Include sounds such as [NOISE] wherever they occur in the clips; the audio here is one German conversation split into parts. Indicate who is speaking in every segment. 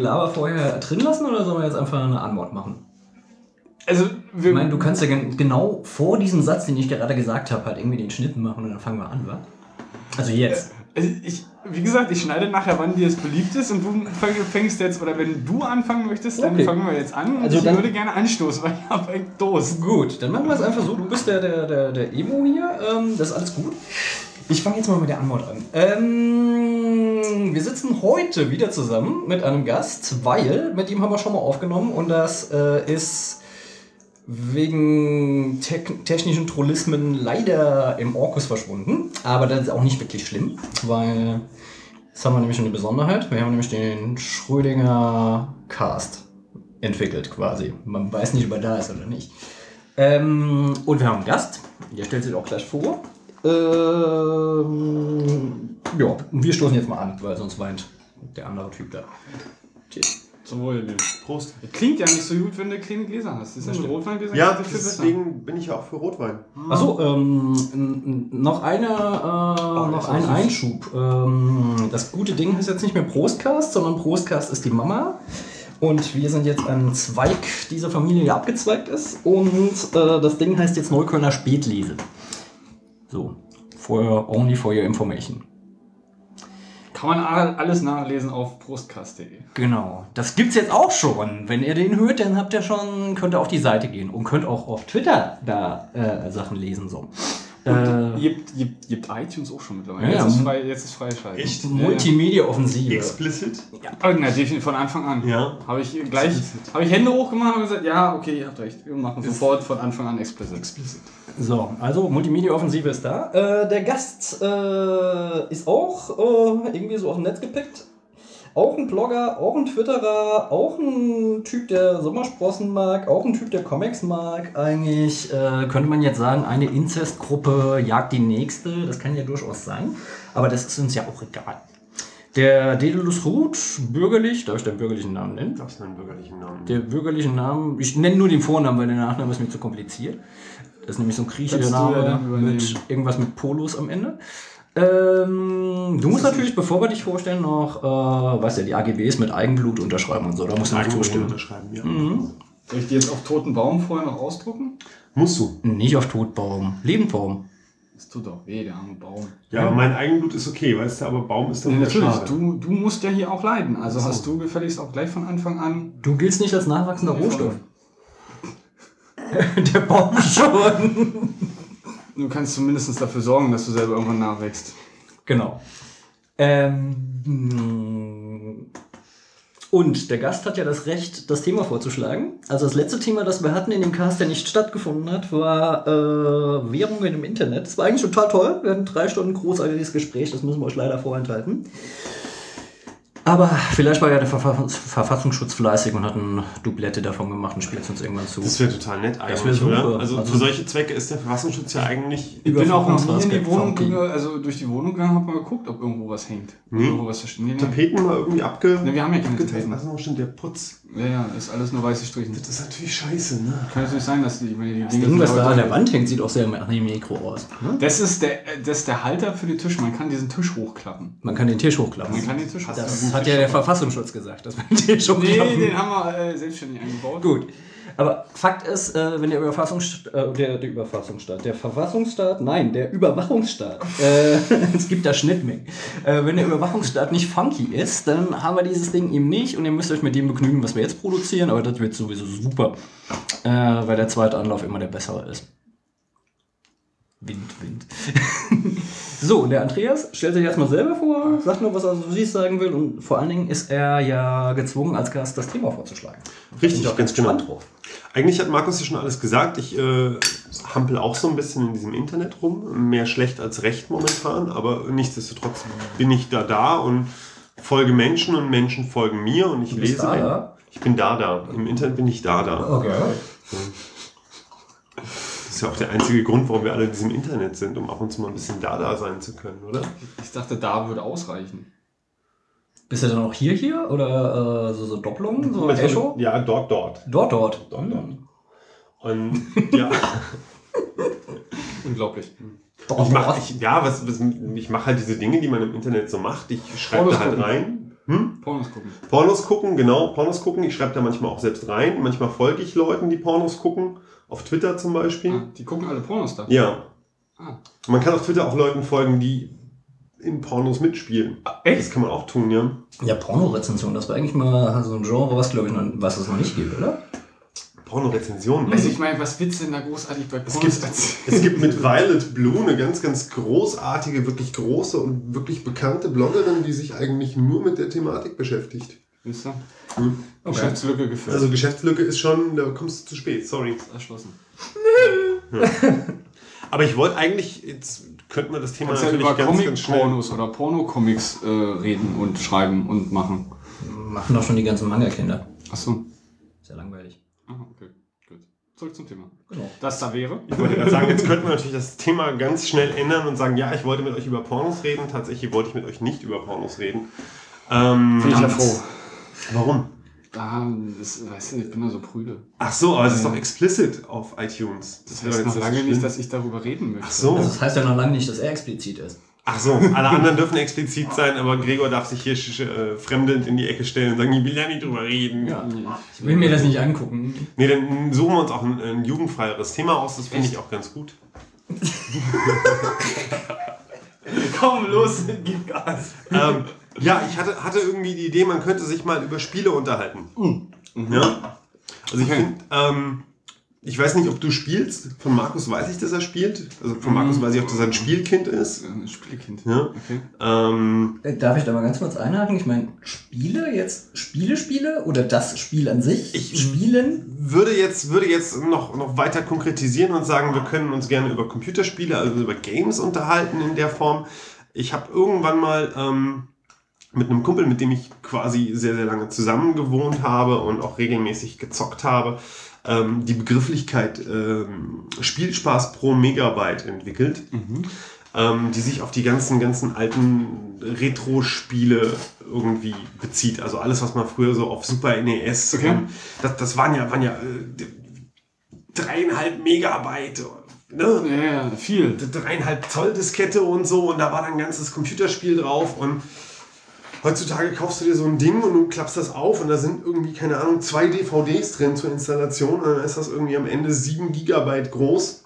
Speaker 1: Gelaber vorher drin lassen oder sollen wir jetzt einfach eine Antwort machen?
Speaker 2: Also, wir,
Speaker 1: Ich meine, du kannst ja gen- genau vor diesem Satz, den ich gerade gesagt habe, halt irgendwie den Schnitt machen und dann fangen wir an, wa? Also jetzt.
Speaker 2: also ich, wie gesagt, ich schneide nachher, wann dir es beliebt ist und du fäng- fängst jetzt, oder wenn du anfangen möchtest, dann
Speaker 1: Okay.
Speaker 2: fangen wir jetzt an.
Speaker 1: Also
Speaker 2: ich würde gerne anstoßen, [LAUGHS] weil ich habe eine Dose.
Speaker 1: Gut, dann machen wir es einfach so. Du bist der, der, der, der Emo hier. Ähm, das ist alles gut. Ich fange jetzt mal mit der Antwort an. Ähm, wir sitzen heute wieder zusammen mit einem Gast, weil mit ihm haben wir schon mal aufgenommen und das äh, ist wegen tek technischen Trollismen leider im Orkus verschwunden. Aber das ist auch nicht wirklich schlimm, weil jetzt haben wir nämlich eine Besonderheit. Wir haben nämlich den Schrödinger Cast entwickelt quasi. Man weiß nicht, ob er da ist oder nicht. Ähm, und wir haben einen Gast, der stellt sich auch gleich vor. Ähm, ja, und wir stoßen jetzt mal an, weil sonst weint der andere Typ da. Cheers.
Speaker 2: Sowohl dem.
Speaker 3: Prost.
Speaker 2: Klingt ja nicht so gut, wenn du kleine Gläser hast. Das ist ein Rotweingläser.
Speaker 3: Ja, deswegen bin ich auch für Rotwein.
Speaker 1: Achso, ähm, noch, eine, äh, noch ein Einschub. Ähm, das gute Ding heißt jetzt nicht mehr Prostcast, sondern Prostcast ist die Mama. Und wir sind jetzt ein Zweig dieser Familie, der abgezweigt ist. Und äh, das Ding heißt jetzt Neuköllner Spätlese. So, for, only for your information.
Speaker 2: Kann man alles nachlesen auf prostkast.de.
Speaker 1: Genau, das gibt's jetzt auch schon. Wenn ihr den hört, dann habt ihr schon, könnt ihr auf die Seite gehen und könnt auch auf Twitter da äh, Sachen lesen. So. Äh,
Speaker 2: Gibt, gibt, gibt iTunes auch schon mittlerweile.
Speaker 1: Ja,
Speaker 2: jetzt,
Speaker 1: ja.
Speaker 2: ist frei, jetzt ist freischalten.
Speaker 3: Echt?
Speaker 1: Multimedia-Offensive.
Speaker 3: Explicit?
Speaker 2: Oh, na, definitiv von Anfang an.
Speaker 3: Ja.
Speaker 2: Habe ich gleich habe ich Hände hochgemacht und gesagt, ja, okay, ihr habt recht. Wir machen sofort von Anfang an explicit.
Speaker 3: Explicit.
Speaker 1: So, also Multimedia-Offensive ist da. Äh, der Gast äh, ist auch äh, irgendwie so aus dem Netz gepickt. Auch ein Blogger, auch ein Twitterer, auch ein Typ, der Sommersprossen mag, auch ein Typ, der Comics mag. Eigentlich äh, könnte man jetzt sagen, eine Inzestgruppe jagt die nächste. Das kann ja durchaus sein. Aber das ist uns ja auch egal. Der Dedalus Ruth, bürgerlich, darf ich den bürgerlichen Namen nennen?
Speaker 3: Darfst du einen bürgerlichen Namen?
Speaker 1: Der bürgerliche Name, ich nenne nur den Vornamen, weil der Nachname ist mir zu kompliziert. Das ist nämlich so ein griechischer Name mit irgendwas mit Polos am Ende. Ähm, du musst natürlich, bevor wir dich vorstellen, noch, äh, weißt ja, die AGBs mit Eigenblut unterschreiben und so. Da musst du
Speaker 3: Eigentum
Speaker 1: zustimmen.
Speaker 3: unterschreiben, ja.
Speaker 2: Soll ich die jetzt auf toten Baum vorher noch ausdrucken?
Speaker 3: Musst du.
Speaker 1: Nicht auf Todbaum, Lebendbaum.
Speaker 2: Das tut doch weh, der arme Baum.
Speaker 3: Ja, aber mein Eigenblut ist okay, weißt du, aber Baum ist dann
Speaker 2: Nee,
Speaker 3: wieder
Speaker 2: natürlich,
Speaker 3: schade.
Speaker 2: du, du musst ja hier auch leiden. Also hast du gefälligst auch gleich von Anfang an.
Speaker 1: Du giltst nicht als nachwachsender Rohstoff. [LAUGHS] der Baum schon. [LAUGHS]
Speaker 2: Du kannst zumindest dafür sorgen, dass du selber irgendwann nachwächst.
Speaker 1: Genau. Ähm, und der Gast hat ja das Recht, das Thema vorzuschlagen. Also das letzte Thema, das wir hatten in dem Cast, der nicht stattgefunden hat, war äh, Währungen im Internet. Das war eigentlich total toll. Wir hatten drei Stunden großartiges Gespräch, das müssen wir euch leider vorenthalten. Aber vielleicht war ja der Verfass Verfassungsschutz fleißig und hat eine Doublette davon gemacht und spielt es uns irgendwann zu.
Speaker 3: Das wäre total nett eigentlich,
Speaker 1: super.
Speaker 3: oder? Also,
Speaker 1: Also-
Speaker 3: für solche Zwecke ist der Verfassungsschutz ja eigentlich...
Speaker 2: Ich bin auch noch nie in die Wohnung, gegangen, also durch die Wohnung gegangen, hab mal geguckt, ob irgendwo was hängt. Ob Irgendwo was nee.
Speaker 3: Tapeten mal irgendwie abge...
Speaker 2: Ne, wir haben ja keine. Tapeten.
Speaker 3: Achso, stimmt, der Putz.
Speaker 2: Ja, ja, ist alles nur weiße Strichen.
Speaker 3: Das ist natürlich scheiße, ne?
Speaker 2: Kann natürlich sein, dass die, ich meine, die
Speaker 1: Das
Speaker 2: Dinge
Speaker 1: Ding, was da an der Wand hängt, sieht auch sehr nach dem Mikro aus. Ne?
Speaker 2: Das ist, der, das ist der Halter für den Tisch. Man kann diesen Tisch hochklappen.
Speaker 1: Man kann den Tisch hochklappen.
Speaker 2: Man kann den Tisch
Speaker 1: Das hat ja der Verfassungsschutz gesagt, dass man den Tisch
Speaker 2: Nee,
Speaker 1: hochklappen
Speaker 2: den haben wir äh, selbstständig eingebaut.
Speaker 1: Gut. Aber Fakt ist, äh, wenn der Überfassungsstaat, äh, der, der Überfassungsstaat, der Verfassungsstaat, nein, der Überwachungsstaat, [LAUGHS] äh, [LAUGHS] es gibt da Schnittmengen. Äh, wenn der Überwachungsstaat nicht funky ist, dann haben wir dieses Ding eben nicht und ihr müsst euch mit dem begnügen, was wir jetzt produzieren, aber das wird sowieso super, äh, weil der zweite Anlauf immer der bessere ist. Wind, Wind. [LAUGHS] so, und der Andreas stellt sich erstmal selber vor, sagt nur, was er so sich sagen will und vor allen Dingen ist er ja gezwungen, als Gast das Thema vorzuschlagen.
Speaker 3: Richtig,
Speaker 1: Bin ich auch
Speaker 3: ganz genau.
Speaker 1: gespannt drauf.
Speaker 3: Eigentlich hat Markus ja schon alles gesagt. Ich äh, hampel auch so ein bisschen in diesem Internet rum. Mehr schlecht als recht momentan, aber nichtsdestotrotz bin ich da da und folge Menschen und Menschen folgen mir und ich
Speaker 1: bist
Speaker 3: lese.
Speaker 1: da,
Speaker 3: ein-
Speaker 1: da?
Speaker 3: Ich bin da, da. Im Internet bin ich da, da.
Speaker 1: Okay.
Speaker 3: Das ist ja auch der einzige Grund, warum wir alle in diesem Internet sind, um ab und zu mal ein bisschen da, da sein zu können, oder?
Speaker 2: Ich dachte, da würde ausreichen.
Speaker 1: Bist du dann auch hier, hier? Oder äh, so, so Doppelungen? So Echo?
Speaker 3: Ja, dort, dort.
Speaker 1: Dort, dort.
Speaker 3: Dort, dort. Und ja, [LAUGHS]
Speaker 2: Unglaublich.
Speaker 1: Dort,
Speaker 3: ich mache
Speaker 1: dort.
Speaker 3: ich, ja, was, was, ich mach halt diese Dinge, die man im Internet so macht. Ich schreibe da halt
Speaker 2: gucken.
Speaker 3: rein. Hm?
Speaker 2: Pornos gucken.
Speaker 3: Pornos gucken, genau, Pornos gucken. Ich schreibe da manchmal auch selbst rein. Manchmal folge ich Leuten, die Pornos gucken. Auf Twitter zum Beispiel.
Speaker 2: Ah, die gucken alle Pornos da.
Speaker 3: Ja.
Speaker 2: Ah.
Speaker 3: Man kann auf Twitter auch Leuten folgen, die in Pornos mitspielen.
Speaker 2: Ah,
Speaker 3: Das
Speaker 2: echt?
Speaker 3: kann man auch tun, ja.
Speaker 1: Ja, Pornorezension, das war eigentlich mal so ein Genre, was glaube ich noch, was es noch nicht gibt, oder?
Speaker 3: Pornorezensionen.
Speaker 2: Also ich meine, was willst du denn da großartig bei
Speaker 3: Es
Speaker 2: Pornos
Speaker 3: gibt,
Speaker 2: erzählen?
Speaker 3: es gibt mit Violet Blue eine ganz, ganz großartige, wirklich große und wirklich bekannte Bloggerin, die sich eigentlich nur mit der Thematik beschäftigt.
Speaker 2: Wisst ihr?
Speaker 3: Hm.
Speaker 2: Geschäftslücke gefüllt.
Speaker 3: Also Geschäftslücke ist schon, da kommst du zu spät, sorry.
Speaker 2: erschlossen. [LAUGHS]
Speaker 3: Aber ich wollte eigentlich, jetzt könnten wir das Thema
Speaker 2: Kannst ja
Speaker 3: natürlich
Speaker 2: über
Speaker 3: ganz, ganz schnell...
Speaker 2: Comic-Pornos oder Porno-Comics äh, reden und schreiben und machen.
Speaker 1: Machen doch schon die ganzen Manga-Kinder.
Speaker 2: Achso.
Speaker 1: Ist ja langweilig.
Speaker 2: Ah, okay. Gut. Zurück zum Thema.
Speaker 1: Genau.
Speaker 2: Das da wäre?
Speaker 3: Ich wollte gerade sagen, jetzt könnten wir natürlich das Thema ganz schnell ändern und sagen, ja, ich wollte mit euch über Pornos reden. Tatsächlich wollte ich mit euch nicht über Pornos reden. Ähm,
Speaker 2: Bin ich ja froh.
Speaker 3: Warum?
Speaker 2: Ah, das, weißt du, ich bin da so prüde.
Speaker 3: Ach so, aber es ist doch explicit auf iTunes.
Speaker 2: Das
Speaker 3: wäre
Speaker 2: heißt noch
Speaker 3: nicht
Speaker 2: lange
Speaker 3: so
Speaker 2: nicht, dass ich darüber reden möchte.
Speaker 3: Ach so.
Speaker 1: Also das heißt ja noch lange nicht, dass er explizit ist.
Speaker 3: Ach so, alle anderen dürfen explizit sein, aber Gregor darf sich hier äh, fremdelnd in die Ecke stellen und sagen, ich will ja nicht drüber reden.
Speaker 1: Ja. Ich will mir das nicht angucken.
Speaker 3: Nee, dann suchen wir uns auch ein, ein jugendfreieres Thema aus, das finde ich auch ganz gut. [LAUGHS]
Speaker 2: Komm, los, gib Gas.
Speaker 3: ähm, ja, ich hatte, hatte irgendwie die Idee, man könnte sich mal über Spiele unterhalten. Ja? Also ich
Speaker 2: Okay.
Speaker 3: finde, ähm, ich weiß nicht, ob du spielst. Von Markus weiß ich, dass er spielt. Also von Markus weiß ich auch, dass er ein Spielkind ist.
Speaker 2: Ein Spielkind.
Speaker 3: Ja.
Speaker 2: Okay.
Speaker 3: Ähm,
Speaker 1: Äh, Darf ich da mal ganz kurz einhaken? Ich meine, Spiele jetzt, Spiele, Spiele oder das Spiel an sich?
Speaker 3: Ich-
Speaker 1: Spielen?
Speaker 3: würde jetzt, würde jetzt noch, noch weiter konkretisieren und sagen, wir können uns gerne über Computerspiele, also über Games unterhalten in der Form. Ich habe irgendwann mal ähm, mit einem Kumpel, mit dem ich quasi sehr, sehr lange zusammen gewohnt habe und auch regelmäßig gezockt habe, ähm, die Begrifflichkeit ähm, Spielspaß pro Megabyte entwickelt, ähm, die sich auf die ganzen, ganzen alten Retro-Spiele irgendwie bezieht. Also alles, was man früher so auf Super NES,
Speaker 2: Okay.
Speaker 3: das, das waren ja, waren ja äh, dreieinhalb Megabyte. Ne?
Speaker 2: Ja, ja, viel.
Speaker 3: dreieinhalb Zoll Diskette und so und da war dann ein ganzes Computerspiel drauf und heutzutage kaufst du dir so ein Ding und du klappst das auf und da sind irgendwie, keine Ahnung, zwei DVDs drin zur Installation und dann ist das irgendwie am Ende 7 Gigabyte groß.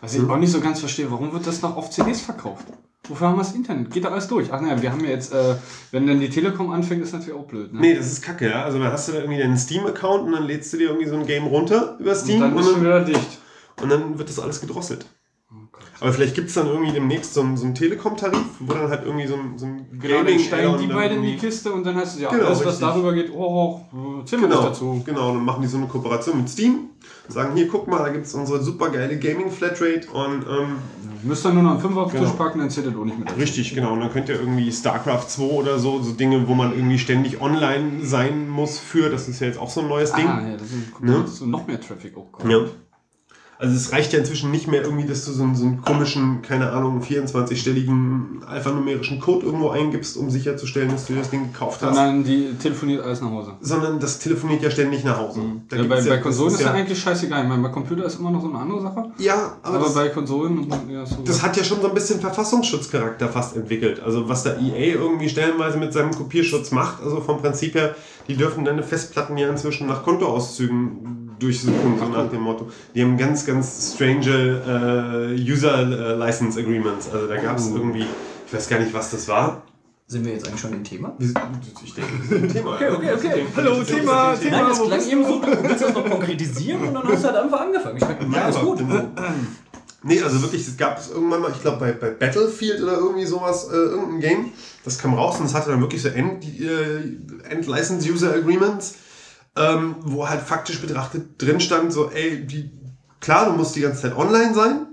Speaker 2: Was ich auch nicht so ganz verstehe, warum wird das noch auf CDs verkauft? Wofür haben wir das Internet? Geht da alles durch? Ach naja, wir haben ja jetzt, äh, wenn dann die Telekom anfängt, ist natürlich auch blöd. Ne?
Speaker 3: Nee, das ist kacke, ja. Also dann hast du da irgendwie deinen Steam-Account und dann lädst du dir irgendwie so ein Game runter über
Speaker 2: Und
Speaker 3: Steam
Speaker 2: dann
Speaker 3: und
Speaker 2: ist schon
Speaker 3: dann,
Speaker 2: wieder dicht.
Speaker 3: und dann wird das alles gedrosselt. Aber vielleicht gibt es dann irgendwie demnächst so einen, so einen Telekom-Tarif, wo dann halt irgendwie so ein, so ein
Speaker 2: Genau, dann steigen die beiden in die Kiste und dann heißt es ja,
Speaker 3: Genau,
Speaker 2: alles was
Speaker 3: richtig.
Speaker 2: darüber geht, oh, oh was
Speaker 3: Genau,
Speaker 2: dazu.
Speaker 3: genau, dann machen die so eine Kooperation mit Steam. Sagen, hier, guck mal, da gibt es unsere supergeile Gaming-Flatrate und ähm,
Speaker 2: Müsst ihr nur noch einen Fünfer auf den
Speaker 3: Genau.
Speaker 2: Tisch packen, dann zählt das auch nicht mit.
Speaker 3: richtig, genau. Und dann könnt ihr irgendwie StarCraft 2 oder so, so Dinge, wo man irgendwie ständig online sein muss für, das ist ja jetzt auch so ein neues Ding.
Speaker 2: Ah, ja, das ist,
Speaker 3: Ne?
Speaker 2: du noch mehr Traffic auch kommt.
Speaker 3: Ja. Also es reicht ja inzwischen nicht mehr irgendwie, dass du so einen, so einen komischen, keine Ahnung, 24-stelligen alphanumerischen Code irgendwo eingibst, um sicherzustellen, dass du das Ding gekauft hast.
Speaker 2: Sondern die telefoniert alles nach Hause.
Speaker 3: Sondern das telefoniert ja ständig nach Hause. Da
Speaker 2: Ja, bei,
Speaker 3: gibt's
Speaker 2: bei Konsolen ist ja
Speaker 3: ja
Speaker 2: eigentlich scheißegal. Ich meine, bei Computer ist immer noch so eine andere Sache.
Speaker 3: Ja, aber,
Speaker 2: Aber,
Speaker 3: das,
Speaker 2: bei Konsolen ja, so.
Speaker 3: das hat ja schon so ein bisschen Verfassungsschutzcharakter fast entwickelt. Also was da EA irgendwie stellenweise mit seinem Kopierschutz macht, also vom Prinzip her, die dürfen deine Festplatten ja inzwischen nach Kontoauszügen durchsuchen, so nach dem Motto. Die haben ganz, ganz strange äh, User-License Agreements. Also da gab es
Speaker 2: Oh.
Speaker 3: irgendwie, ich weiß gar nicht, was das war.
Speaker 1: Sind wir jetzt eigentlich schon im Thema?
Speaker 3: Ich denke, das ist ein Thema.
Speaker 1: Okay, okay, okay.
Speaker 2: Hallo, Thema,
Speaker 1: Nein,
Speaker 2: Thema,
Speaker 1: das
Speaker 2: wo
Speaker 1: klang eben so, du willst das noch konkretisieren und dann hast du halt einfach angefangen. Ich meine,
Speaker 3: Ja,
Speaker 1: alles
Speaker 3: aber-
Speaker 1: gut.
Speaker 3: Nee, also wirklich, es gab es irgendwann mal, ich glaube bei, bei Battlefield oder irgendwie sowas, äh, irgendein Game, das kam raus und es hatte dann wirklich so End, äh, End-License-User-Agreements, ähm, wo halt faktisch betrachtet drin stand, so, ey, die, klar, du musst die ganze Zeit online sein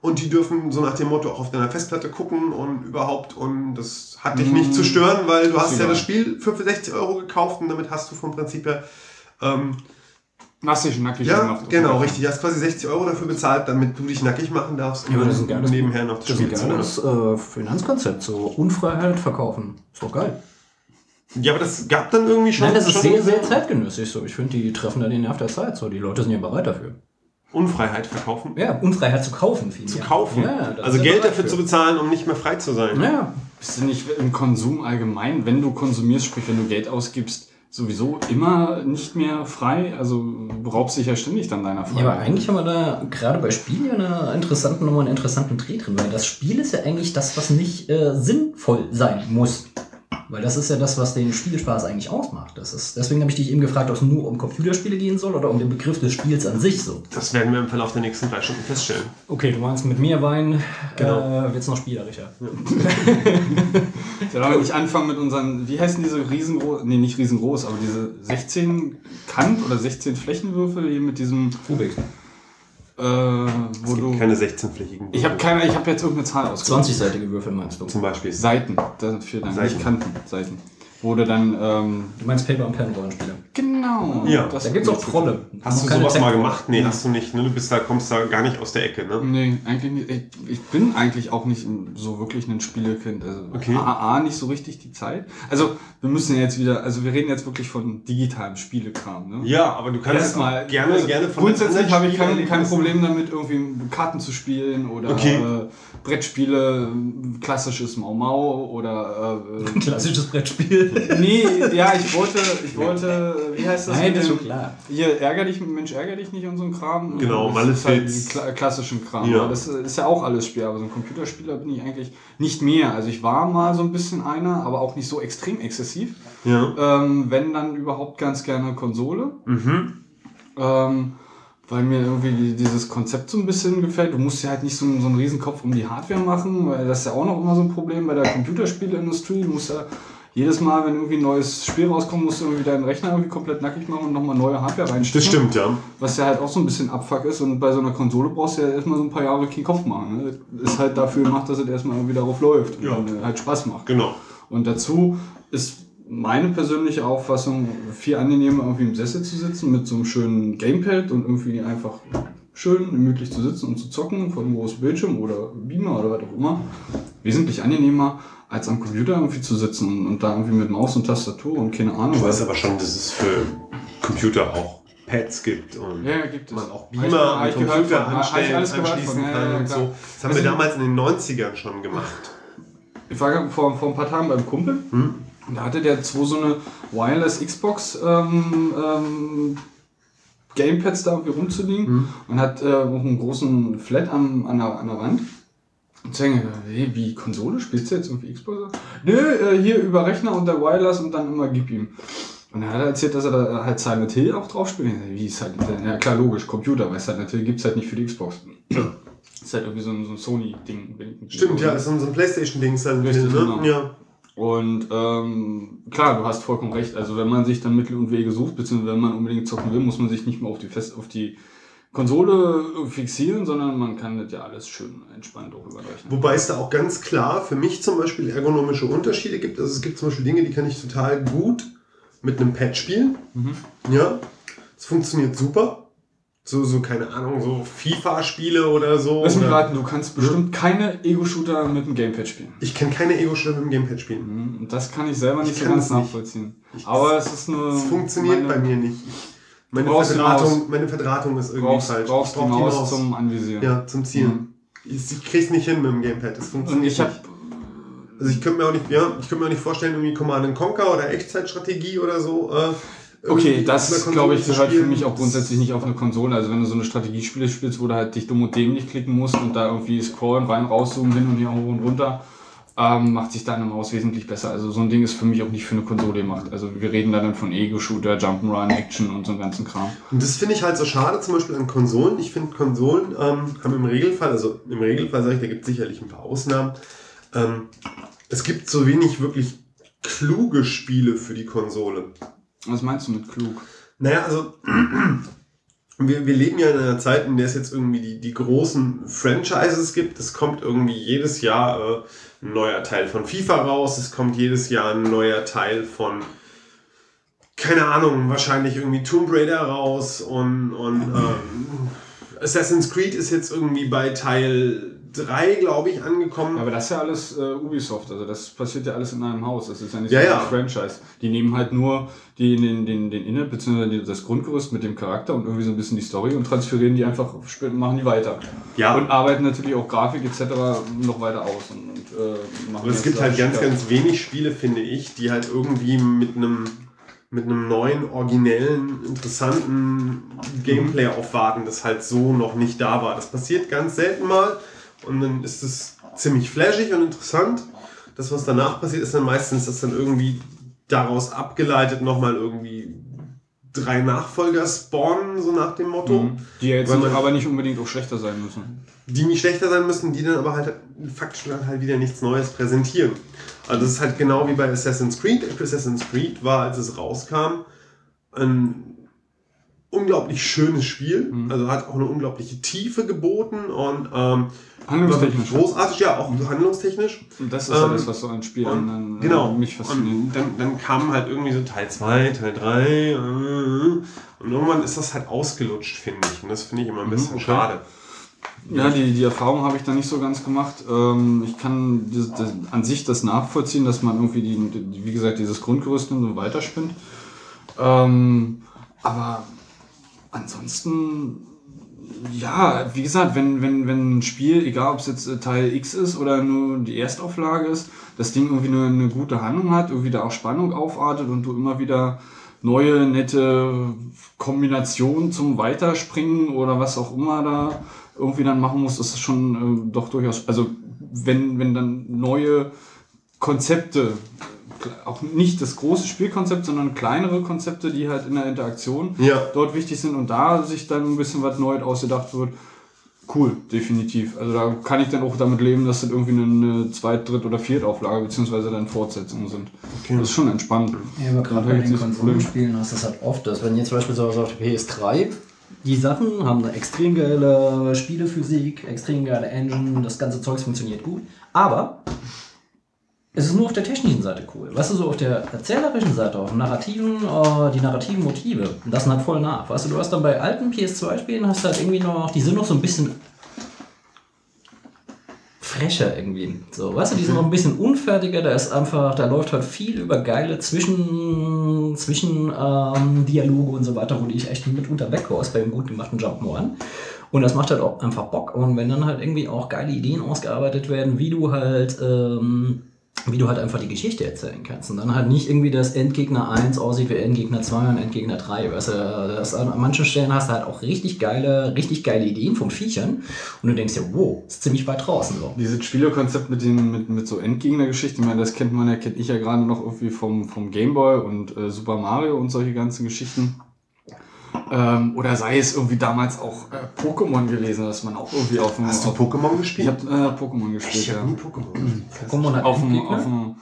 Speaker 3: und die dürfen so nach dem Motto auch auf deiner Festplatte gucken und überhaupt und das hat dich nicht zu stören, weil du hast ja
Speaker 2: egal.
Speaker 3: das Spiel für 60 Euro gekauft und damit hast du vom Prinzip her Ähm,
Speaker 2: nackig
Speaker 3: ja,
Speaker 2: gemacht.
Speaker 3: genau, richtig. Du hast quasi 60 Euro dafür bezahlt, damit du dich nackig machen darfst
Speaker 1: Ja, aber das ist ein geiles,
Speaker 3: nebenher noch das
Speaker 1: das ist
Speaker 3: Spiel
Speaker 1: ein
Speaker 3: zu
Speaker 1: geiles äh, Finanzkonzept. So Unfreiheit verkaufen. Ist doch geil.
Speaker 3: Ja, aber das gab dann irgendwie schon.
Speaker 1: Nein, das ist
Speaker 3: schon
Speaker 1: sehr, sehr zeitgenössig. So. Ich finde, die treffen da den Nerv der Zeit. So. Die Leute sind ja bereit dafür.
Speaker 3: Unfreiheit verkaufen.
Speaker 1: Ja, Unfreiheit zu kaufen. Viel
Speaker 3: Zu kaufen.
Speaker 1: Ja,
Speaker 3: also Geld dafür
Speaker 1: für.
Speaker 3: zu bezahlen, um nicht mehr frei zu sein.
Speaker 1: Ja,
Speaker 2: Bist du nicht im Konsum allgemein, wenn du konsumierst, sprich wenn du Geld ausgibst, sowieso immer nicht mehr frei? Also du raubst dich ja ständig dann deiner
Speaker 1: Ja,
Speaker 2: Freiheit.
Speaker 1: aber eigentlich haben wir da gerade bei Spielen ja eine interessanten Nummer, einen interessanten Dreh drin, weil das Spiel ist ja eigentlich das, was nicht äh, sinnvoll sein muss. Weil das ist ja das, was den Spielspaß eigentlich ausmacht. Das ist, deswegen habe ich dich eben gefragt, ob es nur um Computerspiele gehen soll oder um den Begriff des Spiels an sich so.
Speaker 3: Das werden wir im Verlauf der nächsten drei Stunden feststellen.
Speaker 1: Okay, du meinst mit mehr Wein
Speaker 3: Genau.
Speaker 1: äh, wird es noch spielerischer. [LAUGHS]
Speaker 2: Sollen wir nicht anfangen mit unseren, wie heißen diese riesengroß, nee, nicht riesengroß, aber diese 16 Kant- oder 16 Flächenwürfel hier mit diesem,
Speaker 1: Rubik.
Speaker 2: Äh, wo du...
Speaker 3: Keine 16-flächigen.
Speaker 2: Ich habe keine, ich habe jetzt irgendeine Zahl ausgesucht.
Speaker 1: 20-seitige Würfel meinst du?
Speaker 3: Zum Beispiel.
Speaker 2: Seiten, dafür dann,
Speaker 3: Seiten.
Speaker 2: nicht Kanten, Seiten. Wo du dann, ähm,
Speaker 1: Du meinst Paper und Pen Rollenspiele.
Speaker 2: genau.
Speaker 3: Ja.
Speaker 2: das
Speaker 1: Da gibt es auch Trolle.
Speaker 3: Hast du sowas mal
Speaker 1: Tech-
Speaker 3: gemacht? Nee, hast du nicht. Ne? Du bist da, kommst da gar nicht aus der Ecke. Ne?
Speaker 2: Nee, eigentlich nicht. Ich, ich bin eigentlich auch nicht so wirklich ein Spielekind. Also
Speaker 3: Okay.
Speaker 2: A, A, nicht so richtig die Zeit. Also wir müssen ja jetzt wieder, also wir reden jetzt wirklich von digitalem Spielekram. Ne?
Speaker 3: Ja, aber du kannst
Speaker 2: Erstmal,
Speaker 3: gerne,
Speaker 2: also
Speaker 3: gerne von
Speaker 2: Grundsätzlich habe ich kein, kein Problem damit, irgendwie Karten zu spielen oder
Speaker 3: Okay.
Speaker 2: äh, Brettspiele, äh, klassisches Mau Mau oder äh, [LAUGHS]
Speaker 1: Klassisches Brettspiel. [LAUGHS]
Speaker 2: nee, ja, ich wollte, ich wollte, wie heißt das?
Speaker 1: Nein, das ist schon klar.
Speaker 2: Hier, ärger dich, Mensch, ärger dich nicht und so ein Kram.
Speaker 3: Genau,
Speaker 2: das ist halt kla klassischen Kram.
Speaker 3: Ja.
Speaker 2: Ja. Das ist ja auch alles Spiel, aber so ein Computerspieler bin ich eigentlich nicht mehr. Also ich war mal so ein bisschen einer, aber auch nicht so extrem exzessiv.
Speaker 3: Ja.
Speaker 2: Ähm, wenn dann überhaupt ganz gerne Konsole.
Speaker 3: Mhm.
Speaker 2: Ähm, weil mir irgendwie die- dieses Konzept so ein bisschen gefällt. Du musst ja halt nicht so, einen- so einen riesen Kopf um die Hardware machen, weil das ist ja auch noch immer so ein Problem bei der Computerspielindustrie. Du musst ja jedes Mal, wenn irgendwie ein neues Spiel rauskommt, musst du irgendwie deinen Rechner irgendwie komplett nackig machen und nochmal neue Hardware reinstecken.
Speaker 3: Das stimmt, ja.
Speaker 2: Was ja halt auch so ein bisschen Abfuck ist. Und bei so einer Konsole brauchst du ja erstmal so ein paar Jahre keinen Kopf machen. Ne? Ist halt dafür gemacht, dass es erstmal irgendwie darauf läuft und
Speaker 3: Ja.
Speaker 2: dann halt Spaß macht.
Speaker 3: Genau.
Speaker 2: Und dazu ist meine persönliche Auffassung viel angenehmer, irgendwie im Sessel zu sitzen mit so einem schönen Gamepad und irgendwie einfach schön gemütlich zu sitzen und zu zocken vor einem großen Bildschirm oder Beamer oder was auch immer. Wesentlich angenehmer, als am Computer irgendwie zu sitzen und, und da irgendwie mit Maus und Tastatur und keine Ahnung
Speaker 3: Du weißt aber schon, dass es für Computer auch Pads gibt und
Speaker 2: Ja, gibt
Speaker 3: man auch Beamer an
Speaker 2: ich gehört
Speaker 3: Computer
Speaker 2: von,
Speaker 3: anstellen, anschließen
Speaker 2: von. Ja,
Speaker 3: kann
Speaker 2: ja,
Speaker 3: und so. Das haben
Speaker 2: Also-
Speaker 3: wir damals in den 90ern schon gemacht.
Speaker 2: Ich war vor, vor ein paar Tagen beim Kumpel
Speaker 3: Hm?
Speaker 2: und da hatte der zwei so eine Wireless Xbox ähm, ähm, Gamepads da irgendwie rumzuliegen
Speaker 3: Hm.
Speaker 2: und hat äh, einen großen Flat am, an, der, an der Wand. Und denke, hey, wie Konsole? Spielst du jetzt irgendwie Xbox? Nö, äh, hier über Rechner und der Wireless und dann immer gib ihm. Und er hat erzählt, dass er da halt Silent Hill auch drauf spielt. Wie ist halt, ja klar, logisch, Computer, weil Silent Hill gibt's halt nicht für die Xbox. ist halt irgendwie so ein, so ein Sony-Ding.
Speaker 3: Stimmt, ja, ist so ein Playstation-Ding, ist halt
Speaker 2: Richtig,
Speaker 3: ne?
Speaker 2: genau.
Speaker 3: Ja.
Speaker 2: Und ähm, klar, du hast vollkommen recht. Also wenn man sich dann Mittel und Wege sucht, beziehungsweise wenn man unbedingt zocken will, muss man sich nicht mehr auf die Fest auf die Konsole fixieren, sondern man kann das ja alles schön entspannt auch überrechnen.
Speaker 3: Wobei es da auch ganz klar für mich zum Beispiel ergonomische Unterschiede gibt. Also es gibt zum Beispiel Dinge, die kann ich total gut mit einem Pad spielen.
Speaker 2: Mhm.
Speaker 3: Ja, es funktioniert super. So, so, keine Ahnung, so FIFA-Spiele oder so.
Speaker 2: Lass mich raten, du kannst bestimmt keine Ego-Shooter mit dem Gamepad spielen.
Speaker 3: Ich kann keine Ego-Shooter mit dem Gamepad spielen.
Speaker 2: Mhm, Und das kann ich selber nicht
Speaker 3: Ich
Speaker 2: so ganz nachvollziehen. Aber es ist eine.
Speaker 3: Es funktioniert bei mir nicht. Meine
Speaker 2: die
Speaker 3: Verdrahtung, meine Verdrahtung ist irgendwie
Speaker 2: Brauchst,
Speaker 3: falsch.
Speaker 2: brauchst
Speaker 3: Ich
Speaker 2: die
Speaker 3: brauch
Speaker 2: Maus zum Anvisieren.
Speaker 3: ja, zum Zielen. Ich, ich krieg's nicht hin mit dem Gamepad. Das
Speaker 2: Und
Speaker 3: funktioniert
Speaker 2: ich habe
Speaker 3: nicht. Also ich könnte mir auch nicht, ja, ich könnte mir auch nicht vorstellen, irgendwie Command Conquer oder Echtzeitstrategie oder so. Äh,
Speaker 2: Okay, das glaube ich gehört für mich auch grundsätzlich nicht auf eine Konsole. Also wenn du so eine Strategiespiele spielst, wo du halt dich dumm und dämlich klicken musst und da irgendwie scrollen, rein, rauszoomen, hin und her, hoch und runter, ähm, macht sich deine Maus wesentlich besser. Also so ein Ding ist für mich auch nicht für eine Konsole gemacht. Also wir reden da dann von Ego-Shooter, Jump'n'Run, Action und so einem ganzen Kram.
Speaker 3: Und das finde ich halt so schade, zum Beispiel an Konsolen. Ich finde, Konsolen ähm, haben im Regelfall, also im Regelfall sage ich, da gibt es sicherlich ein paar Ausnahmen. Ähm, es gibt so wenig wirklich kluge Spiele für die Konsole.
Speaker 2: Was meinst du mit klug?
Speaker 3: Naja, also [CLEARS THROAT] wir, wir leben ja in einer Zeit, in der es jetzt irgendwie die, die großen Franchises gibt. Es kommt irgendwie jedes Jahr äh, neuer Teil von FIFA raus. Es kommt jedes Jahr ein neuer Teil von keine Ahnung, wahrscheinlich irgendwie Tomb Raider raus und, und ähm, Assassin's Creed ist jetzt irgendwie bei Teil 3, glaube ich, angekommen.
Speaker 2: Aber das ist ja alles äh, Ubisoft, also das passiert ja alles in einem Haus. Das ist ja nicht
Speaker 3: Ja,
Speaker 2: so
Speaker 3: ja.
Speaker 2: ein Franchise. Die nehmen halt nur die, den, den, den Inhalt bzw. das Grundgerüst mit dem Charakter und irgendwie so ein bisschen die Story und transferieren die einfach, machen die weiter.
Speaker 3: Ja.
Speaker 2: Und arbeiten natürlich auch Grafik etc. noch weiter aus. Und, und, äh,
Speaker 3: Und es gibt halt ganz,
Speaker 2: schicker.
Speaker 3: ganz wenig Spiele, finde ich, die halt irgendwie mit einem mit einem neuen, originellen, interessanten Gameplay aufwarten, das halt so noch nicht da war. Das passiert ganz selten mal und dann ist es ziemlich flashig und interessant. Das, was danach passiert, ist dann meistens, dass dann irgendwie daraus abgeleitet nochmal irgendwie drei Nachfolger spawnen, so nach dem Motto.
Speaker 2: Mhm. Die ja jetzt
Speaker 3: man-
Speaker 2: aber nicht unbedingt auch schlechter sein müssen.
Speaker 3: die nicht schlechter sein müssen, die dann aber halt faktisch dann halt wieder nichts Neues präsentieren. Also es ist halt genau wie bei Assassin's Creed. Assassin's Creed war, als es rauskam, ein unglaublich schönes Spiel. Also hat auch eine unglaubliche Tiefe geboten und ähm,
Speaker 2: Handlungstechnisch.
Speaker 3: großartig, ja, auch handlungstechnisch.
Speaker 2: Und das ist
Speaker 3: Ähm,
Speaker 2: das, was so ein Spiel
Speaker 3: Und,
Speaker 2: an, an,
Speaker 3: genau.
Speaker 2: mich fasziniert.
Speaker 3: Und dann, dann kamen halt irgendwie so Teil 2, Teil 3 äh, und irgendwann ist das halt ausgelutscht, finde ich. Und das finde ich immer ein bisschen
Speaker 2: okay.
Speaker 3: schade.
Speaker 2: Ja, die, die Erfahrung habe ich da nicht so ganz gemacht. Ähm, ich kann das, das, an sich das nachvollziehen, dass man irgendwie, die, die, wie gesagt, dieses Grundgerüst nimmt und weiterspinnt. Ähm, aber ansonsten, ja, wie gesagt, wenn, wenn, wenn ein Spiel, egal ob es jetzt äh, Teil X ist oder nur die Erstauflage ist, das Ding irgendwie eine, eine gute Handlung hat, irgendwie da auch Spannung aufartet und du immer wieder neue, nette Kombinationen zum Weiterspringen oder was auch immer da irgendwie dann machen musst, ist das schon äh, doch durchaus, also wenn, wenn dann neue Konzepte, auch nicht das große Spielkonzept, sondern kleinere Konzepte, die halt in der Interaktion
Speaker 3: Ja.
Speaker 2: dort wichtig sind und da sich dann ein bisschen was Neues ausgedacht wird. Cool, definitiv. Also da kann ich dann auch damit leben, dass das irgendwie eine Zweit-, Dritt- oder Viertauflage beziehungsweise dann Fortsetzungen sind. Das ist schon entspannt.
Speaker 1: Ja, aber gerade bei den. Konsolenspielen hast du das halt oft, dass wenn jetzt beispielsweise auf der PS3 die Sachen haben eine extrem geile Spielephysik, extrem geile Engine, das ganze Zeugs funktioniert gut, aber es ist nur auf der technischen Seite cool. Weißt du, so auf der erzählerischen Seite, auf narrativen, äh, die narrativen Motive, lassen halt voll nach. Weißt du, du hast dann bei alten PS2-Spielen hast halt irgendwie noch, die sind noch so ein bisschen frecher irgendwie. So, weißt du, die sind noch ein bisschen unfertiger, da ist einfach, da läuft halt viel über geile Zwischen, Zwischen ähm, Dialoge und so weiter, wo die ich echt mitunter weghaust beim gut gemachten Jump'n'Run. Und das macht halt auch einfach Bock. Und wenn dann halt irgendwie auch geile Ideen ausgearbeitet werden, wie du halt, ähm, wie du halt einfach die Geschichte erzählen kannst. Und dann halt nicht irgendwie das Endgegner 1 aussieht wie Endgegner 2 und Endgegner 3. Weißt du, das, an manchen Stellen hast du halt auch richtig geile, richtig geile Ideen von Viechern. Und du denkst dir, wow, ist ziemlich weit draußen so.
Speaker 2: Dieses Spielekonzept mit, den, mit, mit so Endgegnergeschichten, ich meine, das kennt man ja, kenne ich ja gerade noch irgendwie vom, vom Gameboy und äh, Super Mario und solche ganzen Geschichten. Ähm, oder sei es irgendwie damals auch äh, Pokémon gewesen, dass man auch irgendwie auf dem.
Speaker 3: Hast du Pokémon
Speaker 2: ich
Speaker 3: gespielt?
Speaker 2: habe äh, Pokémon gespielt,
Speaker 3: Ich
Speaker 2: ja.
Speaker 3: habe nie Pokémon gespielt.
Speaker 1: Pokémon hat
Speaker 2: Auf dem,
Speaker 1: Endgegner?
Speaker 2: auf dem,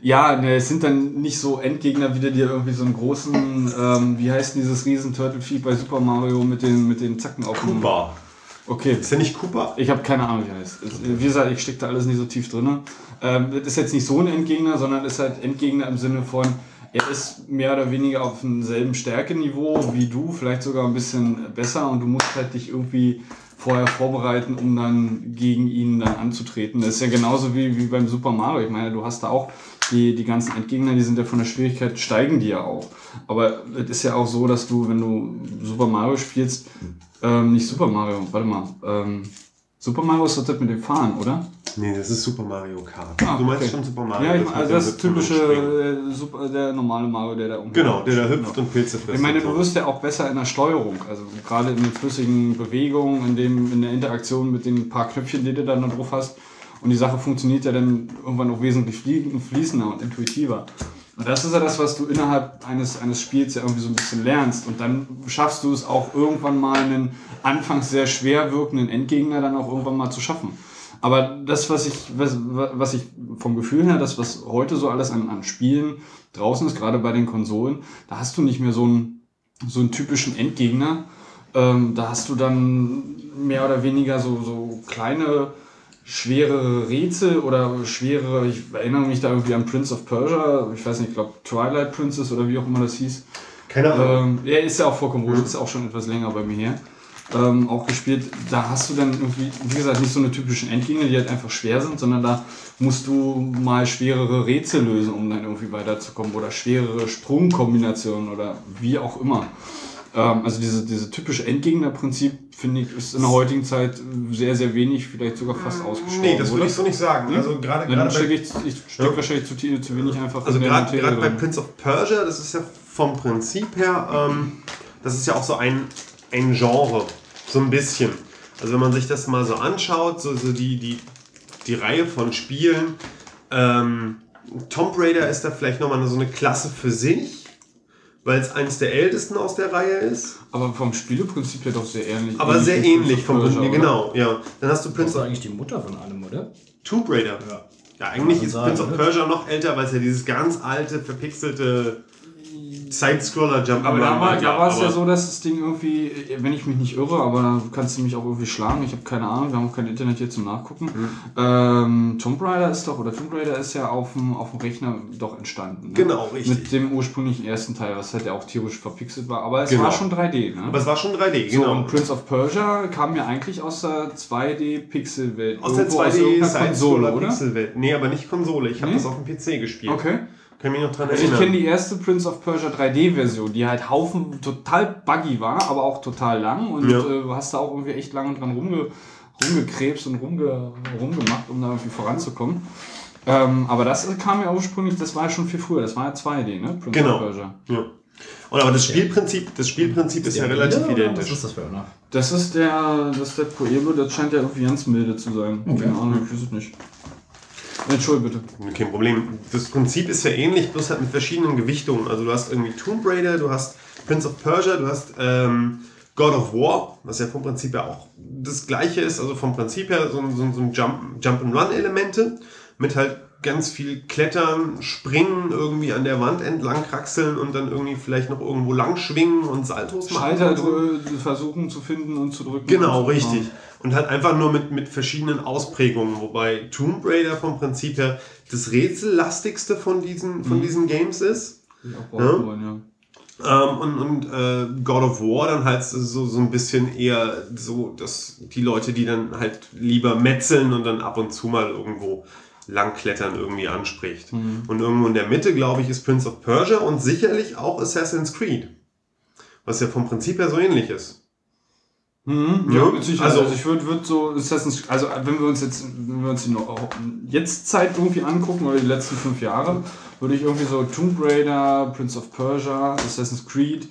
Speaker 2: ja, ne, es sind dann nicht so Endgegner, wie du dir irgendwie so einen großen, ähm, wie heißt denn dieses riesen Turtle-Vieh bei Super Mario mit den, mit den Zacken auf dem...
Speaker 3: Koopa.
Speaker 2: Okay.
Speaker 3: Ist der nicht Koopa?
Speaker 2: Ich habe keine Ahnung, wie er heißt. Es- Wie gesagt, ich stecke da alles nicht so tief drin. Ähm, das ist jetzt nicht so ein Endgegner, sondern ist halt Endgegner im Sinne von, er ist mehr oder weniger auf demselben Stärkeniveau wie du, vielleicht sogar ein bisschen besser und du musst halt dich irgendwie vorher vorbereiten, um dann gegen ihn dann anzutreten. Das ist ja genauso wie, wie beim Super Mario. Ich meine, du hast da auch die, die ganzen Endgegner, die sind ja von der Schwierigkeit, steigen die ja auch. Aber es ist ja auch so, dass du, wenn du Super Mario spielst, ähm, nicht Super Mario, warte mal, ähm, Super Mario ist das mit dem Fahren, oder?
Speaker 3: Nee, das ist Super Mario Kart.
Speaker 2: Ah,
Speaker 3: du meinst
Speaker 2: okay.
Speaker 3: schon Super Mario?
Speaker 2: Ja, ich,
Speaker 3: mit
Speaker 2: also das
Speaker 3: und
Speaker 2: typische, äh, super, der normale Mario, der da um.
Speaker 3: Genau, der da hüpft und Pilze frisst.
Speaker 2: Ich meine, du wirst ja auch besser in der Steuerung, also gerade in den flüssigen Bewegungen, in, dem, in der Interaktion mit den paar Knöpfchen, die du dann da drauf hast. Und die Sache funktioniert ja dann irgendwann auch wesentlich flie- fließender und intuitiver. Und das ist ja das, was du innerhalb eines, eines Spiels ja irgendwie so ein bisschen lernst. Und dann schaffst du es auch irgendwann mal einen anfangs sehr schwer wirkenden Endgegner dann auch irgendwann mal zu schaffen. Aber das, was ich, was, was ich vom Gefühl her, das, was heute so alles an, an Spielen draußen ist, gerade bei den Konsolen, da hast du nicht mehr so einen, so einen typischen Endgegner. Ähm, da hast du dann mehr oder weniger so, so kleine, schwere Rätsel oder schwere, ich erinnere mich da irgendwie an Prince of Persia, ich weiß nicht, ich glaube Twilight Princess oder wie auch immer das hieß.
Speaker 3: Keine Ahnung.
Speaker 2: Ähm, ja, ist ja auch vollkommen wurscht, ist ja auch schon etwas länger bei mir her. Ähm, auch gespielt, da hast du dann irgendwie, wie gesagt, nicht so eine typischen Endgegner, die halt einfach schwer sind, sondern da musst du mal schwerere Rätsel lösen, um dann irgendwie weiterzukommen oder schwerere Sprungkombinationen oder wie auch immer. Ähm, also diese, diese typische Endgegner-Prinzip, finde ich, ist in der heutigen Zeit sehr, sehr wenig, vielleicht sogar fast ausgestorben.
Speaker 3: Nee, das würde ich so nicht sagen. Also gerade gerade
Speaker 2: stecke
Speaker 3: bei,
Speaker 2: ich, ich steck
Speaker 3: Ja.
Speaker 2: wahrscheinlich zu, zu wenig einfach
Speaker 3: also gerade bei. Prince of Persia, das ist ja vom Prinzip her, ähm, das ist ja auch so ein, ein Genre, so ein bisschen. Also wenn man sich das mal so anschaut, so, so die, die, die Reihe von Spielen, ähm, Tomb Raider ist da vielleicht nochmal so eine Klasse für sich, weil es eines der ältesten aus der Reihe ist,
Speaker 2: Aber vom Spieleprinzip her doch sehr ähnlich.
Speaker 3: aber sehr
Speaker 2: wie
Speaker 3: ähnlich vom Prinzip, genau, ja. Dann hast du
Speaker 1: Das
Speaker 3: Prince
Speaker 1: ist
Speaker 3: of
Speaker 1: eigentlich die Mutter von allem, oder?
Speaker 3: Tomb Raider.
Speaker 1: Ja.
Speaker 3: Ja, eigentlich ist Prince of
Speaker 1: ne?
Speaker 3: Persia noch älter, weil es ja dieses ganz alte, verpixelte Side-Scroller Jump
Speaker 2: Aber da war, da war es ja so, dass das Ding irgendwie, wenn ich mich nicht irre, aber da kannst du mich auch irgendwie schlagen. Ich habe keine Ahnung, wir haben auch kein Internet hier zum Nachgucken.
Speaker 3: Mhm.
Speaker 2: Ähm, Tomb Raider ist doch, oder Tomb Raider ist ja auf dem, auf dem Rechner doch entstanden. Ne?
Speaker 3: Genau, richtig.
Speaker 2: Mit dem ursprünglichen ersten Teil, was halt ja auch tierisch verpixelt war. Aber es
Speaker 3: Genau.
Speaker 2: war schon 3D, ne?
Speaker 3: Aber es war schon 3D,
Speaker 2: so,
Speaker 3: genau.
Speaker 2: und Prince of Persia kam ja eigentlich aus der 2D-Pixel-Welt.
Speaker 3: aus der
Speaker 2: Irgendwo
Speaker 3: 2D
Speaker 2: irgendeiner
Speaker 3: Side-Scroller
Speaker 2: oder?
Speaker 3: Pixelwelt. Nee, aber nicht Konsole. Ich habe
Speaker 2: Nee?
Speaker 3: das auf dem PC gespielt.
Speaker 2: Okay.
Speaker 3: Kann mich noch dran
Speaker 2: Also ich
Speaker 3: erinnern.
Speaker 2: kenne die erste Prince of Persia 3D-Version, die halt Haufen total buggy war, aber auch total lang und
Speaker 3: Ja.
Speaker 2: äh, hast da auch irgendwie echt lange dran rumge, rumgekrebst und rumge, rumgemacht, um da irgendwie voranzukommen. Ähm, aber das kam ja ursprünglich, das war ja schon viel früher, das war ja 2D, ne? Prince
Speaker 3: Genau.
Speaker 2: of Persia.
Speaker 3: ja. Und aber das Spielprinzip, das Spielprinzip ist ja relativ
Speaker 1: Was
Speaker 3: identisch.
Speaker 1: ist das für einer?
Speaker 2: Das ist der, das ist der Pueblo, das scheint ja irgendwie ganz milde zu sein.
Speaker 1: Okay.
Speaker 2: Keine Ahnung, ich weiß es nicht. Entschuldigung bitte.
Speaker 3: Kein Problem. Das Prinzip ist ja ähnlich, bloß halt mit verschiedenen Gewichtungen. Also du hast irgendwie Tomb Raider, du hast Prince of Persia, du hast ähm, God of War, was ja vom Prinzip her auch das gleiche ist, also vom Prinzip her so, ein- so, so ein Jump, Jump-and-Run-Elemente mit halt ganz viel Klettern, Springen, irgendwie an der Wand entlang kraxeln und dann irgendwie vielleicht noch irgendwo lang schwingen und Saltos machen.
Speaker 2: Schalter
Speaker 3: so.
Speaker 2: drü- versuchen zu finden und zu drücken.
Speaker 3: Genau, richtig. Und halt einfach nur mit, mit verschiedenen Ausprägungen, wobei Tomb Raider vom Prinzip her das rätsellastigste von diesen, von diesen Games ist.
Speaker 2: Ja, wollen, ja.
Speaker 3: Ähm, und und äh, God of War dann halt so, so ein bisschen eher so, dass die Leute, die dann halt lieber metzeln und dann ab und zu mal irgendwo langklettern irgendwie anspricht. Und irgendwo in der Mitte, glaube ich, ist Prince of Persia und sicherlich auch Assassin's Creed. Was ja vom Prinzip her so ähnlich ist.
Speaker 2: Mhm,
Speaker 3: Ja,
Speaker 2: ja, Sicherheit.
Speaker 3: also-
Speaker 2: Also, ich würde würd so Assassin's also wenn wir uns jetzt, wenn wir uns die noch jetzt Zeit irgendwie angucken oder die letzten fünf Jahre, würde ich irgendwie so Tomb Raider, Prince of Persia, Assassin's Creed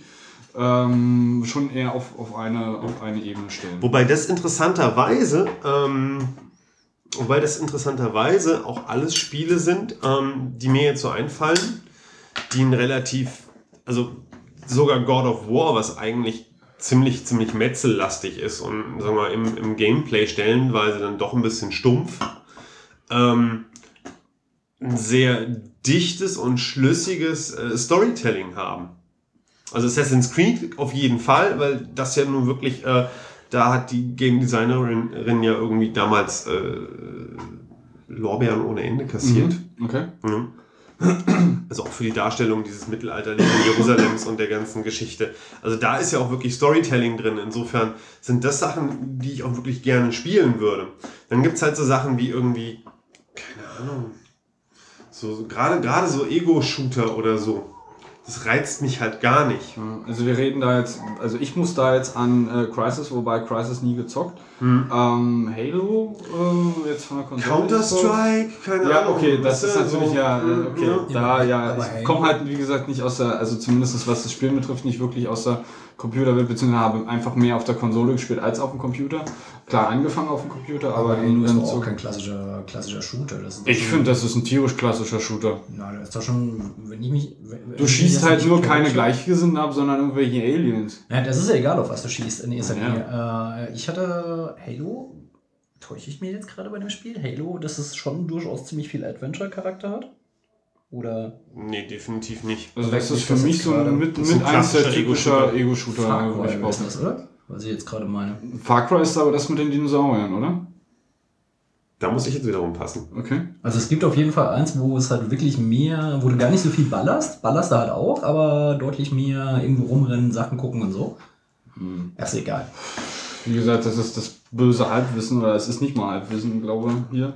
Speaker 2: ähm, schon eher auf, auf, eine, auf eine Ebene stellen.
Speaker 3: Wobei das interessanterweise, ähm, wobei das interessanterweise auch alles Spiele sind, ähm, die mir jetzt so einfallen, die ein relativ, also sogar God of War, was eigentlich ziemlich, ziemlich metzellastig ist und sagen wir im, im Gameplay stellenweise dann doch ein bisschen stumpf, ähm, ein sehr dichtes und schlüssiges äh, Storytelling haben. Also Assassin's Creed auf jeden Fall, weil das ja nun wirklich, äh, da hat die Game Designerin ja irgendwie damals äh, Lorbeeren ohne Ende kassiert.
Speaker 2: Mhm, Okay.
Speaker 3: Ja. [CLEARS THROAT] Also auch für die Darstellung dieses mittelalterlichen Jerusalems und der ganzen Geschichte. Also da ist ja auch wirklich Storytelling drin. Insofern sind das Sachen, die ich auch wirklich gerne spielen würde. Dann gibt es halt so Sachen wie irgendwie, keine Ahnung, so, so gerade gerade so Ego-Shooter oder so. Das reizt mich halt gar nicht.
Speaker 2: Ja, Also wir reden da jetzt, also ich muss da jetzt an äh, Crisis, wobei Crisis nie gezockt. Ähm, Halo, äh, jetzt von der Konsole.
Speaker 3: Counter-Strike, keine
Speaker 2: Ja,
Speaker 3: Ahnung.
Speaker 2: okay, das ist natürlich
Speaker 3: so,
Speaker 2: ja, äh, okay.
Speaker 3: ja.
Speaker 2: Da, ja, ich komme halt, wie gesagt, nicht aus der, also zumindest was das Spielen betrifft, nicht wirklich aus der Computerwelt, beziehungsweise habe einfach mehr auf der Konsole gespielt als auf dem Computer. Klar, angefangen auf dem Computer, aber,
Speaker 1: Aber Halo ist auch kein klassischer, klassischer Shooter. Das ist
Speaker 2: Ich finde, das ist ein tierisch klassischer Shooter.
Speaker 1: Na, das ist doch schon, wenn ich mich. Wenn,
Speaker 2: Du schießt
Speaker 1: das
Speaker 2: halt nur keine Gleichgesinnten ab, sondern irgendwelche Aliens.
Speaker 1: Ja, das ist ja egal, auf was du schießt in erster Linie. Äh, ich hatte Halo. Täusche ich mir jetzt gerade bei dem Spiel? Halo, dass es schon durchaus ziemlich viel Adventure-Charakter hat? Oder
Speaker 3: Nee, definitiv nicht.
Speaker 2: Also das ist
Speaker 1: ist
Speaker 2: für
Speaker 1: das
Speaker 2: mich so mit,
Speaker 3: das ist
Speaker 2: mit
Speaker 3: ein
Speaker 2: eins der typischer
Speaker 3: Ego-Shooter.
Speaker 2: Ego-Shooter. Würde ich
Speaker 1: Cry ist das, oder? Was ich jetzt gerade meine.
Speaker 2: Far Cry ist aber das mit den Dinosauriern, oder?
Speaker 3: Da muss ich jetzt wiederum passen.
Speaker 2: Okay.
Speaker 1: Also es gibt auf jeden Fall eins, wo es halt wirklich mehr, wo du gar nicht so viel ballerst, ballerst du halt auch, aber deutlich mehr irgendwo rumrennen, Sachen gucken und so. Ja, ist egal.
Speaker 2: Wie gesagt, das ist das böse Halbwissen, oder es ist nicht mal Halbwissen, glaube ich, hier.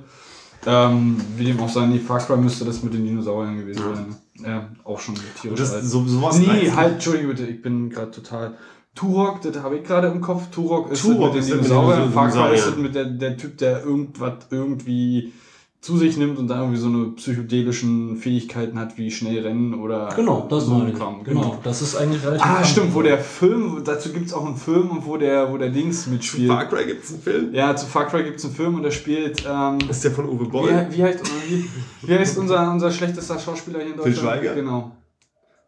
Speaker 2: Ähm, wie dem auch sei, nee, Far Cry müsste das mit den Dinosauriern gewesen
Speaker 3: Ja.
Speaker 2: sein. Ja, auch schon tierisch
Speaker 3: Das,
Speaker 2: alt.
Speaker 3: so, sowas
Speaker 2: Nee, halt, entschuldige bitte, ich bin gerade total. Turok, das habe ich gerade im Kopf. Turok ist
Speaker 3: Turok
Speaker 2: das mit den
Speaker 3: das mit den
Speaker 2: Dinosauriern. Far Cry ist das mit der, der Typ, der irgendwas irgendwie zu sich nimmt und dann irgendwie so eine psychedelischen Fähigkeiten hat, wie schnell rennen oder
Speaker 1: Genau, das
Speaker 2: so
Speaker 1: meine
Speaker 2: ein
Speaker 1: ich.
Speaker 2: Kram.
Speaker 1: Genau, das ist eigentlich relativ.
Speaker 2: Ah,
Speaker 1: krank.
Speaker 2: stimmt, wo der Film, dazu gibt es auch einen Film, wo der, wo der Dings mitspielt.
Speaker 3: Far Cry gibt es einen Film.
Speaker 2: Ja, zu Far Cry gibt es einen Film und der spielt. Ähm,
Speaker 3: Ist der von Uwe Boll?
Speaker 2: wie, wie, heißt, wie, wie heißt unser, unser schlechtester Schauspieler hier in
Speaker 3: Til
Speaker 2: Deutschland?
Speaker 3: Schweiger?
Speaker 2: Genau.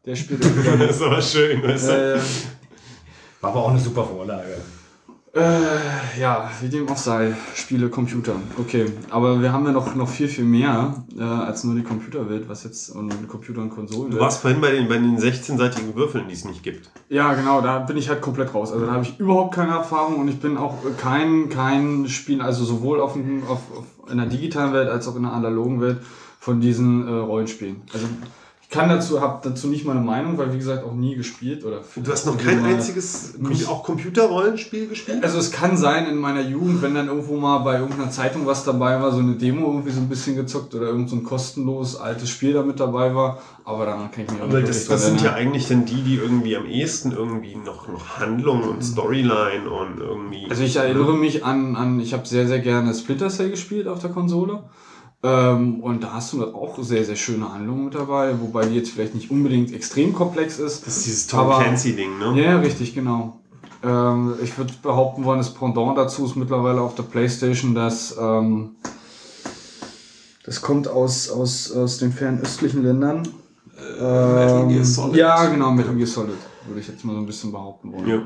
Speaker 2: Der spielt [LAUGHS]
Speaker 3: Das ist aber schön, weißt du?
Speaker 2: äh,
Speaker 1: War aber auch eine super Vorlage.
Speaker 2: äh, ja, wie dem auch sei, Spiele, Computer. Okay, aber wir haben ja noch, noch viel, viel mehr äh, als nur die Computerwelt, was jetzt und Computer und Konsolen.
Speaker 3: Du warst vorhin bei den, bei den 16-seitigen Würfeln, die es nicht gibt.
Speaker 2: Ja, genau, da bin ich halt komplett raus. Also da habe ich überhaupt keine Erfahrung und ich bin auch kein, kein Spiel, also sowohl auf, dem- auf, auf in der digitalen Welt als auch in der analogen Welt von diesen äh, Rollenspielen. Also kann dazu, habe dazu nicht mal eine Meinung, weil wie gesagt auch nie gespielt oder.
Speaker 3: Du hast noch kein einziges
Speaker 2: mich-
Speaker 3: auch Computerrollenspiel gespielt?
Speaker 2: Also es kann sein in meiner Jugend, wenn dann irgendwo mal bei irgendeiner Zeitung was dabei war, so eine Demo irgendwie so ein bisschen gezockt oder irgend so ein kostenlos altes Spiel da mit dabei war, aber daran kann ich mich auch nicht
Speaker 3: das, das sind ja eigentlich dann die, die irgendwie am ehesten irgendwie noch, noch Handlung und Storyline und irgendwie.
Speaker 2: Also ich erinnere mich an, an ich habe sehr, sehr gerne Splinter Cell gespielt auf der Konsole. Ähm, und da hast du auch sehr, sehr schöne Handlungen mit dabei, wobei die jetzt vielleicht nicht unbedingt extrem komplex ist.
Speaker 3: Das ist dieses Tom Clancy-Ding, ne?
Speaker 2: Ja, richtig, genau. Ähm, ich würde behaupten wollen, das Pendant dazu ist mittlerweile auf der Playstation, dass ähm, das kommt aus, aus, aus den fernöstlichen Ländern.
Speaker 3: Metal Gear
Speaker 2: Ähm,
Speaker 3: Solid.
Speaker 2: Ja, genau, Metal Gear Solid, würde ich jetzt mal so ein bisschen behaupten wollen.
Speaker 3: Ja.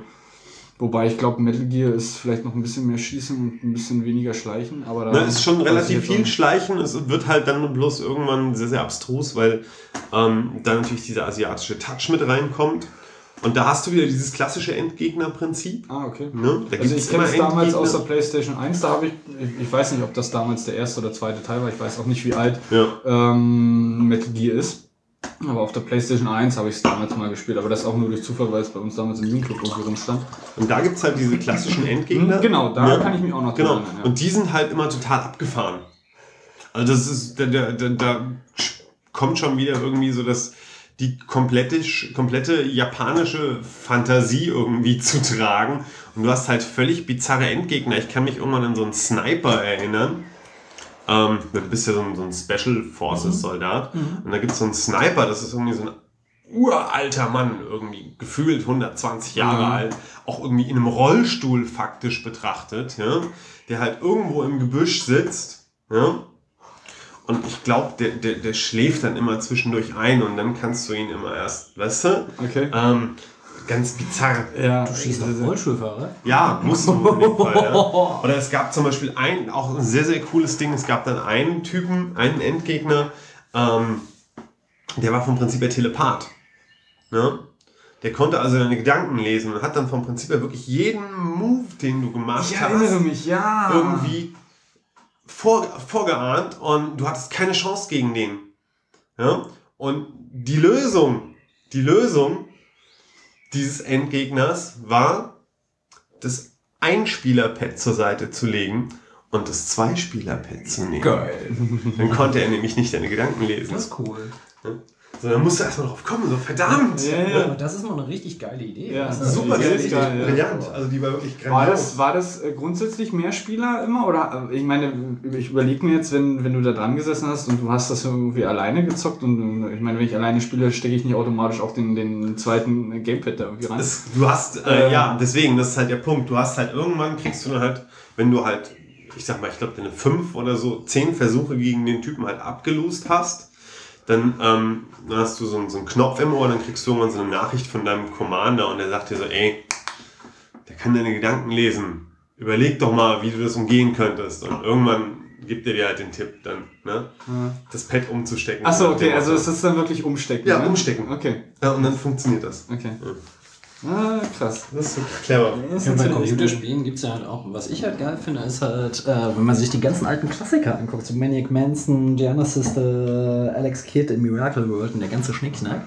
Speaker 2: Wobei ich glaube, Metal Gear ist vielleicht noch ein bisschen mehr Schießen und ein bisschen weniger Schleichen, aber da
Speaker 3: Na, ist schon relativ viel Schleichen. Es wird halt dann bloß irgendwann sehr, sehr abstrus, weil ähm, da natürlich dieser asiatische Touch mit reinkommt. Und da hast du wieder dieses klassische Endgegner-Prinzip.
Speaker 2: Ah, okay.
Speaker 3: Ne? Da
Speaker 2: Also ich kenne es damals aus der. PlayStation 1, da habe ich, ich, ich weiß nicht, ob das damals der erste oder zweite Teil war, ich weiß auch nicht, wie alt
Speaker 3: Ja.
Speaker 2: ähm, Metal Gear ist. Aber auf der PlayStation 1 habe ich es damals mal gespielt, aber das auch nur durch Zufall, weil es bei uns damals im Jugendclub irgendwie rumstand.
Speaker 3: Und da gibt es halt diese klassischen Endgegner.
Speaker 2: Genau, da
Speaker 3: Ja.
Speaker 2: kann ich mich auch noch
Speaker 3: Genau.
Speaker 2: erinnern. Ja.
Speaker 3: Und die sind halt immer total abgefahren. Also das ist, da, da, da, da kommt schon wieder irgendwie so das, die komplette, komplette japanische Fantasie irgendwie [LAUGHS] zu tragen. Und du hast halt völlig bizarre Endgegner. Ich kann mich irgendwann an so einen Sniper erinnern. Ähm, du bist ja so ein, so ein Special Forces Soldat. Und da gibt es so einen Sniper, das ist irgendwie so ein uralter Mann, irgendwie gefühlt 120 Jahre
Speaker 2: Mhm.
Speaker 3: alt, auch irgendwie in einem Rollstuhl faktisch betrachtet, ja, der halt irgendwo im Gebüsch sitzt, ja, und ich glaube, der, der, der schläft dann immer zwischendurch ein und dann kannst du ihn immer erst, weißt du,
Speaker 2: Okay.
Speaker 3: ähm, ganz bizarr.
Speaker 2: Ja,
Speaker 1: Du schießt auf Rollstuhlfahrer?
Speaker 3: Ja, musst du in dem Fall. Ja. [LAUGHS] Oder es gab zum Beispiel ein, auch ein sehr, sehr cooles Ding. Es gab dann einen Typen, einen Endgegner, ähm, der war vom Prinzip her Telepath. Ne? Der konnte also deine Gedanken lesen und hat dann vom Prinzip her wirklich jeden Move, den du gemacht
Speaker 2: Ich
Speaker 3: hast,
Speaker 2: erinnere mich, ja.
Speaker 3: irgendwie vor, vorgeahnt und du hattest keine Chance gegen den. Ja? Und die Lösung, die Lösung dieses Endgegners war, das Einspieler-Pad zur Seite zu legen und das Zweispieler-Pad zu nehmen.
Speaker 1: Geil.
Speaker 3: Dann konnte er nämlich nicht deine Gedanken lesen.
Speaker 1: Das ist cool.
Speaker 3: So, dann musst du erstmal drauf kommen, so verdammt!
Speaker 2: Ja, ja.
Speaker 1: Aber das ist mal eine richtig geile Idee.
Speaker 2: Ja,
Speaker 1: Das ist
Speaker 3: Super,
Speaker 2: Die
Speaker 3: geil,
Speaker 2: ist geil, ja.
Speaker 3: brillant. Also die war wirklich
Speaker 2: War
Speaker 3: grandios.
Speaker 2: das, war das äh, grundsätzlich mehr Spieler immer? Oder äh, ich meine, ich überlege mir jetzt, wenn, wenn du da dran gesessen hast und du hast das irgendwie alleine gezockt und äh, ich meine, wenn ich alleine spiele, stecke ich nicht automatisch auch den, den zweiten Gamepad da irgendwie ran.
Speaker 3: Es, du hast, äh,
Speaker 2: Ähm.
Speaker 3: ja, deswegen, das ist halt der Punkt. Du hast halt irgendwann kriegst du dann halt, wenn du halt, ich sag mal, ich glaube, deine fünf oder so, zehn Versuche gegen den Typen halt abgelost hast, dann, ähm, dann hast du so, einen- so einen Knopf im Ohr, dann kriegst du irgendwann so eine Nachricht von deinem Commander und der sagt dir so, ey, der kann deine Gedanken lesen. Überleg doch mal, wie du das umgehen könntest. Und irgendwann gibt er dir halt den Tipp, dann, ne,
Speaker 2: Ja.
Speaker 3: das Pad umzustecken.
Speaker 2: Achso, okay, also es ist dann wirklich umstecken.
Speaker 3: Ja,
Speaker 2: ne?
Speaker 3: umstecken.
Speaker 2: Okay,
Speaker 3: Ja, und dann funktioniert das.
Speaker 2: okay. Ah, krass.
Speaker 3: Das ist clever.
Speaker 2: Das
Speaker 1: Ja, bei Computerspielen gibt es ja halt auch, was ich halt geil finde, ist halt, äh, wenn man sich die ganzen alten Klassiker anguckt, so Maniac Manson, Genesis, äh, Alex Kidd in Miracle World und der ganze Schnickschnack.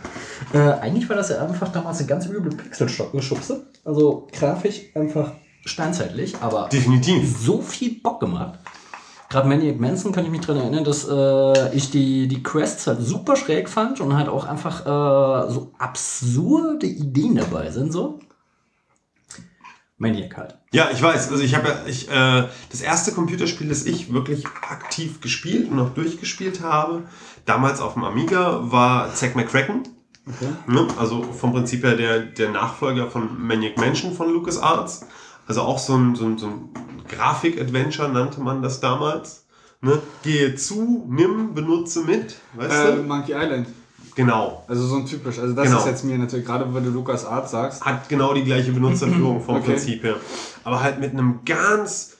Speaker 1: Äh, eigentlich war das ja einfach damals eine ganz üble Pixelschubse. Also grafisch einfach steinzeitlich, aber
Speaker 3: Definitiv.
Speaker 1: so viel Bock gemacht. Gerade Maniac Manson kann ich mich daran erinnern, dass äh, ich die, die Quests halt super schräg fand und halt auch einfach äh, so absurde Ideen dabei sind. So. Maniac halt.
Speaker 3: Ja, ich weiß. Also ich habe ja, ich, äh, das erste Computerspiel, das ich wirklich aktiv gespielt und noch durchgespielt habe, damals auf dem Amiga, war Zack McCracken. Ne? Also vom Prinzip her der, der Nachfolger von Maniac Mansion von LucasArts. Also auch so ein, so ein, so ein Grafik-Adventure nannte man das damals. Ne? Gehe zu, nimm, benutze mit. Weißt
Speaker 2: Äh,
Speaker 3: du?
Speaker 2: Monkey Island.
Speaker 3: Genau.
Speaker 2: Also so ein typisch. Also das
Speaker 3: Genau.
Speaker 2: ist jetzt mir natürlich, gerade wenn du Lukas Art sagst.
Speaker 3: Hat genau die gleiche Benutzerführung vom [CLEARS THROAT]
Speaker 2: Okay.
Speaker 3: Prinzip her. Aber halt mit einem ganz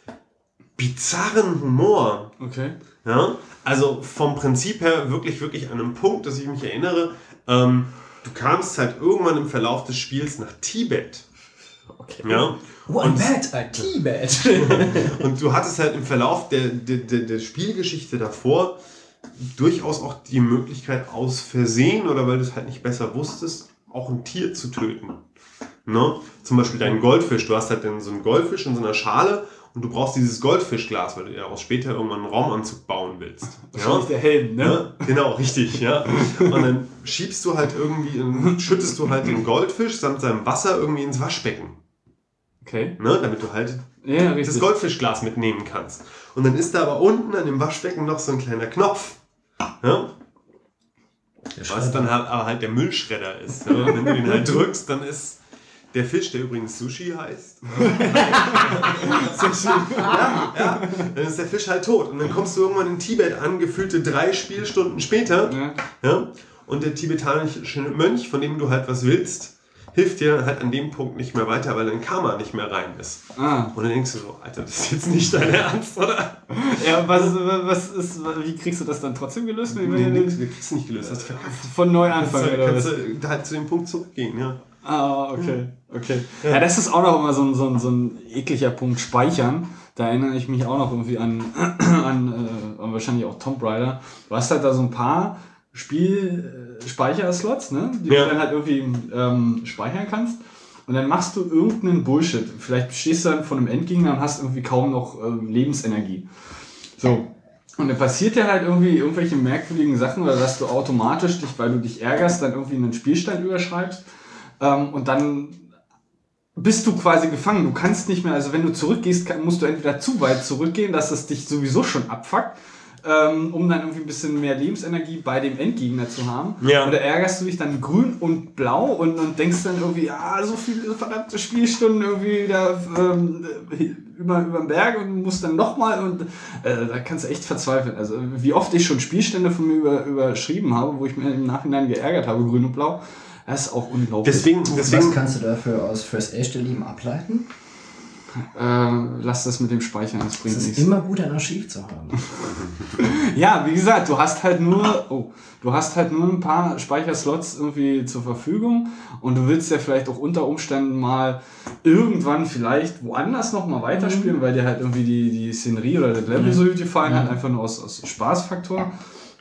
Speaker 3: bizarren Humor.
Speaker 2: Okay.
Speaker 3: Ja? Also vom Prinzip her wirklich, wirklich an einem Punkt, dass ich mich erinnere, ähm, du kamst halt irgendwann im Verlauf des Spiels nach Tibet.
Speaker 1: Okay.
Speaker 3: Ja?
Speaker 1: One
Speaker 3: Und-
Speaker 1: bad, a T-Bad. [LAUGHS]
Speaker 3: Und du hattest halt im Verlauf der, der, der, der Spielgeschichte davor durchaus auch die Möglichkeit, aus Versehen oder weil du es halt nicht besser wusstest, auch ein Tier zu töten. Ne? Zum Beispiel deinen Goldfisch. Du hast halt dann so einen Goldfisch in so einer Schale und du brauchst dieses Goldfischglas, weil du daraus später irgendwann einen Raumanzug bauen willst.
Speaker 2: Wahrscheinlich der Helm, ne?
Speaker 3: Ja, genau, richtig, ja. Und dann schiebst du halt irgendwie, in, schüttest du halt den Goldfisch samt seinem Wasser irgendwie ins Waschbecken.
Speaker 2: Okay.
Speaker 3: Ne? Damit du halt
Speaker 2: Ja,
Speaker 3: das. Goldfischglas mitnehmen kannst. Und dann ist da aber unten an dem Waschbecken noch so ein kleiner Knopf. Ja? Was dann halt, aber halt der Müllschredder ist. Und wenn du den halt [LAUGHS] drückst, dann ist der Fisch, der übrigens Sushi heißt, [LAUGHS] ja, ja, dann ist der Fisch halt tot. Und dann kommst du irgendwann in Tibet an, gefühlte drei Spielstunden später.
Speaker 2: Ja.
Speaker 3: Ja? Und der tibetanische Mönch, von dem du halt was willst, hilft dir halt an dem Punkt nicht mehr weiter, weil dein Karma nicht mehr rein ist.
Speaker 2: Ah.
Speaker 3: Und dann denkst du so, Alter, das ist jetzt nicht dein Ernst, oder?
Speaker 2: Ja, was, was ist, wie kriegst du das dann trotzdem gelöst?
Speaker 3: Nee, nee, du kriegst nicht gelöst. Das.
Speaker 2: Von neu anfangen, oder
Speaker 3: kannst du halt zu dem Punkt zurückgehen, ja.
Speaker 2: Ah, okay, okay. Ja, das ist auch noch immer so ein, so ein, so ein ekliger Punkt, Speichern. Da erinnere ich mich auch noch irgendwie an, [CLEARS THROAT] an, äh, an wahrscheinlich auch Tomb Raider. Du hast halt da so ein paar Spielspeicherslots, ne? die
Speaker 3: Ja.
Speaker 2: du dann halt irgendwie ähm, speichern kannst. Und dann machst du irgendeinen Bullshit. Vielleicht stehst du dann vor einem Endgegner und hast irgendwie kaum noch ähm, Lebensenergie. So. Und dann passiert ja halt irgendwie irgendwelche merkwürdigen Sachen, oder dass du automatisch dich, weil du dich ärgerst, dann irgendwie einen Spielstand überschreibst. Ähm, und dann bist du quasi gefangen. Du kannst nicht mehr, also wenn du zurückgehst, musst du entweder zu weit zurückgehen, dass es dich sowieso schon abfuckt, ähm, um dann irgendwie ein bisschen mehr Lebensenergie bei dem Endgegner zu haben.
Speaker 3: Ja.
Speaker 2: Oder ärgerst du dich dann grün und blau und, und denkst dann irgendwie, ja, so viele verdammte Spielstunden irgendwie da ähm, über, über den Berg und musst dann nochmal und äh, da kannst du echt verzweifeln. Also wie oft ich schon Spielstände von mir über, überschrieben habe, wo ich mir im Nachhinein geärgert habe, grün und blau, das ist auch unglaublich.
Speaker 3: Deswegen,
Speaker 1: Was
Speaker 3: deswegen
Speaker 1: kannst du dafür aus First Aid-Lieben ableiten?
Speaker 2: Äh, lass das mit dem Speichern, das bringt
Speaker 1: Es ist
Speaker 2: nichts.
Speaker 1: immer gut, ein Archiv zu haben. [LAUGHS]
Speaker 2: Ja, wie gesagt, du hast halt nur, oh, du hast halt nur ein paar Speicherslots irgendwie zur Verfügung und du willst ja vielleicht auch unter Umständen mal irgendwann vielleicht woanders noch mal weiterspielen, weil dir halt irgendwie die, die Szenerie oder das Level so gut gefallen hat, einfach nur aus, aus Spaßfaktor.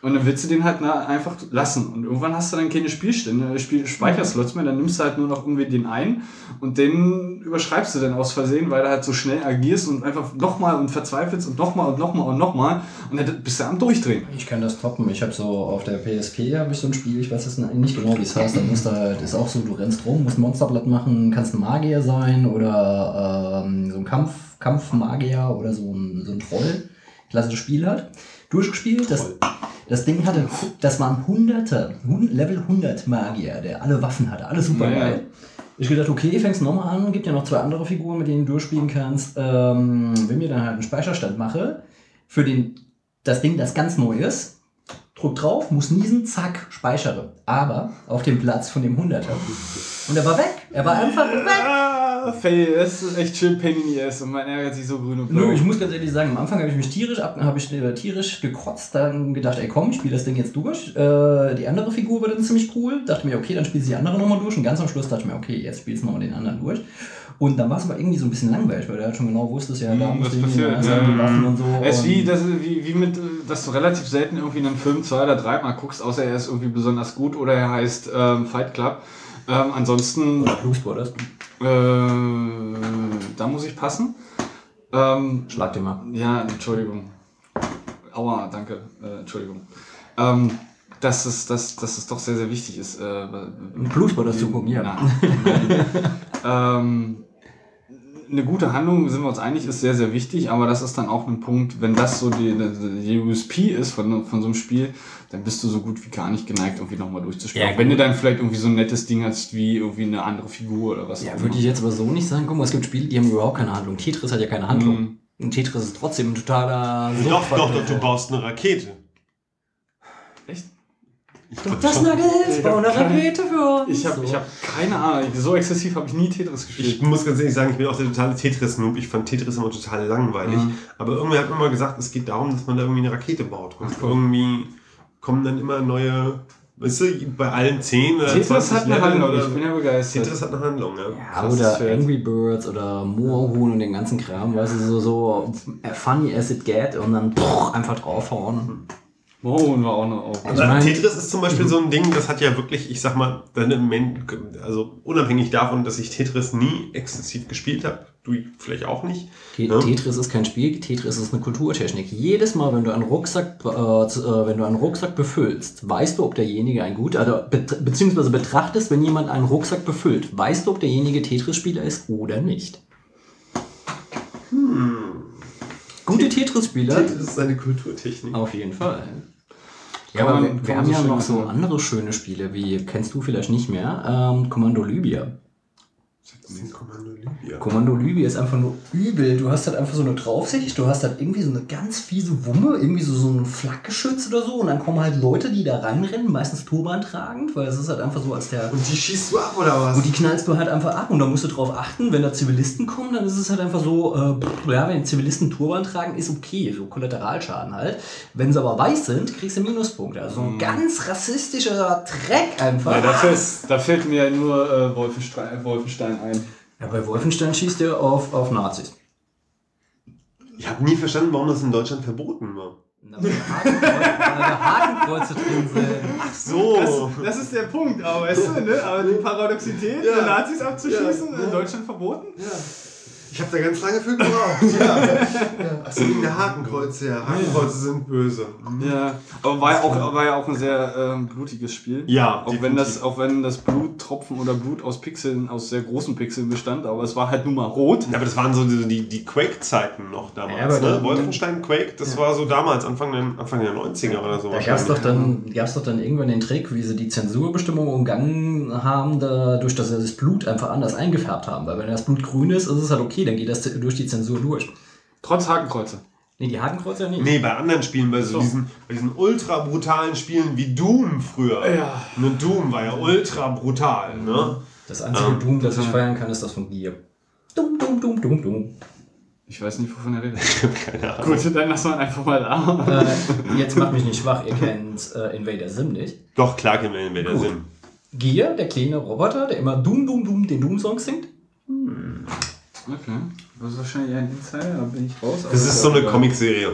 Speaker 2: Und dann willst du den halt na, einfach lassen. Und irgendwann hast du dann keine Spielstände, Spiel Speicherslots mehr, dann nimmst du halt nur noch irgendwie den einen und den überschreibst du dann aus Versehen, weil du halt so schnell agierst und einfach nochmal und verzweifelst und nochmal und nochmal und nochmal und dann bist du am Durchdrehen.
Speaker 1: Ich kann das toppen. Ich habe so auf der PSP habe ich so ein Spiel, ich weiß jetzt nicht genau, wie es heißt. Da musst du halt, ist auch so, du rennst rum, musst ein Monsterblatt machen, kannst ein Magier sein oder ähm, so ein Kampf, Kampfmagier oder so ein, so ein Troll. Klassisches Spiel halt. Durchgespielt. Das, das Ding hatte, das waren hunderte, hun- Level 100 Magier, der alle Waffen hatte, alles super
Speaker 2: Ja, ja.
Speaker 1: geil. Ich gedacht, okay, fängst nochmal an, gibt ja noch zwei andere Figuren, mit denen du durchspielen kannst. Ähm, wenn mir dann halt einen Speicherstand mache, für den, das Ding, das ganz neu ist, drück drauf, muss niesen, zack, speichere. Aber auf dem Platz von dem 100er. Und er war weg. Er war einfach weg.
Speaker 2: Ah, Pay, das ist echt schön Pain in the Ass und man ärgert sich so grün und blau.
Speaker 1: Nö, ich muss ganz ehrlich sagen, am Anfang habe ich mich tierisch ab, habe ich äh, tierisch gekotzt, dann gedacht, ey komm, ich spiele das Ding jetzt durch. Äh, die andere Figur war dann ziemlich cool. Dachte mir, okay, dann spielst du die andere nochmal durch. Und ganz am Schluss dachte ich mir, okay, jetzt spielst du nochmal den anderen durch. Und dann war es aber irgendwie so ein bisschen langweilig, weil du halt schon genau wusstest, ja, da
Speaker 2: Mhm,
Speaker 1: musst
Speaker 2: das
Speaker 1: du irgendwie
Speaker 2: passiert,
Speaker 1: ja, die
Speaker 2: ja.
Speaker 1: Waffen und so.
Speaker 2: Es ist wie, das ist wie, wie mit, dass du relativ selten irgendwie einen Film zwei oder dreimal guckst, außer er ist irgendwie besonders gut oder er heißt ähm, Fight Club. Ähm, ansonsten,
Speaker 1: Oder Blues Brothers.
Speaker 2: äh, da muss ich passen. Ähm,
Speaker 1: Schlag den mal.
Speaker 2: ja, Entschuldigung. Aua, danke. Äh, Entschuldigung. Ähm, dass es, dass, dass es doch sehr, sehr wichtig ist. Äh,
Speaker 1: Blues Brothers zu gucken, ja. [LAUGHS]
Speaker 2: Ähm, eine gute Handlung, sind wir uns einig, ist sehr, sehr wichtig, aber das ist dann auch ein Punkt, wenn das so die, die, USP ist von, von so einem Spiel, dann bist du so gut wie gar nicht geneigt, irgendwie nochmal durchzuspielen.
Speaker 1: Ja,
Speaker 2: Auch wenn du dann vielleicht irgendwie so ein nettes Ding hast, wie irgendwie eine andere Figur oder was
Speaker 1: Ja,
Speaker 2: auch
Speaker 1: würde ich jetzt aber so nicht sagen. Guck mal, es gibt Spiele, die haben überhaupt keine Handlung. Tetris hat ja keine Handlung.
Speaker 2: Mhm.
Speaker 1: Und Tetris ist trotzdem ein totaler
Speaker 3: Doch, doch, doch, du baust eine Rakete. Glaub
Speaker 1: das
Speaker 2: Ich
Speaker 1: bau
Speaker 2: hab
Speaker 1: eine Rakete für uns.
Speaker 2: Ich habe
Speaker 1: So.
Speaker 2: ich hab keine Ahnung, so exzessiv habe ich nie Tetris gespielt.
Speaker 3: Ich muss ganz ehrlich sagen, ich bin auch der totale Tetris-Noob. Ich fand Tetris immer total langweilig.
Speaker 2: Mhm.
Speaker 3: Aber irgendwer hat mir mal gesagt, es geht darum, dass man da irgendwie eine Rakete baut. Und
Speaker 2: cool.
Speaker 3: irgendwie kommen dann immer neue, weißt du, bei allen 10 oder
Speaker 2: Tetris
Speaker 3: 20
Speaker 2: hat eine Handlung,
Speaker 3: oder
Speaker 2: ich bin ja begeistert.
Speaker 3: Tetris hat eine Handlung, ja.
Speaker 1: Ja, oder. Angry Birds oder Moorhuhn und den ganzen Kram, weißt du, so, so äh, funny as it get und dann poch, einfach draufhauen.
Speaker 2: Oh, war auch noch auf.
Speaker 1: Ich
Speaker 3: Aber
Speaker 1: mein-
Speaker 3: Tetris ist zum Beispiel so ein Ding, das hat ja wirklich, ich sag mal, also unabhängig davon, dass ich Tetris nie exzessiv gespielt habe, du vielleicht auch nicht.
Speaker 1: Te-
Speaker 3: Ja.
Speaker 1: Tetris ist kein Spiel, Tetris ist eine Kulturtechnik. Jedes Mal, wenn du einen Rucksack, äh, äh, wenn du einen Rucksack befüllst, weißt du, ob derjenige ein gut, also beziehungsweise betrachtest, wenn jemand einen Rucksack befüllt, weißt du, ob derjenige Tetris-Spieler ist oder nicht. Gute Tetris-Spieler
Speaker 3: Tetris ist eine Kulturtechnik.
Speaker 1: Auf jeden Fall. Ja, aber wir, wir haben ja noch so andere schöne Spiele, wie kennst du vielleicht nicht mehr, ähm, Kommando Libya.
Speaker 3: Das ist Kommando Libya.
Speaker 1: Kommando Libya ist einfach nur übel. Du hast halt einfach so eine Draufsicht, du hast halt irgendwie so eine ganz fiese Wumme, irgendwie so, so ein Flakgeschütz oder so und dann kommen halt Leute, die da reinrennen, meistens Turban tragend, weil es ist halt einfach so als der...
Speaker 3: Und die schießt du ab, oder was?
Speaker 1: Und die knallst du halt einfach ab und da musst du drauf achten, wenn da Zivilisten kommen, dann ist es halt einfach so, äh, ja, wenn Zivilisten Turban tragen, ist okay, so Kollateralschaden halt. Wenn sie aber weiß sind, kriegst du Minuspunkte. Also so ein ganz rassistischer Dreck einfach.
Speaker 2: Ja, dafür ist, da fällt mir nur äh, Wolfenstein, Wolfenstein ein.
Speaker 1: Ja, bei Wolfenstein schießt ihr auf, auf Nazis.
Speaker 3: Ich habe nie verstanden, warum das in Deutschland verboten war.
Speaker 1: Na, Weil da Hakenkreuze, drin sind.
Speaker 3: Ach so.
Speaker 2: Das ist der Punkt, aber weißt du, ne? Aber die Paradoxität,
Speaker 3: Ja.
Speaker 2: die Nazis abzuschießen,
Speaker 3: Ja.
Speaker 2: in Deutschland verboten?
Speaker 3: Ich habe da ganz lange für gebraucht. [LAUGHS] ja. Ach so, wegen der Hakenkreuze, ja. Hakenkreuze sind böse.
Speaker 2: Ja, aber war ja auch, war ja auch ein sehr ähm, blutiges Spiel.
Speaker 3: Ja,
Speaker 2: Auch wenn, das, auch wenn das Bluttropfen oder Blut aus Pixeln, aus sehr großen Pixeln bestand, aber es war halt nun mal rot.
Speaker 3: Ja, aber das waren so die, die, die Quake-Zeiten noch damals.
Speaker 1: Ja,
Speaker 3: ne?
Speaker 1: dann-
Speaker 3: Wolfenstein Quake, das war so damals, Anfang der, Anfang der 90er oder so.
Speaker 1: Da gab es doch, dann- gab's doch dann irgendwann den Trick, wie sie die Zensurbestimmung umgangen haben, dadurch, dass sie das Blut einfach anders eingefärbt haben. Weil wenn das Blut grün ist, ist es halt okay, dann geht das durch die Zensur durch.
Speaker 2: Trotz Hakenkreuze.
Speaker 1: Nee, die Hakenkreuze ja nicht.
Speaker 3: Nee, bei anderen Spielen, bei so,
Speaker 2: So.
Speaker 3: Diesen, bei diesen ultra brutalen Spielen wie Doom früher.
Speaker 2: Ja.
Speaker 3: Ne, Doom war ja ultra brutal, ne?
Speaker 1: Das einzige
Speaker 3: Ähm,
Speaker 1: Doom, das ich feiern kann, ist das von Gear. Dum, dum, dum, dum, dum.
Speaker 2: Ich weiß nicht, wovon er redet.
Speaker 3: Keine Ahnung.
Speaker 2: Gut, dann lassen wir einfach mal da.
Speaker 1: Äh, jetzt macht mich nicht schwach, ihr kennt äh, Invader Sim nicht.
Speaker 3: Doch, klar kennen wir Invader
Speaker 1: Gut.
Speaker 3: Sim.
Speaker 1: Gear, der kleine Roboter, der immer Doom, Doom, Doom den Doom-Song singt.
Speaker 2: Okay. Das ist wahrscheinlich eher ein Insider, da bin ich raus.
Speaker 3: Das ist so eine. Comicserie.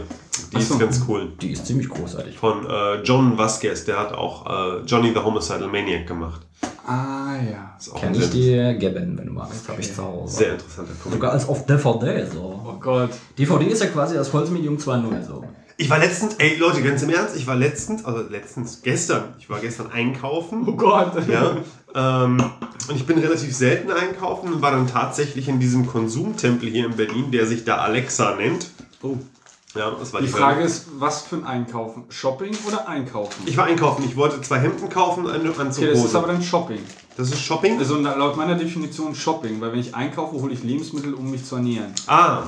Speaker 3: Die
Speaker 2: Ach
Speaker 3: ist ganz cool.
Speaker 1: Die ist ziemlich großartig.
Speaker 3: Von äh, John Vasquez, der hat auch äh, Johnny the Homicidal Maniac gemacht.
Speaker 2: Ah ja.
Speaker 1: Kenn ich dir Gabben, wenn du magst, habe ich zu Hause.
Speaker 3: sehr interessanter Comic.
Speaker 1: Sogar als auf DVD so.
Speaker 2: Oh Gott.
Speaker 1: DVD ist ja quasi das Holzmedium 2.0 so.
Speaker 3: Ich war letztens, ey Leute, ganz im Ernst, ich war letztens, also letztens, gestern, ich war gestern einkaufen.
Speaker 2: Oh Gott.
Speaker 3: Ja, ähm, und ich bin relativ selten einkaufen und war dann tatsächlich in diesem Konsumtempel hier in Berlin, der sich da Alexa nennt.
Speaker 2: Oh.
Speaker 3: Ja, das war
Speaker 2: Die
Speaker 3: die
Speaker 2: Frage ist, was für ein Einkaufen? Shopping oder Einkaufen?
Speaker 3: Ich war einkaufen, ich wollte zwei Hemden kaufen, eine Anzug
Speaker 2: okay, das ist aber dann Shopping.
Speaker 3: Das ist Shopping?
Speaker 2: Also laut meiner Definition Shopping, weil wenn ich einkaufe, hole ich Lebensmittel, um mich zu ernähren.
Speaker 3: Ah,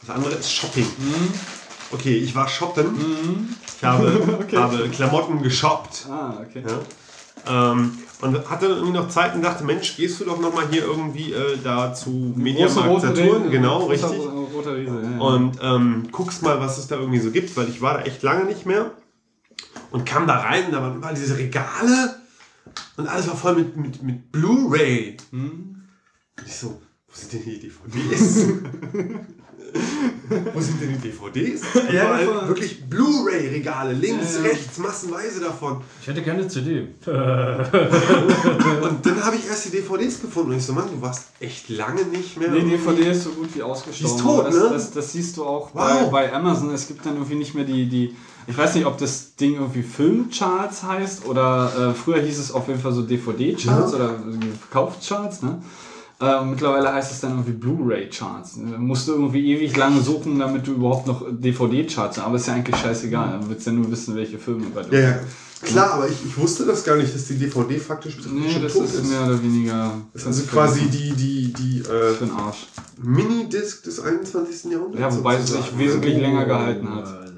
Speaker 3: das andere ist Shopping.
Speaker 2: Mhm.
Speaker 3: Okay, ich war shoppen. Ich habe, [LAUGHS] habe Klamotten geshoppt.
Speaker 2: Ah, okay.
Speaker 3: Ja. Ähm, und hatte irgendwie noch Zeit und dachte, Mensch, gehst du doch noch mal hier irgendwie äh, da zu
Speaker 2: Große
Speaker 3: Mediamarkt Saturn, genau,
Speaker 2: großer
Speaker 3: richtig.
Speaker 2: Roter Riese, ja, ja.
Speaker 3: Und ähm, guckst mal, was es da irgendwie so gibt, weil ich war da echt lange nicht mehr. Und kam da rein, und da waren überall diese Regale und alles war voll mit, mit, mit Blu-ray. Und ich so, wo sind denn hier die DVDs? [LAUGHS] wo sind denn die DVDs?
Speaker 2: Ja,
Speaker 3: Überall wirklich Blu-ray-Regale, links,
Speaker 2: Ja, ja.
Speaker 3: rechts, massenweise davon.
Speaker 1: Ich hätte gerne CD.
Speaker 3: Und dann habe ich erst die DVDs gefunden und ich so, Mann, du warst echt lange nicht mehr.
Speaker 2: Die
Speaker 3: irgendwie-
Speaker 2: DVD ist so gut wie ausgestorben.
Speaker 3: Die ist tot,
Speaker 2: das,
Speaker 3: ne?
Speaker 2: das, das siehst du auch
Speaker 3: Wow.
Speaker 2: bei, bei Amazon. Es gibt dann irgendwie nicht mehr die, die. Ich weiß nicht, ob das Ding irgendwie Filmcharts heißt oder äh, früher hieß es auf jeden Fall so DVD-Charts
Speaker 3: Ja.
Speaker 2: oder Verkaufscharts. Ne? Äh, mittlerweile heißt es dann irgendwie Blu-ray-Charts. Musst du irgendwie ewig lange suchen, damit du überhaupt noch DVD-Charts hast. Aber ist ja eigentlich scheißegal. Dann willst du ja nur wissen, welche Filme bei dir
Speaker 3: Ja, ja. Klar, aber ich, ich wusste das gar nicht, dass die DVD faktisch
Speaker 2: Nee,
Speaker 3: schon
Speaker 2: das
Speaker 3: tot
Speaker 2: ist mehr oder weniger.
Speaker 3: Das ist also quasi die, die, die
Speaker 2: für
Speaker 3: äh,
Speaker 2: den Arsch.
Speaker 3: Mini-Disc des 21. Jahrhunderts.
Speaker 2: Ja, wobei es sich wesentlich länger gehalten hat.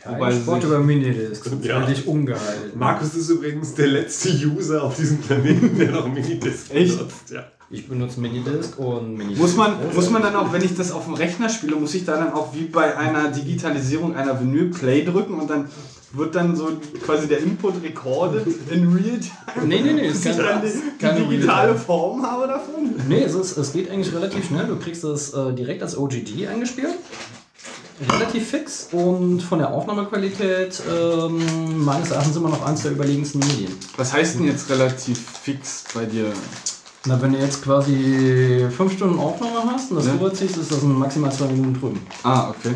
Speaker 1: Kein
Speaker 2: Wobei sie
Speaker 1: Sport über Minidiscs.
Speaker 3: Ja.
Speaker 1: Völlig ungehalten.
Speaker 3: Markus ist übrigens der letzte User auf diesem Planeten, der noch Minidisc
Speaker 2: Echt?
Speaker 3: benutzt. Ja.
Speaker 1: Ich benutze Minidisc und Minidisc.
Speaker 2: Muss man, muss man dann auch, wenn ich das auf dem Rechner spiele, muss ich da dann auch wie bei einer Digitalisierung einer Vinyl Play drücken und dann wird dann so quasi der Input recorded in real time,
Speaker 1: Nee, nee, nee, ist
Speaker 2: ich
Speaker 1: keine,
Speaker 2: dann die, die digitale. Form habe davon.
Speaker 1: Nee, es, ist, es geht eigentlich relativ schnell. Du kriegst das äh, direkt als OGG eingespielt. Relativ fix und von der Aufnahmequalität ähm, meines Erachtens immer noch eins der überlegensten Medien.
Speaker 2: Was heißt denn jetzt relativ fix bei dir?
Speaker 1: Na, wenn du jetzt quasi fünf Stunden Aufnahme hast und das
Speaker 2: Ja.
Speaker 1: rüberziehst, ist das maximal zwei Minuten drüben.
Speaker 2: Ah, okay.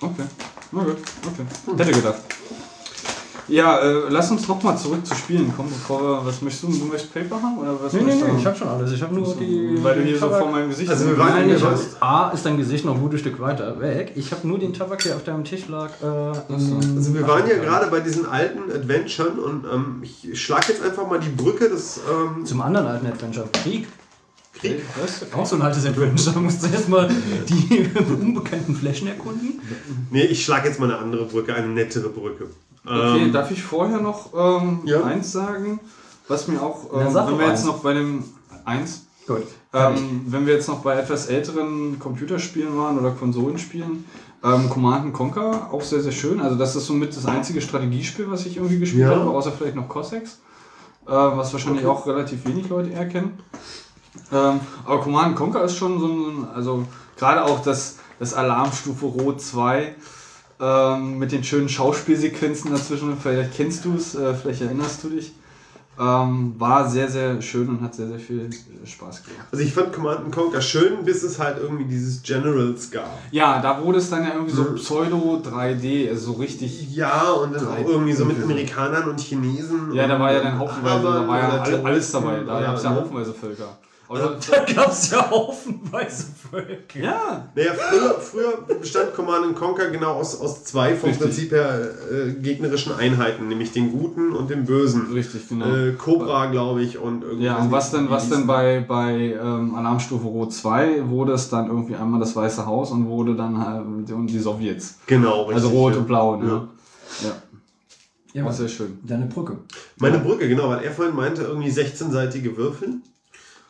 Speaker 2: Okay. Na gut, okay. Hätte gedacht. Ja, äh, lass uns nochmal zurück zu Spielen kommen, bevor wir. Was möchtest du? Du möchtest Paper haben? Oder was
Speaker 1: Nee, nee, nee, ich hab schon alles. Ich habe nur die.
Speaker 2: Weil du hier so
Speaker 1: Tabak-
Speaker 2: vor meinem Gesicht
Speaker 3: Also wir
Speaker 2: bist.
Speaker 3: waren-
Speaker 1: Nein, ich
Speaker 3: Ja,
Speaker 1: hab,
Speaker 3: was?
Speaker 1: A ist dein Gesicht noch ein gutes Stück weiter weg. Ich habe nur den Tabak, der auf deinem Tisch lag. Äh,
Speaker 3: Also wir waren ja gerade bei diesen alten Adventuren und ähm, ich schlage jetzt einfach mal die Brücke des ähm,
Speaker 1: Zum anderen alten Adventure. Krieg.
Speaker 3: Krieg.
Speaker 2: Was?
Speaker 1: Auch so ein altes Adventure. Da musst du erstmal die [LAUGHS] unbekannten Flächen erkunden.
Speaker 3: Nee, ich schlage jetzt mal eine andere Brücke, eine nettere Brücke.
Speaker 2: Okay,
Speaker 3: Ähm,
Speaker 2: darf ich vorher noch ähm,
Speaker 3: Ja.
Speaker 2: eins sagen? Was mir auch,
Speaker 1: Na,
Speaker 2: ähm,
Speaker 1: sag
Speaker 2: wenn wir jetzt
Speaker 1: eins.
Speaker 2: noch bei dem eins,
Speaker 1: Gut.
Speaker 2: ähm, wenn wir jetzt noch bei etwas älteren Computerspielen waren oder Konsolenspielen, ähm, Command Conquer auch sehr, sehr schön. Also das ist somit das einzige Strategiespiel, was ich irgendwie gespielt
Speaker 3: Ja.
Speaker 2: habe, außer vielleicht noch Cossacks, äh, was wahrscheinlich auch relativ wenig Leute eher kennen. Ähm, aber Command Conquer ist schon so ein, also gerade auch das, das Alarmstufe Rot 2 ähm, mit den schönen Schauspielsequenzen dazwischen, vielleicht kennst du es, äh, vielleicht erinnerst du dich. Ähm, war sehr, sehr schön und hat sehr, sehr viel äh, Spaß gemacht.
Speaker 3: also ich fand Command Conquer schön, bis es halt irgendwie dieses Generals gab.
Speaker 2: Ja, da wurde es dann ja irgendwie so
Speaker 3: Mhm.
Speaker 2: Pseudo 3D, also so richtig.
Speaker 3: Ja, und dann auch irgendwie so mit Amerikanern und Chinesen.
Speaker 2: Ja, da war ja dann haufenweise, da war ja alles dabei. Da
Speaker 3: Terroristen,
Speaker 2: gab es ja haufenweise Völker. Aber
Speaker 1: Da [LAUGHS] gab es ja haufenweise Völker.
Speaker 2: ja,
Speaker 3: Naja, früher, früher bestand Command Conquer genau aus, aus zwei vom
Speaker 2: Richtig.
Speaker 3: Prinzip her äh, gegnerischen Einheiten, nämlich den Guten und den Bösen.
Speaker 2: richtig, genau.
Speaker 3: Äh, Cobra, glaube ich, und irgendwie.
Speaker 2: Ja, und was denn, was denn bei, bei ähm, Alarmstufe Rot 2 wurde es dann irgendwie einmal das Weiße Haus und wurde dann halt und die Sowjets.
Speaker 3: Genau, richtig.
Speaker 2: Also Rot
Speaker 3: ja.
Speaker 2: und Blau, ne?
Speaker 3: Ja.
Speaker 2: Ja,
Speaker 1: Ja,
Speaker 2: war
Speaker 1: was?
Speaker 2: sehr schön.
Speaker 1: Deine Brücke.
Speaker 3: Meine Brücke, genau, weil er vorhin meinte, irgendwie 16-seitige Würfel.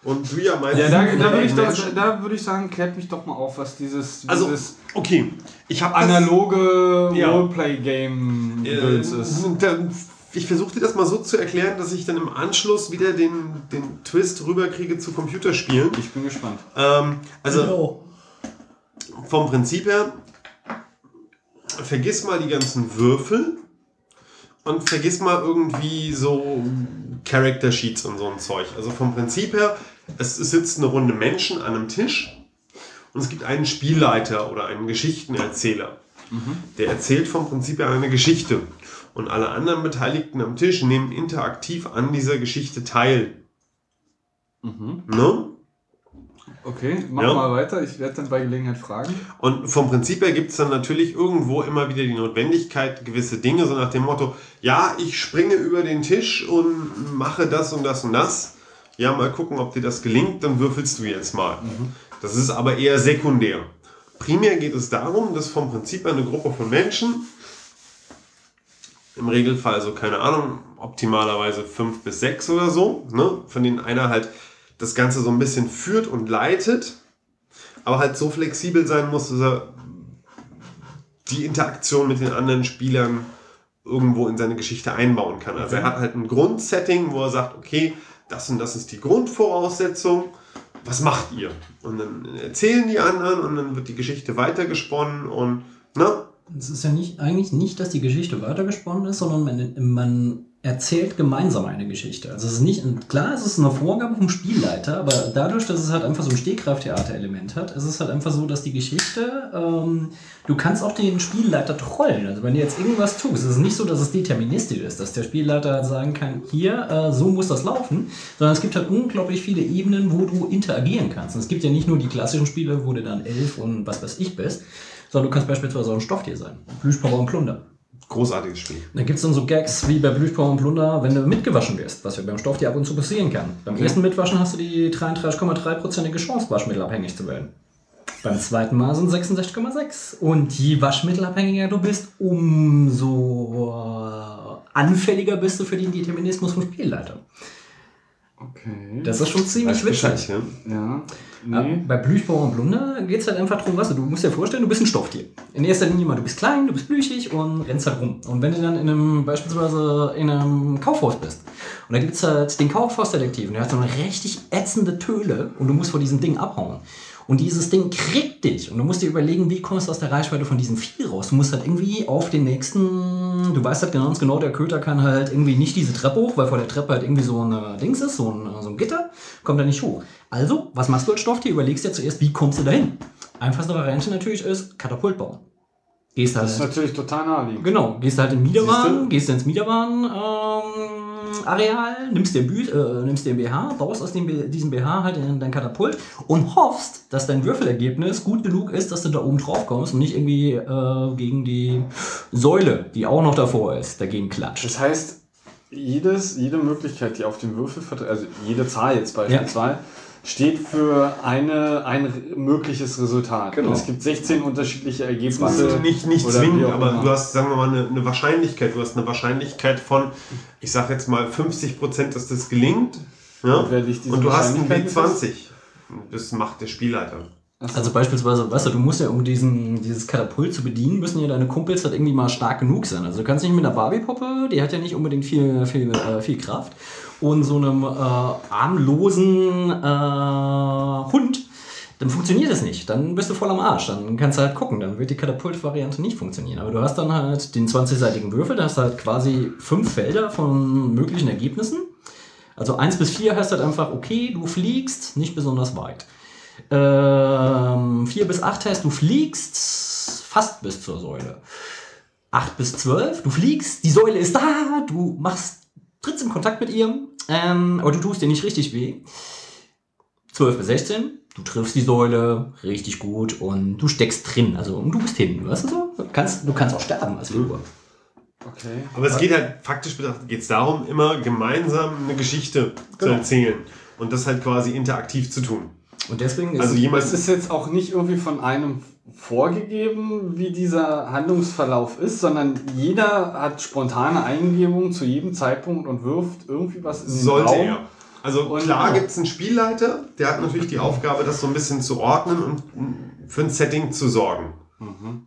Speaker 3: Und du ja meinst.
Speaker 2: Ja, da, da, würde ich doch,
Speaker 3: Menschen.
Speaker 2: da würde ich sagen, klärt mich doch mal auf, was dieses,
Speaker 3: Also,
Speaker 2: dieses
Speaker 3: okay. Ich habe
Speaker 2: analoge
Speaker 3: Ja.
Speaker 2: Roleplay-Game-Gedöns ist.
Speaker 3: Äh, ich versuche dir das mal so zu erklären, dass ich dann im Anschluss wieder den, den Twist rüberkriege zu Computerspielen.
Speaker 2: Ich bin gespannt.
Speaker 3: Ähm, also
Speaker 1: Genau.
Speaker 3: vom Prinzip her, vergiss mal die ganzen Würfel und vergiss mal irgendwie so Character Sheets und so ein Zeug. Also vom Prinzip her, es, sitzt eine Runde Menschen an einem Tisch und es gibt einen Spielleiter oder einen Geschichtenerzähler. Der erzählt vom Prinzip her eine Geschichte. Und alle anderen Beteiligten am Tisch nehmen interaktiv an dieser Geschichte teil. Ne?
Speaker 2: Okay, mach
Speaker 3: Ja.
Speaker 2: mal weiter. Ich werde dann bei Gelegenheit fragen.
Speaker 3: Und vom Prinzip her gibt es dann natürlich irgendwo immer wieder die Notwendigkeit, gewisse Dinge, so nach dem Motto, ja, ich springe über den Tisch und mache das und das und das. Ja, mal gucken, ob dir das gelingt, dann würfelst du jetzt mal. Das ist aber eher sekundär. Primär geht es darum, dass vom Prinzip her eine Gruppe von Menschen Im Regelfall so, keine Ahnung, optimalerweise fünf bis sechs oder so, ne? von denen einer halt das Ganze so ein bisschen führt und leitet, aber halt so flexibel sein muss, dass er die Interaktion mit den anderen Spielern irgendwo in seine Geschichte einbauen kann. Also er hat halt ein Grundsetting, wo er sagt, okay, das und das ist die Grundvoraussetzung, was macht ihr? Und dann erzählen die anderen und dann wird die Geschichte weitergesponnen und, ne?
Speaker 1: Es ist ja nicht, eigentlich nicht, dass die Geschichte weitergesponnen ist, sondern man, man erzählt gemeinsam eine Geschichte. Also es ist nicht, klar, es ist eine Vorgabe vom Spielleiter, aber dadurch, dass es halt einfach so ein Stehkrafttheater-Element hat, ist es halt einfach so, dass die Geschichte, ähm, du kannst auch den Spielleiter trollen. Also wenn du jetzt irgendwas tust, es ist nicht so, dass es deterministisch ist, dass der Spielleiter halt sagen kann, hier, äh, so muss das laufen, sondern es gibt halt unglaublich viele Ebenen, wo du interagieren kannst. Und es gibt ja nicht nur die klassischen Spiele, wo du dann elf und was weiß ich bist, sondern du kannst beispielsweise auch ein Stofftier sein. Plüschpower und Plunder.
Speaker 3: Großartiges Spiel.
Speaker 1: Da gibt es dann so Gags wie bei Blüchpower und Plunder, wenn du mitgewaschen wirst, was ja beim Stofftier ab und zu passieren kann. Beim ersten Mitwaschen hast du die 33,3%ige Chance, waschmittelabhängig zu werden. Beim zweiten Mal sind 66,6. Und je waschmittelabhängiger du bist, umso anfälliger bist du für den Determinismus vom Spielleiter.
Speaker 2: Okay.
Speaker 1: Das ist schon ziemlich witzig.
Speaker 3: Ja?
Speaker 2: ja. Nee.
Speaker 1: bei Blüchbauer und Blunder geht es halt einfach darum, was du, du musst dir vorstellen, du bist ein Stofftier. In erster Linie mal, du bist klein, du bist blüchig und rennst halt rum. Und wenn du dann in einem, beispielsweise in einem Kaufhaus bist und da gibt es halt den Kaufhausdetektiv und der hat so eine richtig ätzende Töle und du musst vor diesem Ding abhauen. Und dieses Ding kriegt dich. Und du musst dir überlegen, wie kommst du aus der Reichweite von diesem Vieh raus. Du musst halt irgendwie auf den nächsten. Du weißt halt ganz genau, der Köter kann halt irgendwie nicht diese Treppe hoch, weil vor der Treppe halt irgendwie so ein äh, Dings ist, so ein, so ein Gitter. Kommt da nicht hoch. Also, was machst du als Stofftier? Überlegst dir zuerst, wie kommst du dahin? Einfachste Variante natürlich ist Katapult bauen. Gehst halt.
Speaker 2: Das ist natürlich total naheliegend.
Speaker 1: Genau, gehst halt in? Miederwahn, gehst ins Miederwahn ähm, Areal, nimmst dir, Bü äh, nimmst dir ein BH, baust aus dem, diesem BH halt in dein Katapult und hoffst, dass dein Würfelergebnis gut genug ist, dass du da oben drauf kommst und nicht irgendwie äh, gegen die Säule, die auch noch davor ist, dagegen klatscht.
Speaker 2: Das heißt, jedes, jede Möglichkeit, die auf dem Würfel also jede Zahl jetzt beispielsweise, steht für eine, ein mögliches Resultat.
Speaker 1: Genau.
Speaker 2: Es gibt 16 unterschiedliche Ergebnisse.
Speaker 3: nicht, nicht zwingend, aber du hast, sagen wir mal, eine, eine Wahrscheinlichkeit. Du hast eine Wahrscheinlichkeit von, ich sag jetzt mal 50 Prozent, dass das gelingt. Ja?
Speaker 2: Und
Speaker 3: Und du hast einen
Speaker 2: Wahrscheinlichkeit
Speaker 3: W20. Das macht der Spielleiter.
Speaker 1: Also beispielsweise, weißt du, du musst ja, um diesen, dieses Katapult zu bedienen, müssen ja deine Kumpels halt irgendwie mal stark genug sein. Also du kannst nicht mit einer Barbie-Puppe, die hat ja nicht unbedingt viel, viel, äh, viel Kraft, und so einem äh, armlosen äh, Hund, dann funktioniert das nicht. Dann bist du voll am Arsch. Dann kannst du halt gucken. Dann wird die Katapult-Variante nicht funktionieren. Aber du hast dann halt den 20-seitigen Würfel, da hast du halt quasi fünf Felder von möglichen Ergebnissen. Also 1 bis 4 heißt halt einfach, okay, du fliegst nicht besonders weit. Ähm, 4 bis 8 heißt, du fliegst fast bis zur Säule. 8 bis 12, du fliegst, die Säule ist da, du machst, trittst in Kontakt mit ihr, ähm, aber du tust dir nicht richtig weh. 12 bis 16, du triffst die Säule richtig gut und du steckst drin, also und du bist hin, weißt du so? Du kannst, du kannst auch sterben als Löwe.
Speaker 2: Okay.
Speaker 3: Aber es geht halt, faktisch betrachtet, geht es darum, immer gemeinsam eine Geschichte zu
Speaker 1: Genau.
Speaker 3: erzählen. Und das halt quasi interaktiv zu tun.
Speaker 1: Und deswegen ist
Speaker 3: Also jemand,
Speaker 2: Es ist jetzt auch nicht irgendwie von einem vorgegeben, wie dieser Handlungsverlauf ist, sondern jeder hat spontane Eingebungen zu jedem Zeitpunkt und wirft irgendwie was in den
Speaker 3: sollte
Speaker 2: Raum.
Speaker 3: er. Also
Speaker 2: Und-
Speaker 3: klar gibt es einen Spielleiter, der hat natürlich die Aufgabe, das so ein bisschen zu ordnen und für ein Setting zu sorgen.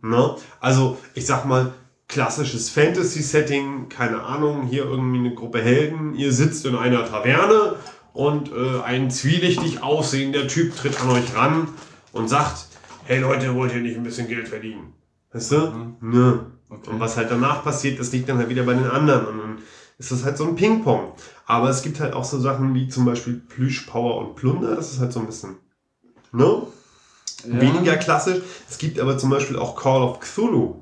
Speaker 3: Ne? Also ich sag mal, klassisches Fantasy-Setting, keine Ahnung, hier irgendwie eine Gruppe Helden, ihr sitzt in einer Taverne und äh, ein zwielichtig aussehender Typ tritt an euch ran und sagt, hey Leute, wollt ihr nicht ein bisschen Geld verdienen? Weißt du? Ne.
Speaker 2: Okay.
Speaker 3: Und was halt danach passiert, das liegt dann halt wieder bei den anderen. Und dann ist das halt so ein Ping-Pong. Aber es gibt halt auch so Sachen wie zum Beispiel Plüsch, Power und Plunder. Das ist halt so ein bisschen, ne?
Speaker 2: Ja.
Speaker 3: Weniger klassisch. Es gibt aber zum Beispiel auch Call of Cthulhu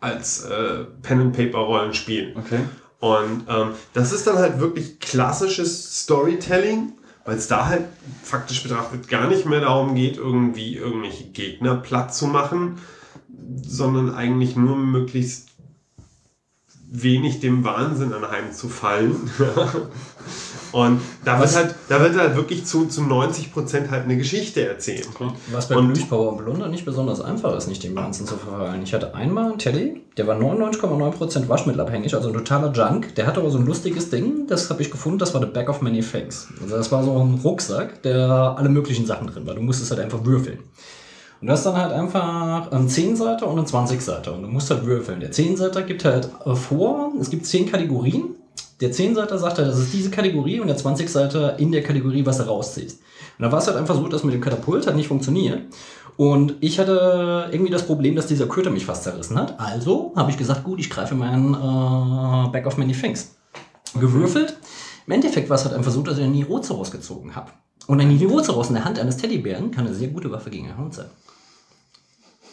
Speaker 3: als äh, Pen-and-Paper-Rollenspiel.
Speaker 2: Okay.
Speaker 3: Und ähm, das ist dann halt wirklich klassisches Storytelling, weil es da halt faktisch betrachtet gar nicht mehr darum geht, irgendwie irgendwelche Gegner platt zu machen, sondern eigentlich nur möglichst wenig dem Wahnsinn anheimzufallen. [LAUGHS] Und da wird halt, da wird halt wirklich zu, zu 90% halt eine Geschichte erzählt.
Speaker 1: Was bei
Speaker 3: Und-
Speaker 1: und Blunder nicht besonders einfach ist, nicht dem Ganzen zu verfallen. Ich hatte einmal einen Teddy, der war 99,9% waschmittelabhängig, also ein totaler Junk. Der hatte aber so ein lustiges Ding, das habe ich gefunden, das war the Back of Many Things. Also das war so ein Rucksack, der alle möglichen Sachen drin war. Du musstest halt einfach würfeln. Und das dann halt einfach ein 10-Seiter und ein 20-Seiter. Und du musst halt würfeln. Der 10-Seiter gibt halt vor, es gibt 10 Kategorien. Der 10-Seiter sagt halt, das ist diese Kategorie und der 20-Seiter in der Kategorie, was du rausziehst. Und da war es halt einfach so, dass mit dem Katapult halt nicht funktioniert. Und ich hatte irgendwie das Problem, dass dieser Köter mich fast zerrissen hat. Also habe ich gesagt, gut, ich greife meinen äh, Back of Many Things. Gewürfelt. Im Endeffekt war es halt einfach so, dass ich einen Nirozeros gezogen habe. Und ein Nirozeros in der Hand eines Teddybären kann eine sehr gute Waffe gegen einen Hund sein.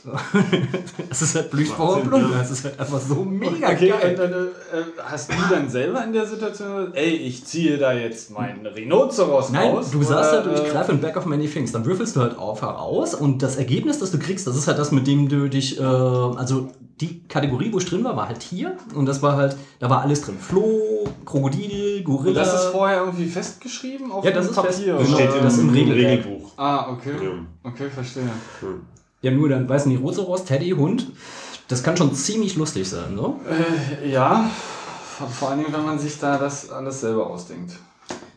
Speaker 1: [LAUGHS] Es ist halt
Speaker 2: ja.
Speaker 1: Es ist halt einfach so mega
Speaker 2: Okay,
Speaker 1: geil.
Speaker 2: und dann, äh, hast du dann selber in der Situation, ey, ich ziehe da jetzt meinen Rhinoceros
Speaker 1: Nein,
Speaker 2: raus?
Speaker 1: du sagst halt, ich greife in Back of Many Things. Dann würfelst du halt auf heraus und das Ergebnis, das du kriegst, das ist halt das, mit dem du dich, äh, also die Kategorie, wo ich drin war, war halt hier und das war halt, da war alles drin. Floh, Krokodil, Gorilla.
Speaker 2: Und das ist vorher irgendwie festgeschrieben auf
Speaker 1: Ja, das
Speaker 2: dem
Speaker 1: ist
Speaker 2: Papier?
Speaker 1: fest- genau,
Speaker 3: Steht
Speaker 1: das
Speaker 3: im,
Speaker 1: im.
Speaker 3: Regelbuch.
Speaker 2: Ah, okay.
Speaker 3: Ja.
Speaker 2: Okay, verstehe.
Speaker 1: Ja, nur dann, weiß nicht, Rozeros, Teddy, Hund. Das kann schon ziemlich lustig sein, so.
Speaker 2: Äh, ja, vor- allen Dingen, wenn man sich da das alles selber ausdenkt.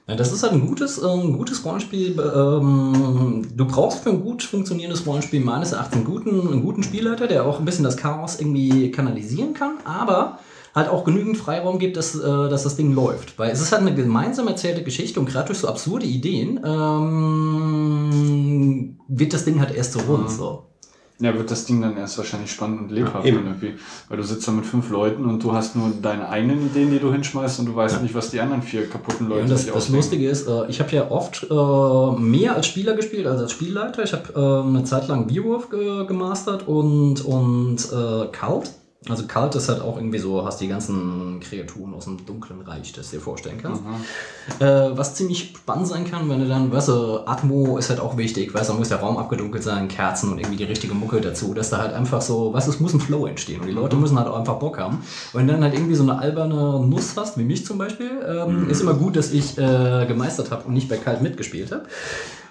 Speaker 1: Ja, das ist halt ein gutes, äh, ein gutes Rollenspiel. Ähm, du brauchst für ein gut funktionierendes Rollenspiel meines Erachtens einen guten, einen guten Spielleiter, der auch ein bisschen das Chaos irgendwie kanalisieren kann, aber halt auch genügend Freiraum gibt, dass, äh, dass das Ding läuft. Weil es ist halt eine gemeinsam erzählte Geschichte und gerade durch so absurde Ideen ähm, wird das Ding halt erst so rund. So.
Speaker 2: Ja, wird das Ding dann erst wahrscheinlich spannend und lebhaft
Speaker 3: eben.
Speaker 2: dann irgendwie. Weil du sitzt da mit fünf Leuten und du hast nur deine eigenen Ideen, die du hinschmeißt und du weißt nicht, was die anderen vier kaputten Leute
Speaker 1: Ja, das,
Speaker 2: sich
Speaker 1: das
Speaker 2: ausdenken.
Speaker 1: Lustige ist, äh, ich habe ja oft äh, mehr als Spieler gespielt als als Spielleiter. Ich habe äh, eine Zeit lang Beowulf ge gemastert und, und äh, Cult. Also Cult ist halt auch irgendwie so, hast die ganzen Kreaturen aus dem dunklen Reich, das du dir vorstellen kannst. Äh, was ziemlich spannend sein kann, wenn du dann, weißt du, Atmo ist halt auch wichtig, weißt du, da muss der Raum abgedunkelt sein, Kerzen und irgendwie die richtige Mucke dazu, dass da halt einfach so, weißt du, es muss ein Flow entstehen und die Leute müssen halt auch einfach Bock haben. Wenn du dann halt irgendwie so eine alberne Nuss hast, wie mich zum Beispiel, ähm, ist immer gut, dass ich äh, gemeistert habe und nicht bei Kalt mitgespielt habe.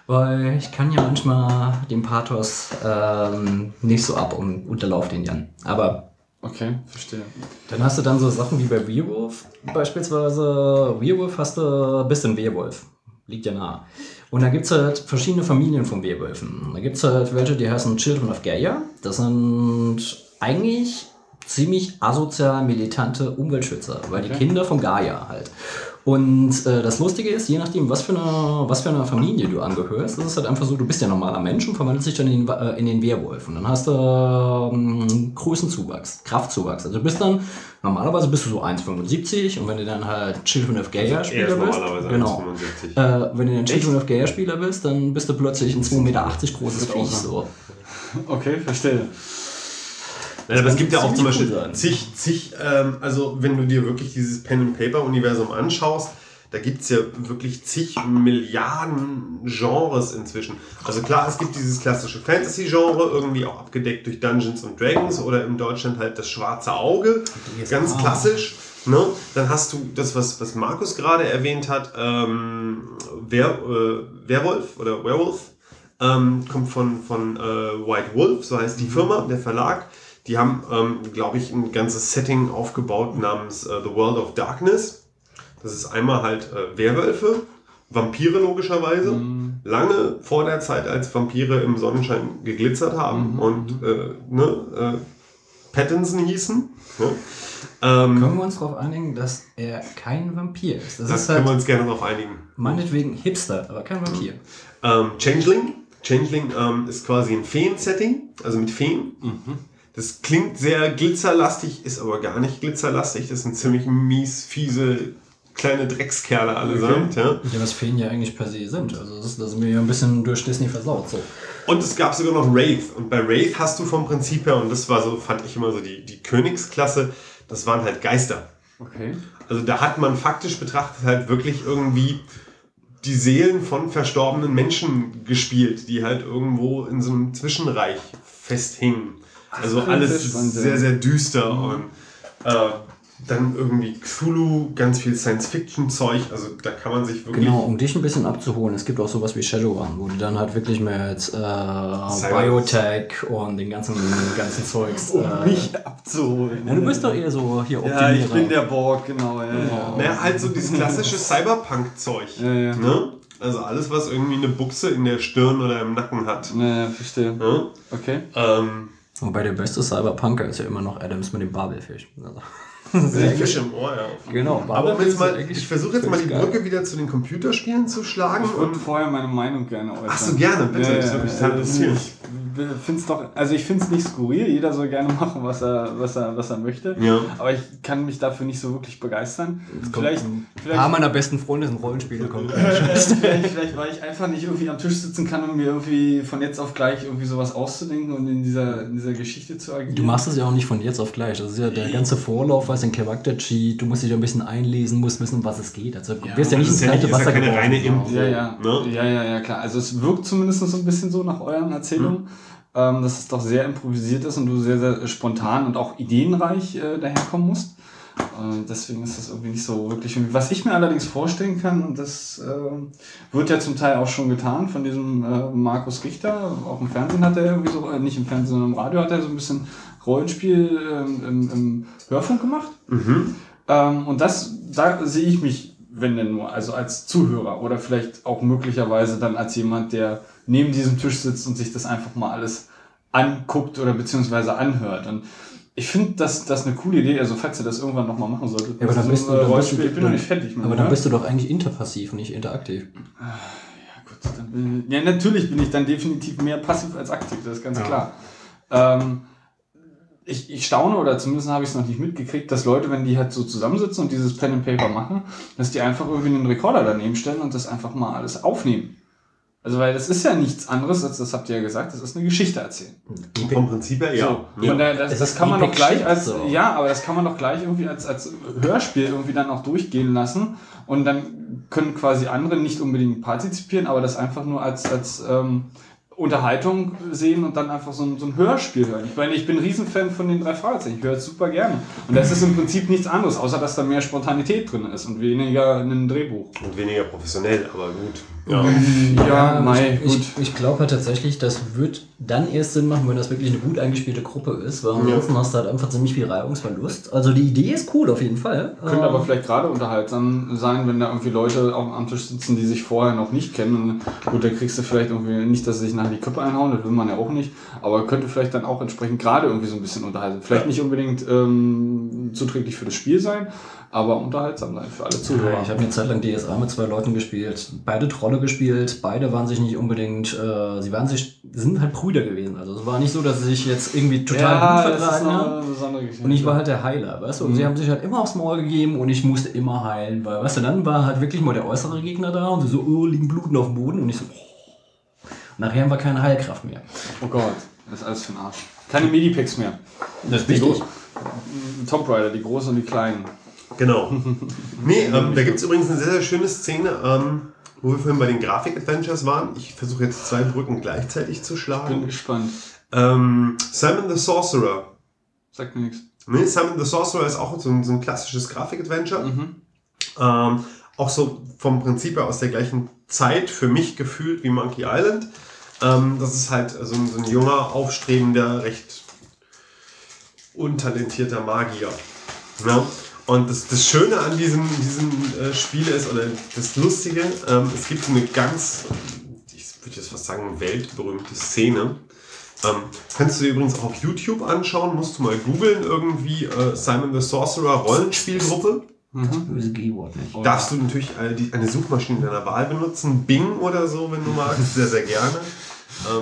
Speaker 1: Weil ich kann ja manchmal den Pathos ähm, nicht so ab und unterlauf den Jan. Aber
Speaker 2: Okay, verstehe.
Speaker 1: dann hast du dann so Sachen wie bei Werewolf beispielsweise. Werewolf hast du, bist ein Werwolf. Liegt ja nah. Und da gibt es halt verschiedene Familien von Werwölfen. Da gibt es halt welche, die heißen Children of Gaia. Das sind eigentlich ziemlich asozial militante Umweltschützer, weil die
Speaker 2: Okay.
Speaker 1: Kinder von Gaia halt. Und äh, das Lustige ist, je nachdem, was für, eine, was für eine Familie du angehörst, ist es halt einfach so, du bist ja normaler Mensch und verwandelst dich dann in, den äh, in den Werwolf. Und dann hast du ähm, Größenzuwachs, Kraftzuwachs. Also du bist dann, normalerweise bist du so 1,75 und wenn du dann halt Children of Gaia
Speaker 3: Er
Speaker 1: Spieler
Speaker 3: ist
Speaker 1: bist, genau.
Speaker 3: 1,75.
Speaker 1: Äh, wenn du dann Children of Gaia Spieler bist, dann bist du plötzlich ein 2,80 Meter großes Viech. So.
Speaker 2: Okay, verstehe.
Speaker 3: Ja, aber es gibt ja auch zum Beispiel
Speaker 1: cool
Speaker 3: zig, zig ähm, also wenn du dir wirklich dieses Pen-and-Paper-Universum anschaust, da gibt es ja wirklich zig Milliarden Genres inzwischen. Also klar, es gibt dieses klassische Fantasy-Genre, irgendwie auch abgedeckt durch Dungeons and Dragons oder in Deutschland halt das schwarze Auge, ganz klassisch. Ne? Dann hast du das, was, was Markus gerade erwähnt hat, ähm, Wer, äh, Werwolf oder Werewolf, ähm, kommt von, von äh, White Wolf, so heißt die Firma, der Verlag. Die haben, ähm, glaube ich, ein ganzes Setting aufgebaut namens äh, The World of Darkness. Das ist einmal halt äh, Werwölfe, Vampire logischerweise, lange vor der Zeit, als Vampire im Sonnenschein geglitzert haben und äh, ne, äh, Pattinson hießen. Ne? Ähm,
Speaker 1: Können wir uns darauf einigen, dass er kein Vampir ist? Das
Speaker 3: da
Speaker 1: ist
Speaker 3: können wir
Speaker 1: halt
Speaker 3: uns gerne darauf einigen.
Speaker 1: meinetwegen Hipster, aber kein Vampir.
Speaker 3: Ähm, Changeling. Changeling ähm, ist quasi ein Feen-Setting, also mit Feen. Das klingt sehr glitzerlastig, ist aber gar nicht glitzerlastig. Das sind ziemlich mies, fiese, kleine Dreckskerle allesamt. Ja.
Speaker 1: Ja, was Feen ja eigentlich per se sind. Also das, das ist mir ja ein bisschen durch Disney versaut. So.
Speaker 3: Und es gab sogar noch Wraith. Und bei Wraith hast du vom Prinzip her, und das war so, fand ich immer so die, die Königsklasse, das waren halt Geister.
Speaker 2: Okay.
Speaker 3: Also da hat man faktisch betrachtet halt wirklich irgendwie die Seelen von verstorbenen Menschen gespielt, die halt irgendwo in so einem Zwischenreich festhingen. Also alles
Speaker 2: sehr
Speaker 3: sehr, sehr düster und äh, dann irgendwie Cthulhu, ganz viel Science-Fiction-Zeug. Also da kann man sich wirklich.
Speaker 1: Genau, um dich ein bisschen abzuholen. Es gibt auch sowas wie Shadowrun, wo du dann halt wirklich mit äh, Biotech und den ganzen, ganzen Zeugs.
Speaker 2: Um
Speaker 1: äh,
Speaker 2: mich abzuholen.
Speaker 1: ja, du bist doch eher so hier
Speaker 2: Ja, ich
Speaker 1: Optimierer.
Speaker 2: bin der Borg, genau. Ja, ja.
Speaker 3: Naja, halt so dieses klassische [LAUGHS] Cyberpunk-Zeug.
Speaker 2: Ja, ja.
Speaker 3: Ne? Also alles, was irgendwie eine Buchse in der Stirn oder im Nacken hat.
Speaker 2: Ja, ja, verstehe.
Speaker 3: Ne?
Speaker 2: Okay.
Speaker 3: Ähm,
Speaker 1: Wobei der beste Cyberpunker ist ja immer noch Adams mit dem Babelfisch. Also, [LAUGHS]
Speaker 3: der Fisch im Ohr, ja.
Speaker 1: genau,
Speaker 3: Aber um
Speaker 1: Babelfisch
Speaker 3: jetzt mal, ich versuche jetzt mal die
Speaker 1: geil.
Speaker 3: Brücke wieder zu den Computerspielen zu schlagen.
Speaker 2: Ich würde
Speaker 3: Und
Speaker 2: vorher meine Meinung gerne äußern.
Speaker 3: Ach so, gerne, bitte. Das würde mich total interessieren.
Speaker 2: Ich find's doch, also ich finde es nicht skurril, jeder soll gerne [LAUGHS] machen, was er, was er, was er möchte.
Speaker 3: Ja.
Speaker 2: Aber ich kann mich dafür nicht so wirklich begeistern. Vielleicht,
Speaker 1: Ein
Speaker 2: vielleicht,
Speaker 1: paar meiner besten Freunde sind Rollenspiele. kommt. [LAUGHS]
Speaker 2: vielleicht, vielleicht, weil ich einfach nicht irgendwie am Tisch sitzen kann, um mir irgendwie von jetzt auf gleich irgendwie sowas auszudenken und in dieser, in dieser Geschichte zu agieren.
Speaker 1: Du machst es ja auch nicht von jetzt auf gleich. Das ist ja der ganze Vorlauf, was den Charakter-Cheat, du musst dich ein bisschen einlesen, musst wissen, um was es geht. Also du wirst ja nicht
Speaker 3: das
Speaker 1: ins
Speaker 3: ist ja
Speaker 1: kalte
Speaker 3: ja
Speaker 1: Wasser
Speaker 3: keine reine. Impro.
Speaker 2: Ja, ja.
Speaker 3: Ne?
Speaker 2: ja, ja, ja, klar. Also es wirkt zumindest so ein bisschen so nach euren Erzählungen, ähm, dass es doch sehr improvisiert ist und du sehr, sehr spontan und auch ideenreich äh, daherkommen musst. Äh, deswegen ist das irgendwie nicht so wirklich. Was ich mir allerdings vorstellen kann, und das äh, wird ja zum Teil auch schon getan von diesem äh, Markus Richter, auch im Fernsehen hat er irgendwie so, äh, nicht im Fernsehen, sondern im Radio hat er so ein bisschen Rollenspiel ähm, im, im Hörfunk gemacht. Ähm, und das, da sehe ich mich, wenn denn nur, also als Zuhörer oder vielleicht auch möglicherweise dann als jemand, der neben diesem Tisch sitzt und sich das einfach mal alles anguckt oder beziehungsweise anhört. Und ich finde, dass das eine coole Idee, also falls ihr das irgendwann nochmal machen solltet.
Speaker 1: Ja, aber dann
Speaker 2: so
Speaker 1: bist du,
Speaker 2: ein, äh,
Speaker 1: dann bist du,
Speaker 2: ich bin noch nicht fertig.
Speaker 1: aber dann bist du doch eigentlich interpassiv, nicht interaktiv.
Speaker 2: Gut, dann bin ich, ja, natürlich bin ich dann definitiv mehr passiv als aktiv, das ist ganz klar. Ähm, ich, ich staune, oder zumindest habe ich es noch nicht mitgekriegt, dass Leute, wenn die halt so zusammensitzen und dieses Pen and Paper machen, dass die einfach irgendwie einen Rekorder daneben stellen und das einfach mal alles aufnehmen. Also, weil das ist ja nichts anderes, als das habt ihr ja gesagt, das ist eine Geschichte erzählen.
Speaker 3: Vom Prinzip her, ja.
Speaker 2: So. Und da, das, das kann man doch gleich als,
Speaker 1: so.
Speaker 2: ja, aber das kann man doch gleich irgendwie als, als Hörspiel irgendwie dann auch durchgehen lassen. Und dann können quasi andere nicht unbedingt partizipieren, aber das einfach nur als, als ähm, Unterhaltung sehen und dann einfach so ein, so ein Hörspiel hören. Ich meine, ich bin ein Riesenfan von den drei Fragezeichen. Ich höre es super gerne. Und das ist im Prinzip nichts anderes, außer dass da mehr Spontanität drin ist und weniger ein Drehbuch.
Speaker 3: Und weniger professionell, aber gut. Ja.
Speaker 2: Ja,
Speaker 1: aber
Speaker 2: mei,
Speaker 1: ich,
Speaker 2: gut.
Speaker 1: ich, ich glaube halt tatsächlich, das wird dann erst Sinn machen, wenn das wirklich eine gut eingespielte Gruppe ist, weil ansonsten hast du halt einfach ziemlich viel Reibungsverlust. Also die Idee ist cool auf jeden Fall.
Speaker 2: Könnte
Speaker 1: Ähm,
Speaker 2: aber vielleicht gerade unterhaltsam sein, wenn da irgendwie Leute auch am Tisch sitzen, die sich vorher noch nicht kennen. Und gut, da kriegst du vielleicht irgendwie nicht, dass sie sich nachher die Köpfe einhauen, das will man ja auch nicht. Aber könnte vielleicht dann auch entsprechend gerade irgendwie so ein bisschen unterhalten. Vielleicht nicht unbedingt ähm, zuträglich für das Spiel sein, aber unterhaltsam sein für alle Zuhörer.
Speaker 1: Ich habe eine Zeit lang DSA mit zwei Leuten gespielt, beide Trolle gespielt, beide waren sich nicht unbedingt, äh, sie waren sich, sind halt Brüder gewesen. Also es war nicht so, dass sie sich jetzt irgendwie total gut
Speaker 2: das ist
Speaker 1: vertragen haben. Und ich war halt der Heiler, weißt du? Und sie haben sich halt immer aufs Maul gegeben und ich musste immer heilen, weil, weißt du, dann war halt wirklich mal der äußere Gegner da und sie so, oh, liegen Bluten auf dem Boden und ich so, oh. Und nachher haben wir keine Heilkraft mehr.
Speaker 2: oh Gott, das ist alles für den Arsch. Keine Medipacks mehr.
Speaker 1: Das ist
Speaker 2: Die
Speaker 1: wichtig.
Speaker 2: Gro- Tomb Raider, die großen und die kleinen.
Speaker 3: Genau. [LAUGHS] Nee, ähm, da gibt es übrigens eine sehr, sehr schöne Szene, ähm, wo wir vorhin bei den Grafik-Adventures waren. Ich versuche jetzt zwei Brücken gleichzeitig zu
Speaker 2: Bin
Speaker 3: schlagen.
Speaker 2: gespannt.
Speaker 3: Ähm, Simon the Sorcerer.
Speaker 2: Sagt mir nichts.
Speaker 3: Nee, Simon the Sorcerer ist auch so ein, so ein klassisches Grafik-Adventure.
Speaker 2: Mhm.
Speaker 3: Ähm, auch so vom Prinzip her aus der gleichen Zeit für mich gefühlt wie Monkey Island. Ähm, das ist halt so ein, so ein junger, aufstrebender, recht untalentierter Magier. Ne? Und das, das Schöne an diesem, diesem äh, Spiel ist, oder das Lustige, ähm, es gibt eine ganz, ich würde jetzt fast sagen, weltberühmte Szene. Ähm, kannst du dir übrigens auch auf YouTube anschauen, musst du mal googeln, irgendwie äh, Simon the Sorcerer Rollenspielgruppe.
Speaker 1: Böse G-Wort nicht.
Speaker 3: Darfst du natürlich äh, eine Suchmaschine deiner Wahl benutzen, Bing oder so, wenn du magst, sehr, sehr gerne.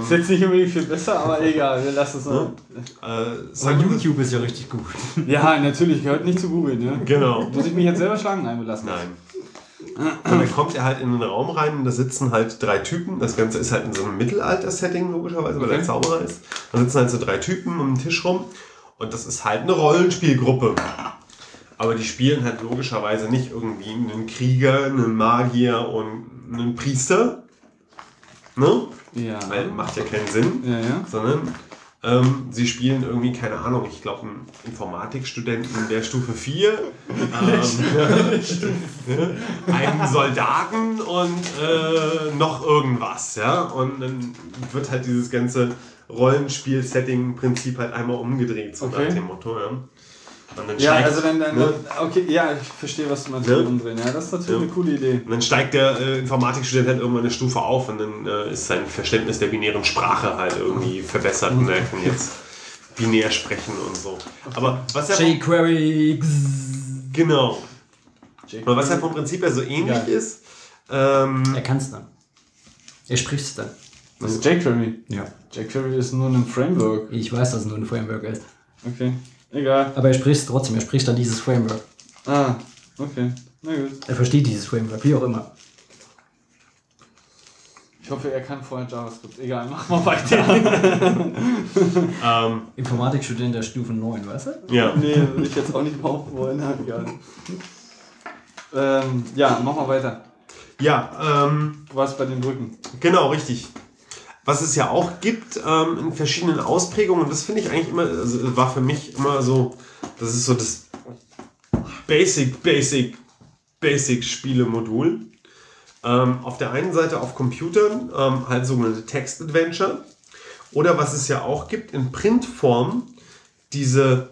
Speaker 2: Ist jetzt nicht unbedingt viel besser, aber [LAUGHS] egal, wir lassen es so.
Speaker 3: Äh,
Speaker 1: YouTube ist ja richtig gut. [LAUGHS]
Speaker 2: Ja, natürlich, gehört nicht zu Google, ne?
Speaker 3: Genau.
Speaker 2: Muss ich mich jetzt selber schlagen? Nein, wir lassen das.
Speaker 3: Nein. Und dann kommt er halt in einen Raum rein und da sitzen halt drei Typen. Das Ganze ist halt in so einem Mittelalter-Setting, logischerweise, weil er
Speaker 2: Okay.
Speaker 3: Zauberer ist. Da sitzen halt so drei Typen um den Tisch rum und das ist halt eine Rollenspielgruppe. Aber die spielen halt logischerweise nicht irgendwie einen Krieger, einen Magier und einen Priester. Ne?
Speaker 2: Ja.
Speaker 3: Weil macht ja keinen Sinn.
Speaker 2: Ja, ja.
Speaker 3: Sondern Ähm, sie spielen irgendwie, keine Ahnung, ich glaube, einen Informatikstudenten der Stufe 4, ähm, [LAUGHS] einen Soldaten und äh, noch irgendwas. Ja? Und dann wird halt dieses ganze Rollenspiel-Setting-Prinzip halt einmal umgedreht, so
Speaker 2: Okay.
Speaker 3: nach dem Motto. Ja,
Speaker 2: Ja,
Speaker 3: steigt-
Speaker 2: also dann, dann
Speaker 3: ne?
Speaker 2: okay, ja, ich verstehe, was du meinst
Speaker 3: Ne?
Speaker 2: umdrehen. Ja, das ist natürlich
Speaker 3: Ja.
Speaker 2: eine coole Idee.
Speaker 3: Und dann steigt der äh, Informatikstudent halt irgendwann eine Stufe auf und dann äh, ist sein Verständnis der binären Sprache halt irgendwie verbessert und er kann jetzt binär sprechen und so. Aber was ja
Speaker 1: jQuery.
Speaker 3: genau. Aber was ja vom Prinzip her so ähnlich
Speaker 2: Ja.
Speaker 3: ist, ähm,
Speaker 1: Er kann es dann. Er spricht es dann.
Speaker 2: Was ist jQuery?
Speaker 1: Ja.
Speaker 2: jQuery ist nur ein Framework.
Speaker 1: Ich weiß, dass es nur ein Framework ist.
Speaker 2: Okay, egal.
Speaker 1: Aber er spricht es trotzdem. Er spricht dann dieses Framework.
Speaker 2: Ah, okay. Na gut.
Speaker 1: Er versteht dieses Framework, wie auch immer.
Speaker 2: Ich hoffe, er kann vorher JavaScript. Egal, mach mal weiter. [LAUGHS]
Speaker 3: ähm,
Speaker 1: Informatikstudent der Stufe 9, weißt du?
Speaker 3: ja.
Speaker 2: nee, würde ich jetzt auch nicht behaupten wollen. Egal. Ähm, ja, mach mal weiter.
Speaker 3: Ja, ähm,
Speaker 2: Du warst bei den Brücken.
Speaker 3: Genau, richtig. Was es ja auch gibt ähm, in verschiedenen Ausprägungen, und das finde ich eigentlich immer, also war für mich immer so, das ist so das Basic, Basic, Basic Spielemodul. Ähm, auf der einen Seite auf Computern ähm, halt sogenannte Text-Adventure. Oder was es ja auch gibt in Printform, diese,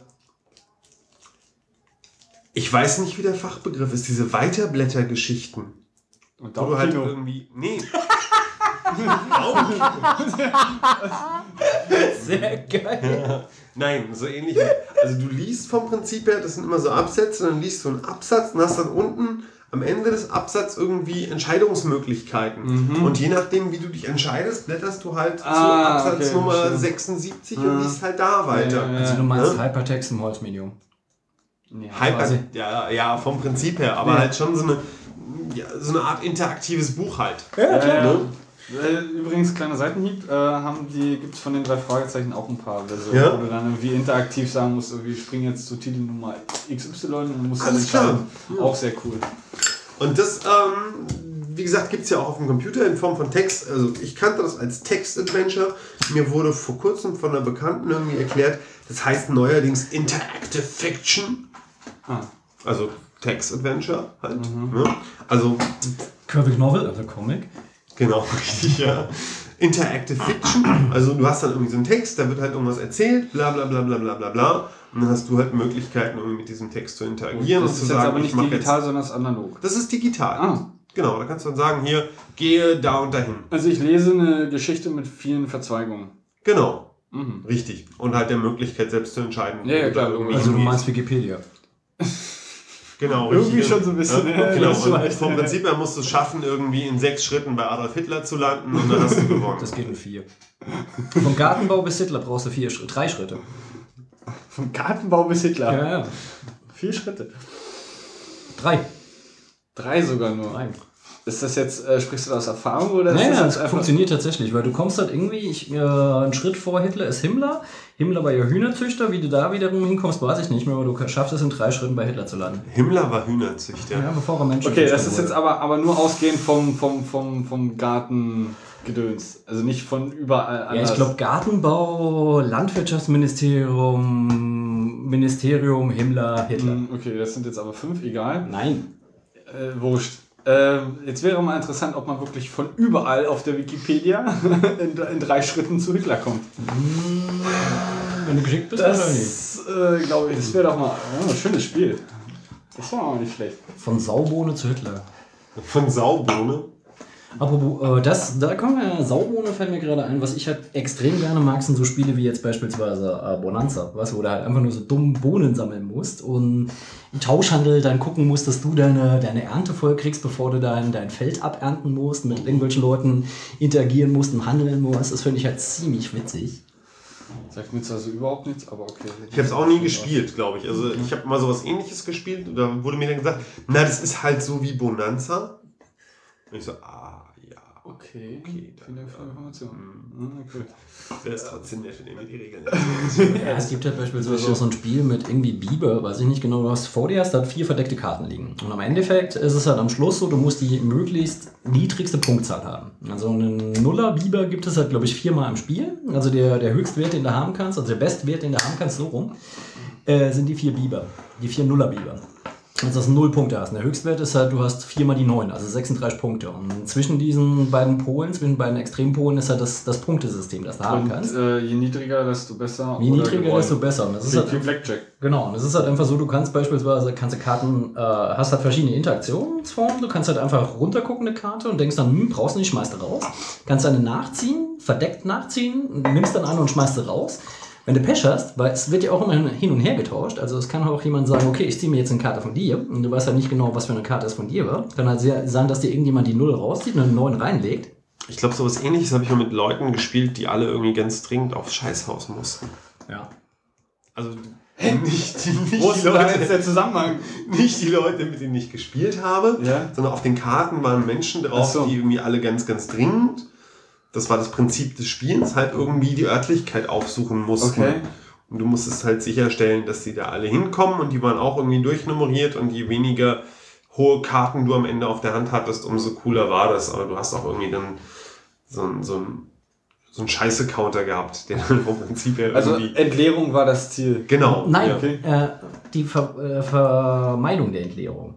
Speaker 3: ich weiß nicht, wie der Fachbegriff ist, diese Weiterblättergeschichten.
Speaker 2: Und
Speaker 3: Wo du halt irgendwie. Nee. [LAUGHS] [LAUGHS]
Speaker 1: Sehr geil.
Speaker 3: Nein, so ähnlich. wie- Also du liest vom Prinzip her, das sind immer so Absätze, dann liest du einen Absatz und hast dann unten am Ende des Absatzes irgendwie Entscheidungsmöglichkeiten. Und je nachdem, wie du dich entscheidest, blätterst du halt zu
Speaker 2: Mhm. Ah,
Speaker 3: Absatz
Speaker 2: okay,
Speaker 3: Nummer
Speaker 2: verstehe.
Speaker 3: 76 und liest halt da weiter.
Speaker 2: Ja, ja,
Speaker 1: Also du meinst
Speaker 3: Ja.
Speaker 1: Hypertext im Holzmedium.
Speaker 2: Ja,
Speaker 3: Hyper,
Speaker 1: quasi.
Speaker 3: ja, ja, vom Prinzip her, aber
Speaker 2: Ja.
Speaker 3: halt schon so eine, ja, so eine Art interaktives Buch halt.
Speaker 2: Ja, ja.
Speaker 3: Ne?
Speaker 2: Äh, Übrigens, kleiner Seitenhieb, äh, haben die, gibt es von den drei Fragezeichen auch ein paar Versionen,
Speaker 3: Ja.
Speaker 2: wo du dann irgendwie interaktiv sagen musst, irgendwie spring jetzt zu Titelnummer XY und musst dann
Speaker 3: Alles klar.
Speaker 2: entscheiden. Auch sehr cool.
Speaker 3: Und das, ähm, wie gesagt, gibt es ja auch auf dem Computer in Form von Text. Also ich kannte das als Text-Adventure. Mir wurde vor kurzem von einer Bekannten irgendwie erklärt, das heißt neuerdings Interactive Fiction.
Speaker 2: Ah.
Speaker 3: Also Text-Adventure halt. Ne? Also
Speaker 1: Graphic Novel, also Comic.
Speaker 3: Genau, [LAUGHS] richtig, ja. Interactive Fiction, also du hast dann irgendwie so einen Text, da wird halt irgendwas erzählt, bla bla bla bla bla bla bla. Und dann hast du halt Möglichkeiten, irgendwie mit diesem Text zu interagieren
Speaker 2: das
Speaker 3: und
Speaker 2: ist
Speaker 3: zu
Speaker 2: jetzt
Speaker 3: sagen,
Speaker 2: aber
Speaker 3: ich
Speaker 2: nicht digital,
Speaker 3: jetzt.
Speaker 2: sondern es ist analog.
Speaker 3: Das ist digital.
Speaker 2: Ah.
Speaker 3: Genau, da kannst du dann sagen, hier, gehe da und dahin.
Speaker 2: Also ich lese eine Geschichte mit vielen Verzweigungen.
Speaker 3: Genau,
Speaker 2: Mhm.
Speaker 3: richtig. Und halt der Möglichkeit, selbst zu entscheiden.
Speaker 2: Ja, ja, klar,
Speaker 3: irgendwie
Speaker 1: Also du meinst Wikipedia. [LAUGHS]
Speaker 3: Genau,
Speaker 2: Irgendwie
Speaker 3: richtig.
Speaker 2: schon so ein bisschen,
Speaker 3: Ja, genau. Und vom. Prinzip her musst du es schaffen, irgendwie in sechs Schritten bei Adolf Hitler zu landen und dann hast du gewonnen.
Speaker 1: Das geht in vier. Vom Gartenbau bis Hitler brauchst du vier Schritte, drei Schritte.
Speaker 2: Vom Gartenbau bis Hitler.
Speaker 1: Ja, ja.
Speaker 2: Vier Schritte.
Speaker 1: Drei.
Speaker 2: Drei sogar nur.
Speaker 1: Drei.
Speaker 2: Ist das jetzt, äh, sprichst du da aus Erfahrung oder
Speaker 1: Nein,
Speaker 2: das
Speaker 1: nein,
Speaker 2: jetzt
Speaker 1: das funktioniert tatsächlich, weil du kommst halt irgendwie, ich, äh, einen Schritt vor Hitler ist Himmler. Himmler war ja Hühnerzüchter, wie du da wiederum hinkommst, weiß ich nicht mehr, aber du schaffst es in drei Schritten bei Hitler zu landen.
Speaker 3: Himmler war Hühnerzüchter.
Speaker 1: Ja, bevor er Menschen
Speaker 2: Okay, das ist jetzt
Speaker 1: wurde.
Speaker 2: aber, aber nur ausgehend vom, vom, vom, vom Gartengedöns. Also nicht von überall
Speaker 1: Ja,
Speaker 2: anders.
Speaker 1: ich glaube Gartenbau, Landwirtschaftsministerium, Ministerium, Himmler, Hitler.
Speaker 2: Hm, Okay, das sind jetzt aber fünf, egal.
Speaker 1: Nein.
Speaker 2: Äh, wurscht. Äh, jetzt wäre mal interessant, ob man wirklich von überall auf der Wikipedia [LAUGHS] in, in drei Schritten zu Hitler kommt.
Speaker 1: Wenn du geschickt bist.
Speaker 2: Das äh, glaube ich, das wäre doch mal ja, ein schönes Spiel. Das war auch nicht schlecht.
Speaker 1: Von Saubohne zu Hitler.
Speaker 3: Von Saubohne.
Speaker 1: Apropos, äh, das, da kommen wir, Saubohne fällt mir gerade ein, was ich halt extrem gerne mag, sind so Spiele wie jetzt beispielsweise äh, Bonanza, weißt du, wo du halt einfach nur so dumm Bohnen sammeln musst und im Tauschhandel dann gucken musst, dass du deine, deine Ernte voll kriegst, bevor du dein, dein Feld abernten musst, mit irgendwelchen Leuten interagieren musst und handeln musst. Das finde ich halt ziemlich witzig.
Speaker 2: Sagt mir zwar so überhaupt nichts, aber okay.
Speaker 3: Ich habe es auch nie gespielt, glaube ich. Also ich habe mal sowas ähnliches gespielt und da wurde mir dann gesagt, na, das ist halt so wie Bonanza. Und ich so, ah, ja,
Speaker 2: Okay.
Speaker 3: Okay,
Speaker 2: Vielen Dank für die Information. Ah, cool.
Speaker 3: Wäre es trotzdem nett, wenn ihr mir die Regeln [LAUGHS]
Speaker 1: Ja, es gibt halt beispielsweise auch so ein Spiel mit irgendwie Biber, weiß ich nicht genau, du hast vor dir hast, da hat vier verdeckte Karten liegen. Und am Endeffekt ist es halt am Schluss so, du musst die möglichst niedrigste Punktzahl haben. Also einen Nuller Biber gibt es halt, glaube ich, viermal im Spiel. Also der, der Höchstwert, den du haben kannst, also der Bestwert, den du haben kannst, so rum, äh, sind die vier Biber. Die vier Nuller Also das null Punkte hast. Und der Höchstwert ist halt, du hast viermal die neun, also 36 Punkte. Und zwischen diesen beiden Polen, zwischen beiden Extrempolen ist halt das, das Punktesystem, das du haben
Speaker 2: Und
Speaker 1: kannst.
Speaker 2: äh, je niedriger, desto besser.
Speaker 1: Je niedriger, desto besser. Und das ist halt
Speaker 2: Blackjack.
Speaker 1: Genau, und es ist halt einfach so, du kannst beispielsweise, kannst du Karten, äh, hast halt verschiedene Interaktionsformen, du kannst halt einfach runtergucken eine Karte und denkst dann, hm, brauchst du nicht, schmeißt du raus. Kannst eine nachziehen, verdeckt nachziehen, nimmst dann an und schmeißt sie raus. Wenn du Pech hast, weil es wird ja auch immer hin und her getauscht, also es kann auch jemand sagen, okay, ich ziehe mir jetzt eine Karte von dir und du weißt halt nicht genau, was für eine Karte es von dir war. Kann halt sehr sein, dass dir irgendjemand die Null rauszieht und eine 9 reinlegt.
Speaker 3: Ich glaube, sowas ähnliches habe ich mal mit Leuten gespielt, die alle irgendwie ganz dringend aufs Scheißhaus mussten.
Speaker 1: Ja.
Speaker 3: Also nicht, die, nicht,
Speaker 2: Wo
Speaker 3: die
Speaker 2: ist
Speaker 3: Leute,
Speaker 2: der Zusammenhang?
Speaker 3: nicht die Leute, mit denen ich gespielt habe,
Speaker 2: Ja.
Speaker 3: sondern auf den Karten waren Menschen drauf,
Speaker 2: so.
Speaker 3: die irgendwie alle ganz, ganz dringend, das war das Prinzip des Spiels, halt irgendwie die Örtlichkeit aufsuchen mussten.
Speaker 2: Okay.
Speaker 3: Und du musstest halt sicherstellen, dass die da alle hinkommen und die waren auch irgendwie durchnummeriert und je weniger hohe Karten du am Ende auf der Hand hattest, umso cooler war das. Aber du hast auch irgendwie dann so ein, so ein, so ein Scheiße-Counter gehabt, [LAUGHS] der dann vom Prinzip her
Speaker 2: Also
Speaker 3: irgendwie...
Speaker 2: Entleerung war das Ziel.
Speaker 3: Genau.
Speaker 1: Nein,
Speaker 3: Ja.
Speaker 2: okay.
Speaker 1: äh, die Ver äh, Vermeidung der Entleerung.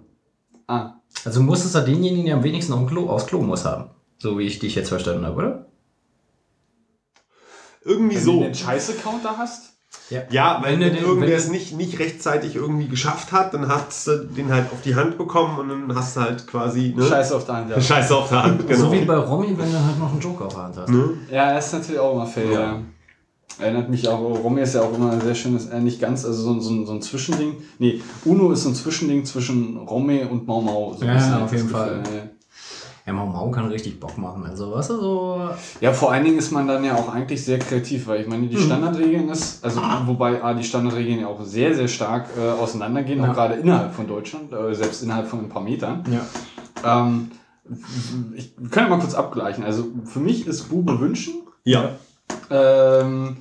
Speaker 2: Ah.
Speaker 1: Also du musstest halt denjenigen, der am wenigsten auf Klo, aufs Klo muss haben. So wie ich dich jetzt verstanden habe, oder?
Speaker 3: Irgendwie
Speaker 2: Wenn
Speaker 3: so.
Speaker 2: du den Scheiße-Counter hast?
Speaker 3: Ja, weil
Speaker 1: Wenn
Speaker 3: wenn,
Speaker 1: du den-
Speaker 3: irgendwer
Speaker 1: wenn
Speaker 3: es nicht, nicht rechtzeitig irgendwie geschafft hat, dann hast du den halt auf die Hand bekommen und dann hast du halt quasi ne?
Speaker 2: Scheiße auf der Hand, ja.
Speaker 3: Scheiße auf der Hand. Genau.
Speaker 1: So wie bei Romy, wenn du halt noch einen Joker auf der Hand hast.
Speaker 3: ne?
Speaker 2: Ja, das ist natürlich auch immer fair.
Speaker 3: Ja.
Speaker 2: Ja. Erinnert mich auch, Romy ist ja auch immer ein sehr schönes, äh, nicht ganz, also so, ein- so, so ein Zwischending. Nee, Uno ist so ein Zwischending zwischen Romy und Mau Mau. So ein
Speaker 1: Ja, auf jeden
Speaker 2: das
Speaker 1: Fall.
Speaker 2: Gefühl, ja.
Speaker 1: Ja, Mau Mau kann richtig Bock machen. Also, weißt du, so.
Speaker 2: Ja, vor allen Dingen ist man dann ja auch eigentlich sehr kreativ, weil ich meine, die Standardregeln ist, also wobei ah, die Standardregeln ja auch sehr, sehr stark äh, auseinandergehen,
Speaker 1: Ja.
Speaker 2: auch gerade innerhalb von Deutschland, äh, selbst innerhalb von ein paar Metern.
Speaker 1: Ja.
Speaker 2: Ähm, ich können ja mal kurz abgleichen. Also für mich ist Bube wünschen,
Speaker 3: Ja.
Speaker 2: ähm,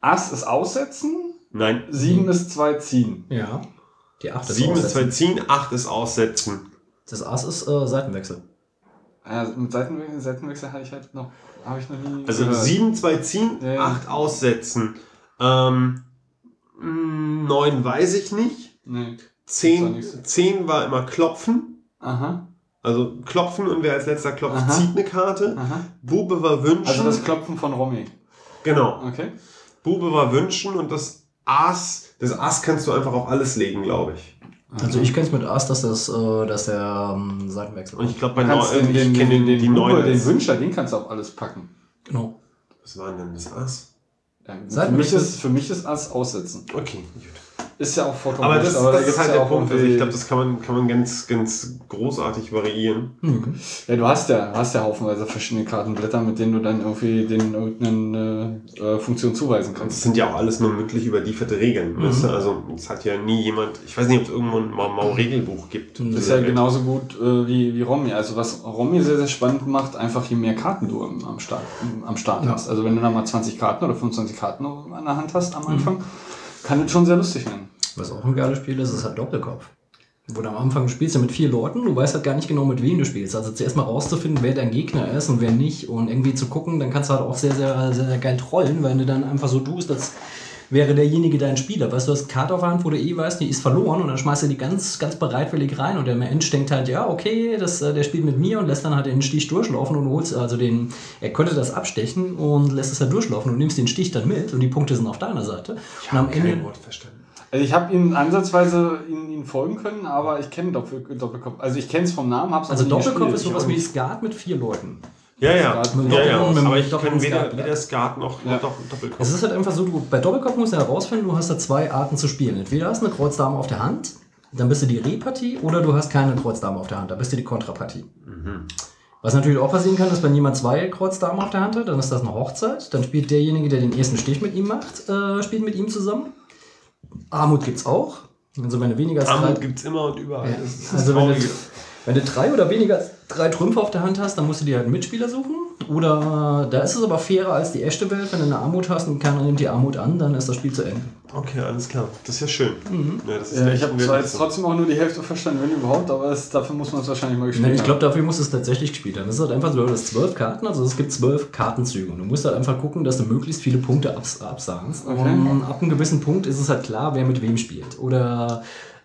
Speaker 2: Ass ist aussetzen,
Speaker 3: Nein.
Speaker 2: 7 ist zwei ziehen.
Speaker 1: Ja. Die 8 ist
Speaker 3: Sieben ist
Speaker 1: aussetzen.
Speaker 3: zwei ziehen, acht ist aussetzen.
Speaker 1: Das Ass ist äh, Seitenwechsel.
Speaker 2: Ja, mit Seitenwechsel, Seitenwechsel hatte ich halt noch, habe ich noch nie.
Speaker 3: Also
Speaker 2: gehört.
Speaker 3: sieben, zwei ziehen,
Speaker 2: Ja, ja.
Speaker 3: acht aussetzen. Ähm, mh, neun weiß ich nicht.
Speaker 2: Nee.
Speaker 3: Zehn,
Speaker 2: nicht so.
Speaker 3: zehn war immer klopfen.
Speaker 2: Aha,
Speaker 3: Also klopfen und wer als letzter klopft,
Speaker 2: Aha.
Speaker 3: zieht eine Karte.
Speaker 2: aha.
Speaker 3: Bube war wünschen.
Speaker 2: Also das Klopfen von Romy.
Speaker 3: genau.
Speaker 2: Okay.
Speaker 3: Bube war wünschen und das Ass, das Ass kannst du einfach auf alles legen, glaube ich.
Speaker 1: Also, ich kenne es mit Ass, dass, das, äh, dass der ähm, Seitenwechsel
Speaker 3: Und ich glaube bei
Speaker 2: kannst den, den,
Speaker 3: ich
Speaker 2: den,
Speaker 3: kenne
Speaker 2: den, den,
Speaker 3: neun.
Speaker 2: den Wünscher, den kannst du auf alles packen.
Speaker 1: Genau.
Speaker 3: Was war denn das Ass?
Speaker 2: Ja, für, mich ist, für mich ist Ass aussetzen.
Speaker 3: Okay, gut.
Speaker 2: Ist ja auch vollkommen
Speaker 3: Aber das,
Speaker 2: da
Speaker 3: das ist
Speaker 2: gibt's
Speaker 3: halt
Speaker 2: ja
Speaker 3: der Punkt. Also ich glaube, das kann man, kann man ganz, ganz großartig variieren.
Speaker 1: Mhm.
Speaker 2: Ja, du hast ja, hast ja haufenweise verschiedene Kartenblätter, mit denen du dann irgendwie den irgendeine äh, Funktion zuweisen kannst.
Speaker 3: das sind ja auch alles nur mündlich überlieferte Regeln.
Speaker 2: Mhm.
Speaker 3: Weißt du? Also es hat ja nie jemand, ich weiß nicht, ob es irgendwo ein Mau Mau Regelbuch gibt.
Speaker 1: Das
Speaker 2: ist ja genauso gut äh, wie, wie Romy. Also was Romy sehr, sehr spannend macht, einfach je mehr Karten du am, am Start, am Start
Speaker 1: Ja.
Speaker 2: hast. Also wenn du da mal 20 Karten oder 25 Karten an der Hand hast am
Speaker 1: Mhm.
Speaker 2: Kann schon sehr lustig werden.
Speaker 1: Was auch ein geiles Spiel ist, ist halt Doppelkopf. Wo du am Anfang spielst ja mit vier Leuten, du weißt halt gar nicht genau, mit wem du spielst. Also zuerst mal rauszufinden, wer dein Gegner ist und wer nicht und irgendwie zu gucken, dann kannst du halt auch sehr, sehr, sehr, sehr geil trollen, wenn du dann einfach so tust, als wäre derjenige dein Spieler. Weißt du, hast eine Karte auf der Hand, wo du eh weißt, die ist verloren und dann schmeißt du die ganz, ganz bereitwillig rein und der Mensch denkt halt, ja, okay, das, äh, der spielt mit mir und lässt dann halt den Stich durchlaufen und du holst also den, er könnte das abstechen und lässt es halt durchlaufen und nimmst den Stich dann mit und die Punkte sind auf deiner Seite. und am Ende,
Speaker 3: kein Wort verstanden.
Speaker 2: Also ich habe ihn ansatzweise ihn, ihn folgen können, aber ich kenne Doppel, Doppelkopf. Also ich kenne es vom Namen, hab's
Speaker 1: also
Speaker 2: aber nie
Speaker 1: Doppelkopf ist sowas wie Skat mit vier Leuten.
Speaker 3: Ja, ja,
Speaker 2: Skat
Speaker 3: ja, ja.
Speaker 1: Mit
Speaker 3: Aber ich kann weder, weder Skat noch,
Speaker 2: Ja.
Speaker 3: noch Doppelkopf.
Speaker 1: Es ist halt einfach so, du, bei Doppelkopf musst du herausfinden, du hast da zwei Arten zu spielen. Entweder hast du eine Kreuzdame auf der Hand, dann bist du die Repartie, oder du hast keine Kreuzdame auf der Hand, da bist du die Kontrapartie. Was natürlich auch passieren kann, ist, wenn jemand zwei Kreuzdamen auf der Hand hat, dann ist das eine Hochzeit, dann spielt derjenige, der den ersten Stich mit ihm macht, äh, spielt mit ihm zusammen. Armut gibt's auch. Also wenn du weniger als drei,
Speaker 3: Armut gibt es immer und überall.
Speaker 1: Ja. Also wenn du. Wenn du drei oder weniger als drei Trümpfe auf der Hand hast, dann musst du dir halt einen Mitspieler suchen. Oder da ist es aber fairer als die echte Welt. Wenn du eine Armut hast und keiner nimmt die Armut an, dann ist das Spiel zu Ende.
Speaker 3: Okay, alles klar. Das ist ja schön. Ja, das ist
Speaker 2: Ja, ich habe zwar jetzt trotzdem auch nur die Hälfte verstanden, wenn überhaupt, aber es, dafür muss man es wahrscheinlich mal gespielt
Speaker 1: Nee, ich
Speaker 2: haben.
Speaker 1: glaube, dafür musst du es tatsächlich gespielt haben. Das ist halt einfach so, du hast zwölf Karten, also es gibt zwölf Kartenzüge. Und du musst halt einfach gucken, dass du möglichst viele Punkte abs absahnst.
Speaker 2: Okay.
Speaker 1: Und ab einem gewissen Punkt ist es halt klar, wer mit wem spielt. Oder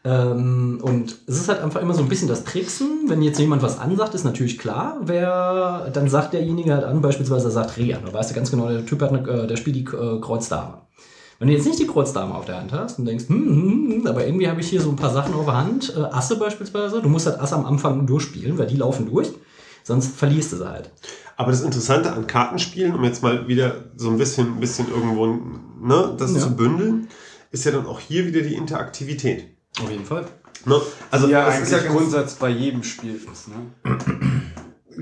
Speaker 1: ähm, und es ist halt einfach immer so ein bisschen das Tricksen. Wenn jetzt jemand was ansagt, ist natürlich klar, wer dann sagt derjenige halt an, beispielsweise er sagt Rehan. Da weißt du ganz genau, der Typ hat eine, äh, der spielt die äh, Kreuzdame. Wenn du jetzt nicht die Kreuzdame auf der Hand hast und denkst, hm, hm, hm, aber irgendwie habe ich hier so ein paar Sachen auf der Hand, äh, Asse beispielsweise, du musst halt Asse am Anfang durchspielen, weil die laufen durch, sonst verlierst du sie halt.
Speaker 3: Aber das Interessante an Kartenspielen, um jetzt mal wieder so ein bisschen, bisschen irgendwo ne, das
Speaker 1: Ja.
Speaker 3: zu bündeln, ist ja dann auch hier wieder die Interaktivität.
Speaker 1: Auf jeden Fall.
Speaker 3: Ne? Also
Speaker 2: ja,
Speaker 3: das ist ja
Speaker 2: Grundsatz bei jedem Spiel ist. Ne?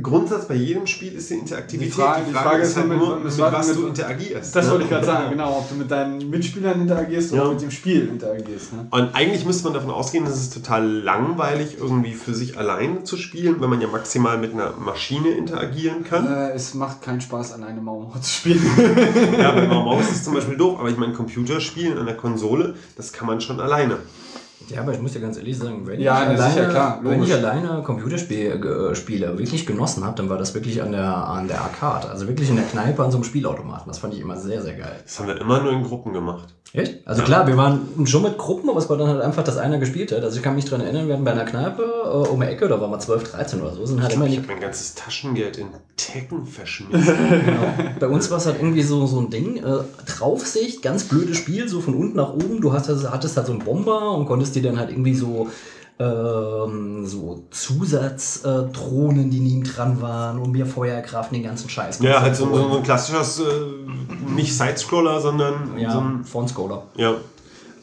Speaker 3: Grundsatz bei jedem Spiel ist die Interaktivität.
Speaker 2: Die Frage- die Frage ist
Speaker 3: halt
Speaker 2: nur,
Speaker 3: nur,
Speaker 2: mit-
Speaker 3: mit,
Speaker 2: was- mit-
Speaker 3: du interagierst.
Speaker 2: Das
Speaker 3: ne?
Speaker 2: wollte ich gerade sagen, [LAUGHS] genau, ob du mit deinen Mitspielern interagierst oder
Speaker 3: Ja.
Speaker 2: mit dem Spiel interagierst. Ne?
Speaker 3: Und eigentlich müsste man davon ausgehen, dass es total langweilig irgendwie für sich alleine zu spielen, wenn man ja maximal mit einer Maschine interagieren kann.
Speaker 2: Äh, es macht keinen Spaß, alleine Mau Mau zu [LAUGHS] spielen.
Speaker 3: Ja, bei Maus ist es zum Beispiel doof, aber ich meine, Computerspielen an der Konsole, das kann man schon alleine.
Speaker 1: Ja, aber ich muss dir ganz ehrlich sagen, wenn
Speaker 2: Ja,
Speaker 1: ich alleine,
Speaker 2: ja klar,
Speaker 1: wenn ich alleine Computerspiele äh, Spiele wirklich genossen habe, dann war das wirklich an der, an der Arcade. Also wirklich in der Kneipe an so einem Spielautomaten. Das fand ich immer sehr, sehr geil.
Speaker 3: Das haben wir immer nur in Gruppen gemacht.
Speaker 1: Echt? Also klar, wir waren schon mit Gruppen, aber es war dann halt einfach, dass einer gespielt hat. Also ich kann mich daran erinnern, wir hatten bei einer Kneipe äh, um die Ecke, da waren wir 12, 13 oder so, sind halt immer
Speaker 3: Ich habe mein ganzes Taschengeld in Tekken verschmissen. [LAUGHS]
Speaker 1: Genau. Bei uns war es halt irgendwie so, so ein Ding. Äh, Draufsicht, ganz blödes Spiel, so von unten nach oben. Du hast, also, hattest halt so einen Bomber und konntest dir dann halt irgendwie so, ähm, so Zusatzdrohnen, die neben dran waren und mehr Feuerkraft, den ganzen Scheiß.
Speaker 3: ja, halt so, so ein klassisches, äh, nicht Sidescroller, sondern so
Speaker 1: Ja,
Speaker 3: ein.
Speaker 1: Frontscoler.
Speaker 3: Ja.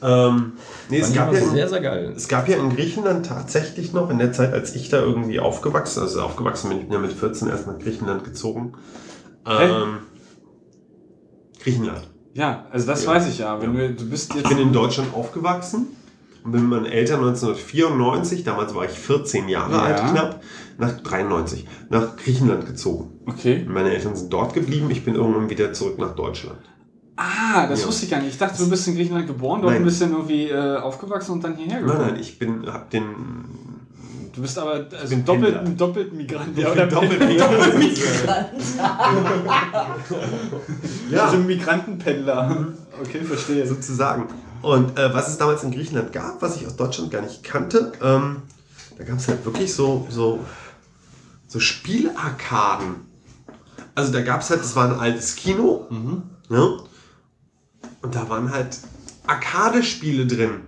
Speaker 3: Ähm, nee, es
Speaker 1: ich
Speaker 3: gab, ja in,
Speaker 1: sehr, sehr geil.
Speaker 3: es gab ja in Griechenland tatsächlich noch, in der Zeit, als ich da irgendwie aufgewachsen, also aufgewachsen bin, ich bin ja mit 14 erst nach Griechenland gezogen. Ähm, Griechenland.
Speaker 2: ja, also das
Speaker 3: Ja.
Speaker 2: weiß ich ja. Wenn du, du bist
Speaker 3: Ich
Speaker 2: jetzt.
Speaker 3: bin in Deutschland aufgewachsen mit meinen Eltern 1994, damals war ich 14 Jahre
Speaker 2: Ja.
Speaker 3: alt knapp, nach 93, nach Griechenland gezogen.
Speaker 2: Okay.
Speaker 3: Meine Eltern sind dort geblieben, ich bin irgendwann wieder zurück nach Deutschland.
Speaker 2: Ah, das
Speaker 3: Ja.
Speaker 2: wusste ich gar nicht. Ich dachte, du bist in Griechenland geboren, dort
Speaker 3: Nein.
Speaker 2: ein bisschen irgendwie äh, aufgewachsen und dann hierher
Speaker 3: Nein,
Speaker 2: gekommen.
Speaker 3: nein, ich bin, hab den
Speaker 2: Du bist aber also
Speaker 3: bin
Speaker 2: doppelt, ein doppelt Migrant. Ja, oder
Speaker 3: doppelt [LAUGHS] [LAUGHS]
Speaker 2: Migrant.
Speaker 3: Ja.
Speaker 2: Also ein Migrantenpendler. Okay, verstehe.
Speaker 3: sozusagen. Und äh, was es damals in Griechenland gab, was ich aus Deutschland gar nicht kannte, ähm, da gab es halt wirklich so, so, so Spielarkaden. Also da gab es halt, das war ein altes Kino, ne? und da waren halt Arcade-Spiele drin.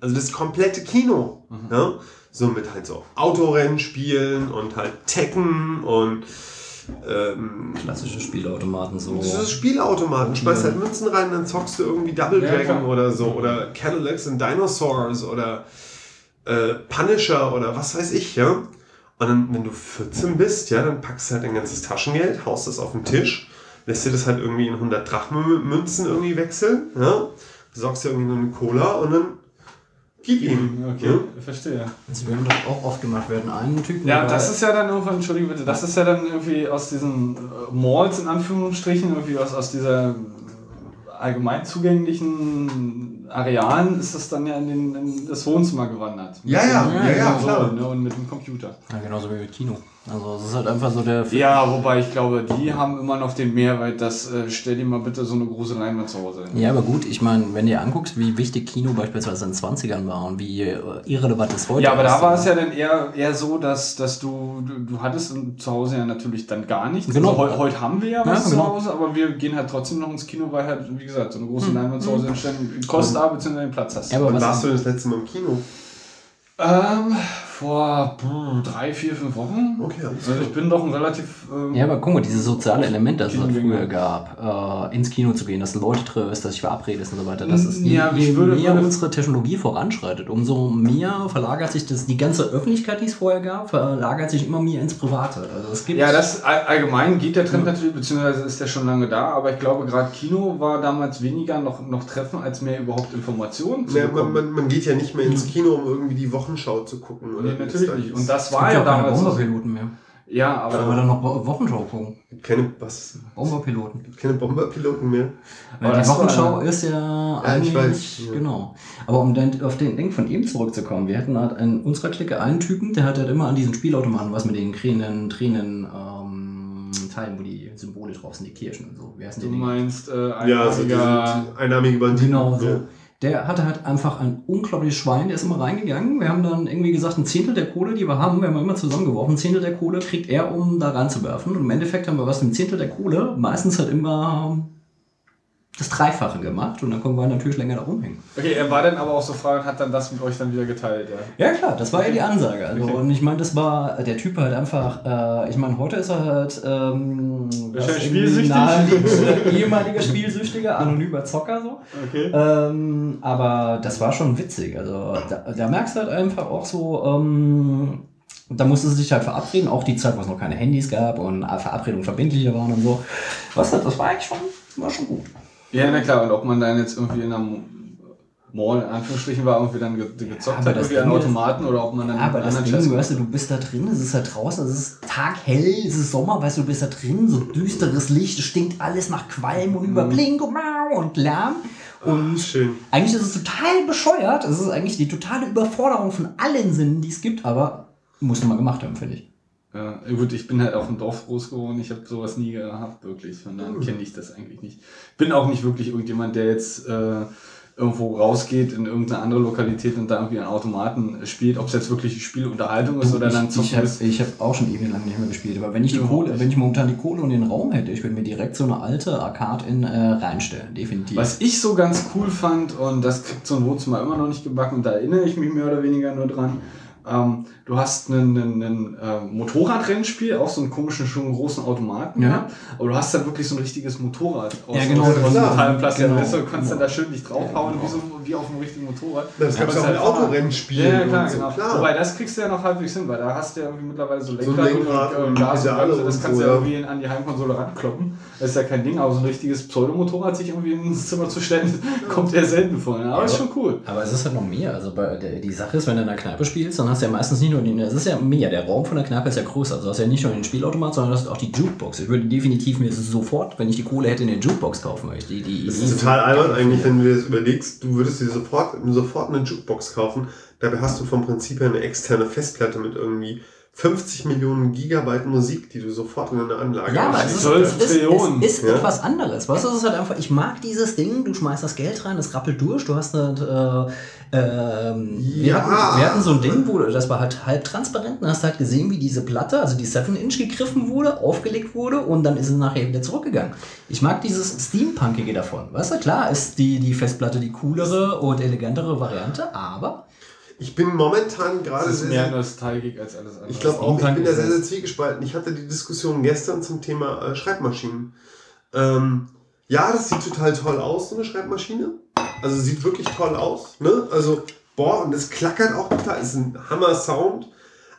Speaker 3: Also das komplette Kino. Ne? So mit halt so Autorennspielen und halt Tekken und ähm,
Speaker 1: Klassische Spielautomaten so.
Speaker 3: das ist Spielautomaten. Schmeißt halt Münzen rein, dann zockst du irgendwie Double
Speaker 2: Ja,
Speaker 3: Dragon
Speaker 2: klar.
Speaker 3: oder so. Oder Cadillacs and Dinosaurs oder äh, Punisher oder was weiß ich, ja. Und dann, wenn du 14 bist, ja, dann packst du halt dein ganzes Taschengeld, haust das auf den Tisch, lässt dir das halt irgendwie in 100 Drachmen-Münzen irgendwie wechseln, ja. Besorgst dir irgendwie nur eine Cola und dann gib ihm.
Speaker 2: Okay,
Speaker 3: Ja?
Speaker 2: verstehe.
Speaker 1: Also wir haben das auch oft gemacht. Hatten einen Typen.
Speaker 2: Ja, das ist ja dann irgendwann, entschuldige bitte, das ist ja dann irgendwie aus diesen äh, Malls in Anführungsstrichen, irgendwie aus, aus dieser allgemein zugänglichen Arealen ist das dann ja in, den, in das Wohnzimmer gewandert.
Speaker 3: Ja, ja, ja, ja,
Speaker 2: den
Speaker 3: klar.
Speaker 2: Ne, und mit dem Computer.
Speaker 1: Ja, genauso wie mit Kino. Also es ist halt einfach so der
Speaker 2: Ja, wobei ich glaube, die haben immer noch den Mehrwert, dass äh, stell dir mal bitte so eine große Leinwand zu Hause hin.
Speaker 1: Ja, aber gut, ich meine, wenn du dir anguckst, wie wichtig Kino beispielsweise in den 20ern war und wie äh, irrelevant es heute
Speaker 2: Ja, aber
Speaker 1: ist.
Speaker 2: da war es ja dann eher, eher so, dass, dass du, du, du hattest zu Hause ja natürlich dann gar nichts.
Speaker 1: Genau.
Speaker 2: Also, heu, heute haben wir ja was
Speaker 1: Ja, genau.
Speaker 2: zu Hause, aber wir gehen halt trotzdem noch ins Kino, weil halt, wie gesagt, so eine große Leinwand zu Hause entstehen, kostet aber beziehungsweise den Platz hast.
Speaker 1: Ja, aber
Speaker 3: Wann
Speaker 1: was
Speaker 3: warst du das letzte Mal im Kino?
Speaker 2: Ähm, vor puh, drei, vier, fünf Wochen.
Speaker 3: Okay, alles
Speaker 2: Also ich bin doch ein relativ. Ähm,
Speaker 1: Ja, aber guck mal, dieses soziale Element, das es halt früher gab, äh, ins Kino zu gehen, dass du Leute triffst, dass dich verabredest und so weiter, das ist
Speaker 2: Ja,
Speaker 1: je,
Speaker 2: ich
Speaker 1: je
Speaker 2: würde-
Speaker 1: mehr
Speaker 2: würde-
Speaker 1: unsere Technologie voranschreitet, umso mehr verlagert sich das, die ganze Öffentlichkeit, die es vorher gab, verlagert sich immer mehr ins Private. Also es gibt
Speaker 2: Ja, das all- allgemein geht der Trend natürlich, beziehungsweise ist der schon lange da, aber ich glaube, gerade Kino war damals weniger noch, noch Treffen, als mehr überhaupt Informationen zu
Speaker 3: Ja, man,
Speaker 2: bekommen.
Speaker 3: man, man geht ja nicht mehr ins Kino, um irgendwie die Wochenschau zu gucken. Oder
Speaker 2: Nee, natürlich
Speaker 3: Da
Speaker 2: nicht.
Speaker 3: ist-
Speaker 2: Und das war ja
Speaker 1: auch keine
Speaker 2: damals. so.
Speaker 1: Bomberpiloten mehr.
Speaker 2: Ja,
Speaker 1: Aber
Speaker 2: aber.
Speaker 1: dann noch Wochenschau gucken.
Speaker 3: Keine, was?
Speaker 1: Bomberpiloten.
Speaker 3: Keine Bomberpiloten mehr.
Speaker 2: Aber
Speaker 1: die Wochenschau
Speaker 2: eine-
Speaker 1: ist ja,
Speaker 3: Ja, ich
Speaker 1: eigentlich,
Speaker 3: weiß, ja.
Speaker 1: genau. Aber um dann auf den Ding von eben zurückzukommen, wir hatten halt in unserer Clique einen Typen, der hat halt immer an diesen Spielautomaten was mit den Tränen, Tränen, ähm, Teilen, wo die Symbole drauf sind, die Kirchen und so. Wie heißen
Speaker 2: Du
Speaker 1: die Dinge?
Speaker 2: meinst äh,
Speaker 3: Ja, also
Speaker 2: einarmiger-
Speaker 3: einnahmige Banditen.
Speaker 1: Genau so.
Speaker 3: Ja.
Speaker 1: Der hatte halt einfach ein unglaubliches Schwein, der ist immer reingegangen. Wir haben dann irgendwie gesagt, ein Zehntel der Kohle, die wir haben, wir haben immer zusammengeworfen, ein Zehntel der Kohle kriegt er, um da reinzuwerfen. Und im Endeffekt haben wir was mit dem Zehntel der Kohle meistens halt immer das Dreifache gemacht und dann konnten wir natürlich länger da rumhängen.
Speaker 2: Okay, er war dann aber auch so frei und hat dann das mit euch dann wieder geteilt, ja.
Speaker 1: Ja klar, das war ja die Ansage. Also,
Speaker 2: Okay.
Speaker 1: Und ich meine, das war der Typ halt einfach, äh, ich meine, heute ist er halt ähm,
Speaker 2: spielsüchtig.
Speaker 1: naheliegt, [LAUGHS] ehemaliger Spielsüchtiger, anonymer Zocker so.
Speaker 2: Okay.
Speaker 1: Ähm, aber das war schon witzig. Also da, da merkst du halt einfach auch so, ähm, da musste sie sich halt verabreden, auch die Zeit, wo es noch keine Handys gab und Verabredungen verbindlicher waren und so. Was, das war eigentlich schon, war schon gut.
Speaker 2: Ja, na klar, und ob man dann jetzt irgendwie in einem Mall in Anführungsstrichen war, irgendwie dann ge gezockt
Speaker 1: aber
Speaker 2: hat,
Speaker 1: das
Speaker 2: irgendwie an
Speaker 1: Ding ist-
Speaker 2: Automaten oder ob man dann
Speaker 1: Aber
Speaker 2: in
Speaker 1: das Ding, weißt du, du bist da drin, es ist halt draußen, es ist taghell, es ist Sommer, weißt du, du bist da drin, so düsteres Licht, es stinkt alles nach Qualm und über Blink und und Lärm. Und
Speaker 3: Schön.
Speaker 1: eigentlich ist es total bescheuert, es ist eigentlich die totale Überforderung von allen Sinnen, die es gibt, aber muss man gemacht haben, finde ich.
Speaker 2: Ja, gut, ich bin halt auf dem Dorf groß geworden, ich habe sowas nie gehabt, wirklich. Von daher kenne ich das eigentlich nicht. Bin auch nicht wirklich irgendjemand, der jetzt äh, irgendwo rausgeht in irgendeine andere Lokalität und da irgendwie an Automaten spielt, ob es jetzt wirklich Spielunterhaltung ist oder dann
Speaker 1: ich
Speaker 2: zocken
Speaker 1: ich habe hab auch schon ewig lang nicht mehr gespielt, aber wenn ich die
Speaker 2: Ja.
Speaker 1: Kohle, wenn ich momentan die Kohle und den Raum hätte, ich würde mir direkt so eine alte Arcade in äh, reinstellen, definitiv.
Speaker 2: Was ich so ganz cool fand, und das kriegt so ein Wohnzimmer immer noch nicht gebacken, und da erinnere ich mich mehr oder weniger nur dran, ähm, du hast ein, äh, Motorradrennspiel, auch so einen komischen, schon großen Automaten,
Speaker 1: Ja.
Speaker 2: ja. aber du hast dann wirklich so ein richtiges Motorrad aus,
Speaker 1: Ja, genau,
Speaker 2: aus, aus. Metall und Plastik.
Speaker 1: Genau.
Speaker 2: Du, kannst dann da schön dich draufhauen,
Speaker 1: Ja,
Speaker 2: wie, so, wie auf einem richtigen Motorrad.
Speaker 3: Das gab es
Speaker 2: Ja,
Speaker 3: auch
Speaker 2: halt
Speaker 3: Autorennspielen.
Speaker 2: Ja, ja, klar,
Speaker 3: und so,
Speaker 2: genau.
Speaker 3: klar.
Speaker 2: Wobei, das kriegst du ja noch halbwegs hin, weil da hast du ja irgendwie mittlerweile so
Speaker 3: So ein
Speaker 2: Lenkrad,
Speaker 3: Lenkrad
Speaker 2: und,
Speaker 3: und
Speaker 2: äh, Gas und Bremse, das
Speaker 3: und
Speaker 2: kannst
Speaker 3: so,
Speaker 2: du ja
Speaker 3: ja.
Speaker 2: irgendwie an die Heimkonsole rankloppen. Das ist ja kein Ding, aber so ein richtiges Pseudomotorrad sich irgendwie ins Zimmer zu stellen, [LAUGHS] kommt eher selten vor. Ne? Aber ist schon cool.
Speaker 1: Aber es ist halt noch mehr. Also bei der, die Sache ist, wenn du in einer Kneipe spielst, dann hast du ja meistens nicht nur den, es ist ja mehr, der Raum von der Kneipe ist ja größer. Also du hast ja nicht nur den Spielautomat, sondern du hast auch die Jukebox. Ich würde definitiv mir sofort, wenn ich die Kohle hätte, eine Jukebox kaufen, ich die, die
Speaker 3: Das ist total albern eigentlich, wenn du dir das überlegst, du würdest dir sofort, sofort eine Jukebox kaufen. Dabei hast du vom Prinzip her eine externe Festplatte mit irgendwie 50 Millionen Gigabyte Musik, die du sofort in eine Anlage
Speaker 1: Ja, aber es ist, es ist, ist
Speaker 3: Ja.
Speaker 1: etwas anderes. Weißt du, es ist halt einfach, ich mag dieses Ding, du schmeißt das Geld rein, es rappelt durch, du hast halt, äh, ähm, wir,
Speaker 3: Ja.
Speaker 1: hatten, wir hatten so ein Ding, wo das war halt halb transparent und hast halt gesehen, wie diese Platte, also die 7-Inch gegriffen wurde, aufgelegt wurde und dann ist es nachher wieder zurückgegangen. Ich mag dieses Steampunkige davon. Weißt du, klar ist die, die Festplatte die coolere und elegantere Variante, aber
Speaker 3: Ich bin momentan gerade
Speaker 2: Das ist
Speaker 3: sehr,
Speaker 2: mehr
Speaker 3: sehr,
Speaker 2: Nostalgik als alles andere.
Speaker 3: ich glaube auch, ich bin da sehr,
Speaker 1: es.
Speaker 3: sehr zwiegespalten. Ich hatte die Diskussion gestern zum Thema äh, Schreibmaschinen. Ähm, ja, das sieht total toll aus, so eine Schreibmaschine. Also sieht wirklich toll aus. Ne? Also, boah, und es klackert auch total. Ist ein Hammer-Sound.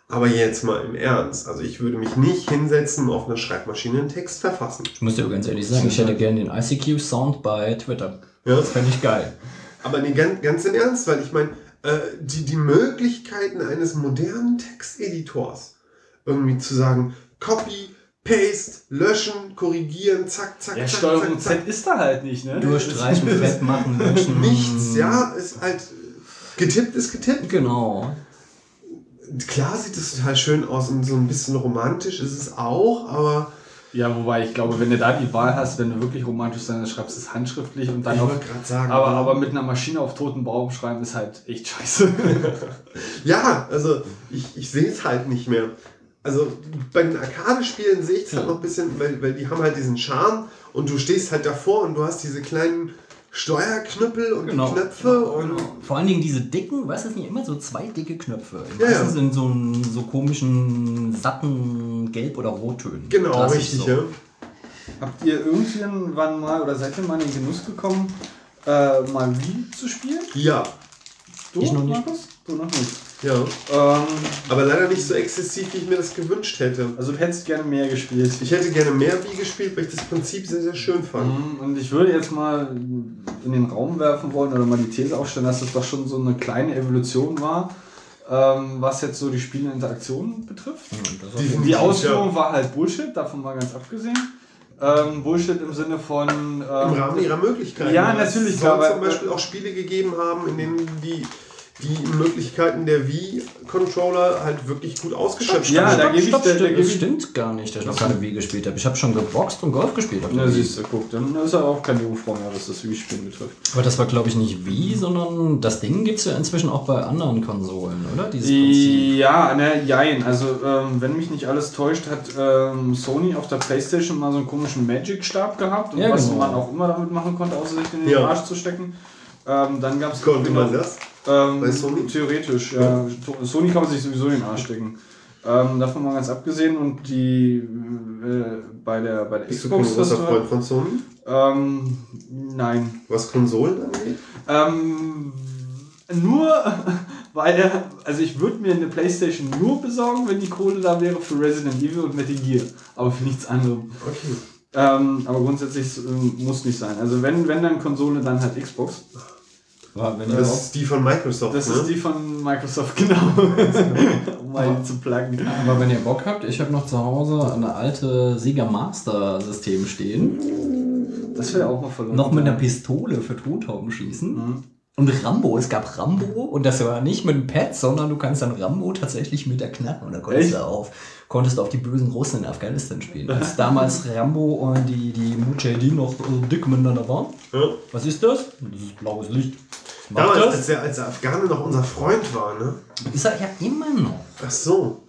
Speaker 3: Aber jetzt mal im Ernst. Also ich würde mich nicht hinsetzen und auf einer Schreibmaschine einen Text verfassen.
Speaker 1: ich muss dir ganz ehrlich sagen, ich hätte gerne den ICQ-Sound bei Twitter.
Speaker 3: Ja?
Speaker 1: Das fände ich geil.
Speaker 3: Aber nee, ganz, ganz im Ernst, weil ich meine, äh, die, die Möglichkeiten eines modernen Texteditors, irgendwie zu sagen, Copy, Paste, löschen, korrigieren, zack, zack,
Speaker 2: ja,
Speaker 3: zack,
Speaker 2: Steuerung
Speaker 3: zack,
Speaker 2: Z ist da halt nicht, ne?
Speaker 1: Durchstreichen, [LAUGHS] fett machen, löschen.
Speaker 3: Nichts, ja, ist halt, getippt ist getippt.
Speaker 1: Genau.
Speaker 3: Klar sieht es total schön aus und so ein bisschen romantisch ist es auch, aber
Speaker 2: Ja, wobei ich glaube, wenn du da die Wahl hast, wenn du wirklich romantisch sein willst, schreibst du es handschriftlich und dann
Speaker 3: ich gerade sagen,
Speaker 2: Aber, aber mit einer Maschine auf toten Baum schreiben ist halt echt scheiße. [LAUGHS]
Speaker 3: Ja, also ich, ich sehe es halt nicht mehr. Also bei den Arcade-Spielen sehe ich es halt noch ein bisschen, weil, weil die haben halt diesen Charme und du stehst halt davor und du hast diese kleinen Steuerknüppel und
Speaker 1: Genau.
Speaker 3: Knöpfe und
Speaker 1: Vor allen Dingen diese dicken, weißt du, es sind ja immer so zwei dicke Knöpfe.
Speaker 3: Ja, ja.
Speaker 1: Meistens in so, einem- so komischen, satten Gelb- oder Rottönen.
Speaker 3: genau,
Speaker 1: Klassisch
Speaker 3: richtig,
Speaker 1: so.
Speaker 3: ja.
Speaker 2: Habt ihr irgendwann mal oder seid ihr mal in den Genuss gekommen, äh, mal Wii zu spielen?
Speaker 3: Ja,
Speaker 2: Du,
Speaker 1: Ich noch nicht.
Speaker 2: Markus? Du noch nicht.
Speaker 3: Ja.
Speaker 2: Ähm,
Speaker 3: Aber leider nicht so exzessiv, wie ich mir das gewünscht hätte.
Speaker 2: also du hättest gerne mehr gespielt.
Speaker 3: Ich hätte gerne mehr Wii gespielt, weil ich das Prinzip sehr, sehr schön fand.
Speaker 2: Mhm, Und ich würde jetzt mal in den Raum werfen wollen oder mal die These aufstellen, dass das doch schon so eine kleine Evolution war ähm, was jetzt so die Spielerinteraktion betrifft.
Speaker 3: Definitiv,
Speaker 2: Die Ausführung
Speaker 3: ja.
Speaker 2: war halt Bullshit, davon mal ganz abgesehen. Ähm, Bullshit im Sinne von. Ähm,
Speaker 3: Im Rahmen ihrer Möglichkeiten.
Speaker 2: Ja,
Speaker 3: Weil es
Speaker 2: natürlich,
Speaker 3: soll zum Beispiel auch Spiele gegeben haben, in denen die, die Möglichkeiten der Wii-Controller halt wirklich gut ausgeschöpft
Speaker 2: Ja,
Speaker 3: haben.
Speaker 2: da gebe ich-
Speaker 1: stopp,
Speaker 2: gebe
Speaker 1: das
Speaker 2: ich-
Speaker 1: stimmt gar nicht, dass ich noch keine Wii gespielt habe. Ich habe schon geboxt und Golf gespielt auf der
Speaker 2: Na, siehst du, guck, dann ist er auch kein Jungfrau mehr, was das Wii-Spielen betrifft.
Speaker 1: Aber das war, glaube ich, nicht Wii, sondern das Ding gibt es ja inzwischen auch bei anderen Konsolen, oder? Dieses Prinzip.
Speaker 2: Ja, ne, jein. Also, ähm, wenn mich nicht alles täuscht, hat ähm, Sony auf der Playstation mal so einen komischen Magic-Stab gehabt. Und
Speaker 1: Ja,
Speaker 2: was
Speaker 1: genau.
Speaker 2: man auch immer damit machen konnte, außer sich den in
Speaker 3: Ja.
Speaker 2: den Arsch zu stecken. Ähm, dann gab es.
Speaker 3: Konnte man das?
Speaker 2: Ähm,
Speaker 3: Bei Sony?
Speaker 2: Theoretisch, ja. Sony kann man sich sowieso in den Arsch stecken. Ähm, davon mal ganz abgesehen und die äh, bei der bei der
Speaker 3: Bist du kein
Speaker 2: Xbox
Speaker 3: großer Freund von Sony?
Speaker 2: ähm, nein.
Speaker 3: Was Konsolen angeht?
Speaker 2: Ähm, nur [LAUGHS] weil er, also ich würde mir eine Playstation nur besorgen, wenn die Kohle da wäre für Resident Evil und Metal Gear, aber für nichts anderes.
Speaker 3: Okay.
Speaker 2: Ähm, aber grundsätzlich ähm, muss nicht sein. Also wenn, wenn dann Konsole, dann halt Xbox.
Speaker 3: Das ist die von Microsoft,
Speaker 2: Das
Speaker 3: ne?
Speaker 2: ist die von Microsoft, [LAUGHS] genau. um mal zu pluggen.
Speaker 1: Aber wenn ihr Bock habt, ich habe noch zu Hause eine alte Sega Master System stehen.
Speaker 2: Das wäre auch mal verloren.
Speaker 1: Noch mit einer Pistole für Tontauben schießen.
Speaker 2: Mhm.
Speaker 1: Und Rambo, es gab Rambo und das war nicht mit dem Pad, sondern du kannst dann Rambo tatsächlich mit der Knarre und da konntest
Speaker 2: Echt?
Speaker 1: du auf, konntest du auf die bösen Russen in Afghanistan spielen. Als [LAUGHS] damals Rambo und die, die Mujahideen noch äh, dick miteinander waren.
Speaker 3: Ja.
Speaker 1: Was ist das? Das ist blaues Licht.
Speaker 3: Damals,
Speaker 1: das?
Speaker 3: als der, als der Afghane noch unser Freund war, ne?
Speaker 1: Ist er ja immer noch.
Speaker 3: Ach so.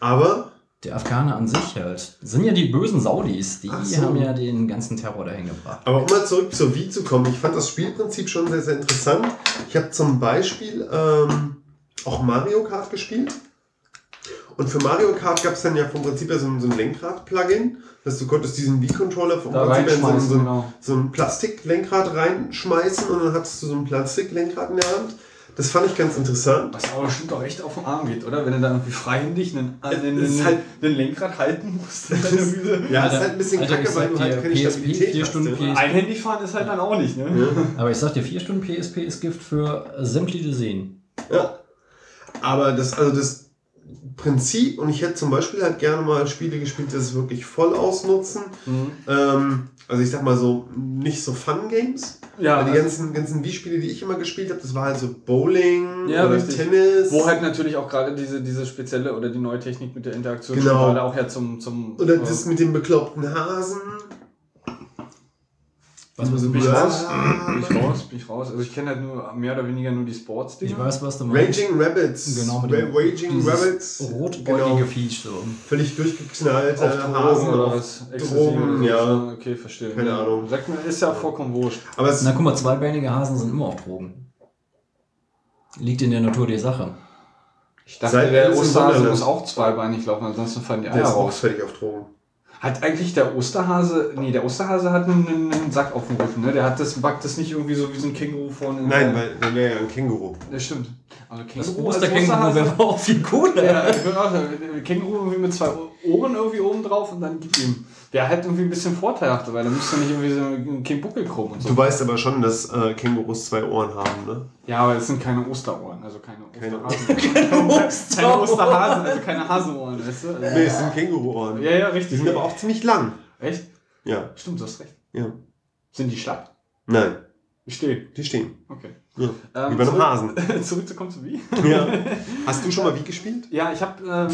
Speaker 3: Aber
Speaker 1: Der Afghaner an sich halt. Das sind ja die bösen Saudis, die
Speaker 3: so.
Speaker 1: haben ja den ganzen Terror dahin gebracht.
Speaker 3: Aber um mal zurück zur Wii zu kommen, ich fand das Spielprinzip schon sehr, sehr interessant. Ich habe zum Beispiel ähm, auch Mario Kart gespielt. Und für Mario Kart gab es dann ja vom Prinzip her so ein, so ein Lenkrad-Plugin. dass du konntest diesen Wii-Controller vom
Speaker 2: Da
Speaker 3: Prinzip her in so, so,
Speaker 2: genau.
Speaker 3: so ein Plastiklenkrad reinschmeißen und dann hattest du so ein Plastiklenkrad in der Hand. Das fand ich ganz interessant.
Speaker 2: Was aber bestimmt auch echt auf den Arm geht, oder? Wenn du da irgendwie freihändig einen, einen, einen,
Speaker 3: halt-
Speaker 2: einen Lenkrad halten musst. [LAUGHS] Mühle.
Speaker 3: Ja,
Speaker 1: Alter,
Speaker 3: ist halt ein bisschen
Speaker 1: Alter,
Speaker 3: kacke,
Speaker 1: ich
Speaker 3: weil du halt keine
Speaker 1: PSP,
Speaker 3: Stabilität
Speaker 1: vier
Speaker 3: hast.
Speaker 1: Stunden
Speaker 3: ne?
Speaker 1: PSP.
Speaker 2: Einhändig fahren ist halt dann auch nicht, ne?
Speaker 1: Aber ich sag dir, vier Stunden PSP ist Gift für sämtliche Seen.
Speaker 3: Ja. Aber das, also das Prinzip, und ich hätte zum Beispiel halt gerne mal Spiele gespielt, die das wirklich voll ausnutzen.
Speaker 2: Mhm.
Speaker 3: Ähm, also ich sag mal so, nicht so Fun-Games.
Speaker 2: Ja,
Speaker 3: Weil die
Speaker 2: also-
Speaker 3: ganzen, ganzen Wii-Spiele, die ich immer gespielt habe, das war halt so Bowling
Speaker 2: Ja,
Speaker 3: oder
Speaker 2: richtig.
Speaker 3: Tennis.
Speaker 2: Wo halt natürlich auch gerade diese, diese spezielle oder die neue Technik mit der Interaktion
Speaker 3: Genau.
Speaker 2: auch ja zum. zum
Speaker 3: oder
Speaker 2: äh,
Speaker 3: das mit dem bekloppten Hasen.
Speaker 1: Was
Speaker 2: Also
Speaker 1: muss
Speaker 2: bin ich raus? Bin ich raus? Bin ich raus? Also ich kenne halt nur mehr oder weniger nur die Sports-Dinge.
Speaker 1: Ich weiß, was du meinst.
Speaker 3: Raging Rabbits.
Speaker 1: Genau, mit dem
Speaker 3: Raging Rabbits.
Speaker 1: Rotbäugige
Speaker 3: Genau.
Speaker 1: Viech so.
Speaker 3: Völlig durchgeknallte
Speaker 2: auf Drogen
Speaker 3: Hasen.
Speaker 2: oder was?
Speaker 3: Drogen, ja.
Speaker 2: Okay, verstehe.
Speaker 3: Keine
Speaker 2: Ja.
Speaker 3: Ahnung.
Speaker 2: Sagt mir, ist ja vollkommen wurscht.
Speaker 3: Aber es,
Speaker 1: Na guck mal, zweibeinige Hasen sind immer auf Drogen. Liegt in der Natur der Sache.
Speaker 2: Ich dachte,
Speaker 3: Seit
Speaker 2: der Osterhase muss auch zweibeinig laufen, ansonsten fallen die
Speaker 3: der
Speaker 2: Eier
Speaker 3: ist auch
Speaker 2: raus.
Speaker 3: völlig auf Drogen.
Speaker 2: Hat eigentlich der Osterhase, nee, der Osterhase hat einen, einen Sack auf dem Rücken, ne? Der hat das, backt das nicht irgendwie so wie so ein Känguru vorne. in
Speaker 3: Nein,
Speaker 2: der-
Speaker 3: weil dann wäre ja ein Känguru.
Speaker 2: Das stimmt. Also
Speaker 1: Das
Speaker 2: Känguru als
Speaker 1: Osterkänguru
Speaker 2: Osterhase-
Speaker 1: wäre auch viel cooler.
Speaker 2: Ja, so, Känguru irgendwie mit zwei Ohren irgendwie oben drauf und dann gib ihm. Wäre halt irgendwie ein bisschen vorteilhafter, weil dann müsst du nicht irgendwie so kein Buckel krumm und so.
Speaker 3: Du weißt aber schon, dass äh, Kängurus zwei Ohren haben, ne?
Speaker 2: Ja, aber es sind keine Osterohren, also keine
Speaker 3: Keine-
Speaker 2: Osterhasen. [LAUGHS] keine Osterhasen, also keine Hasenohren, weißt du? Also,
Speaker 3: Nee, es sind Känguruohren.
Speaker 2: Ja, ja,
Speaker 3: Die
Speaker 2: richtig.
Speaker 3: sind aber auch ziemlich lang.
Speaker 2: Echt?
Speaker 3: Ja.
Speaker 2: Stimmt, du hast recht.
Speaker 3: Ja.
Speaker 2: Sind die schlapp?
Speaker 3: Nein,
Speaker 2: Die stehen.
Speaker 3: die stehen.
Speaker 2: Okay.
Speaker 3: Ja.
Speaker 2: Ähm,
Speaker 3: Wie bei einem
Speaker 2: zurück-
Speaker 3: Hasen. [LAUGHS]
Speaker 2: Zurückzukommen zu wie?
Speaker 3: Ja. Hast du schon mal wie gespielt?
Speaker 2: Ja, ich habe. Ähm,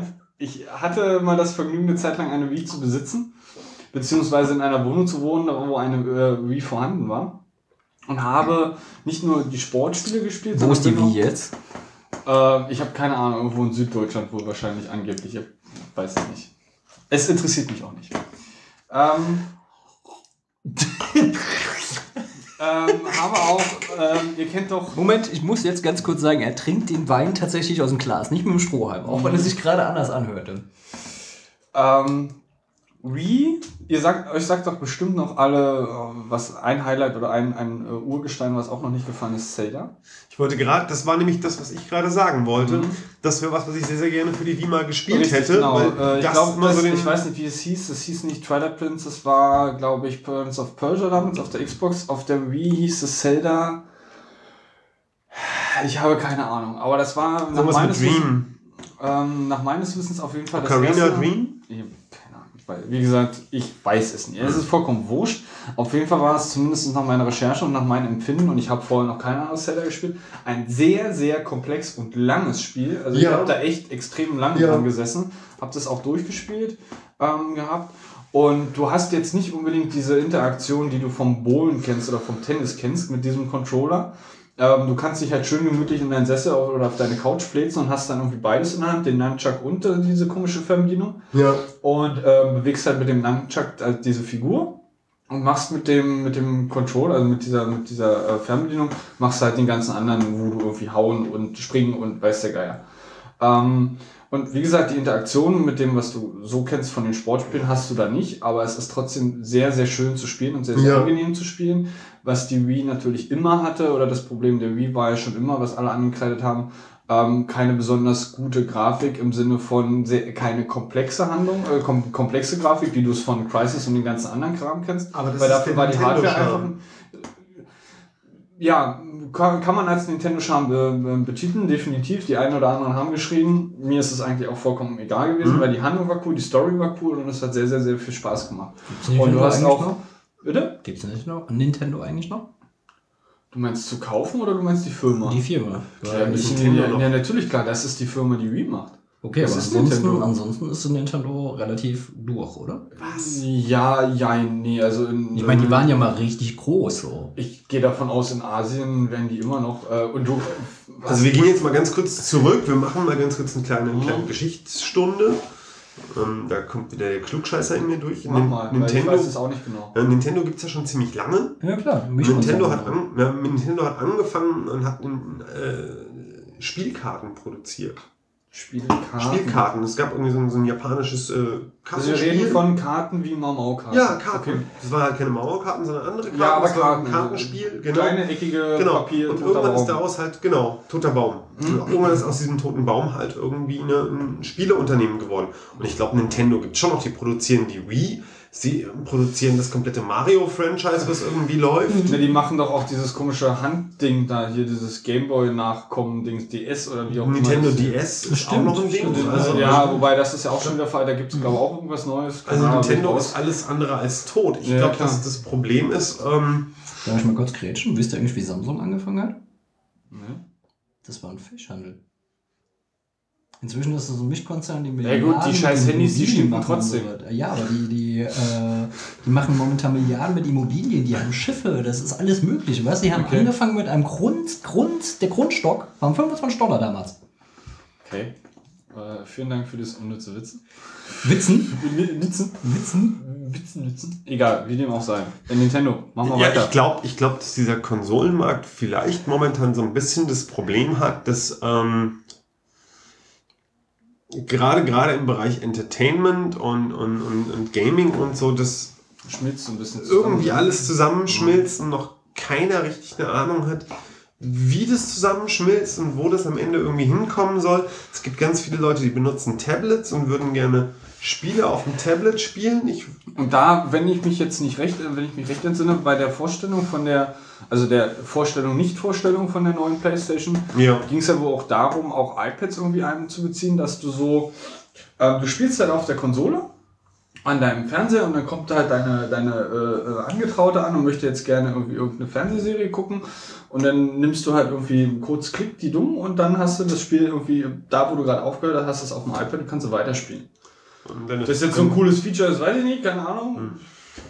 Speaker 2: [LAUGHS] ich hatte mal das Vergnügen, eine Zeit lang eine Wii zu besitzen, beziehungsweise in einer Wohnung zu wohnen, wo eine äh, Wii vorhanden war. Und habe nicht nur die Sportspiele gespielt,
Speaker 1: Wo ist die Wii jetzt?
Speaker 2: Äh, ich habe keine Ahnung, irgendwo in Süddeutschland wohl wahrscheinlich angeblich. Ich weiß es nicht. Es interessiert mich auch nicht. Ähm, [LAUGHS] ähm, habe auch, ähm, ihr kennt doch
Speaker 1: Moment, ich muss jetzt ganz kurz sagen, er trinkt den Wein tatsächlich aus dem Glas, nicht mit dem Strohhalm, auch wenn es sich gerade anders anhörte.
Speaker 2: Ähm, Wii, ihr sagt, euch sagt doch bestimmt noch alle, äh, was ein Highlight oder ein, ein äh, Urgestein, was auch noch nicht gefallen ist, Zelda.
Speaker 3: Ich wollte gerade, das war nämlich das, was ich gerade sagen wollte.
Speaker 2: Mhm.
Speaker 3: Das wäre was, was ich sehr, sehr gerne für die Wii mal gespielt
Speaker 2: Richtig,
Speaker 3: hätte.
Speaker 2: genau.
Speaker 3: Weil
Speaker 2: Äh, ich
Speaker 3: das
Speaker 2: glaube,
Speaker 3: immer so den,
Speaker 2: ich weiß nicht, wie es hieß. Es hieß nicht Twilight Prince, es war, glaube ich, Prince of Persia damals auf der Xbox. Auf der Wii hieß es Zelda. Ich habe keine Ahnung, aber das war nach meines, Wissens,
Speaker 3: Dream.
Speaker 2: ähm, nach meines Wissens auf jeden Fall das
Speaker 3: Ocarina
Speaker 2: erste.
Speaker 3: Dream?
Speaker 2: Ich, ich weiß, wie gesagt, ich weiß es nicht. Es ist vollkommen wurscht. Auf jeden Fall war es zumindest nach meiner Recherche und nach meinem Empfinden, und ich habe vorher noch keine andere Zelda gespielt, ein sehr, sehr komplex und langes Spiel. Also ich
Speaker 3: Ja.
Speaker 2: habe da echt extrem lang
Speaker 3: Ja.
Speaker 2: dran gesessen, habe das auch durchgespielt ähm, gehabt. Und du hast jetzt nicht unbedingt diese Interaktion, die du vom Bowlen kennst oder vom Tennis kennst mit diesem Controller. Ähm, du kannst dich halt schön gemütlich in deinen Sessel auf- oder auf deine Couch fläzen und hast dann irgendwie beides in der Hand, den Nunchuck und äh, diese komische Fernbedienung
Speaker 3: Ja.
Speaker 2: und ähm, bewegst halt mit dem Nunchuck halt diese Figur und machst mit dem mit dem Controller, also mit dieser mit dieser äh, Fernbedienung, machst halt den ganzen anderen, wo du irgendwie hauen und springen und weiß der Geier. Ähm, und wie gesagt, die Interaktion mit dem, was du so kennst von den Sportspielen, hast du da nicht, aber es ist trotzdem sehr, sehr schön zu spielen und sehr, sehr
Speaker 3: Ja.
Speaker 2: angenehm zu spielen. Was die Wii natürlich immer hatte, oder das Problem der Wii war ja schon immer, was alle angekreidet haben, ähm, keine besonders gute Grafik im Sinne von sehr, keine komplexe Handlung, äh, kom komplexe Grafik, wie du es von Crisis und den ganzen anderen Kram kennst.
Speaker 3: Aber das
Speaker 2: Weil
Speaker 3: ist
Speaker 2: dafür war die Hardware einfach.
Speaker 3: Nintendo-Charme.
Speaker 2: Ja, kann, kann man als Nintendo-Charme be, be, betiteln, definitiv. Die einen oder anderen haben geschrieben. Mir ist es eigentlich auch vollkommen egal gewesen,
Speaker 3: Mhm.
Speaker 2: weil die Handlung war cool, die Story war cool und es hat sehr, sehr, sehr viel Spaß gemacht. Und du hast auch.
Speaker 1: Noch?
Speaker 2: Bitte?
Speaker 1: Gibt's nicht noch? Nintendo eigentlich noch?
Speaker 2: Du meinst zu kaufen oder du meinst die Firma?
Speaker 1: Die Firma.
Speaker 3: Nintendo
Speaker 2: ja, ja, natürlich klar, das ist die Firma, die Wii macht.
Speaker 1: Okay,
Speaker 2: Das
Speaker 1: aber
Speaker 2: ist
Speaker 1: ansonsten, ansonsten ist Nintendo relativ durch, oder?
Speaker 2: Was? Ja, ja, nee, also in,
Speaker 1: Ich meine, die waren ja mal richtig groß so.
Speaker 2: Ich gehe davon aus, in Asien werden die immer noch. Äh, und du.
Speaker 3: Also wir gehen jetzt mal ganz kurz zurück. Wir machen mal ganz kurz eine kleine, eine kleine Geschichtsstunde. Ähm, da kommt wieder der Klugscheißer in mir durch.
Speaker 2: Mach mal, weil ich
Speaker 3: Nintendo,
Speaker 2: weiß es auch nicht genau.
Speaker 3: ja, Nintendo gibt es ja schon ziemlich lange.
Speaker 1: Ja klar.
Speaker 3: Nintendo hat, an, ja, Nintendo hat angefangen und hat äh, Spielkarten produziert.
Speaker 2: Spielkarten.
Speaker 3: Spielkarten. Es gab irgendwie so ein, so ein japanisches äh,
Speaker 2: Also wir reden von Karten wie Mau-Mau-Karten.
Speaker 3: ja, Karten.
Speaker 2: Okay.
Speaker 3: Das waren halt keine Mauerkarten, sondern andere Karten.
Speaker 2: Ja, aber Karten.
Speaker 3: ein Kartenspiel. Genau.
Speaker 2: Kleine, eckige
Speaker 3: Genau.
Speaker 2: Papier.
Speaker 3: und irgendwann ist
Speaker 2: Baum.
Speaker 3: daraus halt, genau, toter Baum.
Speaker 2: Mhm.
Speaker 3: Und Irgendwann ist aus diesem toten Baum halt irgendwie eine, ein Spieleunternehmen geworden. Und ich glaube, Nintendo gibt schon noch, die produzieren die Wii. Sie produzieren das komplette Mario-Franchise, was irgendwie läuft.
Speaker 2: Ne, die machen doch auch dieses komische Handding da, hier dieses Gameboy-Nachkommen-Dings, DS oder wie auch
Speaker 3: Nintendo
Speaker 2: immer.
Speaker 3: DS ist
Speaker 1: Stimmt,
Speaker 3: auch noch ein Ding.
Speaker 1: stimmt.
Speaker 3: Also,
Speaker 2: ja, wobei das ist ja auch schon wieder Fall, da gibt es glaube ich auch irgendwas Neues.
Speaker 3: also
Speaker 2: Keine Ahnung,
Speaker 3: Nintendo ist alles andere als tot. Ich
Speaker 2: Ja,
Speaker 3: glaube, dass das Problem ist, ähm,
Speaker 1: Darf ich mal kurz grätschen? Wisst ihr eigentlich, wie Samsung angefangen hat?
Speaker 2: Ne?
Speaker 1: Das war ein Fischhandel. Inzwischen ist es ein Mischkonzern, die
Speaker 2: Ja gut, die scheiß Handys, die
Speaker 1: und
Speaker 2: trotzdem.
Speaker 1: so. Ja, aber die, die, äh, die machen momentan Milliarden mit Immobilien, die haben Schiffe, das ist alles möglich. Weißt du, die haben
Speaker 2: Okay.
Speaker 1: angefangen mit einem Grund, Grund, der Grundstock waren 25 Dollar damals.
Speaker 2: Okay. Äh, vielen Dank für das unnütze Witzen.
Speaker 1: Witzen? [LAUGHS]
Speaker 2: Witzen?
Speaker 1: Witzen?
Speaker 2: Witzen, Witzen? Egal, wie dem auch sei. Nintendo, machen wir
Speaker 3: Ja,
Speaker 2: weiter.
Speaker 3: ich glaube, ich glaub, dass dieser Konsolenmarkt vielleicht momentan so ein bisschen das Problem hat, dass ähm, gerade gerade im Bereich Entertainment und, und, und, und Gaming und so, dass
Speaker 2: Schmilzt so ein bisschen zusammen.
Speaker 3: irgendwie alles zusammenschmilzt und noch keiner richtig eine Ahnung hat, wie das zusammenschmilzt und wo das am Ende irgendwie hinkommen soll. Es gibt ganz viele Leute, die benutzen Tablets und würden gerne Spiele auf dem Tablet spielen. Ich,
Speaker 2: Und da, wenn ich mich jetzt nicht recht, wenn ich mich recht entsinne, bei der Vorstellung von der, also der Vorstellung, Nicht-Vorstellung von der neuen Playstation,
Speaker 3: ja.
Speaker 2: ging es ja wohl auch darum, auch iPads irgendwie einzubeziehen, dass du so, äh, du spielst halt auf der Konsole an deinem Fernseher und dann kommt halt deine, deine äh, äh, Angetraute an und möchte jetzt gerne irgendwie irgendeine Fernsehserie gucken und dann nimmst du halt irgendwie kurz Klick die dumm und dann hast du das Spiel irgendwie da, wo du gerade aufgehört hast, hast du es auf dem iPad und kannst du weiterspielen. Das ist jetzt so ein cooles Feature, das weiß ich nicht, keine Ahnung.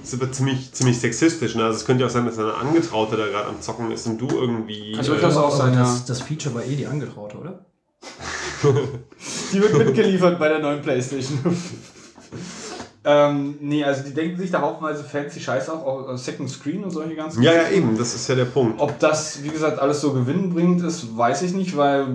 Speaker 3: Das ist aber ziemlich, ziemlich sexistisch. Ne? Also es könnte ja auch sein, dass eine Angetraute da gerade am Zocken ist und du irgendwie.
Speaker 2: Kann durchaus auch sein, ja.
Speaker 1: das, das Feature war eh die Angetraute, oder? [LAUGHS] [LAUGHS]
Speaker 2: Die wird mitgeliefert bei der neuen Playstation. [LAUGHS] ähm, nee, also die denken sich da haufenweise fancy Scheiße auch, auch äh, Second Screen und solche ganzen
Speaker 3: ja, ja, eben, das ist ja der Punkt.
Speaker 2: Ob das, wie gesagt, alles so gewinnbringend ist, weiß ich nicht, weil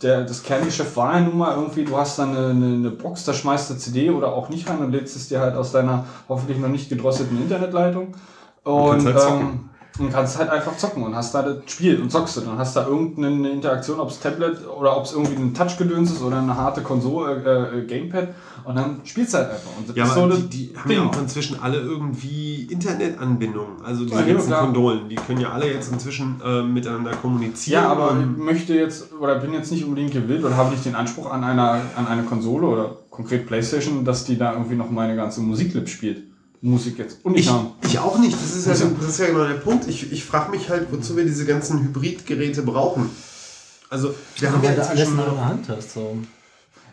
Speaker 2: der, das Kerngeschäft war ja nun mal irgendwie, du hast dann eine, eine, eine Box, da schmeißt du CD oder auch nicht rein und lädst es dir halt aus deiner hoffentlich noch nicht gedrosselten Internetleitung. Und
Speaker 3: kannst halt
Speaker 2: ähm, Und kannst halt einfach zocken und hast da das Spiel und zockst und dann hast da irgendeine Interaktion, ob es Tablet oder ob es irgendwie ein Touchgedöns ist oder eine harte Konsole, äh, äh, Gamepad und dann spielst du halt einfach. Und
Speaker 3: Ja, aber
Speaker 2: so
Speaker 3: die, die haben ja auch inzwischen alle irgendwie Internetanbindungen. Also diese
Speaker 2: Ja,
Speaker 3: ganzen. Kondolen, die können ja alle jetzt inzwischen äh, miteinander kommunizieren.
Speaker 2: Ja, aber ich möchte jetzt oder bin jetzt nicht unbedingt gewillt oder habe nicht den Anspruch an einer an eine Konsole oder konkret Playstation, dass die da irgendwie noch meine ganze Musiklip spielt. Muss ich jetzt. Und ich,
Speaker 3: Ich, auch nicht. Das ist, ja, das ist ja genau der Punkt. Ich, ich frage mich halt, wozu wir diese ganzen Hybridgeräte brauchen. Also, wir haben ja
Speaker 1: Weil du alles in einer Hand hast. So.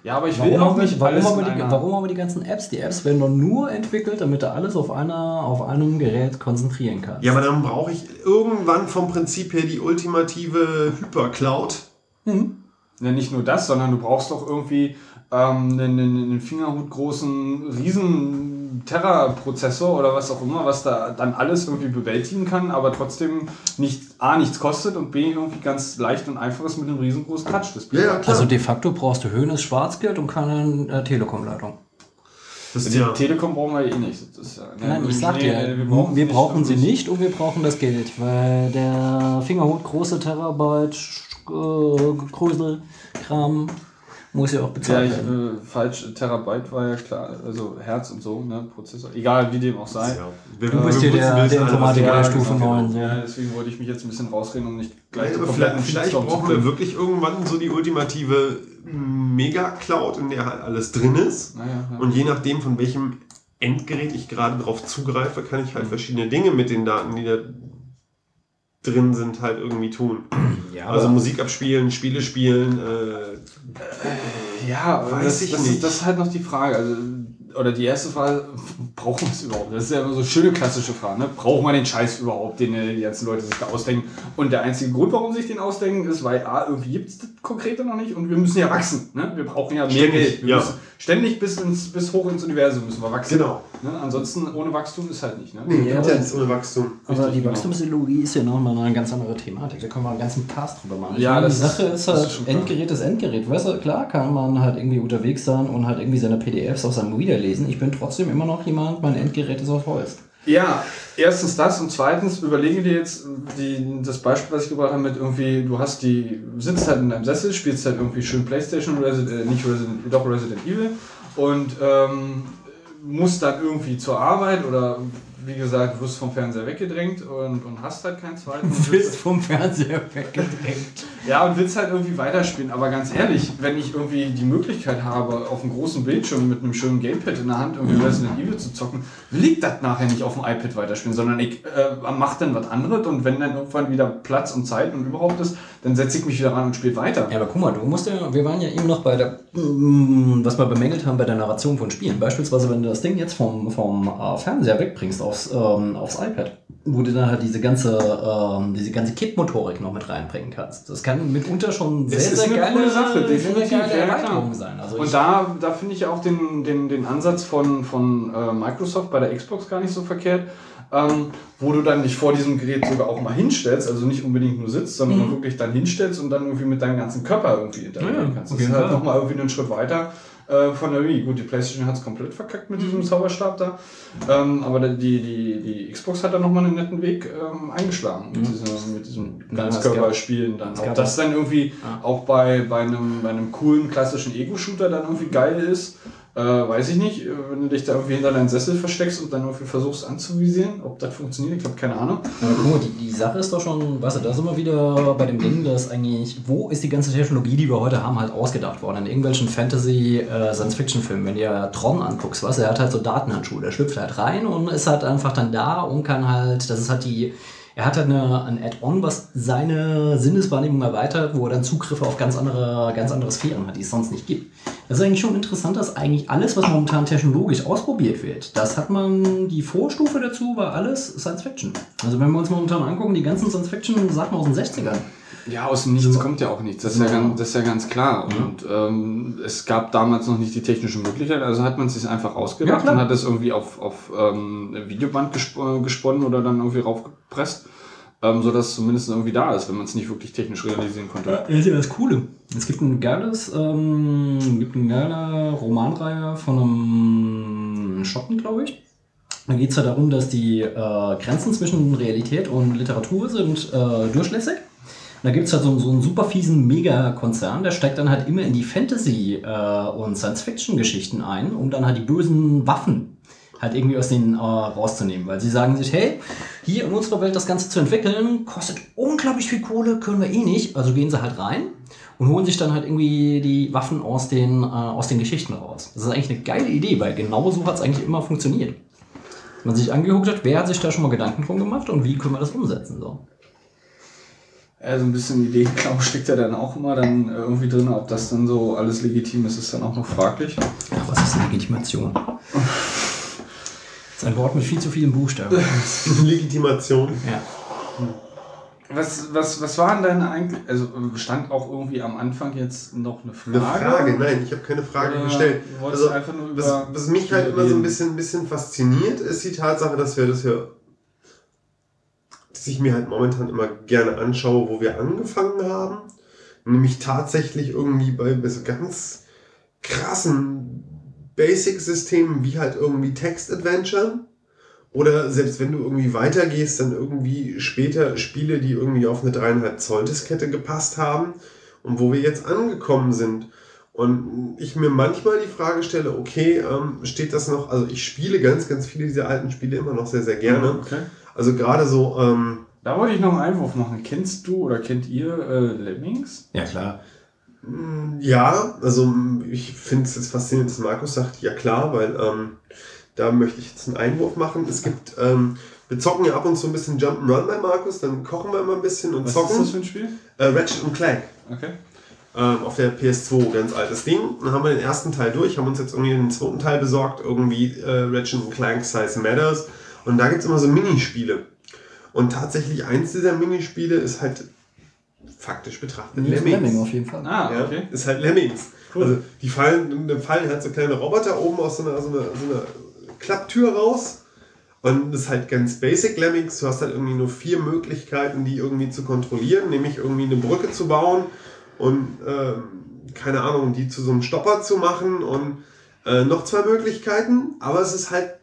Speaker 2: Ja, aber ich will
Speaker 1: Warum,
Speaker 2: auch
Speaker 1: haben wir,
Speaker 2: nicht
Speaker 1: warum, haben die, warum haben wir die ganzen Apps? Die Apps werden doch nur entwickelt, damit du alles auf, einer, auf einem Gerät konzentrieren kannst.
Speaker 3: Ja, aber dann brauche ich irgendwann vom Prinzip her die ultimative Hypercloud.
Speaker 2: Ja, nicht nur das, sondern du brauchst doch irgendwie ähm, einen, einen, einen fingerhutgroßen riesen Terra-Prozessor oder was auch immer, was da dann alles irgendwie bewältigen kann, aber trotzdem nicht A, nichts kostet und B, irgendwie ganz leicht und einfach ist mit einem riesengroßen Touch-Display.
Speaker 3: Ja.
Speaker 1: Also de facto brauchst du höhenes Schwarzgeld und keine äh, Telekom-Leitung.
Speaker 2: Die
Speaker 3: ja.
Speaker 2: Telekom brauchen wir eh nicht. Das ist ja, ne,
Speaker 1: Nein, ich sag
Speaker 2: nee,
Speaker 1: dir, wir brauchen, wir brauchen sie nicht und wir brauchen das Geld, weil der Fingerhut große Terabyte äh, Größelkram muss ja auch
Speaker 2: Ja,
Speaker 1: bezahlt
Speaker 2: ich,
Speaker 1: werden.
Speaker 2: äh, falsch, Terabyte war ja klar, also Herz und so, ne, Prozessor, egal wie dem auch sei.
Speaker 3: Ja. Wir,
Speaker 1: Du bist hier der- der Informatiker der Stufe
Speaker 2: genau.
Speaker 1: 9, so.
Speaker 2: Ja, deswegen wollte ich mich jetzt ein bisschen rausreden, um nicht gleich
Speaker 3: Vielleicht,
Speaker 2: den
Speaker 3: aber vielleicht, vielleicht brauchen wir wirklich irgendwann so die ultimative Mega-Cloud, in der halt alles drin ist.
Speaker 2: Naja, ja.
Speaker 3: Und je nachdem, von welchem Endgerät ich gerade drauf zugreife, kann ich halt verschiedene Dinge mit den Daten, die da drin sind, halt irgendwie tun.
Speaker 1: Ja,
Speaker 3: Also Musik abspielen, Spiele spielen, äh,
Speaker 2: Ja,
Speaker 3: Weiß
Speaker 2: das,
Speaker 3: ich
Speaker 2: das,
Speaker 3: nicht.
Speaker 2: Ist, das ist halt noch die Frage. Also, oder die erste Frage, brauchen wir es überhaupt? Das ist ja immer so eine schöne klassische Frage. Ne? Brauchen wir den Scheiß überhaupt, den äh, die ganzen Leute sich da ausdenken? Und der einzige Grund, warum sie sich den ausdenken, ist, weil A, irgendwie gibt es das Konkrete noch nicht und wir müssen ja wachsen. Ne? Wir brauchen ja mehr Geld. Wir
Speaker 3: ja.
Speaker 2: müssen ständig bis, ins, bis hoch ins Universum müssen wir wachsen.
Speaker 3: Genau.
Speaker 2: Ne? Ansonsten ohne Wachstum ist halt nicht. Ne?
Speaker 1: Ja,
Speaker 3: ja, nichts ohne Wachstum.
Speaker 1: Aber
Speaker 2: Richtig,
Speaker 1: die
Speaker 2: genau.
Speaker 1: Wachstumsideologie ist ja nochmal eine ganz andere Thematik. Da können wir einen ganzen Cast drüber machen.
Speaker 2: Ja,
Speaker 1: meine,
Speaker 2: das
Speaker 1: die Sache
Speaker 2: ist-
Speaker 1: ist halt,
Speaker 2: ist klar.
Speaker 1: Endgerät ist Endgerät. Weißt du, klar kann man halt irgendwie unterwegs sein und halt irgendwie seine PDFs auf seinem Reader lesen. Ich bin trotzdem immer noch jemand, mein Endgerät ist auf Holz.
Speaker 2: Ja, erstens das und zweitens überlege dir jetzt die, das Beispiel, was ich gebracht habe, mit irgendwie, du hast die, sitzt halt in deinem Sessel, spielst halt irgendwie schön Playstation, Resident, äh, nicht Resident, doch Resident Evil und ähm, musst dann irgendwie zur Arbeit oder wie gesagt, wirst vom Fernseher weggedrängt und, und hast halt keinen zweiten. [LAUGHS] und willst-
Speaker 1: vom Fernseher weggedrängt.
Speaker 2: ja, und willst halt irgendwie weiterspielen. Aber ganz ehrlich, wenn ich irgendwie die Möglichkeit habe, auf einem großen Bildschirm mit einem schönen Gamepad in der Hand irgendwie Resident Evil zu zocken, will ich das nachher nicht auf dem iPad weiterspielen, sondern ich äh, mache dann was anderes und wenn dann irgendwann wieder Platz und Zeit und überhaupt ist, dann setze ich mich wieder ran und spiele weiter.
Speaker 1: Ja, aber guck mal, du musst ja, wir waren ja eben noch bei der, mm, was wir bemängelt haben bei der Narration von Spielen. Beispielsweise, wenn du das Ding jetzt vom, vom äh, Fernseher wegbringst aufs, ähm, aufs iPad, wo du dann halt diese ganze, ähm, diese ganze Kit-Motorik noch mit reinbringen kannst. Das kann mitunter schon sehr, sehr
Speaker 2: eine
Speaker 1: geile,
Speaker 2: Sache,
Speaker 1: sehr
Speaker 2: definitiv,
Speaker 1: geile
Speaker 2: ja,
Speaker 1: sein. Also
Speaker 2: Und da, da finde ich auch den, den, den Ansatz von, von äh, Microsoft bei der Xbox gar nicht so verkehrt, ähm, wo du dann dich vor diesem Gerät sogar auch mal hinstellst, also nicht unbedingt nur sitzt, sondern auch wirklich dann hinstellst und dann irgendwie mit deinem ganzen Körper irgendwie interagieren
Speaker 1: Ja,
Speaker 2: kannst. Das ist halt nochmal irgendwie einen Schritt weiter äh, von der Wii. Gut, die PlayStation hat es komplett verkackt mit diesem Zauberstab da, ähm, aber die, die, die Xbox hat da nochmal einen netten Weg ähm, eingeschlagen mit diesem, mit diesem Ganzkörperspielen dann. Ob das dann irgendwie
Speaker 1: Ja.
Speaker 2: auch bei, bei, einem, bei einem coolen klassischen Ego-Shooter dann irgendwie geil ist, äh, weiß ich nicht. Äh, Wenn du dich da irgendwie hinter deinen Sessel versteckst und dann irgendwie versuchst anzuvisieren, ob das funktioniert, ich habe keine Ahnung.
Speaker 1: Aber guck mal, die, die Sache ist doch schon, weißt du, da sind wir wieder bei dem Ding, dass eigentlich, wo ist die ganze Technologie, die wir heute haben, halt ausgedacht worden? In irgendwelchen Fantasy-Science-Fiction-Filmen. Wenn du dir Tron anguckst, weißt du, er hat halt so Datenhandschuhe, der schlüpft halt rein und ist halt einfach dann da und kann halt, das ist halt die, er hat eine, ein Add-on, was seine Sinneswahrnehmung erweitert, wo er dann Zugriffe auf ganz andere, ganz andere Sphären hat, die es sonst nicht gibt. Das ist eigentlich schon interessant, dass eigentlich alles, was momentan technologisch ausprobiert wird, das hat man, die Vorstufe dazu war alles Science Fiction. Also wenn wir uns momentan angucken, die ganzen Science Fiction Sachen aus den 60ern.
Speaker 2: Ja, aus dem Nichts kommt ja auch nichts. Das ist ja,
Speaker 1: Ja.
Speaker 2: ganz, das ist ja ganz klar. Und ähm, es gab damals noch nicht die technische Möglichkeit, also hat man es sich einfach
Speaker 1: Ja,
Speaker 2: ausgedacht
Speaker 1: klar.
Speaker 2: und hat das irgendwie auf, auf ähm, Videoband gesp äh, gesponnen oder dann irgendwie raufgepresst, ähm, sodass es zumindest irgendwie da ist, wenn man es nicht wirklich technisch realisieren konnte.
Speaker 1: Das ist ja das Coole. Es gibt ein geiles, ähm, gibt eine geile Romanreihe von einem Schotten, glaube ich. Da geht es ja darum, dass die äh, Grenzen zwischen Realität und Literatur sind äh, durchlässig. Da gibt es halt so, so einen super fiesen Megakonzern, der steigt dann halt immer in die Fantasy- äh, und Science-Fiction-Geschichten ein, um dann halt die bösen Waffen halt irgendwie aus denen äh, rauszunehmen. Weil sie sagen sich, hey, hier in unserer Welt das Ganze zu entwickeln, kostet unglaublich viel Kohle, können wir eh nicht. Also gehen sie halt rein und holen sich dann halt irgendwie die Waffen aus den, äh, aus den Geschichten raus. Das ist eigentlich eine geile Idee, weil genau so hat es eigentlich immer funktioniert. Wenn man sich angeguckt hat, wer hat sich da schon mal Gedanken drum gemacht und wie können wir das umsetzen? So.
Speaker 2: Ja, so ein bisschen Ideenklau steckt ja dann auch immer dann irgendwie drin, ob das dann so alles legitim ist, ist dann auch noch fraglich.
Speaker 1: Ja, was ist Legitimation? Das ist ein Wort mit viel zu vielen Buchstaben. [LAUGHS]
Speaker 3: Legitimation.
Speaker 1: Ja.
Speaker 2: Was, was, was war denn deine eigentlich, also stand auch irgendwie am Anfang jetzt noch eine Frage?
Speaker 3: Eine Frage? Nein, ich habe keine Frage
Speaker 2: Oder
Speaker 3: gestellt. Also,
Speaker 2: einfach nur
Speaker 3: was,
Speaker 2: über-
Speaker 3: was mich halt immer so ein bisschen, ein bisschen fasziniert, ist die Tatsache, dass wir das hier, dass ich mir halt momentan immer gerne anschaue, wo wir angefangen haben. Nämlich tatsächlich irgendwie bei, bei so ganz krassen Basic-Systemen wie halt irgendwie Text-Adventure. Oder selbst wenn du irgendwie weitergehst, dann irgendwie später Spiele, die irgendwie auf eine 3,5 Zoll Diskette gepasst haben und wo wir jetzt angekommen sind. Und ich mir manchmal die Frage stelle, okay, ähm, steht das noch, also ich spiele ganz, ganz viele dieser alten Spiele immer noch sehr, sehr gerne.
Speaker 2: Okay.
Speaker 3: Also gerade so, ähm,
Speaker 2: Da wollte ich noch einen Einwurf machen. Kennst du oder kennt ihr äh, Lemmings?
Speaker 1: Ja, klar.
Speaker 3: ja, also ich finde es jetzt faszinierend, dass Markus sagt, ja klar, weil ähm, da möchte ich jetzt einen Einwurf machen. Es gibt, ähm, wir zocken ja ab und zu ein bisschen Jump'n'Run bei Markus, dann kochen wir immer ein bisschen und
Speaker 2: Was
Speaker 3: zocken.
Speaker 2: ist das für ein Spiel?
Speaker 3: Äh, Ratchet und Clank.
Speaker 2: Okay.
Speaker 3: ähm, auf der PS2, ganz altes Ding. Dann haben wir den ersten Teil durch, haben uns jetzt irgendwie den zweiten Teil besorgt, irgendwie äh, Ratchet Clank Size Matters. Und da gibt es immer so Minispiele. Und tatsächlich eins dieser Minispiele ist halt faktisch betrachtet Lemmings.
Speaker 1: auf jeden Fall.
Speaker 2: Ah,
Speaker 3: Ja,
Speaker 2: okay.
Speaker 3: ist halt Lemmings.
Speaker 2: Cool.
Speaker 3: Also die fallen, da fallen halt so kleine Roboter oben aus so einer, so einer, so einer Klapptür raus. Und das ist halt ganz basic Lemmings. Du hast halt irgendwie nur vier Möglichkeiten, die irgendwie zu kontrollieren, nämlich irgendwie eine Brücke zu bauen und ähm, keine Ahnung, die zu so einem Stopper zu machen und äh, noch zwei Möglichkeiten. Aber es ist halt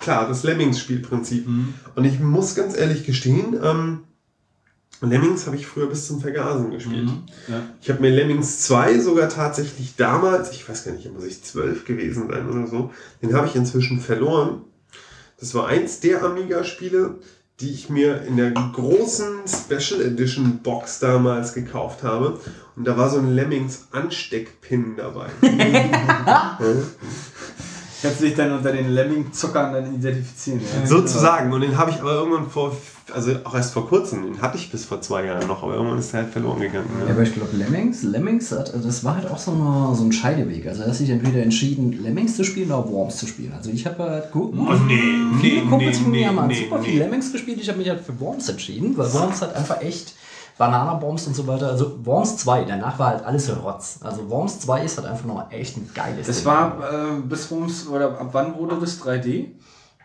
Speaker 3: klar, das Lemmings-Spielprinzip. Und ich muss ganz ehrlich gestehen, ähm, Lemmings habe ich früher bis zum Vergasen gespielt.
Speaker 2: Mhm. Ja.
Speaker 3: Ich habe mir Lemmings 2 sogar tatsächlich damals, ich weiß gar nicht, muss ich zwölf gewesen sein oder so, den habe ich inzwischen verloren. Das war eins der Amiga-Spiele, die ich mir in der großen Special Edition Box damals gekauft habe. Und da war so ein Lemmings Ansteckpin dabei. [LAUGHS] Ja.
Speaker 2: Kannst du dich dann unter den Lemming-Zuckern dann identifizieren? Ja?
Speaker 3: Sozusagen. Und den habe ich aber irgendwann vor, also auch erst vor kurzem, den hatte ich bis vor zwei Jahren noch, aber irgendwann ist der halt verloren gegangen.
Speaker 1: Ja,
Speaker 3: Ne?
Speaker 1: aber ich glaube, Lemmings, Lemmings hat, also das war halt auch so, eine, so ein Scheideweg. Also, er hat sich entweder entschieden, Lemmings zu spielen oder Worms zu spielen. Also, ich habe halt, gut,
Speaker 3: Oh, nee,
Speaker 1: viele
Speaker 3: nee,
Speaker 1: Kumpels
Speaker 3: nee,
Speaker 1: von mir
Speaker 3: nee,
Speaker 1: haben halt
Speaker 3: nee,
Speaker 1: super
Speaker 3: nee.
Speaker 1: viel Lemmings gespielt. Ich habe mich halt für Worms entschieden, weil Worms hat einfach echt Bananabombs und so weiter. Also, Worms 2, danach war halt alles Rotz. Also, Worms 2 ist halt einfach noch echt ein geiles
Speaker 2: Das
Speaker 1: Ding.
Speaker 2: war äh, bis wo's, oder ab wann wurde das 3D?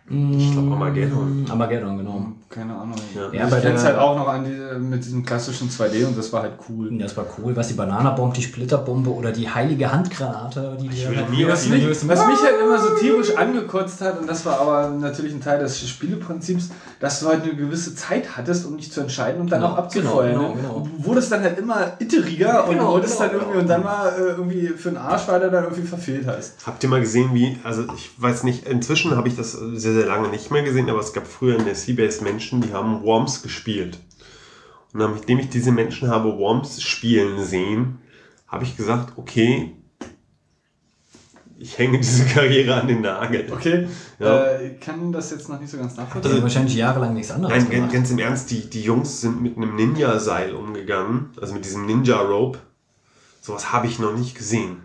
Speaker 3: Ich glaube Armageddon.
Speaker 1: Armageddon, genau.
Speaker 2: Keine Ahnung.
Speaker 3: Ja.
Speaker 1: Ja,
Speaker 2: ich
Speaker 1: bei
Speaker 2: kenne es
Speaker 1: der-
Speaker 2: halt auch noch an diese, mit diesem klassischen 2D und das war halt cool.
Speaker 1: Das war cool, was die Bananabombe, die Splitterbombe oder die heilige Handgranate, die die
Speaker 3: will
Speaker 1: halt
Speaker 3: nie
Speaker 2: Was
Speaker 3: Ja,
Speaker 2: mich, was mich halt immer so tierisch angekotzt hat, und das war aber natürlich ein Teil des Spieleprinzips, dass du halt eine gewisse Zeit hattest, um dich zu entscheiden und dann
Speaker 1: Genau,
Speaker 2: auch abzufeuern.
Speaker 1: genau, genau, genau.
Speaker 2: Du wurdest dann halt immer itteriger und
Speaker 1: Genau,
Speaker 2: wurdest
Speaker 1: genau,
Speaker 2: dann irgendwie
Speaker 1: genau.
Speaker 2: und dann mal äh, irgendwie für den Arsch, weil du dann irgendwie verfehlt hast.
Speaker 3: Habt ihr mal gesehen, wie, also ich weiß nicht, inzwischen habe ich das sehr, sehr lange nicht mehr gesehen, aber es gab früher in der Seabase Menschen, die haben Worms gespielt. Und nachdem ich diese Menschen habe Worms spielen sehen, habe ich gesagt, okay, ich hänge diese Karriere an den Nagel.
Speaker 2: Okay,
Speaker 3: Ja.
Speaker 2: äh, ich kann das jetzt noch nicht so ganz nachvollziehen.
Speaker 1: haben wahrscheinlich jahrelang nichts anderes
Speaker 3: Nein, ganz,
Speaker 1: gemacht.
Speaker 3: ganz im Ernst, die, die Jungs sind mit einem Ninja-Seil umgegangen, also mit diesem Ninja-Rope. Sowas habe ich noch nicht gesehen.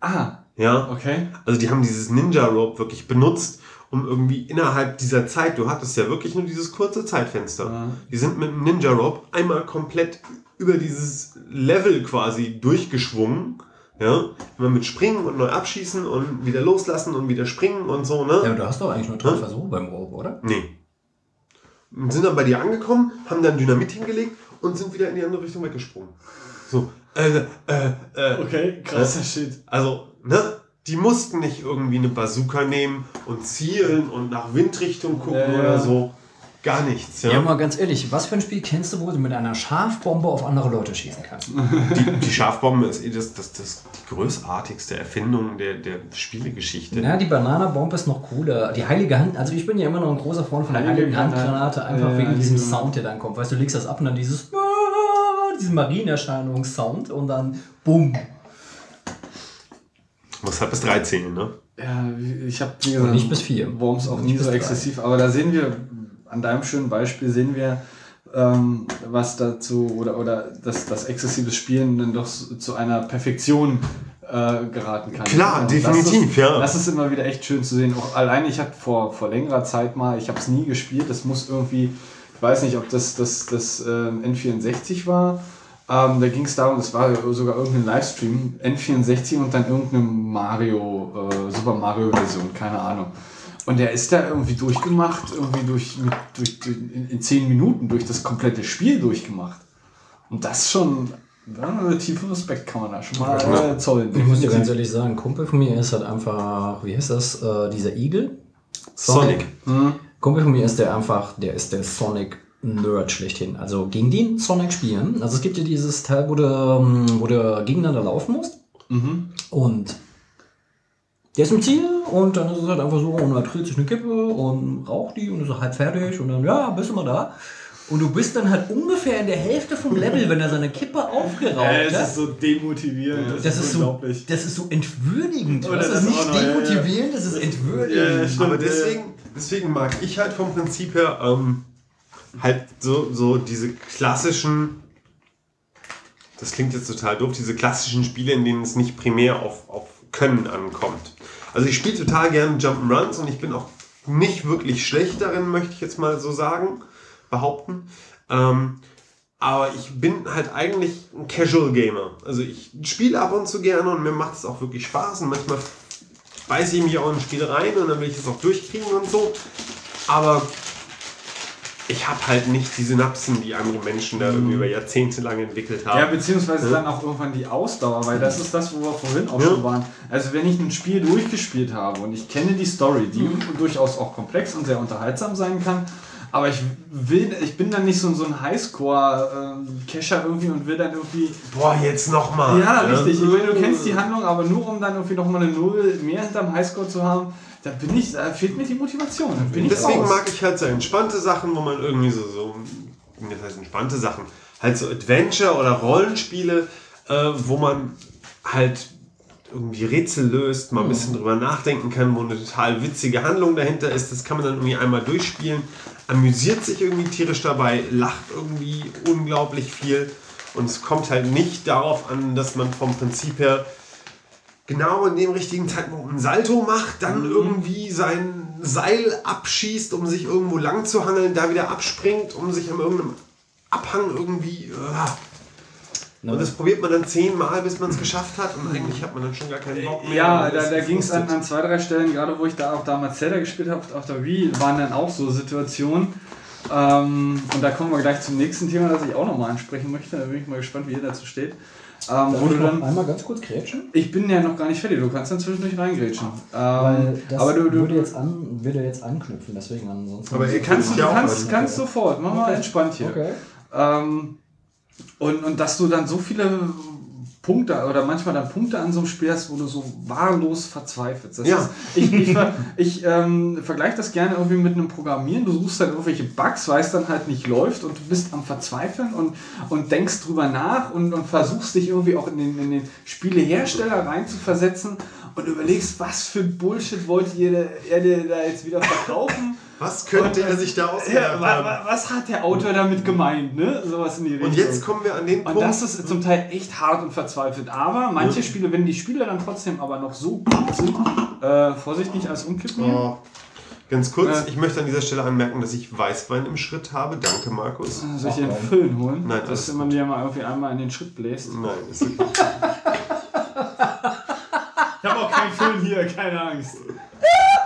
Speaker 2: ah,
Speaker 3: Ja,
Speaker 2: okay.
Speaker 3: Also die haben dieses Ninja Rope wirklich benutzt, um irgendwie innerhalb dieser Zeit, du hattest ja wirklich nur dieses kurze Zeitfenster.
Speaker 2: Ja.
Speaker 3: Die sind mit dem Ninja Rope einmal komplett über dieses Level quasi durchgeschwungen. Ja, immer mit Springen und neu abschießen und wieder loslassen und wieder springen und so, ne?
Speaker 1: Ja, aber du hast doch eigentlich nur drei Versuche beim Rob, oder?
Speaker 3: Nee. Und sind dann bei dir angekommen, haben dann Dynamit hingelegt und sind wieder in die andere Richtung weggesprungen. So, äh, äh, äh,
Speaker 2: Okay, krasser Shit.
Speaker 3: also, ne? Die mussten nicht irgendwie eine Bazooka nehmen und zielen und nach Windrichtung gucken
Speaker 2: Ja, ja.
Speaker 3: oder so. Gar nichts. Ja.
Speaker 1: Ja, mal ganz ehrlich, was für ein Spiel kennst du, wo du mit einer Schafbombe auf andere Leute schießen kannst? [LAUGHS]
Speaker 3: Die, die Schafbombe ist eh das, das, das die großartigste Erfindung der, der Spielegeschichte.
Speaker 1: Ja, die Bananabombe ist noch cooler. Die heilige Hand, also ich bin ja immer noch ein großer Freund von der
Speaker 2: Heilige
Speaker 1: heiligen Handgranate, einfach
Speaker 2: Ja,
Speaker 1: wegen diesem
Speaker 2: diese-
Speaker 1: Sound, der dann kommt. Weißt du, du legst das ab und dann dieses [LAUGHS] diesen Marienerscheinungssound und dann bumm.
Speaker 3: Muss halt bis drei zählen, ne?
Speaker 2: Ja, ich habe wie gesagt,
Speaker 1: nicht bis vier.
Speaker 2: Worms auch
Speaker 1: Nicht
Speaker 2: nie so exzessiv, aber da sehen wir, an deinem schönen Beispiel sehen wir, ähm, was dazu, oder, oder dass das exzessives Spielen dann doch zu einer Perfektion äh, geraten kann.
Speaker 3: Klar,
Speaker 2: Und
Speaker 3: definitiv,
Speaker 2: das ist,
Speaker 3: ja.
Speaker 2: Das ist immer wieder echt schön zu sehen. Auch allein, ich hatte vor, vor längerer Zeit mal, ich habe es nie gespielt, das muss irgendwie, ich weiß nicht, ob das das, das ähm, N64 war. Ähm, da ging es darum, das war sogar irgendein Livestream, N64 und dann irgendeine Mario, äh, Super Mario Version, keine Ahnung. Und der ist da irgendwie durchgemacht, irgendwie durch, mit, durch, durch in, in zehn Minuten durch das komplette Spiel durchgemacht. Und das schon, ja, tiefen Respekt kann man da schon mal äh, zollen.
Speaker 1: Ich muss dir ganz ehrlich sagen, ein Kumpel von mir ist halt einfach, wie heißt das, äh, dieser Igel?
Speaker 3: Sonic.
Speaker 2: Mhm.
Speaker 1: Kumpel von mir ist der einfach, der ist der Sonic-Nerd schlechthin. Also gegen den Sonic spielen. Also es gibt ja dieses Teil, wo du, ähm, wo du gegeneinander laufen musst.
Speaker 2: Mhm.
Speaker 1: Und der ist im Ziel und dann ist es halt einfach so, und er trillt sich eine Kippe und raucht die und ist halb fertig und dann, ja, bist du mal da. Und du bist dann halt ungefähr in der Hälfte vom Level, wenn er seine Kippe aufgeraucht
Speaker 2: Äh, es
Speaker 1: hat.
Speaker 2: ist so demotivierend.
Speaker 1: Das ist, so, das ist so entwürdigend.
Speaker 2: Oder
Speaker 1: Das
Speaker 2: das
Speaker 1: ist nicht
Speaker 2: noch, ja, ja.
Speaker 1: demotivierend, das ist entwürdigend.
Speaker 2: Ja, stimmt.
Speaker 3: Aber deswegen, deswegen mag ich halt vom Prinzip her ähm, halt so, so diese klassischen, das klingt jetzt total doof, diese klassischen Spiele, in denen es nicht primär auf, auf Können ankommt. Also ich spiele total gerne Jump'n'Runs und ich bin auch nicht wirklich schlecht darin, möchte ich jetzt mal so sagen, behaupten. Ähm, aber ich bin halt eigentlich ein Casual Gamer. Also ich spiele ab und zu gerne und mir macht es auch wirklich Spaß und manchmal beiße ich mich auch in ein Spiel rein und dann will ich es auch durchkriegen und so. Aber ich habe halt nicht die Synapsen, die andere Menschen da irgendwie über Jahrzehnte lang entwickelt haben.
Speaker 2: Ja, beziehungsweise dann auch irgendwann die Ausdauer, weil das ist das, wo wir vorhin auch
Speaker 3: Ja.
Speaker 2: schon waren. Also wenn ich ein Spiel durchgespielt habe und ich kenne die Story, die
Speaker 1: Mhm.
Speaker 2: durchaus auch komplex und sehr unterhaltsam sein kann, aber ich will, ich bin dann nicht so, so ein Highscore-Cacher irgendwie und will dann irgendwie.
Speaker 3: Boah, jetzt nochmal.
Speaker 2: Ja, richtig. Ich meine, du kennst die Handlung, aber nur um dann irgendwie nochmal eine Null mehr hinterm Highscore zu haben, da bin ich, da fehlt mir die Motivation.
Speaker 3: Deswegen mag ich halt so entspannte Sachen, wo man irgendwie so, so das heißt entspannte Sachen, halt so Adventure oder Rollenspiele, äh, wo man halt irgendwie Rätsel löst, mal ein bisschen drüber nachdenken kann, wo eine total witzige Handlung dahinter ist. Das kann man dann irgendwie einmal durchspielen, amüsiert sich irgendwie tierisch dabei, lacht irgendwie unglaublich viel und es kommt halt nicht darauf an, dass man vom Prinzip her genau in dem richtigen Zeitpunkt einen Salto macht, dann irgendwie sein Seil abschießt, um sich irgendwo lang zu hangeln, da wieder abspringt, um sich an irgendeinem Abhang irgendwie. Äh, und das probiert man dann zehnmal, bis man es geschafft hat und eigentlich hat man dann schon gar keinen Bock mehr.
Speaker 2: Ja, da, da ging es an, an zwei, drei Stellen, gerade wo ich da auch damals Zelda gespielt habe, auf der Wii, waren dann auch so Situationen. Ähm, und da kommen wir gleich zum nächsten Thema, das ich auch nochmal ansprechen möchte. Da bin ich mal gespannt, wie ihr dazu steht. Ähm, wo du dann,
Speaker 1: einmal ganz kurz grätschen?
Speaker 2: ich bin ja noch gar nicht fertig, du kannst dann zwischendurch reingrätschen. Ähm,
Speaker 1: Weil das
Speaker 2: aber du, du,
Speaker 1: würde, jetzt an, würde jetzt anknüpfen, deswegen ansonsten.
Speaker 3: Aber ihr
Speaker 2: kannst, du kannst, kannst sofort, mach mal
Speaker 1: Okay.
Speaker 2: entspannt hier.
Speaker 1: Okay.
Speaker 2: Ähm, und, und dass du dann so viele Punkte oder manchmal dann Punkte an so einem Spiel hast, wo du so wahllos verzweifelst. Das
Speaker 3: Ja.
Speaker 2: ist, ich ich, ver, ich ähm, vergleiche das gerne irgendwie mit einem Programmieren. Du suchst halt irgendwelche Bugs, weil es dann halt nicht läuft und du bist am Verzweifeln und, und denkst drüber nach und, und versuchst dich irgendwie auch in den, in den Spielehersteller reinzuversetzen und überlegst, was für Bullshit wollt ihr dir da jetzt wieder verkaufen?
Speaker 3: Was könnte
Speaker 2: Und,
Speaker 3: er sich da ausgedacht haben?
Speaker 2: wa, was hat der Autor damit gemeint, ne? Sowas in die Richtung.
Speaker 3: Und jetzt kommen wir an den
Speaker 2: Und
Speaker 3: Punkt.
Speaker 2: das ist zum Teil echt hart und verzweifelt. Aber manche Spiele, wenn die Spiele dann trotzdem aber noch so gut sind, äh, Vorsicht nicht als umkippen.
Speaker 3: Oh. Ganz kurz,
Speaker 2: Äh.
Speaker 3: ich möchte an dieser Stelle anmerken, dass ich Weißwein im Schritt habe. Danke, Markus.
Speaker 2: Soll ich dir einen Föhn holen?
Speaker 3: Nein,
Speaker 2: dass man dir mal irgendwie einmal in den Schritt bläst.
Speaker 3: Nein, ist okay. [LAUGHS]
Speaker 2: Ich habe auch keinen Föhn hier, keine Angst. [LAUGHS]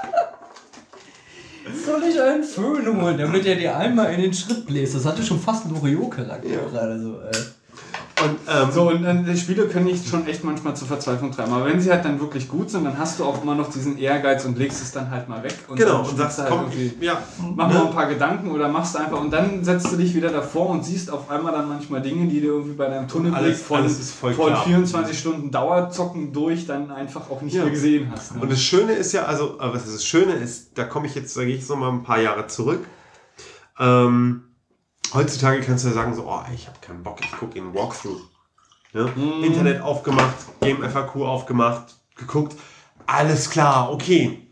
Speaker 1: Soll ich einen Föhn holen, damit er dir einmal in den Schritt bläst? Das hatte schon fast einen Loriot-Charakter gerade so. Äh.
Speaker 3: Ähm,
Speaker 2: So, und dann, die Spiele können dich schon echt manchmal zur Verzweiflung treiben. Aber wenn sie halt dann wirklich gut sind, dann hast du auch immer noch diesen Ehrgeiz und legst es dann halt mal weg. Und
Speaker 3: genau,
Speaker 2: dann
Speaker 3: und sagst,
Speaker 2: halt
Speaker 3: komm,
Speaker 2: irgendwie,
Speaker 3: ich, ja,
Speaker 2: mach mal ein paar Gedanken oder machst einfach und dann setzt du dich wieder davor und siehst auf einmal dann manchmal Dinge, die du irgendwie bei deinem Tunnelblick
Speaker 3: Alles-
Speaker 2: von,
Speaker 3: alles ist voll
Speaker 2: von
Speaker 3: klar.
Speaker 2: 24 Stunden Dauerzocken durch dann einfach auch nicht
Speaker 3: Ja.
Speaker 2: mehr gesehen hast. Ne?
Speaker 3: Und das Schöne ist ja, also, aber was das Schöne ist, da komme ich jetzt, da gehe ich so mal ein paar Jahre zurück. Ähm, heutzutage kannst du ja sagen, so, oh, ich habe keinen Bock, ich gucke in Walkthrough. Ja? Internet aufgemacht, Game FAQ aufgemacht, geguckt, alles klar, okay.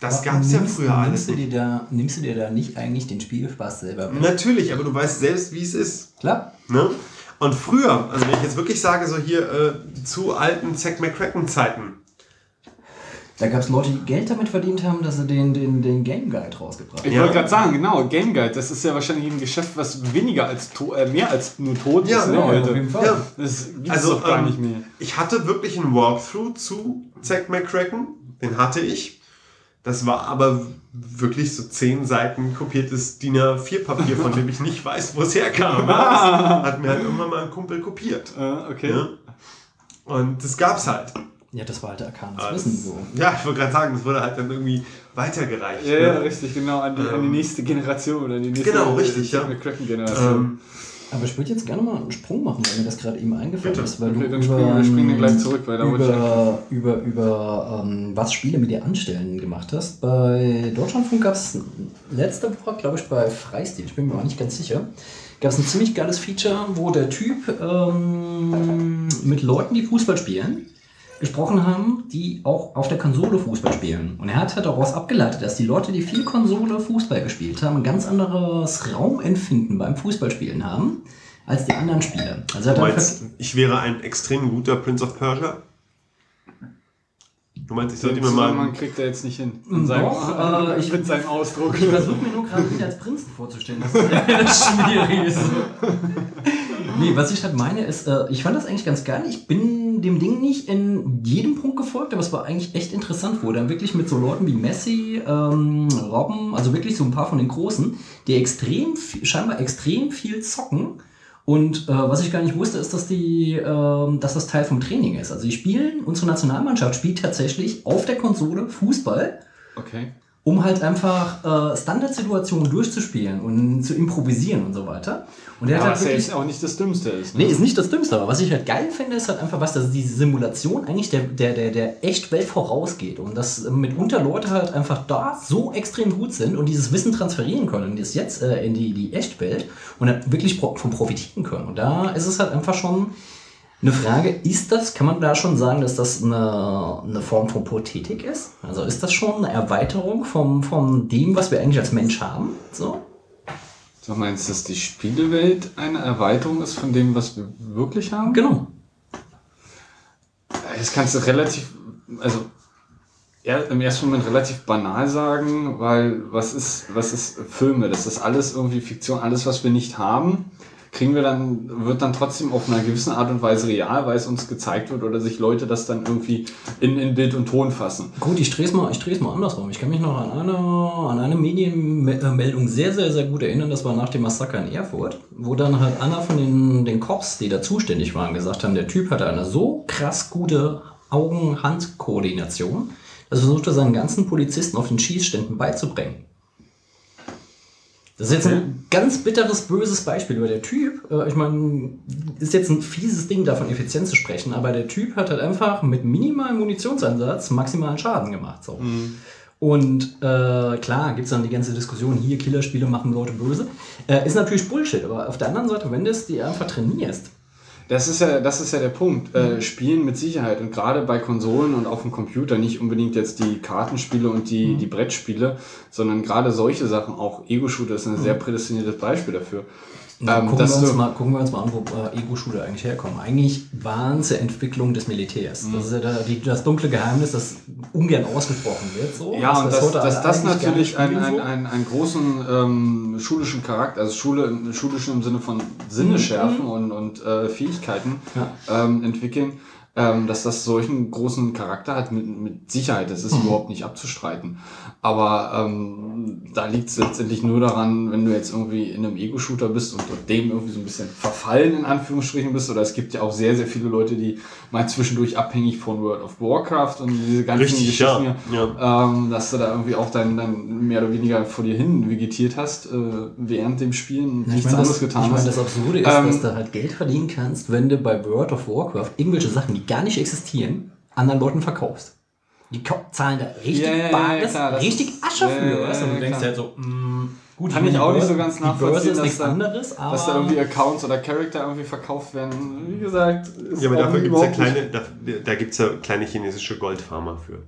Speaker 3: Das gab es ja früher alles
Speaker 1: nimmst du, dir da, nimmst du dir da nicht eigentlich den Spielspaß selber weg?
Speaker 3: Natürlich, aber du weißt selbst, wie es ist.
Speaker 1: Klar.
Speaker 3: Ne? Und früher, also wenn ich jetzt wirklich sage, so hier äh, zu alten Zack McCracken-Zeiten,
Speaker 1: Da gab es Leute, die Geld damit verdient haben, dass sie den, den, den Game Guide rausgebracht haben.
Speaker 2: Ich wollte gerade sagen, genau, Game Guide, das ist ja wahrscheinlich ein Geschäft, was weniger als to äh, mehr als nur tot
Speaker 3: Ja,
Speaker 2: ist ne,
Speaker 3: ja,
Speaker 1: auf jeden Fall.
Speaker 3: Ja.
Speaker 2: Das gibt
Speaker 3: Also,
Speaker 2: es doch gar
Speaker 3: ähm,
Speaker 2: nicht mehr.
Speaker 3: Ich hatte wirklich einen Walkthrough zu Zack McCracken. Den hatte ich. Das war aber wirklich so zehn Seiten kopiertes DIN A4-Papier, von dem ich [LAUGHS] nicht weiß, wo es herkam. Das hat mir halt irgendwann mal ein Kumpel kopiert.
Speaker 2: Äh, okay.
Speaker 3: Ja? Und das gab's halt.
Speaker 1: Ja, das war halt arkanes
Speaker 3: Aber
Speaker 1: Wissen
Speaker 3: das-
Speaker 1: so.
Speaker 3: Ja, ich wollte gerade sagen, das wurde halt dann irgendwie weitergereicht.
Speaker 2: Ja, ja,
Speaker 3: ne?
Speaker 2: richtig, genau, an die, an die nächste Generation oder die nächste
Speaker 3: Genau, richtig, ja.
Speaker 2: McCracken-Generation.
Speaker 3: ähm,
Speaker 1: Aber ich würde jetzt gerne mal einen Sprung machen, weil mir das gerade eben eingefallen
Speaker 3: Bitte.
Speaker 1: ist. Weil
Speaker 2: Okay,
Speaker 1: du
Speaker 2: dann springen wir- wir springen gleich zurück, weil da wollte ich
Speaker 1: über, über, über ähm, was Spiele mit dir anstellen gemacht hast. Bei Deutschlandfunk gab es letzte Woche, glaube ich, bei Freistil, ich bin mir auch nicht ganz sicher, gab es ein ziemlich geiles Feature, wo der Typ ähm, mit Leuten, die Fußball spielen, gesprochen haben, die auch auf der Konsole Fußball spielen. Und er hat halt daraus abgeleitet, dass die Leute, die viel Konsole Fußball gespielt haben, ein ganz anderes Raumempfinden beim Fußballspielen haben als die anderen Spieler. Also er
Speaker 3: du meinst, ich wäre ein extrem guter Prince of Persia? Du meinst, ich sollte mir mal...
Speaker 2: Zusammenhang kriegt er jetzt nicht hin.
Speaker 1: Doch,
Speaker 2: seinem,
Speaker 1: äh, [LAUGHS] ich-
Speaker 2: mit seinem Ausdruck.
Speaker 1: Ich versuche mir nur gerade nicht als Prinzen vorzustellen. Das [LAUGHS] ist ja [LAUGHS] schwierig. Nee, was ich halt meine ist, äh, ich fand das eigentlich ganz geil. Ich bin dem Ding nicht in jedem Punkt gefolgt, aber es war eigentlich echt interessant, wo dann wirklich mit so Leuten wie Messi, ähm, Robben, also wirklich so ein paar von den Großen, die extrem, scheinbar extrem viel zocken. Und äh, was ich gar nicht wusste, ist, dass, die, ähm, dass das Teil vom Training ist. Also die spielen, unsere Nationalmannschaft spielt tatsächlich auf der Konsole Fußball
Speaker 2: Okay.
Speaker 1: Um halt einfach äh, Standardsituationen durchzuspielen und zu improvisieren und so weiter. Und der
Speaker 2: Ja,
Speaker 1: hat halt wirklich.
Speaker 2: auch nicht das Dümmste ist. Ne?
Speaker 1: Nee, ist nicht das Dümmste, aber was ich halt geil finde, ist halt einfach was, dass diese Simulation eigentlich der, der, der, der Echtwelt vorausgeht und dass äh, mitunter Leute halt einfach da so extrem gut sind und dieses Wissen transferieren können, das jetzt äh, in die, die Echtwelt und dann wirklich pro, von profitieren können. Und da ist es halt einfach schon eine Frage, ist das, kann man da schon sagen, dass das eine, eine Form von Prothetik ist? Also ist das schon eine Erweiterung vom, von dem, was wir eigentlich als Mensch haben? So?
Speaker 2: Du meinst, dass die Spielewelt eine Erweiterung ist von dem, was wir wirklich haben?
Speaker 1: Genau.
Speaker 2: Das kannst du relativ, also im ersten Moment relativ banal sagen, weil was ist, was ist Filme? Das ist alles irgendwie Fiktion, alles, was wir nicht haben, kriegen wir dann, wird dann trotzdem auf einer gewissen Art und Weise real, weil es uns gezeigt wird oder sich Leute das dann irgendwie in, in Bild und Ton fassen.
Speaker 1: Gut, ich drehe es mal, ich dreh's mal andersrum. Ich kann mich noch an eine, an eine Medienmeldung sehr, sehr, sehr gut erinnern. Das war nach dem Massaker in Erfurt, wo dann halt einer von den, den Cops, die da zuständig waren, gesagt haben, der Typ hatte eine so krass gute Augen-Hand-Koordination, dass er versuchte, seinen ganzen Polizisten auf den Schießständen beizubringen. Das ist jetzt ein ganz bitteres, böses Beispiel, weil der Typ, äh, ich meine, ist jetzt ein fieses Ding, davon effizient zu sprechen, aber der Typ hat halt einfach mit minimalem Munitionseinsatz maximalen Schaden gemacht. So. Und äh, klar, gibt es dann die ganze Diskussion, hier Killerspiele machen Leute böse. Äh, ist natürlich Bullshit, aber auf der anderen Seite, wenn du es dir einfach trainierst,
Speaker 2: Das ist ja, das ist ja der Punkt. Äh, Spielen mit Sicherheit und gerade bei Konsolen und auf dem Computer nicht unbedingt jetzt die Kartenspiele und die, die Brettspiele, sondern gerade solche Sachen, auch Ego-Shooter ist ein sehr prädestiniertes Beispiel dafür.
Speaker 1: Na,
Speaker 2: Ähm,
Speaker 1: gucken, wir uns mal, gucken wir uns mal an, wo äh, Ego-Shooter eigentlich herkommen. Eigentlich waren es ja Entwicklung des Militärs.
Speaker 2: Mhm.
Speaker 1: Das ist ja da, die, das dunkle Geheimnis, das ungern ausgesprochen wird. So.
Speaker 2: Ja, und dass,
Speaker 1: heute
Speaker 2: dass das natürlich einen, einen, einen, einen großen ähm, schulischen Charakter, also Schule, im- schulisch im Sinne von Sinneschärfen und, und äh, Fähigkeiten
Speaker 1: Ja.
Speaker 2: ähm, entwickeln, Ähm, dass das solchen großen Charakter hat, mit, mit Sicherheit, das ist
Speaker 1: Mhm.
Speaker 2: überhaupt nicht abzustreiten. Aber ähm, da liegt es letztendlich nur daran, wenn du jetzt irgendwie in einem Ego-Shooter bist und dem irgendwie so ein bisschen verfallen in Anführungsstrichen bist. Oder es gibt ja auch sehr, sehr viele Leute, die mal zwischendurch abhängig von World of Warcraft und diese ganzen
Speaker 3: Richtig, ja.
Speaker 2: Geschichten,
Speaker 3: ja.
Speaker 2: ähm, dass du da irgendwie auch dann, dann mehr oder weniger vor dir hin vegetiert hast, äh, während dem Spielen und
Speaker 1: Ich
Speaker 2: nichts
Speaker 1: meine,
Speaker 2: anderes
Speaker 1: das,
Speaker 2: getan
Speaker 1: ich meine,
Speaker 2: hast.
Speaker 1: das Absurde ist,
Speaker 2: Ähm,
Speaker 1: dass du halt Geld verdienen kannst, wenn du bei World of Warcraft irgendwelche Sachen, die gar nicht existieren, anderen Leuten verkaufst. Die zahlen da richtig
Speaker 2: Ja, ja, ja,
Speaker 1: Bares,
Speaker 2: klar, das
Speaker 1: richtig Asche
Speaker 2: ja,
Speaker 1: für.
Speaker 2: ja,
Speaker 1: weißt du? Und
Speaker 2: ja,
Speaker 1: du denkst halt so, mm, gut,
Speaker 2: Kann ich auch nicht so ganz nachvollziehen, dass
Speaker 1: nichts
Speaker 2: da-
Speaker 1: anderes, aber
Speaker 2: dass da irgendwie Accounts oder Charakter irgendwie verkauft werden. Wie gesagt, ist
Speaker 3: Ja, aber dafür gibt es ja kleine, da, da gibt's ja kleine chinesische Goldfarmer für.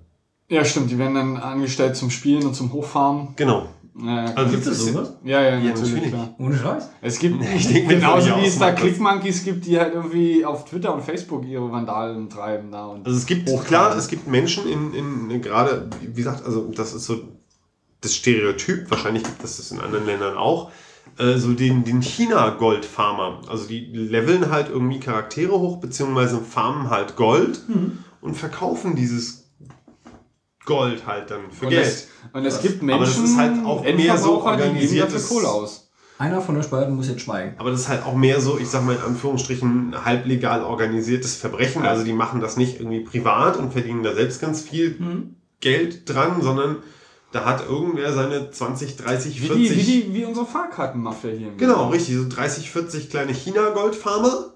Speaker 2: Ja, stimmt, die werden dann angestellt zum Spielen und zum Hochfarmen.
Speaker 3: Genau.
Speaker 2: Ja,
Speaker 3: Also
Speaker 1: Gibt es sowas?
Speaker 2: ja, ja,
Speaker 3: Ja,
Speaker 2: natürlich,
Speaker 3: natürlich.
Speaker 2: klar.
Speaker 1: ohne Scheiß.
Speaker 2: Es gibt
Speaker 3: Ich denk mir
Speaker 2: genauso wie es da. Clickmonkeys gibt, die halt irgendwie auf Twitter und Facebook ihre Vandalen treiben da und
Speaker 3: Also es gibt,
Speaker 2: Hochfarmen.
Speaker 3: klar, es gibt Menschen in, in gerade, wie gesagt, also das ist so das Stereotyp, wahrscheinlich gibt es das in anderen Ländern auch, äh, so den, den China-Gold-Farmer. Also die leveln halt irgendwie Charaktere hoch, beziehungsweise farmen halt Gold und verkaufen dieses Gold halt dann für
Speaker 2: und
Speaker 3: Geld.
Speaker 2: es, und es gibt
Speaker 3: Aber das
Speaker 2: Menschen,
Speaker 3: ist halt auch mehr so organisiertes-
Speaker 2: Kohle aus.
Speaker 1: Einer von euch beiden muss jetzt schweigen.
Speaker 3: Aber das ist halt auch mehr so, ich sag mal in Anführungsstrichen, halblegal organisiertes Verbrechen. Also die machen das nicht irgendwie privat und verdienen da selbst ganz viel Geld dran, sondern da hat irgendwer seine 20, 30,
Speaker 2: Wie,
Speaker 3: 40.
Speaker 2: die, wie, die, wie unsere Fahrkartenmafia hier. im
Speaker 3: genau,
Speaker 2: Land.
Speaker 3: richtig. So 30, 40 kleine China-Goldfarmer.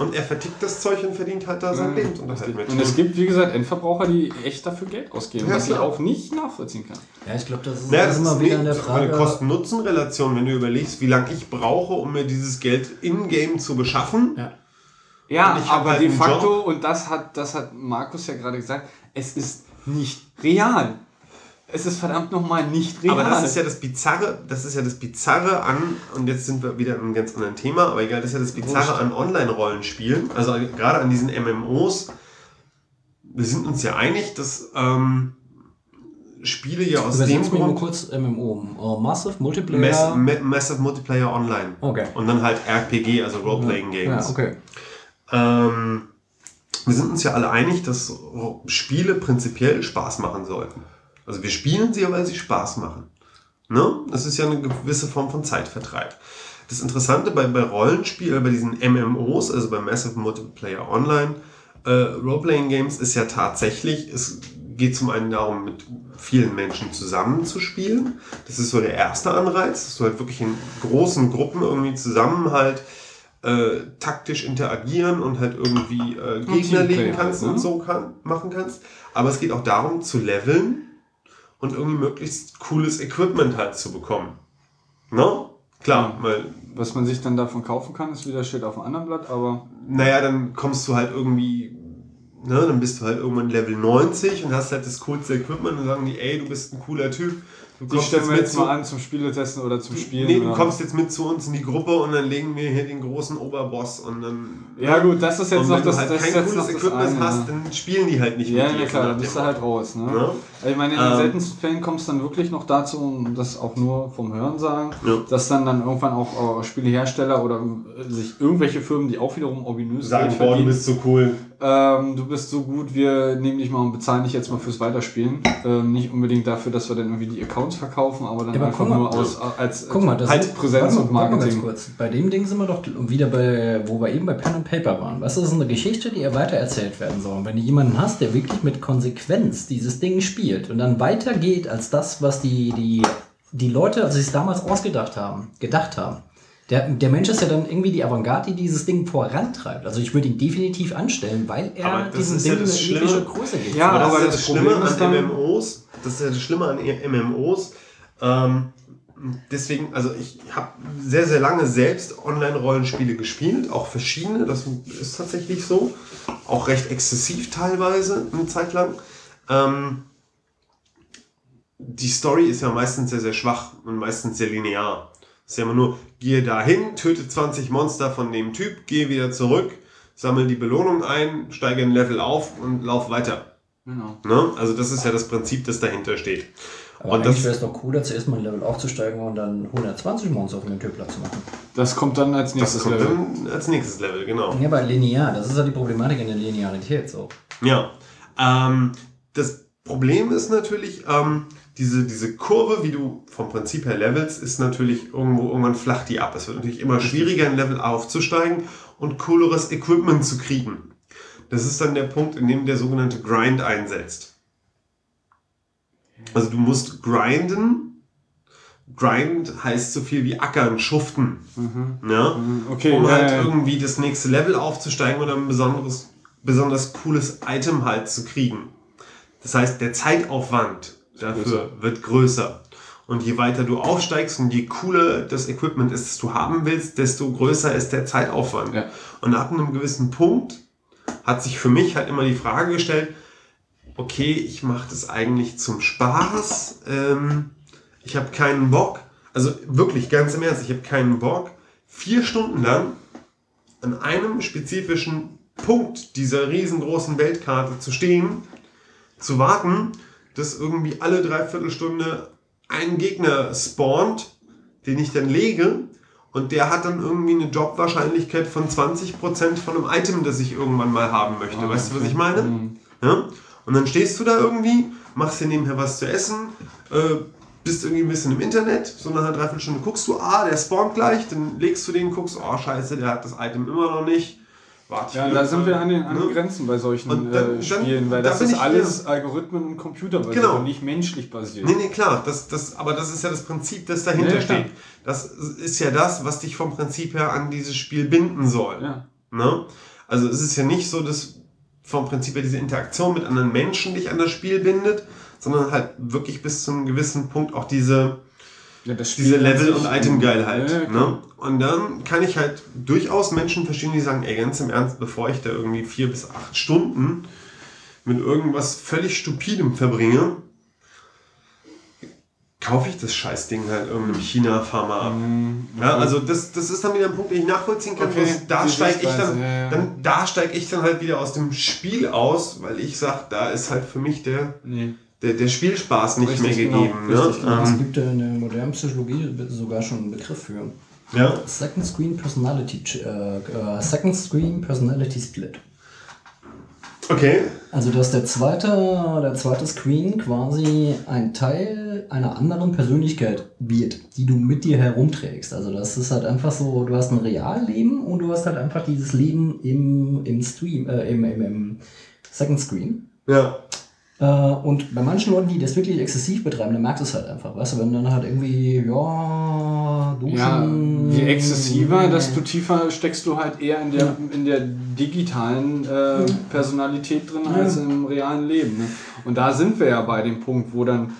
Speaker 3: Und er vertickt das Zeug und verdient halt da sein
Speaker 2: Ja,
Speaker 3: Lebensunterhalt mit.
Speaker 2: Und es gibt, wie gesagt, Endverbraucher, die echt dafür Geld ausgeben,
Speaker 3: Ja,
Speaker 2: was ich
Speaker 3: klar.
Speaker 2: auch nicht nachvollziehen kann.
Speaker 1: Ja, ich glaube, das ist
Speaker 3: naja, das
Speaker 1: immer
Speaker 3: ist
Speaker 1: wieder
Speaker 3: eine
Speaker 1: Frage.
Speaker 3: Kosten-Nutzen-Relation, wenn du überlegst, wie lange ich brauche, um mir dieses Geld in-game zu beschaffen.
Speaker 1: Ja.
Speaker 2: Ja,
Speaker 3: ich
Speaker 2: aber
Speaker 3: halt
Speaker 2: de facto, und das hat, das hat Markus ja gerade gesagt, es ist nicht real. Es ist verdammt nochmal nicht real.
Speaker 3: Aber das ist ja das Bizarre, das ist ja das Bizarre an, und jetzt sind wir wieder in einem ganz anderen Thema, aber egal, das ist ja das Bizarre an Online-Rollenspielen, also gerade an diesen MMOs. Wir sind uns ja einig, dass ähm, Spiele ja aus dem
Speaker 1: mir nur
Speaker 3: Grund
Speaker 1: kurz MMO. Uh, Massive Multiplayer.
Speaker 3: Mass, Ma- Massive Multiplayer Online
Speaker 1: okay.
Speaker 3: und dann halt RPG, also Role-Playing Games.
Speaker 1: Ja, okay.
Speaker 3: Ähm, wir sind uns ja alle einig, dass Spiele prinzipiell Spaß machen sollten. Also wir spielen sie, weil sie Spaß machen. Ne? Das ist ja eine gewisse Form von Zeitvertreib. Das Interessante bei, bei Rollenspielen, bei diesen MMOs, also bei Massive Multiplayer Online, äh, Roleplaying Games, ist ja tatsächlich, es geht zum einen darum, mit vielen Menschen zusammen zu spielen. Das ist so der erste Anreiz, dass du halt wirklich in großen Gruppen irgendwie zusammen halt äh, taktisch interagieren und halt irgendwie äh, Gegner legen kannst
Speaker 2: halt, ne?
Speaker 3: und so kann, machen kannst. Aber es geht auch darum, zu leveln und irgendwie möglichst cooles Equipment halt zu bekommen. Ne? Klar, weil,
Speaker 2: Was man sich dann davon kaufen kann, ist wieder steht auf dem anderen Blatt, aber
Speaker 3: naja, dann kommst du halt irgendwie, ne, dann bist du halt irgendwann Level 90 und hast halt das coolste Equipment und sagen die, ey, du bist ein cooler Typ. Du
Speaker 2: stellen wir
Speaker 3: mit
Speaker 2: jetzt
Speaker 3: zu-
Speaker 2: mal an zum Spieletesten oder zum Spielen.
Speaker 3: Nee, du kommst jetzt mit zu uns in die Gruppe und dann legen wir hier den großen Oberboss und dann.
Speaker 2: Ja gut, das ist jetzt noch
Speaker 3: wenn
Speaker 2: das,
Speaker 3: du halt
Speaker 2: das
Speaker 3: kein
Speaker 2: jetzt
Speaker 3: cooles
Speaker 2: das
Speaker 3: Equipment
Speaker 2: eine.
Speaker 3: hast, dann spielen die halt nicht
Speaker 2: Ja,
Speaker 3: mit
Speaker 2: ja klar,
Speaker 3: so
Speaker 2: dann bist du halt raus. Ne?
Speaker 3: Ja.
Speaker 2: Also ich meine, in den
Speaker 3: Ähm.
Speaker 2: seltensten Fällen kommt es dann wirklich noch dazu, und das auch nur vom Hören sagen,
Speaker 3: Ja.
Speaker 2: dass dann dann irgendwann auch äh, Spielehersteller oder äh, sich irgendwelche Firmen, die auch wiederum ominös
Speaker 3: Sagen, boah, du bist so cool.
Speaker 2: Ähm, du bist so gut, wir nehmen dich mal und bezahlen dich jetzt mal fürs Weiterspielen. Ähm, nicht unbedingt dafür, dass wir dann irgendwie die Accounts verkaufen, aber dann
Speaker 1: Ja, aber
Speaker 2: einfach
Speaker 1: mal,
Speaker 2: nur aus, als
Speaker 1: Guck mal,
Speaker 2: halt Präsenz und
Speaker 1: warte mal
Speaker 2: Marketing.
Speaker 1: Ganz kurz. Bei dem Ding sind wir doch wieder bei, wo wir eben bei Pen and Paper waren. Was ist eine Geschichte, die ja weiter erzählt werden soll? Und wenn du jemanden hast, der wirklich mit Konsequenz dieses Ding spielt und dann weitergeht als das, was die, die, die Leute, als sie es damals ausgedacht haben, gedacht haben. Der, der Mensch ist ja dann irgendwie die Avantgarde, die dieses Ding vorantreibt. Also ich würde ihn definitiv anstellen, weil er
Speaker 3: ja
Speaker 1: Ding
Speaker 3: das
Speaker 1: eine epische Größe gibt.
Speaker 2: Ja,
Speaker 3: Aber das
Speaker 2: aber
Speaker 3: ist ja
Speaker 2: das
Speaker 3: das Schlimme an MMOs. Das ist ja das Schlimme an MMOs. Ähm, deswegen, also ich habe sehr, sehr lange selbst Online-Rollenspiele gespielt, auch verschiedene, das ist tatsächlich so. Auch recht exzessiv teilweise, eine Zeit lang. Ähm, die Story ist ja meistens sehr, sehr schwach und meistens sehr linear. Ist ja immer nur, gehe dahin, töte 20 Monster von dem Typ, gehe wieder zurück, sammle die Belohnung ein, steige ein Level auf und lauf weiter.
Speaker 2: Genau.
Speaker 3: Ne? Also das ist ja das Prinzip, das dahinter steht.
Speaker 1: Aber
Speaker 3: Und
Speaker 1: eigentlich
Speaker 3: das-
Speaker 1: wäre es doch cooler, zuerst mal ein Level aufzusteigen und dann 120 Monster auf den Türplatz zu machen.
Speaker 2: Das kommt dann als
Speaker 3: Das
Speaker 2: nächstes
Speaker 3: kommt
Speaker 2: Level.
Speaker 3: dann als nächstes Level, genau.
Speaker 1: Ja, aber linear, das ist ja die Problematik in der Linearität so.
Speaker 3: Ja. Ähm, das Problem ist natürlich, ähm, diese, diese Kurve, wie du vom Prinzip her levelst, ist natürlich irgendwo, irgendwann flacht die ab. Es wird natürlich immer schwieriger, ein Level aufzusteigen und cooleres Equipment zu kriegen. Das ist dann der Punkt, in dem der sogenannte Grind einsetzt. Also du musst grinden. Grind heißt so viel wie ackern, schuften. Ja?
Speaker 2: Okay,
Speaker 3: um halt
Speaker 2: ja.
Speaker 3: irgendwie das nächste Level aufzusteigen oder ein besonderes, besonders cooles Item halt zu kriegen. Das heißt, der Zeitaufwand dafür wird größer. Und je weiter du aufsteigst und je cooler das Equipment ist, das du haben willst, desto größer ist der Zeitaufwand.
Speaker 2: Ja.
Speaker 3: Und ab einem gewissen Punkt hat sich für mich halt immer die Frage gestellt, okay, ich mache das eigentlich zum Spaß. Ähm, ich habe keinen Bock. Also wirklich ganz im Ernst, ich habe keinen Bock, vier Stunden lang an einem spezifischen Punkt dieser riesengroßen Weltkarte zu stehen, zu warten, dass irgendwie alle Dreiviertelstunde ein Gegner spawnt, den ich dann lege und der hat dann irgendwie eine Jobwahrscheinlichkeit von 20% von einem Item, das ich irgendwann mal haben möchte. weißt du, was ich meine? Ja? Und dann stehst du da irgendwie, machst dir nebenher was zu essen, äh, bist irgendwie ein bisschen im Internet, so nach einer Dreiviertelstunde guckst du, ah, der spawnt gleich, dann legst du den, guckst, oh scheiße, der hat das Item immer noch nicht. Warte
Speaker 2: Ja, da sind wir an den, an den
Speaker 3: ne?
Speaker 2: Grenzen bei solchen
Speaker 3: dann-
Speaker 2: äh,
Speaker 3: dann-
Speaker 2: Spielen, weil
Speaker 3: da
Speaker 2: das ist alles Algorithmen und Computerbasiert
Speaker 3: Genau.
Speaker 2: und nicht menschlich basiert.
Speaker 3: Nee, nee, klar, das, das, aber das ist ja das Prinzip, das dahinter
Speaker 2: klar.
Speaker 3: steht. Das ist ja das, was dich vom Prinzip her an dieses Spiel binden soll.
Speaker 2: Ja.
Speaker 3: Ne? Also es ist ja nicht so, dass vom Prinzip her diese Interaktion mit anderen Menschen dich an das Spiel bindet, sondern halt wirklich bis zu einem gewissen Punkt auch diese,
Speaker 2: Ja, das
Speaker 3: diese Level- und Itemgeilheit.
Speaker 2: Ja, ja,
Speaker 3: ne? Und dann kann ich halt durchaus Menschen verstehen, die sagen, ey, ganz im Ernst, bevor ich da irgendwie vier bis acht Stunden mit irgendwas völlig Stupidem verbringe, kaufe ich das Scheißding halt irgendeinem China-Pharma ab. Ja, also das, das ist dann wieder ein Punkt, den ich nachvollziehen kann.
Speaker 2: Mhm. Okay,
Speaker 3: da steige ich dann,
Speaker 2: ja, ja.
Speaker 3: dann, da steige ich dann halt wieder aus dem Spiel aus, weil ich sage, da ist halt für mich der,
Speaker 2: Nee.
Speaker 3: Der, der Spielspaß nicht
Speaker 2: Richtig,
Speaker 3: mehr
Speaker 2: genau,
Speaker 3: gegeben.
Speaker 2: richtig,
Speaker 3: ne?
Speaker 1: Es
Speaker 3: ähm,
Speaker 1: gibt ja in der modernen Psychologie sogar schon einen Begriff für.
Speaker 3: ja.
Speaker 1: Second Screen Personality, äh, äh, Second Screen Personality Split.
Speaker 3: Okay.
Speaker 1: Also dass der zweite, der zweite Screen quasi ein Teil einer anderen Persönlichkeit wird, die du mit dir herumträgst. Also das ist halt einfach so, du hast ein Realleben und du hast halt einfach dieses Leben im, im Stream, äh, im, im, im Second Screen.
Speaker 3: Ja.
Speaker 1: Äh, und bei manchen Leuten, die das wirklich exzessiv betreiben, dann merkst du es halt einfach. Weißt du, wenn dann halt irgendwie, ja, duschen.
Speaker 2: Ja, je exzessiver, desto tiefer steckst du halt eher in der, in der digitalen äh, Personalität drin als im realen Leben. Ne? Und da sind wir ja bei dem Punkt, wo dann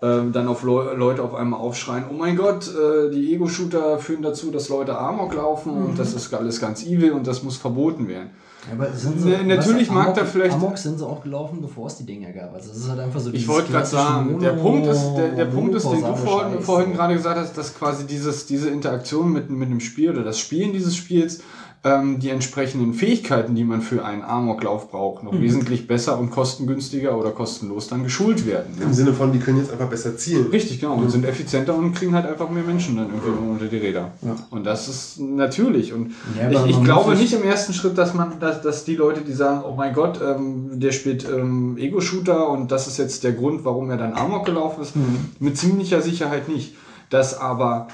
Speaker 2: ähm, dann auf Leu Leute auf einmal aufschreien, oh mein Gott, äh, die Ego-Shooter führen dazu, dass Leute Amok laufen und das ist alles ganz evil und das muss verboten werden.
Speaker 1: Aber sind
Speaker 2: Ne, natürlich mag
Speaker 1: Amok,
Speaker 2: da vielleicht-
Speaker 1: Amok sind sie auch gelaufen, bevor es die Dinger gab. Also es ist halt einfach so
Speaker 2: Ich wollte gerade sagen, der
Speaker 1: Mono-
Speaker 2: Punkt ist, der, der Punkt ist, den du vorhin, vorhin gerade gesagt hast, dass quasi dieses, diese Interaktion mit, mit dem Spiel oder das Spielen dieses Spiels ähm, die entsprechenden Fähigkeiten, die man für einen Amoklauf braucht,
Speaker 1: Mhm.
Speaker 2: noch wesentlich besser und kostengünstiger oder kostenlos dann geschult werden. Ne?
Speaker 3: Im Sinne von, die können jetzt einfach besser zielen.
Speaker 2: Richtig, genau. Und sind effizienter und kriegen halt einfach mehr Menschen dann irgendwie unter die Räder. Und das ist natürlich. Und
Speaker 1: Ja,
Speaker 2: ich, ich glaube nicht im ersten Schritt, dass man, dass, dass die Leute, die sagen, oh mein Gott, ähm, der spielt ähm, Ego-Shooter und das ist jetzt der Grund, warum er dann Amok gelaufen ist, mit ziemlicher Sicherheit nicht. Dass aber,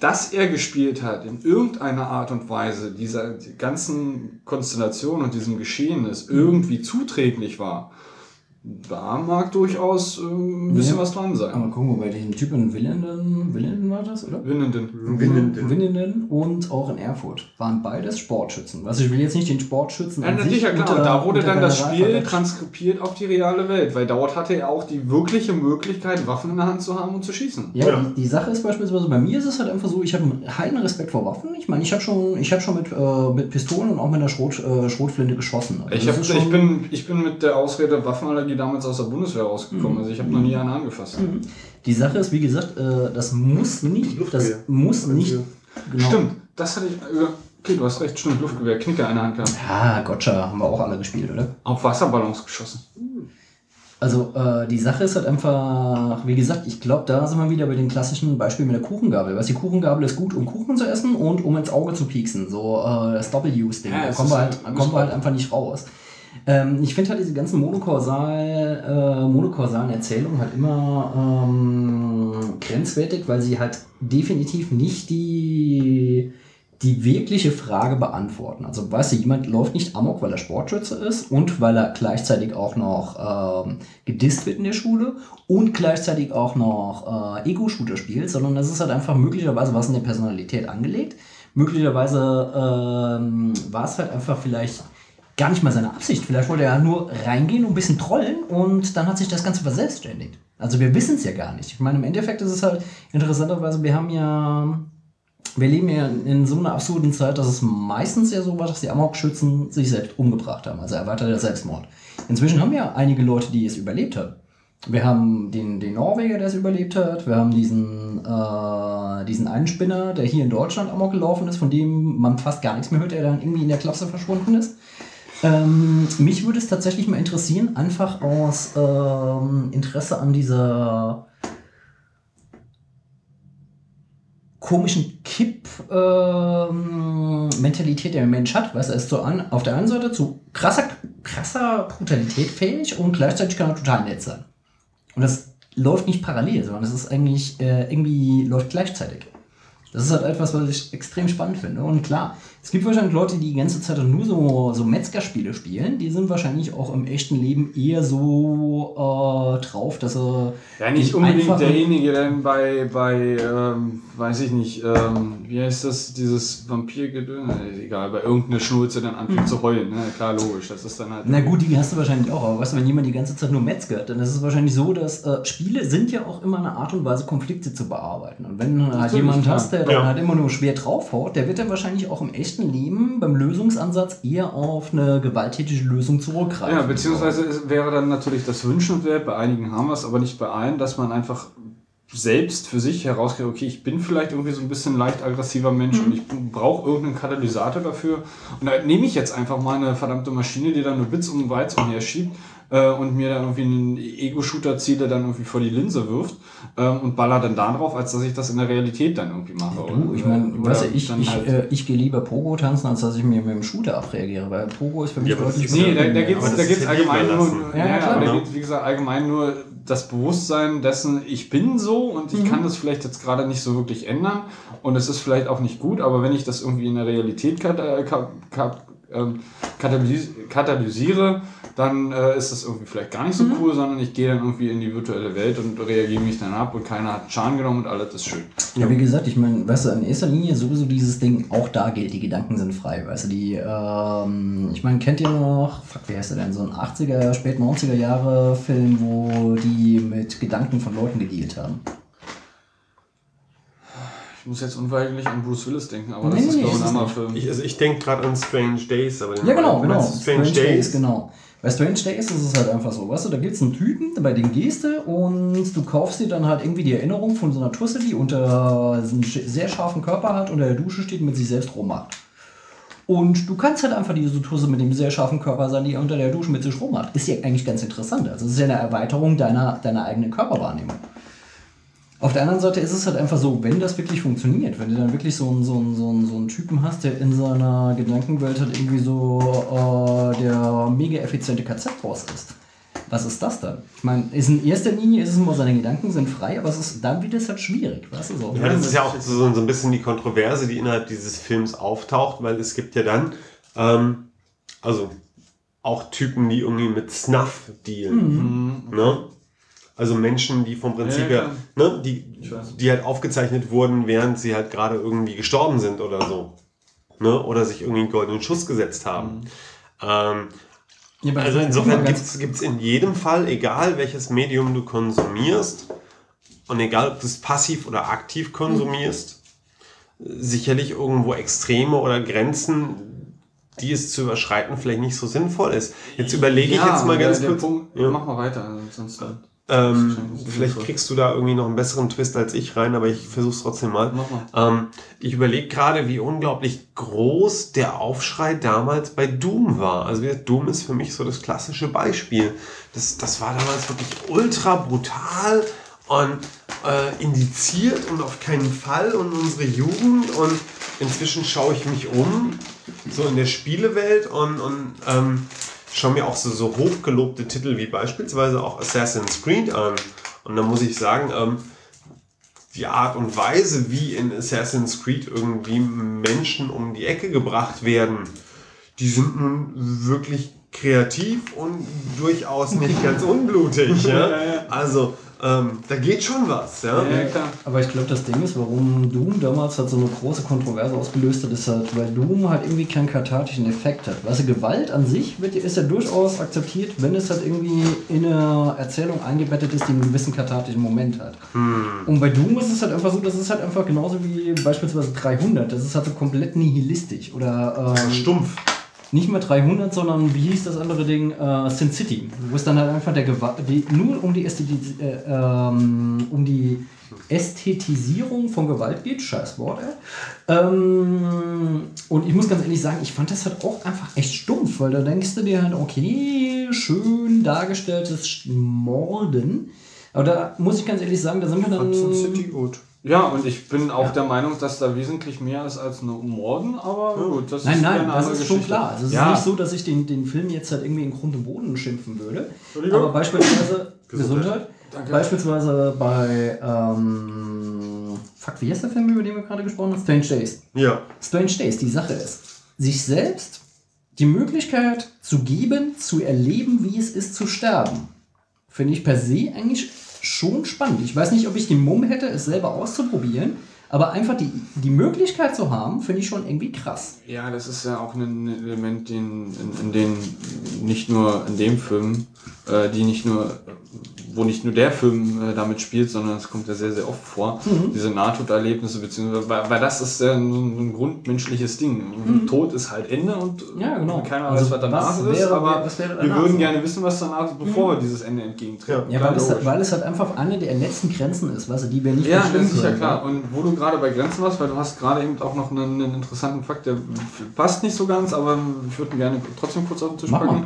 Speaker 2: dass er gespielt hat, in irgendeiner Art und Weise, dieser ganzen Konstellation und diesem Geschehnis irgendwie zuträglich war, da mag durchaus ähm, ein bisschen
Speaker 1: Ja.
Speaker 2: was dran sein.
Speaker 1: Aber gucken wir bei dem Typ in Willenden, Willenden war das, oder?
Speaker 2: Winnenden.
Speaker 3: Winnenden.
Speaker 1: Winnenden und auch in Erfurt waren beides Sportschützen. Also ich will jetzt nicht den Sportschützen
Speaker 2: Ja,
Speaker 1: an sich
Speaker 2: sicher, klar.
Speaker 1: unter-
Speaker 2: Und da wurde dann das Spiel transkribiert auf die reale Welt, weil dort hatte er auch die wirkliche Möglichkeit, Waffen in der Hand zu haben und zu schießen.
Speaker 1: Ja,
Speaker 3: Ja.
Speaker 1: Die, die Sache ist beispielsweise, bei mir ist es halt einfach so, ich habe einen heiden Respekt vor Waffen. Ich meine, ich habe schon, ich hab schon mit, äh, mit Pistolen und auch mit einer Schrot, äh, Schrotflinte geschossen. Also
Speaker 2: Ich, hab, ich, bin, ich bin mit der Ausrede Waffenallergie damals aus der Bundeswehr rausgekommen. Also ich habe noch nie eine angefasst.
Speaker 1: Die Sache ist, wie gesagt, äh, das muss nicht, das muss nicht, genau.
Speaker 2: Stimmt, das hatte ich. äh, Okay, du hast recht, stimmt, Luftgewehr, Knicker in der Hand gehabt.
Speaker 1: Ja, Gotcha, haben wir auch alle gespielt, oder?
Speaker 2: Auf Wasserballons geschossen.
Speaker 1: Also äh, die Sache ist halt einfach, wie gesagt, ich glaube, da sind wir wieder bei dem klassischen Beispiel mit der Kuchengabel. Weißt du, die Kuchengabel ist gut, um Kuchen zu essen und um ins Auge zu pieksen. So äh, das Doppel-Use-Ding.
Speaker 2: Ja,
Speaker 1: da kommen wir, halt,
Speaker 2: halt-
Speaker 1: da kommen wir halt einfach nicht raus. Ähm, ich finde halt diese ganzen monokausal, äh, monokausalen Erzählungen halt immer ähm, grenzwertig, weil sie halt definitiv nicht die, die wirkliche Frage beantworten. Also weißt du, jemand läuft nicht amok, weil er Sportschütze ist und weil er gleichzeitig auch noch ähm, gedisst wird in der Schule und gleichzeitig auch noch äh, Ego-Shooter spielt, sondern das ist halt einfach möglicherweise was in der Personalität angelegt. Möglicherweise ähm, war es halt einfach vielleicht gar nicht mal seine Absicht. Vielleicht wollte er nur reingehen und ein bisschen trollen und dann hat sich das Ganze verselbstständigt. Also wir wissen es ja gar nicht. Ich meine, im Endeffekt ist es halt interessanterweise, wir haben ja, wir leben ja in so einer absurden Zeit, dass es meistens ja so war, dass die Amok-Schützen sich selbst umgebracht haben, also erweiterter Selbstmord. Inzwischen haben ja einige Leute, die es überlebt haben. Wir haben den, den Norweger, der es überlebt hat. Wir haben diesen, äh, diesen einen Spinner, der hier in Deutschland amok gelaufen ist, von dem man fast gar nichts mehr hört, der dann irgendwie in der Klapse verschwunden ist. Ähm, mich würde es tatsächlich mal interessieren, einfach aus ähm, Interesse an dieser komischen Kipp-Mentalität, der der Mensch hat. Weißt er ist so an, auf der einen Seite zu krasser, krasser Brutalität fähig und gleichzeitig kann er total nett sein. Und das läuft nicht parallel, sondern es ist eigentlich äh, irgendwie läuft gleichzeitig. Das ist halt etwas, was ich extrem spannend finde. Und klar, es gibt wahrscheinlich Leute, die die ganze Zeit nur so, so Metzgerspiele spielen. Die sind wahrscheinlich auch im echten Leben eher so äh, drauf, dass sie.
Speaker 2: Ja, nicht unbedingt derjenige, der bei, bei ähm, weiß ich nicht, ähm, wie heißt das, dieses Vampirgedöns, egal, bei irgendeiner Schnulze dann anfängt zu heulen, ne? klar, logisch, das ist dann halt...
Speaker 1: Na gut, die hast du wahrscheinlich auch, aber weißt du, wenn jemand die ganze Zeit nur metzgert, dann ist es wahrscheinlich so, dass äh, Spiele sind ja auch immer eine Art und Weise, Konflikte zu bearbeiten. Und wenn du halt
Speaker 2: Natürlich,
Speaker 1: jemand
Speaker 2: klar.
Speaker 1: hast, der dann
Speaker 3: Ja.
Speaker 1: halt immer nur schwer draufhaut, der wird dann wahrscheinlich auch im echten Leben beim Lösungsansatz eher auf eine gewalttätige Lösung zurückgreifen.
Speaker 2: Ja, beziehungsweise es wäre dann natürlich das wünschenswert, bei einigen haben wir es, aber nicht bei allen, dass man einfach selbst für sich herauskriegt, okay, ich bin vielleicht irgendwie so ein bisschen leicht aggressiver Mensch und ich brauche irgendeinen Katalysator dafür. Und da nehme ich jetzt einfach mal eine verdammte Maschine, die dann nur Bits um Weiz umherschiebt äh, und mir dann irgendwie einen Ego-Shooter zieht, der dann irgendwie vor die Linse wirft ähm, und baller dann da drauf, als dass ich das in der Realität dann irgendwie mache.
Speaker 1: Du, ich
Speaker 2: Oder-
Speaker 1: meine, weißt du, ich, ich,
Speaker 2: halt-
Speaker 1: äh, ich gehe lieber Pogo tanzen, als dass ich mir mit dem Shooter abreagiere, weil Pogo ist für mich
Speaker 3: Ja,
Speaker 1: deutlich
Speaker 2: Nee, da, da geht es da geht's
Speaker 3: ja
Speaker 2: allgemein nur, ja,
Speaker 1: Ja,
Speaker 2: ja,
Speaker 1: klar.
Speaker 2: da geht's, wie gesagt, allgemein nur das Bewusstsein dessen, ich bin so und ich kann das vielleicht jetzt gerade nicht so wirklich ändern und es ist vielleicht auch nicht gut, aber wenn ich das irgendwie in der Realität kat äh, ka ka ähm, katalys katalysiere, dann äh, ist das irgendwie vielleicht gar nicht so cool, sondern ich gehe dann irgendwie in die virtuelle Welt und reagiere mich dann ab und keiner hat Schaden genommen und alles ist schön.
Speaker 1: Ja, wie gesagt, ich meine, weißt du, in erster Linie sowieso dieses Ding, auch da gilt, die Gedanken sind frei, weißt du, die, ähm, ich meine, kennt ihr noch, fuck, wie heißt der denn, so ein 80er, spät 90er Jahre Film, wo die mit Gedanken von Leuten gedealt haben?
Speaker 2: Ich muss jetzt unweigerlich an Bruce Willis denken, aber das
Speaker 1: Nee,
Speaker 2: ist
Speaker 1: nee,
Speaker 2: glaube ich
Speaker 1: ist
Speaker 2: ein
Speaker 1: es
Speaker 2: anderer
Speaker 1: nicht.
Speaker 2: Film.
Speaker 3: Ich, also ich denke gerade an Strange Days, aber
Speaker 1: Ja, genau, genau.
Speaker 3: meinst Strange, Days.
Speaker 1: genau. Bei Strange Days ist es halt einfach so, weißt du, da gibt es einen Typen, bei dem gehst du und du kaufst dir dann halt irgendwie die Erinnerung von so einer Tusse, die unter einen sch- sehr scharfen Körper hat, unter der Dusche steht und mit sich selbst rummacht. Und du kannst halt einfach diese Tusse mit dem sehr scharfen Körper sein, die unter der Dusche mit sich rummacht. Ist ja eigentlich ganz interessant. Also es ist ja eine Erweiterung deiner, deiner eigenen Körperwahrnehmung. Auf der anderen Seite ist es halt einfach so, wenn das wirklich funktioniert, wenn du dann wirklich so einen, so einen, so einen, so einen Typen hast, der in seiner Gedankenwelt halt irgendwie so äh, der mega effiziente KZ-Boss ist. Was ist das dann? Ich meine, ist in erster Linie ist es immer, seine Gedanken sind frei, aber es ist dann wird es halt schwierig, weißt du so.
Speaker 3: Ja, das ist ja auch so, so ein bisschen die Kontroverse, die innerhalb dieses Films auftaucht, weil es gibt ja dann, ähm, also auch Typen, die irgendwie mit Snuff dealen. Ne? Also Menschen, die vom Prinzip
Speaker 2: Ja,
Speaker 3: her, ne, die, die halt aufgezeichnet wurden, während sie halt gerade irgendwie gestorben sind oder so. Ne? Oder sich irgendwie einen goldenen Schuss gesetzt haben. Ähm,
Speaker 1: Ja,
Speaker 3: also insofern gibt es in jedem Fall, egal welches Medium du konsumierst und egal ob du es passiv oder aktiv konsumierst, sicherlich irgendwo Extreme oder Grenzen, die es zu überschreiten, vielleicht nicht so sinnvoll ist. Jetzt überlege ich jetzt mal ganz
Speaker 2: der,
Speaker 3: kurz.
Speaker 2: Punkt,
Speaker 3: Ja.
Speaker 2: Mach mal weiter, sonst dann.
Speaker 3: Ähm, vielleicht kriegst du da irgendwie noch einen besseren Twist als ich rein, aber ich versuch's trotzdem mal. Ähm, ich überlege gerade, wie unglaublich groß der Aufschrei damals bei Doom war. Also Doom ist für mich so das klassische Beispiel. Das, das war damals wirklich ultra brutal und äh, indiziert und auf keinen Fall und unsere Jugend. Und inzwischen schaue ich mich um, so in der Spielewelt und, und ähm, schaue mir auch so, so hochgelobte Titel wie beispielsweise auch Assassin's Creed an. Und da muss ich sagen, ähm, die Art und Weise, wie in Assassin's Creed irgendwie Menschen um die Ecke gebracht werden, die sind nun wirklich kreativ und durchaus nicht [LAUGHS] ganz unblutig. Ja? Also, ähm, da geht schon was. Ja?
Speaker 2: Ja, klar.
Speaker 1: Aber ich glaube, das Ding ist, warum Doom damals halt so eine große Kontroverse ausgelöst hat, ist halt, weil Doom halt irgendwie keinen kathartischen Effekt hat. Weißt du, Gewalt an sich wird, ist ja durchaus akzeptiert, wenn es halt irgendwie in eine Erzählung eingebettet ist, die einen gewissen kathartischen Moment hat. Und bei Doom ist es halt einfach so, das ist halt einfach genauso wie beispielsweise 300. Das ist halt so komplett nihilistisch. Oder ähm,
Speaker 3: Stumpf.
Speaker 1: Nicht mehr 300, sondern wie hieß das andere Ding? Äh, Sin City. Wo es dann halt einfach der Gewalt, nur um die, äh, ähm, um die Ästhetisierung von Gewalt geht. Scheiß Wort, ey. Ähm, und ich muss ganz ehrlich sagen, ich fand das halt auch einfach echt stumpf, weil da denkst du dir halt, okay, schön dargestelltes Morden. Aber da muss ich ganz ehrlich sagen, da sind wir dann.
Speaker 3: Hudson City gut.
Speaker 2: Ja, und ich bin auch der Meinung, dass da wesentlich mehr ist als nur Morden, aber gut, das
Speaker 1: Nein,
Speaker 2: ist
Speaker 1: nein,
Speaker 2: eine
Speaker 1: das ist schon
Speaker 2: Geschichte.
Speaker 1: klar. Also es
Speaker 2: ja,
Speaker 1: ist nicht so, dass ich den, den Film jetzt halt irgendwie in Grund und Boden schimpfen würde. Aber beispielsweise [LAUGHS] Gesundheit.
Speaker 2: Danke.
Speaker 1: Beispielsweise bei ähm, fuck, wie heißt der Film, über den wir gerade gesprochen haben? Strange Days.
Speaker 3: Ja.
Speaker 1: Strange Days, die Sache ist, sich selbst die Möglichkeit zu geben, zu erleben, wie es ist zu sterben, finde ich per se eigentlich schon spannend. Ich weiß nicht, ob ich den Mumm hätte, es selber auszuprobieren, aber einfach die, die Möglichkeit zu haben, finde ich schon irgendwie krass.
Speaker 2: Ja, das ist ja auch ein Element, den, in, in den nicht nur in dem Film, äh, die nicht nur, wo nicht nur der Film äh, damit spielt, sondern es kommt ja sehr, sehr oft vor, diese Nahtoderlebnisse, beziehungsweise, weil, weil das ist ja ein, ein grundmenschliches Ding. Tod ist halt Ende und
Speaker 1: Ja, genau.
Speaker 2: keiner
Speaker 1: Also
Speaker 2: weiß, was danach
Speaker 1: was
Speaker 2: ist,
Speaker 1: wäre-
Speaker 2: aber
Speaker 1: was wäre
Speaker 2: wir
Speaker 1: danach
Speaker 2: würden
Speaker 1: so?
Speaker 2: gerne wissen, was danach ist, bevor wir dieses Ende entgegentreten.
Speaker 1: Ja, weil es, halt, weil es halt einfach eine der letzten Grenzen ist, weißt du, die wir nicht
Speaker 2: Ja, das ist ja klar. Und wo du gerade bei Grenzen warst, weil du hast gerade eben auch noch einen, einen interessanten Fakt, der passt nicht so ganz, aber ich würde ihn gerne trotzdem kurz auf den Tisch
Speaker 1: Mach
Speaker 2: packen.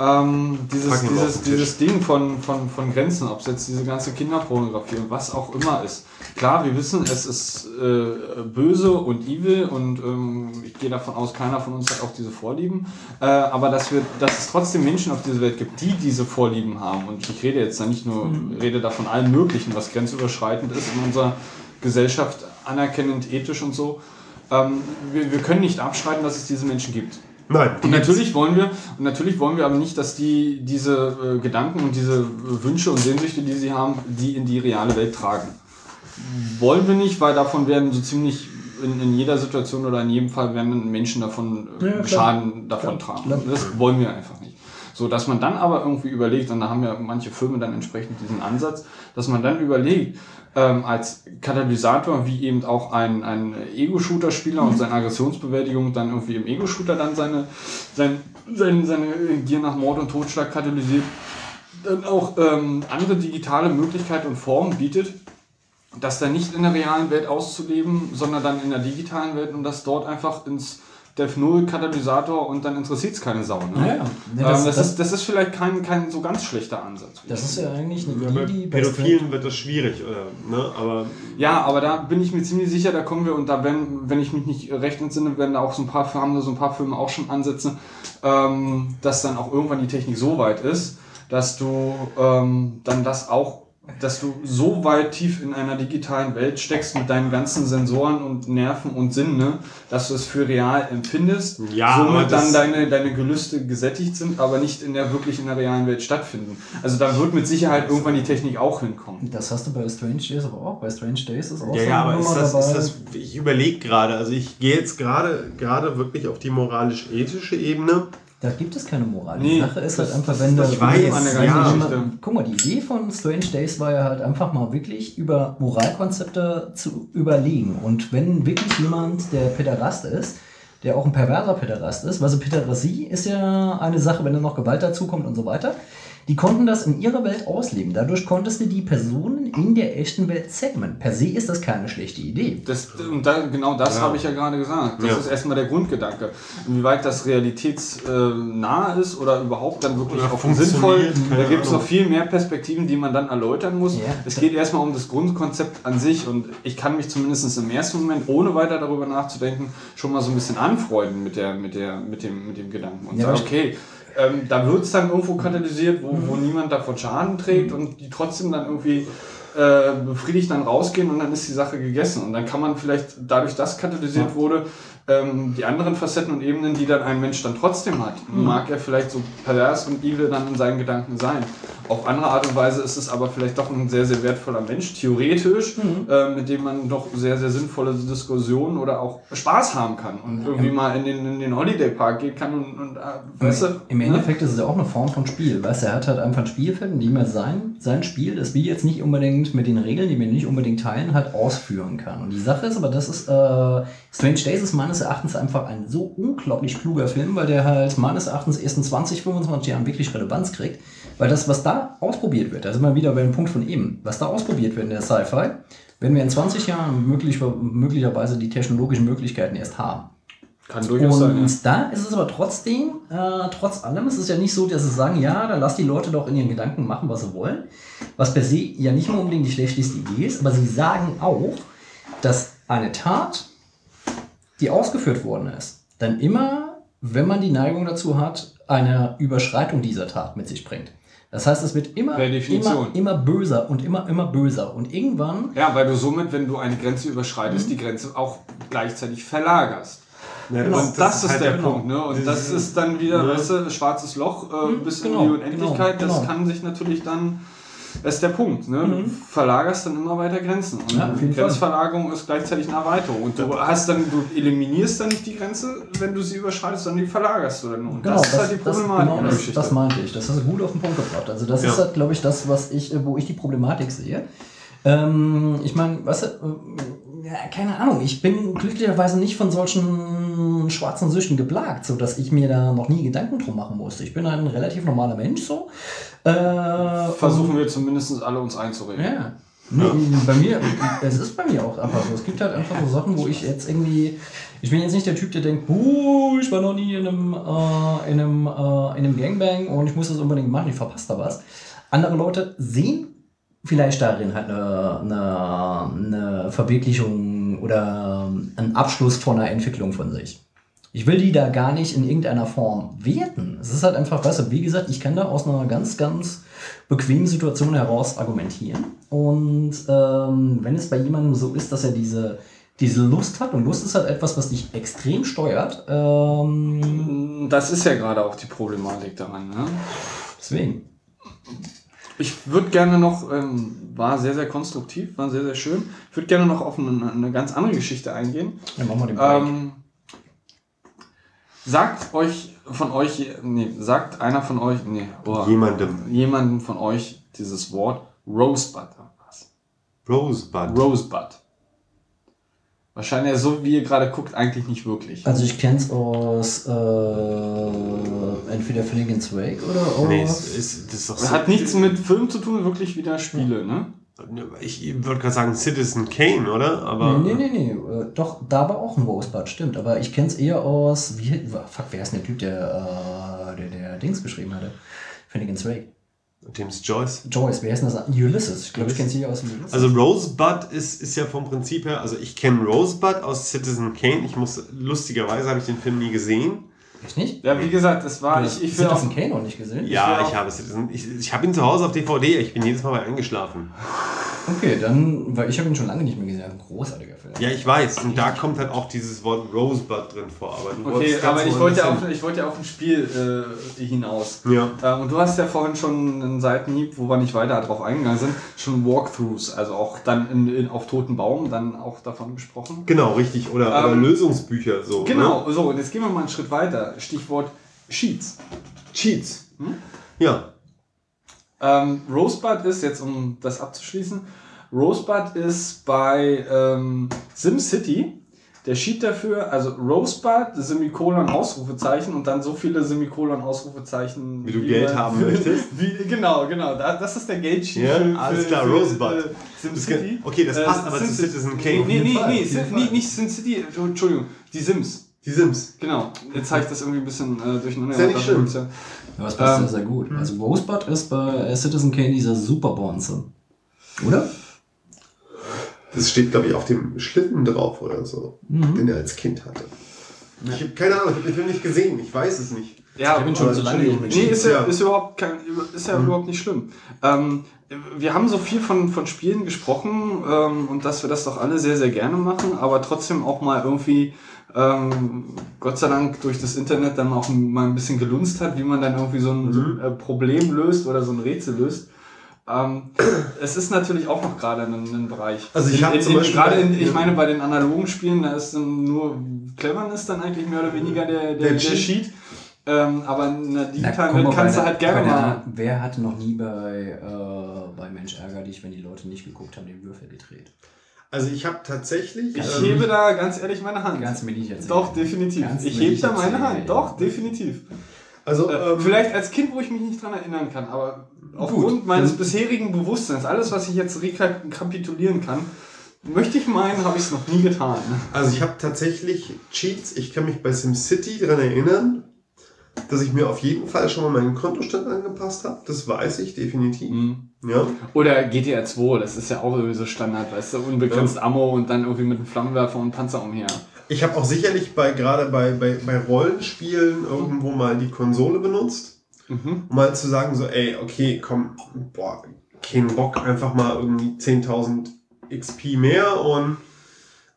Speaker 2: Ähm, dieses, dieses, dieses Ding von, von, von Grenzen, ob es jetzt diese ganze Kinderpornografie und was auch immer ist. Klar, wir wissen, es ist äh, böse und evil und ähm, ich gehe davon aus, keiner von uns hat auch diese Vorlieben. Äh, aber dass, wir, dass es trotzdem Menschen auf dieser Welt gibt, die diese Vorlieben haben. Und ich rede jetzt da nicht nur, rede da von allem Möglichen, was grenzüberschreitend ist in unserer Gesellschaft, anerkennend, ethisch und so. Ähm, wir, wir können nicht abschreiten, dass es diese Menschen gibt.
Speaker 3: Nein.
Speaker 2: Und natürlich wollen wir, und natürlich wollen wir aber nicht, dass die diese äh, Gedanken und diese äh, Wünsche und Sehnsüchte, die sie haben, die in die reale Welt tragen. Wollen wir nicht, weil davon werden so ziemlich in, in jeder Situation oder in jedem Fall werden Menschen davon äh,
Speaker 1: Ja.
Speaker 2: Schaden davon
Speaker 1: Klar,
Speaker 2: tragen.
Speaker 1: klar.
Speaker 2: Das wollen wir einfach nicht. So, dass man dann aber irgendwie überlegt, und da haben ja manche Filme dann entsprechend diesen Ansatz, dass man dann überlegt, ähm, als Katalysator, wie eben auch ein, ein Ego-Shooter-Spieler und seine Aggressionsbewältigung dann irgendwie im Ego-Shooter dann seine, sein, sein, seine Gier nach Mord und Totschlag katalysiert, dann auch ähm, andere digitale Möglichkeiten und Formen bietet, das dann nicht in der realen Welt auszuleben, sondern dann in der digitalen Welt und das dort einfach ins Dev 0 Katalysator und dann interessiert es keine Sau. Ne?
Speaker 1: Ja, ja. Ja,
Speaker 2: das,
Speaker 1: das-
Speaker 2: das,
Speaker 1: das-
Speaker 2: ist, das ist vielleicht kein, kein so ganz schlechter Ansatz.
Speaker 1: Das ist ja eigentlich eine
Speaker 3: Ja,
Speaker 1: die bei
Speaker 3: Pädophilen wird das schwierig, oder? Ne? Aber
Speaker 2: Ja, aber da bin ich mir ziemlich sicher, da kommen wir und da werden, wenn ich mich nicht recht entsinne, werden da auch so ein paar haben da so ein paar Filme auch schon Ansätze, ähm, dass dann auch irgendwann die Technik so weit ist, dass du ähm, dann das auch, dass du so weit tief in einer digitalen Welt steckst mit deinen ganzen Sensoren und Nerven und Sinne, dass du es für real empfindest,
Speaker 3: Ja,
Speaker 2: somit dann deine, deine Gelüste gesättigt sind, aber nicht in der wirklich in der realen Welt stattfinden. Also da wird mit Sicherheit irgendwann die Technik auch hinkommen.
Speaker 1: Das hast du bei Strange Days aber auch. Bei Strange Days ist auch
Speaker 3: Ja,
Speaker 1: so
Speaker 3: ja, aber ist das, ist das, ich überlege gerade, also ich gehe jetzt gerade gerade wirklich auf die moralisch-ethische Ebene.
Speaker 1: Da gibt es keine Moral.
Speaker 2: Nee,
Speaker 1: die Sache ist halt einfach, wenn du.
Speaker 3: Ich weiß,
Speaker 1: du
Speaker 2: Geschichte.
Speaker 1: mal- Guck mal, die Idee von Strange Days war ja halt einfach mal wirklich über Moralkonzepte zu überlegen. Und wenn wirklich jemand, der Päderast ist, der auch ein perverser Päderast ist, weil so Päderastie ist ja eine Sache, wenn dann noch Gewalt dazukommt und so weiter. Die konnten das in ihrer Welt ausleben. Dadurch konntest du die Personen in der echten Welt zähmen. Per se ist das keine schlechte Idee.
Speaker 2: Das, und da, genau das
Speaker 3: Ja.
Speaker 2: habe ich ja gerade gesagt. Das
Speaker 3: Ja.
Speaker 2: ist erstmal der Grundgedanke. Inwieweit das realitätsnah ist oder überhaupt dann wirklich
Speaker 3: Oder
Speaker 2: auch sinnvoll. Da gibt es noch viel mehr Perspektiven, die man dann erläutern muss.
Speaker 1: Ja.
Speaker 2: Es geht erstmal um das Grundkonzept an sich und ich kann mich zumindest im ersten Moment, ohne weiter darüber nachzudenken, schon mal so ein bisschen anfreunden mit, der, mit, der, mit, dem, mit dem Gedanken. Und
Speaker 1: Ja,
Speaker 2: sagen, okay, ähm, da wird es dann irgendwo katalysiert, wo, wo niemand davon Schaden trägt und die trotzdem dann irgendwie äh, befriedigt dann rausgehen und dann ist die Sache gegessen. Und dann kann man vielleicht, dadurch, dass katalysiert wurde, ähm, die anderen Facetten und Ebenen, die dann ein Mensch dann trotzdem hat,
Speaker 1: Mhm.
Speaker 2: mag er vielleicht so pervers und evil dann in seinen Gedanken sein. Auf andere Art und Weise ist es aber vielleicht doch ein sehr, sehr wertvoller Mensch, theoretisch,
Speaker 1: Mhm.
Speaker 2: äh, mit dem man doch sehr, sehr sinnvolle Diskussionen oder auch Spaß haben kann und irgendwie mal in den, in den Holiday Park gehen kann und, und äh, weißt du,
Speaker 1: Im
Speaker 2: ne?
Speaker 1: Endeffekt ist es ja auch eine Form von Spiel. Weißt du, er hat halt einfach ein Spielfeld, in dem er sein, sein Spiel, das wir jetzt nicht unbedingt mit den Regeln, die wir nicht unbedingt teilen, halt ausführen kann. Und die Sache ist aber, das ist, äh, Strange Days ist meines Erachtens einfach ein so unglaublich kluger Film, weil der halt meines Erachtens erst in 20, 25 Jahren wirklich Relevanz kriegt. Weil das, was da ausprobiert wird, da sind wir wieder bei dem Punkt von eben, was da ausprobiert wird in der Sci-Fi, werden wir in 20 Jahren möglich, möglicherweise die technologischen Möglichkeiten erst haben.
Speaker 2: kann durchaus
Speaker 1: Und
Speaker 2: sein.
Speaker 1: da ist es aber trotzdem, äh, trotz allem, ist es ja nicht so, dass sie sagen, ja, dann lass die Leute doch in ihren Gedanken machen, was sie wollen. Was per se ja nicht mal unbedingt die schlechteste Idee ist, aber sie sagen auch, dass eine Tat, die ausgeführt worden ist, dann immer, wenn man die Neigung dazu hat, eine Überschreitung dieser Tat mit sich bringt. Das heißt, es wird immer, immer, immer böser und immer, immer böser. Und irgendwann
Speaker 2: Ja, weil du somit, wenn du eine Grenze überschreitest,
Speaker 1: Mhm.
Speaker 2: die Grenze auch gleichzeitig verlagerst.
Speaker 3: Ja,
Speaker 2: und das, ist,
Speaker 3: halt
Speaker 2: der
Speaker 3: genau.
Speaker 2: Punkt. Ne? Und das ist dann wieder,
Speaker 3: Ne?
Speaker 2: weißt du, schwarzes Loch äh,
Speaker 1: Mhm,
Speaker 2: bis
Speaker 1: genau,
Speaker 2: in die Unendlichkeit.
Speaker 1: genau,
Speaker 2: Das
Speaker 1: genau.
Speaker 2: kann sich natürlich dann, das ist der Punkt. Ne?
Speaker 1: Mhm.
Speaker 2: Du verlagerst dann immer weiter Grenzen. Und
Speaker 1: Ja, jeden Fall.
Speaker 2: Grenzverlagerung ist gleichzeitig eine Erweiterung. Und du hast dann, du eliminierst dann nicht die Grenze, wenn du sie überschreitest, sondern die verlagerst du dann. Und
Speaker 1: Genau,
Speaker 2: das ist halt die Problematik
Speaker 1: genau
Speaker 2: an der
Speaker 1: das, das meinte ich. Das hast du gut auf den Punkt gebracht. Also das
Speaker 3: Ja.
Speaker 1: ist halt, glaube ich, das, was ich, äh, wo ich die Problematik sehe. Ähm, ich meine, weißt du, äh, keine Ahnung, ich bin glücklicherweise nicht von solchen schwarzen Süchten geplagt, so dass ich mir da noch nie Gedanken drum machen musste. Ich bin ein relativ normaler Mensch so. Äh,
Speaker 2: Versuchen wir zumindest alle uns einzureden.
Speaker 1: ja. Nee, Bei mir, es ist bei mir auch einfach so. Es gibt halt einfach so Sachen, wo ich jetzt irgendwie. Ich bin jetzt nicht der Typ, der denkt, ich war noch nie in einem, äh, in, einem, äh, in einem Gangbang und ich muss das unbedingt machen, ich verpasse da was. Andere Leute sehen vielleicht darin halt eine, eine, eine Verwirklichung oder einen Abschluss von einer Entwicklung von sich. Ich will die da gar nicht in irgendeiner Form werten. Es ist halt einfach, weißt du, wie gesagt, ich kann da aus einer ganz, ganz bequemen Situation heraus argumentieren. Und ähm, wenn es bei jemandem so ist, dass er diese, diese Lust hat, und Lust ist halt etwas, was dich extrem steuert, ähm,
Speaker 2: Das ist ja gerade auch die Problematik daran. Ne?
Speaker 1: deswegen.
Speaker 2: Ich würde gerne noch, ähm, war sehr, sehr konstruktiv, war sehr, sehr schön. Ich würde gerne noch auf eine, eine ganz andere Geschichte eingehen.
Speaker 1: Dann machen wir den Break.
Speaker 2: Ähm, sagt euch von euch, nee, sagt einer von euch, nee, boah,
Speaker 3: Jemandem.
Speaker 2: jemandem von euch dieses Wort Rosebud. Was?
Speaker 3: Rosebud.
Speaker 2: Rosebud. Wahrscheinlich so, wie ihr gerade guckt, eigentlich nicht wirklich.
Speaker 1: Also ich kenne es aus äh, entweder Finnegan's Wake oder aus...
Speaker 3: nee, es ist, das ist doch so.
Speaker 2: Hat nichts mit Film zu tun, wirklich wieder Spiele, ne?
Speaker 3: Ich würde gerade sagen Citizen Kane, oder? Aber
Speaker 1: Nee, nee, nee, nee. äh, Doch, da war auch ein Rosebud, stimmt. Aber ich kenne es eher aus. Wie, fuck, wer ist denn der Typ, der, äh, der, der Dings geschrieben hatte? Finnegan's Wake.
Speaker 3: James Joyce.
Speaker 1: Joyce, wer ist denn das? Ulysses. Ich glaube, ich kenne sie aus Ulysses.
Speaker 3: Also Rosebud ist, ist ja vom Prinzip her, also ich kenne Rosebud aus Citizen Kane. Ich muss, lustigerweise habe ich den Film nie gesehen.
Speaker 1: ich nicht?
Speaker 2: Ja, wie gesagt, es war,
Speaker 1: Du
Speaker 2: ich, ich will auch,
Speaker 1: Citizen Kane noch nicht gesehen?
Speaker 3: Ja, ich
Speaker 2: auch-
Speaker 3: habe Citizen. Ich, ich habe ihn zu Hause auf DVD. Ich bin jedes Mal bei eingeschlafen. [LAUGHS]
Speaker 1: Okay, dann, weil ich habe ihn schon lange nicht mehr gesehen. Ein großartiger Film.
Speaker 3: Ja, ich weiß. Und da kommt halt auch dieses Wort Rosebud drin vor. Aber du
Speaker 2: Okay, aber ich wollte, auf, ich wollte ja auf ein Spiel äh, hinaus.
Speaker 3: Ja.
Speaker 2: Ähm, und du hast ja vorhin schon einen Seitenhieb, wo wir nicht weiter drauf eingegangen sind, schon Walkthroughs, also auch dann in, in, auf Toten Baum, dann auch davon gesprochen.
Speaker 3: Genau, richtig. Oder, oder
Speaker 2: Ähm,
Speaker 3: Lösungsbücher so.
Speaker 2: Genau, so, und jetzt gehen wir mal einen Schritt weiter. Stichwort Cheats.
Speaker 3: Ne? Cheats.
Speaker 2: Hm?
Speaker 3: Ja.
Speaker 2: Ähm, Rosebud ist, jetzt um das abzuschließen, Rosebud ist bei ähm, SimCity der Sheet dafür, also Rosebud, Semikolon, Ausrufezeichen und dann so viele Semikolon, Ausrufezeichen.
Speaker 3: Wie du Geld
Speaker 2: man-
Speaker 3: haben [LAUGHS] möchtest.
Speaker 2: Wie, genau, genau. Da, das ist der Geldsheet
Speaker 3: Ja, alles klar, Rosebud.
Speaker 2: äh, SimCity.
Speaker 3: Okay, das passt
Speaker 2: Äh,
Speaker 3: aber zu
Speaker 2: Sim-
Speaker 3: Citizen Kane.
Speaker 2: Nee, nee, nee,
Speaker 1: Fall.
Speaker 2: nee, nicht SimCity, Entschuldigung, die Sims.
Speaker 3: Die Sims.
Speaker 2: Genau. Jetzt habe ich das irgendwie ein bisschen äh, durcheinander.
Speaker 3: Ist ja nicht schlimm.
Speaker 2: Ist ja-
Speaker 1: Ja, das passt
Speaker 2: Ähm,
Speaker 1: sehr, sehr gut. Also Rosebud ist bei äh, Citizen Kane dieser Superbonze. Oder?
Speaker 3: Das steht, glaube ich, auf dem Schlitten drauf oder so, den er als Kind hatte. Ich habe keine Ahnung, ich habe den Film nicht gesehen, ich weiß es nicht.
Speaker 2: Ja,
Speaker 1: Ich bin schon
Speaker 2: aber-
Speaker 1: so lange nicht mit
Speaker 2: Nee, ist ja,
Speaker 3: Ja.
Speaker 2: ist überhaupt kein, ist ja überhaupt nicht schlimm. Ähm, wir haben so viel von, von Spielen gesprochen ähm, und dass wir das doch alle sehr, sehr gerne machen, aber trotzdem auch mal irgendwie, ähm, Gott sei Dank durch das Internet dann auch mal ein bisschen gelunzt hat, wie man dann irgendwie so ein, so ein äh, Problem löst oder so ein Rätsel löst. Ähm, es ist natürlich auch noch gerade ein, ein Bereich.
Speaker 3: Also ich hab
Speaker 2: In-
Speaker 3: zum Beispiel
Speaker 2: gerade in, ich meine bei den analogen Spielen, da ist dann nur Cleverness dann eigentlich mehr oder weniger der, der,
Speaker 3: Der
Speaker 2: der
Speaker 3: Cheat.
Speaker 2: Sheet. Ähm, aber in
Speaker 1: Na,
Speaker 2: digitalen Welt kannst du halt
Speaker 1: der-
Speaker 2: gerne
Speaker 1: der-
Speaker 2: mal.
Speaker 1: Wer hatte noch nie bei, äh, bei Mensch ärger dich, wenn die Leute nicht geguckt haben, den Würfel gedreht?
Speaker 3: Also ich habe tatsächlich...
Speaker 2: Ich
Speaker 3: ähm,
Speaker 2: hebe da ganz ehrlich meine Hand.
Speaker 1: Nicht erzählen.
Speaker 2: Doch, definitiv.
Speaker 1: Kannst
Speaker 2: ich hebe da meine. Hand. Doch, definitiv.
Speaker 3: also,
Speaker 2: Äh,
Speaker 3: ähm,
Speaker 2: Vielleicht als Kind, wo ich mich nicht dran erinnern kann, aber aufgrund meines bisherigen Bewusstseins, alles, was ich jetzt rekapitulieren kann, möchte ich meinen, habe ich es noch nie getan.
Speaker 3: Also ich habe tatsächlich Cheats. Ich kann mich bei SimCity daran erinnern, dass ich mir auf jeden Fall schon mal meinen Kontostand angepasst habe. Das weiß ich definitiv. Ja.
Speaker 2: Oder GTA 2, das ist ja auch irgendwie so Standard, weißt du, unbegrenzt Ammo und dann irgendwie mit einem Flammenwerfer und Panzer umher.
Speaker 3: Ich habe auch sicherlich bei gerade bei, bei, bei Rollenspielen irgendwo mal die Konsole benutzt,
Speaker 2: Mhm.
Speaker 3: um mal zu sagen so, ey, okay, komm, boah, kein Bock, einfach mal irgendwie 10.000 XP mehr und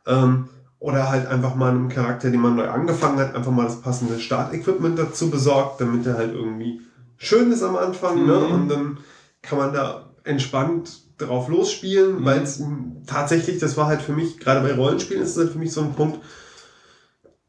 Speaker 3: ähm, oder halt einfach mal einem Charakter, den man neu angefangen hat, einfach mal das passende Startequipment dazu besorgt, damit er halt irgendwie schön ist am Anfang, ne?
Speaker 2: Mhm.
Speaker 3: Und dann kann man da entspannt drauf losspielen,
Speaker 2: Mhm.
Speaker 3: weil es tatsächlich, das war halt für mich, gerade bei Rollenspielen ist es halt für mich so ein Punkt,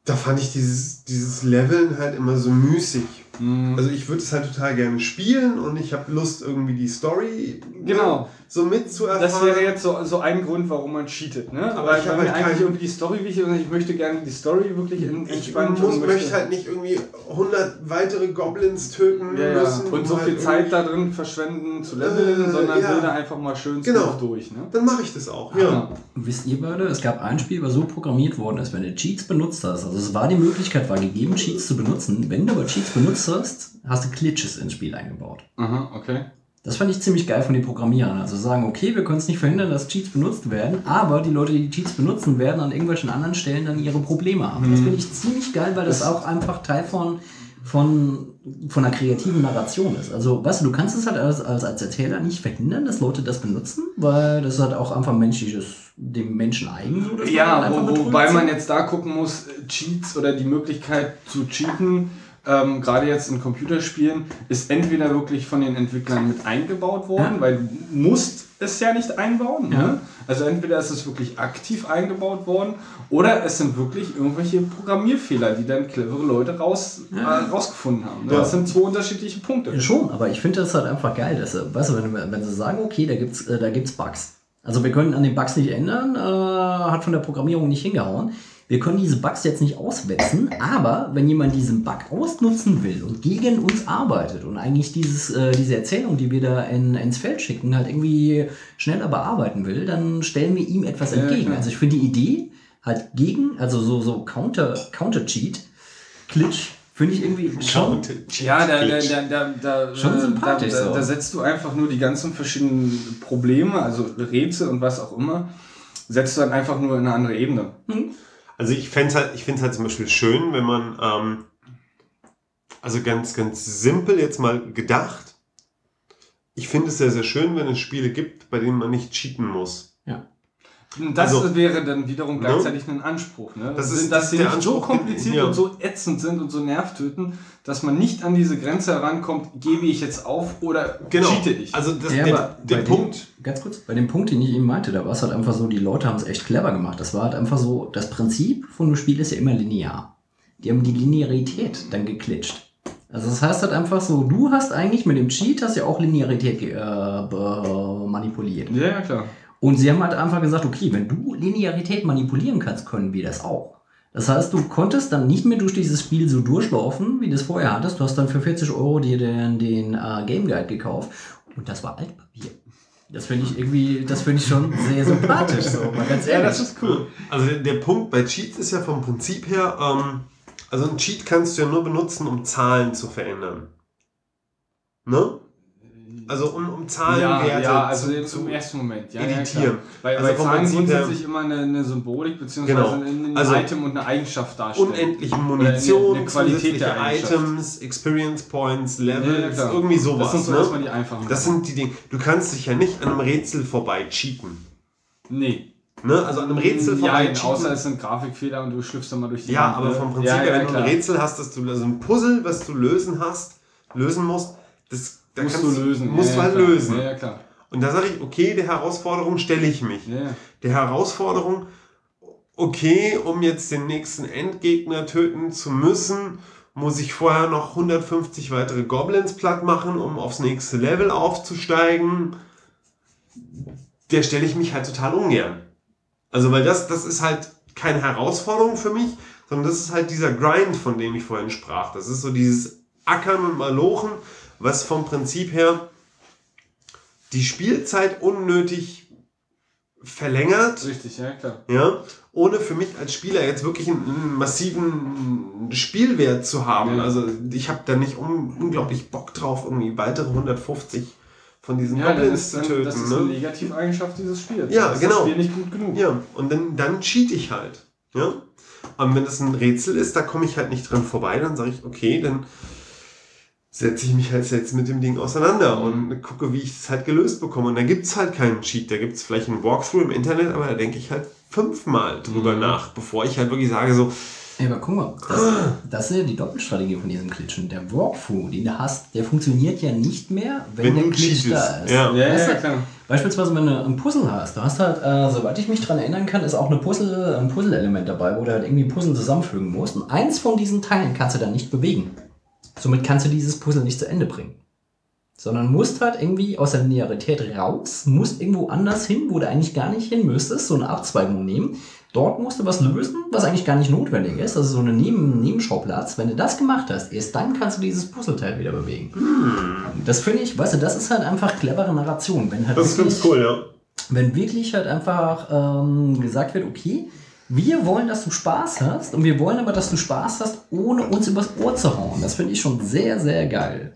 Speaker 3: da fand ich dieses, dieses Leveln halt immer so müßig.
Speaker 2: Mhm.
Speaker 3: Also ich würde es halt total gerne spielen und ich habe Lust, irgendwie die Story
Speaker 2: Genau.
Speaker 3: So mitzuerfahren.
Speaker 2: Das wäre jetzt so, so ein Grund, warum man cheatet, ne?
Speaker 3: Aber
Speaker 2: Aber
Speaker 3: ich
Speaker 2: ich
Speaker 3: hab
Speaker 2: habe mir
Speaker 3: halt
Speaker 2: eigentlich irgendwie die Story wichtig und ich möchte gerne die Story wirklich in,
Speaker 3: ich
Speaker 2: entspannt
Speaker 3: muss,
Speaker 2: und
Speaker 3: möchte halt nicht irgendwie 100 weitere Goblins töten
Speaker 2: ja, ja.
Speaker 3: müssen.
Speaker 2: und so
Speaker 3: um
Speaker 2: viel
Speaker 3: halt
Speaker 2: Zeit da drin verschwenden zu leveln,
Speaker 3: Äh,
Speaker 2: sondern
Speaker 3: ja.
Speaker 2: will da einfach mal schön
Speaker 3: Genau.
Speaker 2: durch, ne?
Speaker 3: Dann mache ich das auch, ja.
Speaker 1: Wisst ihr beide, es gab ein Spiel, was so programmiert worden ist, wenn du Cheats benutzt hast, also es war die Möglichkeit, war gegeben, Cheats zu benutzen. Wenn du aber Cheats benutzt hast, hast du Glitches ins Spiel eingebaut.
Speaker 2: Aha, okay.
Speaker 1: Das fand ich ziemlich geil von den Programmierern. Also sagen, okay, wir können es nicht verhindern, dass Cheats benutzt werden, aber die Leute, die die Cheats benutzen, werden an irgendwelchen anderen Stellen dann ihre Probleme haben. Das finde ich ziemlich geil, weil das auch einfach Teil von, von, von einer kreativen Narration ist. Also, weißt du, du kannst es halt als, als, als Erzähler nicht verhindern, dass Leute das benutzen, weil das halt auch einfach menschliches, dem Menschen eigen. So, man
Speaker 2: Ja,
Speaker 1: einfach
Speaker 2: wo, wobei man jetzt da gucken muss, Cheats oder die Möglichkeit zu cheaten, ähm, gerade jetzt in Computerspielen, ist entweder wirklich von den Entwicklern mit eingebaut worden,
Speaker 1: Ja.
Speaker 2: weil du musst es ja nicht einbauen.
Speaker 1: Ja.
Speaker 2: Ne? Also entweder ist es wirklich aktiv eingebaut worden oder es sind wirklich irgendwelche Programmierfehler, die dann clevere Leute raus,
Speaker 1: Ja.
Speaker 2: äh, rausgefunden haben.
Speaker 3: Ja.
Speaker 2: Das sind zwei unterschiedliche Punkte.
Speaker 1: Ja, Schon, aber ich finde das halt einfach geil, dass, sie- weißt du, wenn, wenn sie sagen, okay, da gibt's, äh, da gibt's Bugs. Also wir können an den Bugs nicht ändern, äh, hat von der Programmierung nicht hingehauen. Wir können diese Bugs jetzt nicht auswetzen, aber wenn jemand diesen Bug ausnutzen will und gegen uns arbeitet und eigentlich dieses, äh, diese Erzählung, die wir da in, ins Feld schicken, halt irgendwie schneller bearbeiten will, dann stellen wir ihm etwas
Speaker 2: Ja,
Speaker 1: entgegen.
Speaker 2: klar.
Speaker 1: Also ich finde die Idee halt gegen, also so, so Counter, Counter-Cheat, Glitch, finde ich irgendwie schon
Speaker 2: Ja, da, da, da, da, da,
Speaker 1: Schon
Speaker 2: äh,
Speaker 1: sympathisch
Speaker 2: da, da, da setzt du einfach nur die ganzen verschiedenen Probleme, also Rätsel und was auch immer, setzt du dann einfach nur in eine andere Ebene.
Speaker 3: Also ich fände halt, ich find's halt zum Beispiel schön, wenn man, ähm, also ganz, ganz simpel jetzt mal gedacht, ich finde es sehr, sehr schön, wenn es Spiele gibt, bei denen man nicht cheaten muss.
Speaker 2: Das
Speaker 3: Also-
Speaker 2: wäre dann wiederum
Speaker 3: Ne?
Speaker 2: gleichzeitig ein Anspruch. Ne?
Speaker 3: Das ist-
Speaker 2: sind,
Speaker 3: das
Speaker 2: dass sie nicht so
Speaker 3: Anspruch, den-
Speaker 2: kompliziert
Speaker 3: ja.
Speaker 2: und so ätzend sind und so nervtöten, dass man nicht an diese Grenze herankommt, gebe ich jetzt auf oder
Speaker 3: Genau.
Speaker 2: cheate ich.
Speaker 3: Also das,
Speaker 1: Ja,
Speaker 3: der,
Speaker 1: aber
Speaker 3: der
Speaker 1: bei
Speaker 3: Punkt,
Speaker 1: Dem, ganz kurz, bei dem Punkt, den ich eben meinte, da war es halt einfach so, die Leute haben es echt clever gemacht. Das war halt einfach so, das Prinzip von einem Spiel ist ja immer linear. Die haben die Linearität dann geklitscht. Also das heißt halt einfach so, du hast eigentlich mit dem Cheat hast ja auch Linearität äh, manipuliert.
Speaker 2: ja, ja, klar.
Speaker 1: Und sie haben halt einfach gesagt, okay, wenn du Linearität manipulieren kannst, können wir das auch. Das heißt, du konntest dann nicht mehr durch dieses Spiel so durchlaufen, wie du es vorher hattest. Du hast dann für 40 Euro dir den, den äh, Game Guide gekauft und das war Altpapier. Das finde ich irgendwie, das finde ich schon sehr sympathisch, so, mal ganz [LAUGHS]
Speaker 2: Ja,
Speaker 1: ehrlich.
Speaker 2: das ist cool.
Speaker 3: Also der, der Punkt bei Cheats ist ja vom Prinzip her, ähm, also ein Cheat kannst du ja nur benutzen, um Zahlen zu verändern. Ne? Also um, um Zahlenwerte
Speaker 2: ja, ja, also
Speaker 3: zu,
Speaker 2: im
Speaker 3: zu
Speaker 2: ersten Moment. Ja,
Speaker 3: editieren.
Speaker 2: Ja. Weil,
Speaker 3: Also vom
Speaker 2: Zahlen grundsätzlich immer eine, eine Symbolik bzw.
Speaker 3: Genau.
Speaker 2: ein,
Speaker 3: Also
Speaker 2: Item und eine Eigenschaft darstellen.
Speaker 3: unendliche Munition,
Speaker 2: eine- eine Qualität der.
Speaker 3: Items, Experience Points,
Speaker 2: Ja, ja,
Speaker 3: Levels,
Speaker 2: klar.
Speaker 3: irgendwie sowas.
Speaker 2: Das sind so
Speaker 3: ne?
Speaker 2: erstmal die einfachen.
Speaker 3: Das sind die Dinge. Du kannst dich ja nicht an einem Rätsel vorbei cheaten.
Speaker 2: Nee.
Speaker 3: Ne? Also an einem Rätsel
Speaker 2: ja,
Speaker 3: vorbei
Speaker 2: nein,
Speaker 3: cheaten.
Speaker 2: außer es sind Grafikfehler und du schlüpfst dann mal durch die
Speaker 3: Ja,
Speaker 2: Wand,
Speaker 3: aber
Speaker 2: ne?
Speaker 3: vom Prinzip
Speaker 2: ja,
Speaker 3: her,
Speaker 2: ja,
Speaker 3: wenn du ein Rätsel hast, dass du also ein Puzzle, was du lösen hast, lösen musst, das da
Speaker 2: musst
Speaker 3: kannst
Speaker 2: du lösen.
Speaker 3: Musst
Speaker 2: ja,
Speaker 3: halt
Speaker 2: klar.
Speaker 3: lösen.
Speaker 2: Ja, klar.
Speaker 3: Und da sage ich, okay, der Herausforderung stelle ich mich.
Speaker 2: Ja.
Speaker 3: Der Herausforderung, okay, um jetzt den nächsten Endgegner töten zu müssen, muss ich vorher noch 150 weitere Goblins platt machen, um aufs nächste Level aufzusteigen. Der stelle ich mich halt total ungern. Also, weil das, das ist halt keine Herausforderung für mich, sondern das ist halt dieser Grind, von dem ich vorhin sprach. Das ist so dieses Ackern und Malochen, was vom Prinzip her die Spielzeit unnötig verlängert,
Speaker 2: Richtig, ja, klar.
Speaker 3: ja, ohne für mich als Spieler jetzt wirklich einen, einen massiven Spielwert zu haben.
Speaker 2: Ja.
Speaker 3: Also ich habe da nicht un unglaublich Bock drauf, irgendwie weitere 150 von diesen
Speaker 2: Ja,
Speaker 3: Goblins zu töten.
Speaker 2: das ist eine
Speaker 3: ne?
Speaker 2: Negativeigenschaft dieses Spiels.
Speaker 3: Ja,
Speaker 2: das ist
Speaker 3: genau.
Speaker 2: Das Spiel nicht gut genug.
Speaker 3: Ja, und dann, dann cheat ich halt. Ja? Und wenn es ein Rätsel ist, da komme ich halt nicht dran vorbei, dann sage ich, okay, dann setze ich mich halt jetzt mit dem Ding auseinander und gucke, wie ich es halt gelöst bekomme. Und da gibt es halt keinen Cheat. Da gibt es vielleicht einen Walkthrough im Internet, aber da denke ich halt fünfmal drüber nach, bevor ich halt wirklich sage, so,
Speaker 1: Ey, aber guck mal, das, das ist ja die Doppelstrategie von diesem Klitschen. Der Walkthrough, den du hast, der funktioniert ja nicht mehr, wenn,
Speaker 3: Wenn
Speaker 1: der Glitch
Speaker 3: cheatest.
Speaker 1: da ist.
Speaker 3: Ja.
Speaker 2: Ja, ja, klar.
Speaker 1: Beispielsweise, wenn du ein Puzzle hast, du hast halt, äh, soweit ich mich dran erinnern kann, ist auch eine Puzzle, ein Puzzle-Element dabei, wo du halt irgendwie ein Puzzle zusammenfügen musst. Und eins von diesen Teilen kannst du dann nicht bewegen. Somit kannst du dieses Puzzle nicht zu Ende bringen. Sondern musst halt irgendwie aus der Linearität raus, musst irgendwo anders hin, wo du eigentlich gar nicht hin müsstest, so eine Abzweigung nehmen. Dort musst du was lösen, was eigentlich gar nicht notwendig ist. Also so eine Neben Nebenschauplatz. Wenn du das gemacht hast, erst dann kannst du dieses Puzzleteil wieder bewegen. Das finde ich, weißt du, das ist halt einfach clevere Narration. Wenn halt
Speaker 3: das ist
Speaker 1: wirklich-
Speaker 3: ganz cool, ja.
Speaker 1: wenn wirklich halt einfach ähm, gesagt wird, okay, wir wollen, dass du Spaß hast und wir wollen aber, dass du Spaß hast, ohne uns übers Ohr zu hauen. Das finde ich schon sehr, sehr geil.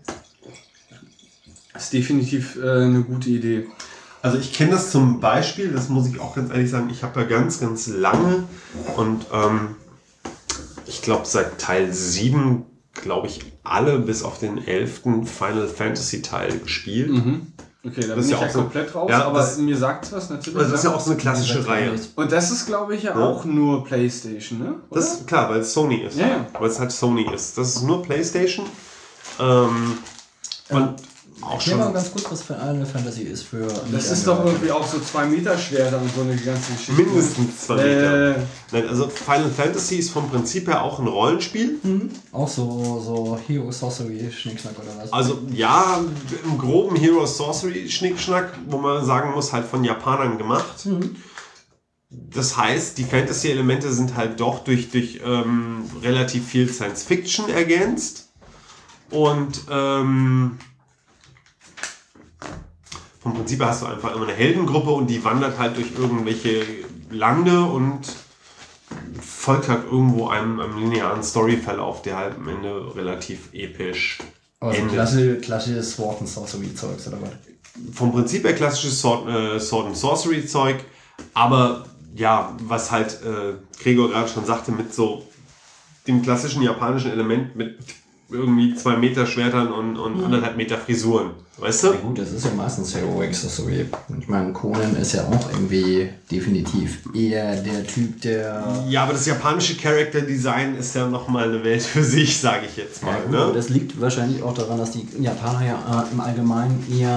Speaker 2: Das ist definitiv äh, eine gute Idee.
Speaker 3: Also ich kenne das zum Beispiel, das muss ich auch ganz ehrlich sagen, ich habe ja ganz, ganz lange und ähm, ich glaube seit Teil 7, glaube ich, alle bis auf den 11. Final Fantasy Teil gespielt.
Speaker 2: Mhm. Okay, da
Speaker 3: Das
Speaker 2: bin
Speaker 3: ist
Speaker 2: ich
Speaker 3: ja
Speaker 2: ja
Speaker 3: auch so-
Speaker 2: komplett raus,
Speaker 3: Ja,
Speaker 2: aber
Speaker 3: das-
Speaker 2: mir sagt was natürlich.
Speaker 3: Also das ist ja
Speaker 2: ja.
Speaker 3: auch so eine klassische Reihe.
Speaker 2: Und das ist, glaube ich, ja,
Speaker 3: Ja.
Speaker 2: auch nur Playstation, ne? Oder?
Speaker 3: Das ist klar, weil es Sony ist.
Speaker 2: Ja, ja.
Speaker 3: Weil es halt Sony ist. Das ist nur PlayStation. Ähm, und auch
Speaker 1: Erklär mal
Speaker 3: schon.
Speaker 1: ganz kurz, was Final Fantasy ist für.
Speaker 2: das ist doch irgendwie auch so 2 Meter Schwerter und so eine ganze Geschichte.
Speaker 3: Mindestens zwei Meter.
Speaker 2: Äh,
Speaker 3: Nein, also Final Fantasy ist vom Prinzip her auch ein Rollenspiel.
Speaker 1: Auch so, so Hero Sorcery, Schnickschnack oder was?
Speaker 3: Also ja, im groben Hero Sorcery Schnickschnack, wo man sagen muss, halt von Japanern gemacht. Das heißt, die Fantasy-Elemente sind halt doch durch, durch ähm, relativ viel Science Fiction ergänzt. Und ähm, vom Prinzip hast du einfach immer eine Heldengruppe und die wandert halt durch irgendwelche Lande und folgt halt irgendwo einem, einem linearen Storyverlauf, der halt am Ende relativ episch
Speaker 1: also klasse, klassisches Sword and Sorcery Zeugs oder was?
Speaker 3: vom Prinzip her klassisches Sword, äh, Sword and Sorcery Zeug, aber ja, was halt äh, Gregor gerade schon sagte, mit so dem klassischen japanischen Element mit irgendwie zwei Meter Schwertern und, und anderthalb Meter Frisuren. Weißt du?
Speaker 1: Ja gut, das ist ja meistens Heroic Sorcery. Ich meine, Conan ist ja auch irgendwie definitiv eher der Typ, der...
Speaker 3: Ja, aber das japanische Character Design ist ja nochmal eine Welt für sich, sage ich jetzt
Speaker 1: Ja,
Speaker 3: mal.
Speaker 1: gut, aber
Speaker 3: ne?
Speaker 1: das liegt wahrscheinlich auch daran, dass die Japaner ja äh, im Allgemeinen eher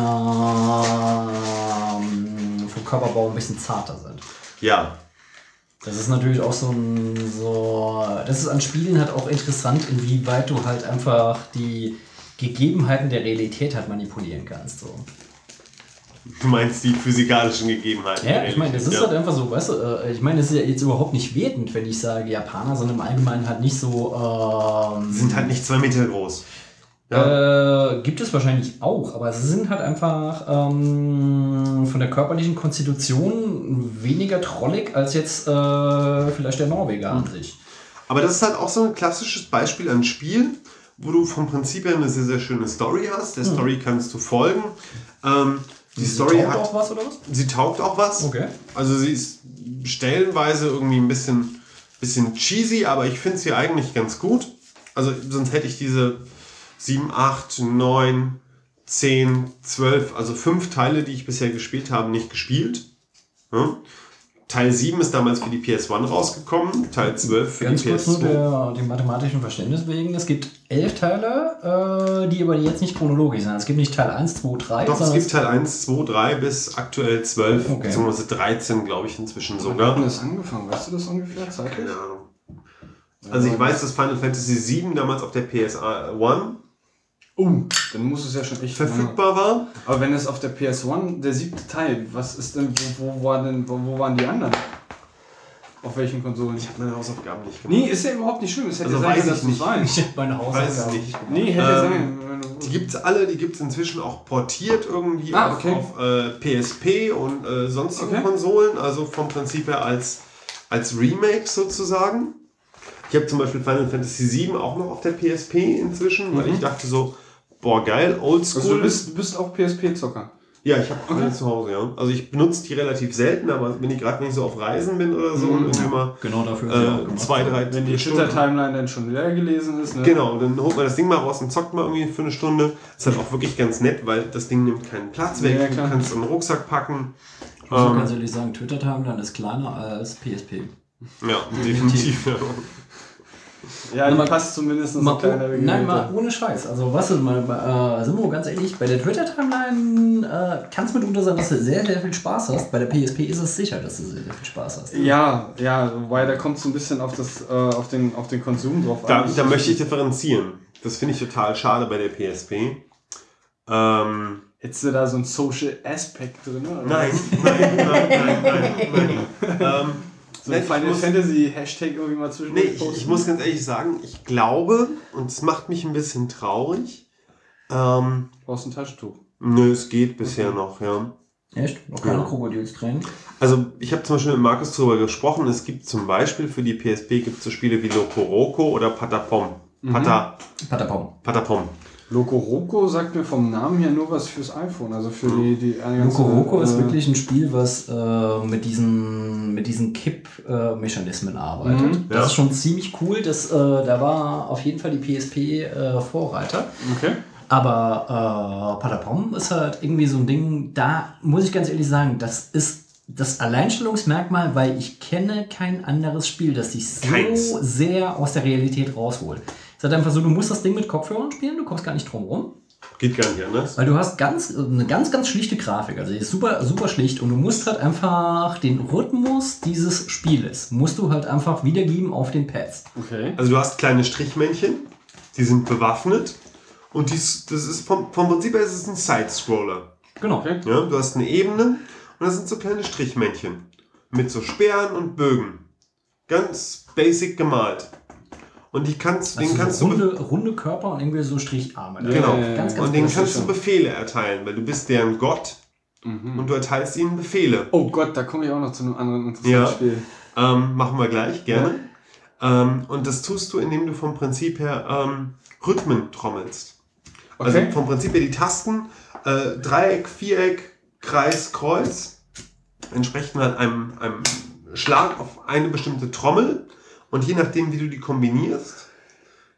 Speaker 1: ähm, vom Körperbau ein bisschen zarter sind.
Speaker 3: Ja,
Speaker 1: Das ist natürlich auch so ein, so, das ist an Spielen halt auch interessant, inwieweit du halt einfach die Gegebenheiten der Realität halt manipulieren kannst. So.
Speaker 3: Du meinst die physikalischen Gegebenheiten.
Speaker 1: Ja, ich meine, das ist
Speaker 3: Ja.
Speaker 1: halt einfach so, weißt du, äh, ich meine, es ist ja jetzt überhaupt nicht wertend, wenn ich sage, Japaner sind im Allgemeinen halt nicht so. Ähm,
Speaker 3: sind halt nicht zwei Meter groß.
Speaker 1: Äh, gibt es wahrscheinlich auch, aber sie sind halt einfach ähm, von der körperlichen Konstitution weniger trollig als jetzt äh, vielleicht der Norweger an sich.
Speaker 3: Aber das ist halt auch so ein klassisches Beispiel an Spiel, wo du vom Prinzip her eine sehr, sehr schöne Story hast. Der Story kannst du folgen. Ähm, die Story
Speaker 1: Taugt
Speaker 3: hat.
Speaker 1: auch was oder was?
Speaker 3: Sie taugt auch was.
Speaker 1: Okay.
Speaker 3: Also sie ist stellenweise irgendwie ein bisschen, bisschen cheesy, aber ich finde sie eigentlich ganz gut. Also sonst hätte ich diese 7, 8, 9, 10, 12, also fünf Teile, die ich bisher gespielt habe, nicht gespielt. Ja. Teil 7 ist damals für die PS1 rausgekommen, Teil 12 für
Speaker 1: Ganz
Speaker 3: die
Speaker 1: kurz nur
Speaker 3: PS2.
Speaker 1: der, dem mathematischen Verständnis wegen. Es gibt elf Teile, äh, die aber jetzt nicht chronologisch sind. Es gibt nicht Teil 1, 2, 3.
Speaker 3: Doch, es gibt Teil 1, 2, 3 bis aktuell 12,
Speaker 1: Okay.
Speaker 3: beziehungsweise 13, glaube ich, inzwischen
Speaker 2: Wann hat
Speaker 3: sogar.
Speaker 2: denn das angefangen? Weißt du das ungefähr zeitlich?
Speaker 3: Keine Ahnung. Also ich weiß, dass Final Fantasy 7 damals auf der PS1
Speaker 2: Oh, dann muss es ja schon echt
Speaker 3: verfügbar war.
Speaker 2: lange- Aber wenn es auf der PS1 der siebte Teil, was ist denn, wo, wo, war denn, wo, wo waren die anderen? Auf welchen Konsolen?
Speaker 3: Ich habe meine Hausaufgaben nicht gemacht.
Speaker 2: Nee, ist ja überhaupt nicht schlimm. Es hätte
Speaker 3: Also
Speaker 2: sein
Speaker 3: weiß
Speaker 2: können,
Speaker 3: ich
Speaker 2: dass du es
Speaker 3: nicht.
Speaker 2: weißt.
Speaker 1: meine
Speaker 3: Weiß es
Speaker 1: Hausaufgaben
Speaker 3: nicht.
Speaker 2: Nee, hätte
Speaker 3: Ähm,
Speaker 2: sein.
Speaker 3: Die gibt's alle, die gibt's inzwischen auch portiert irgendwie
Speaker 2: Ah,
Speaker 3: auf,
Speaker 2: okay.
Speaker 3: auf äh, PSP und äh, sonstigen
Speaker 2: Okay.
Speaker 3: Konsolen, also vom Prinzip her als, als Remake sozusagen. Ich habe zum Beispiel Final Fantasy 7 auch noch auf der PSP inzwischen, weil ich dachte so, boah geil, oldschool.
Speaker 2: Also du bist, du bist auch PSP-Zocker.
Speaker 3: Ja, ich habe alle zu Hause, ja. Also ich benutze die relativ selten, aber wenn ich gerade nicht so auf Reisen bin oder so und irgendwie mal
Speaker 1: Genau dafür
Speaker 3: äh, zwei, drei
Speaker 2: Wenn die Twitter-Timeline dann schon leer gelesen ist, ne?
Speaker 3: Genau, dann holt man das Ding mal raus und zockt mal irgendwie für eine Stunde. Ist halt auch wirklich ganz nett, weil das Ding nimmt keinen Platz weg.
Speaker 2: Ja,
Speaker 3: du kannst es in den Rucksack packen.
Speaker 1: Ich muss auch
Speaker 3: Ähm,
Speaker 1: ganz ehrlich sagen, Twitter-Timeline ist kleiner als PSP.
Speaker 3: ja, [LAUGHS] definitiv. Ja.
Speaker 2: Ja, die
Speaker 1: mal-
Speaker 2: passt zumindest so
Speaker 1: Mal,
Speaker 2: kleiner
Speaker 1: oh, nein, mal ohne Scheiß. Also, was ist mal, äh, sind wir ganz ehrlich, bei der Twitter-Timeline äh, kann es mitunter sein, dass du sehr, sehr viel Spaß hast. Bei der PSP ist es sicher, dass du sehr, sehr viel Spaß hast.
Speaker 2: Ja, ja, wobei da kommt so ein bisschen auf, das, äh, auf, den, auf den Konsum drauf
Speaker 3: Da,
Speaker 2: an.
Speaker 3: da möchte ich differenzieren. Das finde ich total schade bei der PSP. Ähm,
Speaker 2: Hättest du da so einen Social Aspect drin? Oder?
Speaker 3: nein, nein, nein, nein, nein, nein. [LAUGHS] Ähm,
Speaker 2: So ein Final
Speaker 3: muss-
Speaker 2: Fantasy Hashtag irgendwie mal zwischen
Speaker 3: Nee, ich, ich muss ganz ehrlich sagen, ich glaube, und es macht mich ein bisschen traurig, ähm,
Speaker 2: brauchst ein Taschentuch.
Speaker 3: nö, es geht bisher noch, ja.
Speaker 1: Echt? Noch keine
Speaker 3: Ja.
Speaker 1: Krokodilstränen?
Speaker 3: Also ich habe zum Beispiel mit Markus darüber gesprochen, es gibt zum Beispiel für die PSP gibt es so Spiele wie Loco Roco oder Patapom. Pata,
Speaker 1: Patapom.
Speaker 3: Patapom.
Speaker 2: Loco sagt mir vom Namen her nur was fürs iPhone, also für die, die
Speaker 1: Loco Roco ist
Speaker 2: äh,
Speaker 1: wirklich ein Spiel, was äh, mit diesen, mit diesen Kipp-Mechanismen arbeitet.
Speaker 2: Mhm,
Speaker 1: das
Speaker 3: ja.
Speaker 1: ist schon ziemlich cool. Das, äh, da war auf jeden Fall die PSP äh, Vorreiter.
Speaker 2: Okay.
Speaker 1: Aber äh, Patapom ist halt irgendwie so ein Ding, da muss ich ganz ehrlich sagen, das ist das Alleinstellungsmerkmal, weil ich kenne kein anderes Spiel, das sich so
Speaker 3: Keins.
Speaker 1: sehr aus der Realität rausholt. Es ist einfach so, du musst das Ding mit Kopfhörern spielen, du kommst gar nicht drum rum.
Speaker 3: Geht gar nicht anders.
Speaker 1: Weil du hast ganz, eine ganz, ganz schlichte Grafik. Also die ist super, super schlicht und du musst halt einfach den Rhythmus dieses Spieles, musst du halt einfach wiedergeben auf den Pads.
Speaker 2: Okay.
Speaker 3: Also du hast kleine Strichmännchen, die sind bewaffnet und dies, das ist vom, vom Prinzip her ist es ein Side-Scroller.
Speaker 1: Genau.
Speaker 2: Okay.
Speaker 3: Ja, du hast eine Ebene und das sind so kleine Strichmännchen mit so Speeren und Bögen. Ganz basic gemalt. Und die kannst, den
Speaker 1: Also
Speaker 3: kannst
Speaker 1: so
Speaker 3: du
Speaker 1: runde, runde Körper und irgendwie so Stricharme.
Speaker 3: Genau.
Speaker 2: Ja, ja, ja.
Speaker 1: Ganz, ganz
Speaker 3: und den kannst du. Befehle erteilen, weil du bist deren Gott und du erteilst ihnen Befehle.
Speaker 2: Oh Gott, da komme ich auch noch zu einem anderen interessanten
Speaker 3: Ja.
Speaker 2: Spiel.
Speaker 3: Ähm, machen wir gleich, gerne. Ähm, und das tust du, indem du vom Prinzip her ähm, Rhythmen trommelst. Also
Speaker 2: Okay.
Speaker 3: vom Prinzip her die Tasten, äh, Dreieck, Viereck, Kreis, Kreuz, entsprechen halt einem, einem Schlag auf eine bestimmte Trommel. Und je nachdem, wie du die kombinierst,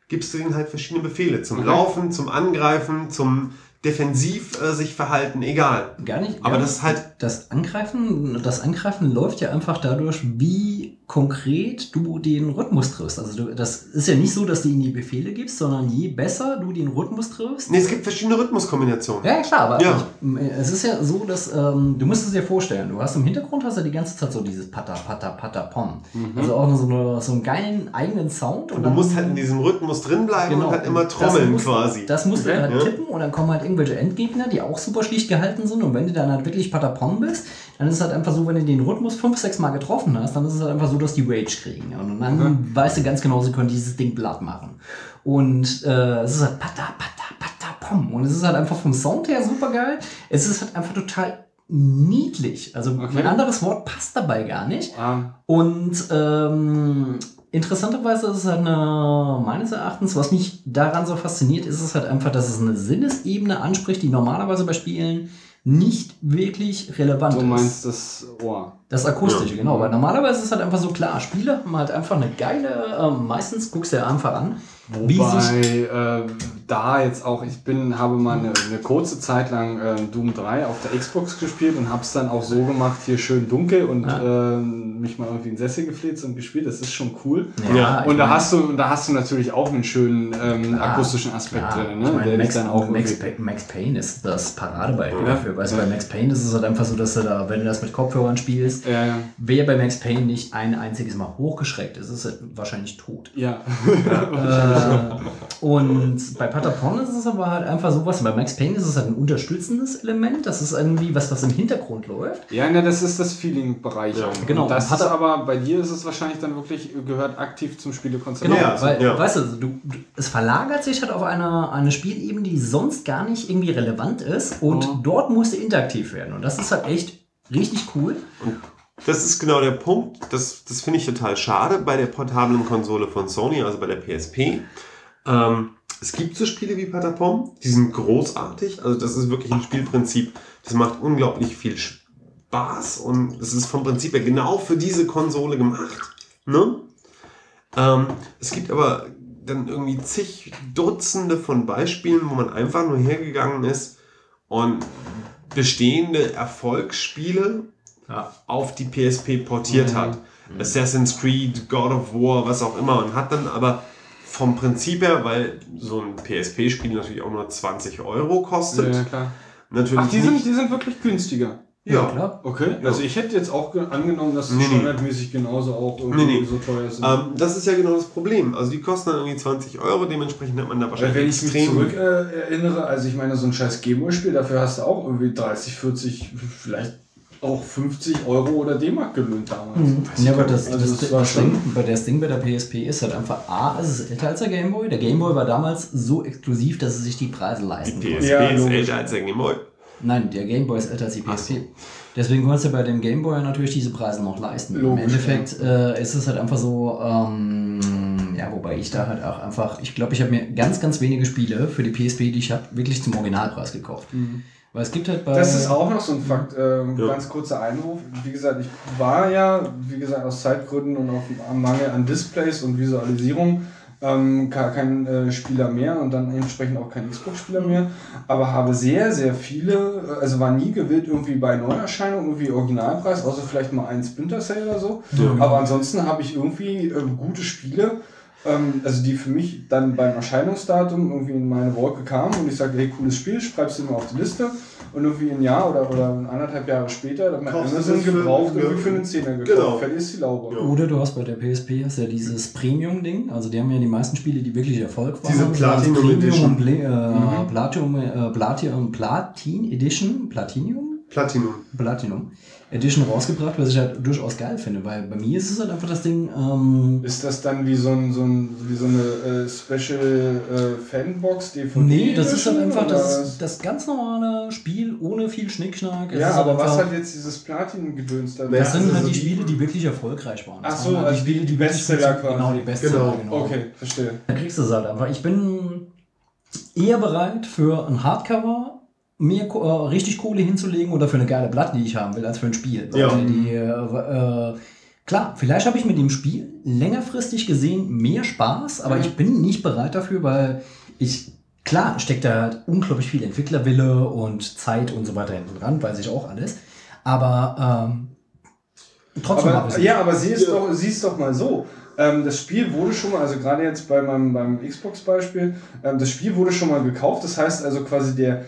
Speaker 3: gibst du ihnen halt verschiedene Befehle. Zum
Speaker 2: Okay.
Speaker 3: Laufen, zum Angreifen, zum Defensiv äh, sich verhalten, egal.
Speaker 1: Gar nicht.
Speaker 3: Aber
Speaker 1: gar
Speaker 3: das ist halt
Speaker 1: Das Angreifen, das Angreifen läuft ja einfach dadurch, wie konkret du den Rhythmus triffst. Also du, das ist ja nicht so, dass du ihnen die Befehle gibst, sondern je besser du den Rhythmus triffst.
Speaker 3: Nee, es gibt verschiedene Rhythmuskombinationen.
Speaker 1: Ja, klar, aber
Speaker 3: Ja.
Speaker 1: Ich, es ist ja so, dass ähm, du musst es dir vorstellen, du hast im Hintergrund hast du die ganze Zeit so dieses Patter, Patter, Patter, Pom. Also auch so, eine, so einen geilen eigenen Sound.
Speaker 3: Und du musst halt in diesem Rhythmus drin bleiben und halt immer
Speaker 1: Das
Speaker 3: trommeln
Speaker 1: musst-
Speaker 3: quasi.
Speaker 1: Das musst du
Speaker 2: Okay.
Speaker 1: halt
Speaker 3: Ja.
Speaker 1: tippen und dann kommen halt irgendwelche Endgegner, die auch super schlicht gehalten sind. Und wenn du dann halt wirklich Patapon bist, dann ist es halt einfach so, wenn du den Rhythmus fünf, sechs Mal getroffen hast, dann ist es halt einfach so, dass die Rage kriegen. Und dann weißt du ganz genau, sie können dieses Ding blatt machen. Und äh, es ist halt Pata, Pata, Pata, Pom. Und es ist halt einfach vom Sound her super geil. Es ist halt einfach total niedlich. Also
Speaker 2: Okay.
Speaker 1: ein anderes Wort passt dabei gar nicht.
Speaker 2: Ah,
Speaker 1: Und ähm, interessanterweise ist es halt eine, meines Erachtens, was mich daran so fasziniert, ist es halt einfach, dass es eine Sinnesebene anspricht, die normalerweise bei Spielen nicht wirklich relevant
Speaker 2: du
Speaker 1: ist.
Speaker 2: meinst das Ohr.
Speaker 1: Das Akustische, genau. Weil normalerweise ist es halt einfach so klar, Spiele haben halt einfach eine geile, ähm, meistens guckst du ja einfach an, wie sich
Speaker 2: Wobei äh, da jetzt auch, ich bin, habe mal eine, eine kurze Zeit lang äh, Doom 3 auf der Xbox gespielt und habe es dann auch so gemacht, hier schön dunkel und äh, mich mal irgendwie in den Sessel gefläzt und gespielt. Das ist schon cool.
Speaker 3: Ja,
Speaker 1: ich
Speaker 2: Und da
Speaker 1: meine-
Speaker 2: hast du, und da hast du natürlich auch einen schönen ähm,
Speaker 1: Klar,
Speaker 2: akustischen Aspekt
Speaker 1: klar.
Speaker 2: drin,
Speaker 1: Ich
Speaker 2: ne?
Speaker 1: meine,
Speaker 2: der dich
Speaker 1: Max,
Speaker 2: dann auch
Speaker 1: Max, Max Payne ist das Paradebeispiel
Speaker 2: Ja.
Speaker 1: dafür. Weißt du, bei Max Payne ist es halt einfach so, dass du da, wenn du das mit Kopfhörern spielst,
Speaker 2: ja, ja.
Speaker 1: wer bei Max Payne nicht ein einziges Mal hochgeschreckt ist, ist er wahrscheinlich tot.
Speaker 2: Ja.
Speaker 1: äh, [LAUGHS] und bei Patapon ist es aber halt einfach sowas. Bei Max Payne ist es halt ein unterstützendes Element. Das ist irgendwie was, was im Hintergrund läuft.
Speaker 2: Ja, ne, das ist das Feeling-Bereich.
Speaker 3: Ja,
Speaker 1: genau.
Speaker 2: Und das
Speaker 1: Hat
Speaker 2: ist
Speaker 1: er-
Speaker 2: aber, bei dir ist es wahrscheinlich dann wirklich, gehört aktiv zum Spielekonzept.
Speaker 1: Genau,
Speaker 3: Ja,
Speaker 1: weil,
Speaker 3: ja.
Speaker 1: weißt du, du, du, es verlagert sich halt auf eine, eine Spielebene, die sonst gar nicht irgendwie relevant ist. Und
Speaker 2: Mhm.
Speaker 1: dort musste interaktiv werden. Und das ist halt echt richtig cool.
Speaker 3: Das ist genau der Punkt. Das, das finde ich total schade bei der portablen Konsole von Sony, also bei der PSP. Ähm, es gibt so Spiele wie Patapom, die sind großartig. Also das ist wirklich ein Spielprinzip, das macht unglaublich viel Spaß und es ist vom Prinzip her genau für diese Konsole gemacht. Ne? Ähm, es gibt aber dann irgendwie zig Dutzende von Beispielen, wo man einfach nur hergegangen ist und bestehende Erfolgsspiele auf die PSP portiert
Speaker 2: Mhm.
Speaker 3: hat. Assassin's Creed, God of War, was auch immer. Und hat dann aber vom Prinzip her, weil so ein PSP-Spiel natürlich auch nur 20 Euro kostet,
Speaker 2: Ja, klar.
Speaker 3: natürlich
Speaker 2: Ach, die
Speaker 3: nicht.
Speaker 2: sind, die sind wirklich günstiger.
Speaker 3: ja.
Speaker 1: klar.
Speaker 2: Okay, also ich hätte jetzt auch ge- angenommen, dass die
Speaker 3: Nee, nee.
Speaker 2: standardmäßig genauso auch irgendwie
Speaker 3: Nee, nee.
Speaker 2: so teuer sind.
Speaker 3: Ähm, das ist ja genau das Problem. Also die kosten dann irgendwie 20 Euro, dementsprechend hat man da wahrscheinlich
Speaker 2: wenn ich mich
Speaker 3: extrem-
Speaker 2: zurück äh, erinnere, also ich meine, so ein scheiß Gameboy-Spiel, dafür hast du auch irgendwie 30, 40, vielleicht auch 50 Euro oder D-Mark gelöhnt damals.
Speaker 1: Ja, aber das,
Speaker 2: Also
Speaker 1: das,
Speaker 2: das war
Speaker 1: das, Ding, bei das Ding bei der PSP ist halt einfach A, es ist älter als der Gameboy. Der Gameboy war damals so exklusiv, dass es sich die Preise
Speaker 3: Die
Speaker 1: leisten
Speaker 3: PSP
Speaker 1: konnte.
Speaker 2: Ja,
Speaker 3: ist
Speaker 2: logisch.
Speaker 3: älter als der Gameboy.
Speaker 1: Nein, der Gameboy ist älter als die PSP.
Speaker 3: so.
Speaker 1: Deswegen konntest du bei dem Gameboy natürlich diese Preise noch leisten. Im
Speaker 2: Logisch,
Speaker 1: Endeffekt äh, ist es halt einfach so, ähm, ja, wobei ich da halt auch einfach, ich glaube, ich habe mir ganz, ganz wenige Spiele für die PSP, die ich habe, wirklich zum Originalpreis gekauft. Weil es gibt halt bei.
Speaker 2: Das ist auch noch so ein Fakt. Ähm,
Speaker 3: Ja.
Speaker 2: Ganz kurzer Einwurf. Wie gesagt, ich war ja, wie gesagt, aus Zeitgründen und auf am Mangel an Displays und Visualisierung ähm, gar kein äh, Spieler mehr und dann entsprechend auch kein Xbox-Spieler mehr. Aber habe sehr, sehr viele, äh, also war nie gewillt irgendwie bei Neuerscheinungen irgendwie Originalpreis, außer vielleicht mal ein Splinter Cell oder so. Aber ansonsten habe ich irgendwie äh, gute Spiele. Ähm, also die für mich dann beim Erscheinungsdatum irgendwie in meine Wolke kamen und ich sagte, hey, cooles Spiel, schreib's dir mal auf die Liste und irgendwie ein Jahr oder, oder anderthalb Jahre später, dann
Speaker 3: du
Speaker 2: Amazon
Speaker 3: für-
Speaker 2: gebraucht,
Speaker 3: ja.
Speaker 2: irgendwie für einen Zehner gekauft.
Speaker 3: Genau.
Speaker 2: Fertig ist die Laube.
Speaker 3: Ja.
Speaker 1: Oder du hast bei der PSP hast ja dieses Premium-Ding. Also die haben ja die meisten Spiele, die wirklich Erfolg waren.
Speaker 3: Diese
Speaker 1: haben,
Speaker 3: Platinum
Speaker 1: Premium
Speaker 3: Edition.
Speaker 1: und äh, Platinum, äh, Platinum, Platin Edition, Platinum,
Speaker 3: Platinum.
Speaker 1: Platinum Edition rausgebracht, was ich halt durchaus geil finde, weil bei mir ist es halt einfach das Ding, ähm,
Speaker 2: Ist das dann wie so, ein, so, ein, wie so eine äh, Special äh, Fanbox DVD?
Speaker 1: nee, das ist halt einfach das, das ganz normale Spiel ohne viel Schnickschnack. Es
Speaker 2: Ja,
Speaker 1: ist halt
Speaker 2: aber was hat jetzt dieses Platin-Gedöns da?
Speaker 1: das sind
Speaker 3: also
Speaker 1: halt die
Speaker 3: die-
Speaker 1: Spiele, die wirklich erfolgreich waren. Das
Speaker 2: Ach so,
Speaker 1: waren halt
Speaker 2: also die- die Bestseller quasi.
Speaker 1: Genau, die Bestseller,
Speaker 3: Genau.
Speaker 1: genau.
Speaker 2: Okay, verstehe.
Speaker 1: Da kriegst du es halt einfach. Ich bin eher bereit für ein Hardcover mehr Ko- äh, richtig Kohle hinzulegen oder für eine geile Platte, die ich haben will, als für ein Spiel. Weil
Speaker 3: Ja.
Speaker 1: Die, äh, äh, klar, vielleicht habe ich mit dem Spiel längerfristig gesehen mehr Spaß, aber
Speaker 2: Mhm.
Speaker 1: ich bin nicht bereit dafür, weil ich Klar, steckt da halt unglaublich viel Entwicklerwille und Zeit und so weiter hinten dran, weiß ich auch alles. Aber ähm, Trotzdem
Speaker 2: aber,
Speaker 1: sie.
Speaker 2: ja, aber sieh es, doch, sieh es doch mal so. Ähm, das Spiel wurde schon mal, also gerade jetzt bei meinem, beim Xbox-Beispiel, ähm, das Spiel wurde schon mal gekauft. Das heißt also quasi der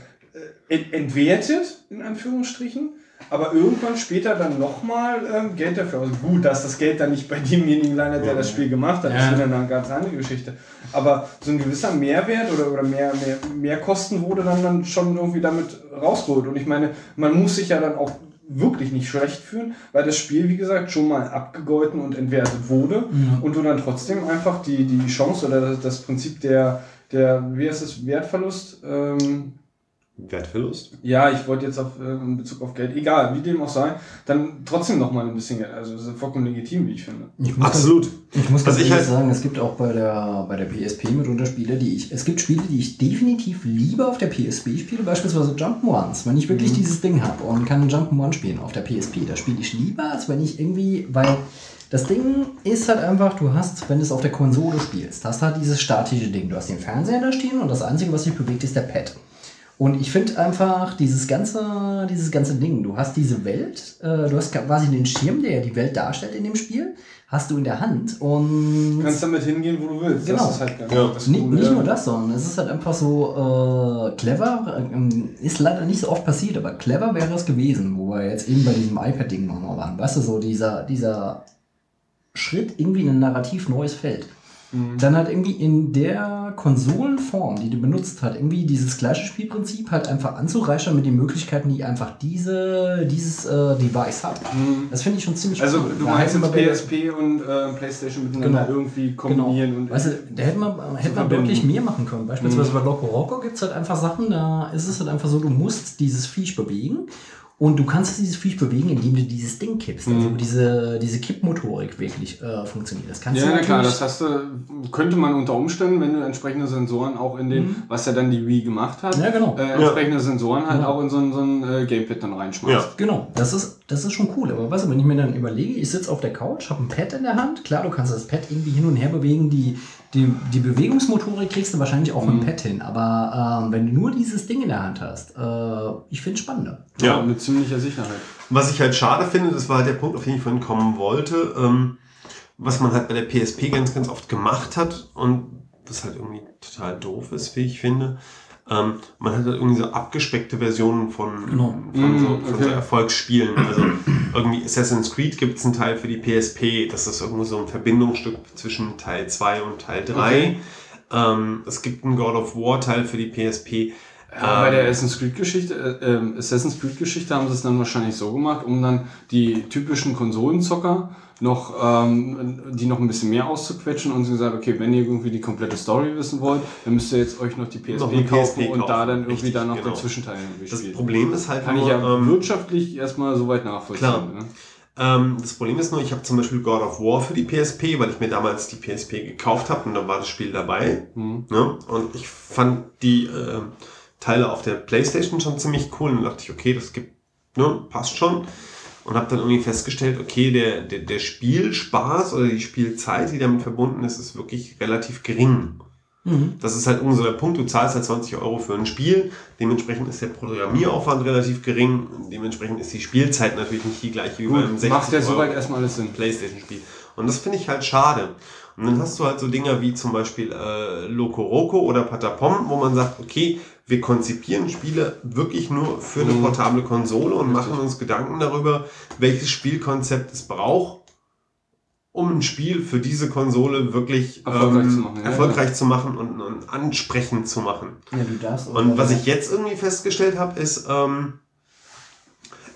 Speaker 2: entwertet, in Anführungsstrichen, aber irgendwann später dann nochmal ähm, Geld dafür. Also gut, dass das Geld dann nicht bei demjenigen landet, der das Spiel gemacht hat,
Speaker 1: Ja.
Speaker 2: ist wieder eine ganz andere Geschichte. Aber so ein gewisser Mehrwert oder, oder mehr, mehr, mehr Kosten wurde dann, dann schon irgendwie damit rausgeholt. Und ich meine, man muss sich ja dann auch wirklich nicht schlecht fühlen, weil das Spiel, wie gesagt, schon mal abgegolten und entwertet wurde und du dann trotzdem einfach die, die Chance oder das, das Prinzip der, der, wie heißt es, Wertverlust, ähm,
Speaker 3: Wertverlust?
Speaker 2: ja, ich wollte jetzt auf, äh, in Bezug auf Geld, egal, wie dem auch sei, dann trotzdem nochmal ein bisschen Geld. Also das ist vollkommen legitim, wie ich finde.
Speaker 1: Ich muss
Speaker 3: Absolut.
Speaker 1: Ich muss ganz
Speaker 3: Was ich
Speaker 1: ehrlich
Speaker 3: halt-
Speaker 1: sagen, es gibt auch bei der, bei der PSP mitunter Spiele, die ich. Es gibt Spiele, die ich definitiv lieber auf der PSP spiele, beispielsweise Jump'n'Ones. Wenn ich wirklich dieses Ding habe und kann Jump'n'One spielen auf der PSP, da spiele ich lieber, als wenn ich irgendwie. Weil das Ding ist halt einfach, du hast, wenn du es auf der Konsole spielst, hast halt dieses statische Ding. Du hast den Fernseher da stehen und das Einzige, was sich bewegt, ist der Pad. Und ich finde einfach dieses ganze, dieses ganze Ding, du hast diese Welt, äh, du hast quasi den Schirm, der ja die Welt darstellt in dem Spiel, hast du in der Hand und
Speaker 2: Du kannst damit hingehen, wo du willst.
Speaker 1: Genau.
Speaker 2: Das ist halt ganz
Speaker 3: Ja.
Speaker 2: das
Speaker 1: nicht, nicht nur das, sondern es ist halt einfach so äh, clever, ähm, ist leider nicht so oft passiert, aber clever wäre es gewesen, wo wir jetzt eben bei diesem iPad-Ding nochmal waren. Weißt du, so dieser, dieser Schritt irgendwie in ein narrativ neues Feld. Dann halt irgendwie in der Konsolenform, die du benutzt hat, irgendwie dieses gleiche Spielprinzip halt einfach anzureichern mit den Möglichkeiten, die einfach diese, dieses äh, Device hat. Das finde ich schon ziemlich
Speaker 2: Also
Speaker 1: cool.
Speaker 2: du meinst jetzt
Speaker 1: bei-
Speaker 2: PSP und äh, Playstation miteinander
Speaker 1: Genau.
Speaker 2: irgendwie kombinieren
Speaker 1: Genau.
Speaker 2: und
Speaker 1: weißt du, da hätte man, hätte man deutlich mehr machen können. Beispielsweise bei Loco Roco gibt es halt einfach Sachen, da ist es halt einfach so, du musst dieses Viech bewegen und du kannst dieses Viech bewegen, indem du dieses Ding kippst. Also diese, diese Kippmotorik wirklich äh, funktioniert. Das kannst
Speaker 2: Ja,
Speaker 1: du
Speaker 2: na klar, das hast du, könnte man unter Umständen, wenn du entsprechende Sensoren auch in den, was ja dann die Wii gemacht hat,
Speaker 1: Ja, genau.
Speaker 2: äh, entsprechende Sensoren halt auch in so ein, so ein äh, Gamepad dann reinschmeißt.
Speaker 3: Ja.
Speaker 1: Genau, das ist, das ist schon cool. Aber weißt du, wenn ich mir dann überlege, ich sitze auf der Couch, habe ein Pad in der Hand, klar, du kannst das Pad irgendwie hin und her bewegen, die, die, die Bewegungsmotorik kriegst du wahrscheinlich auch mit dem Pad hin. Aber ähm, wenn du nur dieses Ding in der Hand hast, äh, ich finde es spannender.
Speaker 2: Ja,
Speaker 3: Ja.
Speaker 2: mit ziemlicher Sicherheit.
Speaker 3: Was ich halt schade finde, das war halt der Punkt, auf den ich vorhin kommen wollte, ähm, was man halt bei der PSP ganz, ganz oft gemacht hat und das halt irgendwie total doof ist, wie ich finde. Ähm, man hat halt irgendwie so abgespeckte Versionen von,
Speaker 1: Genau.
Speaker 3: von, so,
Speaker 2: Mm,
Speaker 3: von so
Speaker 2: okay.
Speaker 3: Erfolgsspielen. Also irgendwie Assassin's Creed gibt es einen Teil für die PSP, das ist irgendwo so ein Verbindungsstück zwischen Teil 2 und Teil 3.
Speaker 2: Okay.
Speaker 3: Ähm, es gibt einen God of War Teil für die PSP.
Speaker 2: Ja, bei der Assassin's Creed Geschichte, äh, ähm, Assassin's Creed Geschichte haben sie es dann wahrscheinlich so gemacht, um dann die typischen Konsolenzocker noch, ähm, die noch ein bisschen mehr auszuquetschen und sie gesagt, okay, wenn ihr irgendwie die komplette Story wissen wollt, dann müsst ihr jetzt euch noch die PSP,
Speaker 3: Noch
Speaker 2: kaufen
Speaker 3: PSP
Speaker 2: und da
Speaker 3: kaufen.
Speaker 2: dann irgendwie
Speaker 3: Richtig,
Speaker 2: dann noch
Speaker 3: genau.
Speaker 2: der Zwischenteil irgendwie
Speaker 3: Das
Speaker 2: spielen.
Speaker 3: Problem ist halt
Speaker 2: Kann ich
Speaker 3: nur,
Speaker 2: ja
Speaker 3: ähm,
Speaker 2: wirtschaftlich erstmal soweit nachvollziehen.
Speaker 3: Klar.
Speaker 2: Ne?
Speaker 3: Ähm, das Problem ist nur, ich habe zum Beispiel God of War für die PSP, weil ich mir damals die PSP gekauft habe und da war das Spiel dabei.
Speaker 2: Mhm.
Speaker 3: Ne? Und ich fand die äh, Teile auf der Playstation schon ziemlich cool und dachte ich, okay, das gibt, ne, passt schon. Und habe dann irgendwie festgestellt, okay, der, der, der Spielspaß oder die Spielzeit, die damit verbunden ist, ist wirklich relativ gering. Das ist halt so der Punkt, du zahlst halt 20 Euro für ein Spiel, dementsprechend ist der Programmieraufwand relativ gering, dementsprechend ist die Spielzeit natürlich nicht die gleiche wie beim
Speaker 2: Gut,
Speaker 3: 60
Speaker 2: macht ja soweit erstmal alles Sinn.
Speaker 3: Playstation-Spiel. Und das finde ich halt schade. Und dann hast du halt so Dinger wie zum Beispiel äh, Loco Roco oder Patapom, wo man sagt, okay, wir konzipieren Spiele wirklich nur für eine portable Konsole und machen uns Gedanken darüber, welches Spielkonzept es braucht, um ein Spiel für diese Konsole wirklich
Speaker 2: Erfolgreich
Speaker 3: ähm,
Speaker 2: zu machen, ja,
Speaker 3: erfolgreich zu machen und, und ansprechend zu machen.
Speaker 1: Ja, du darfst
Speaker 3: Und was ich jetzt irgendwie festgestellt habe, ist, ähm,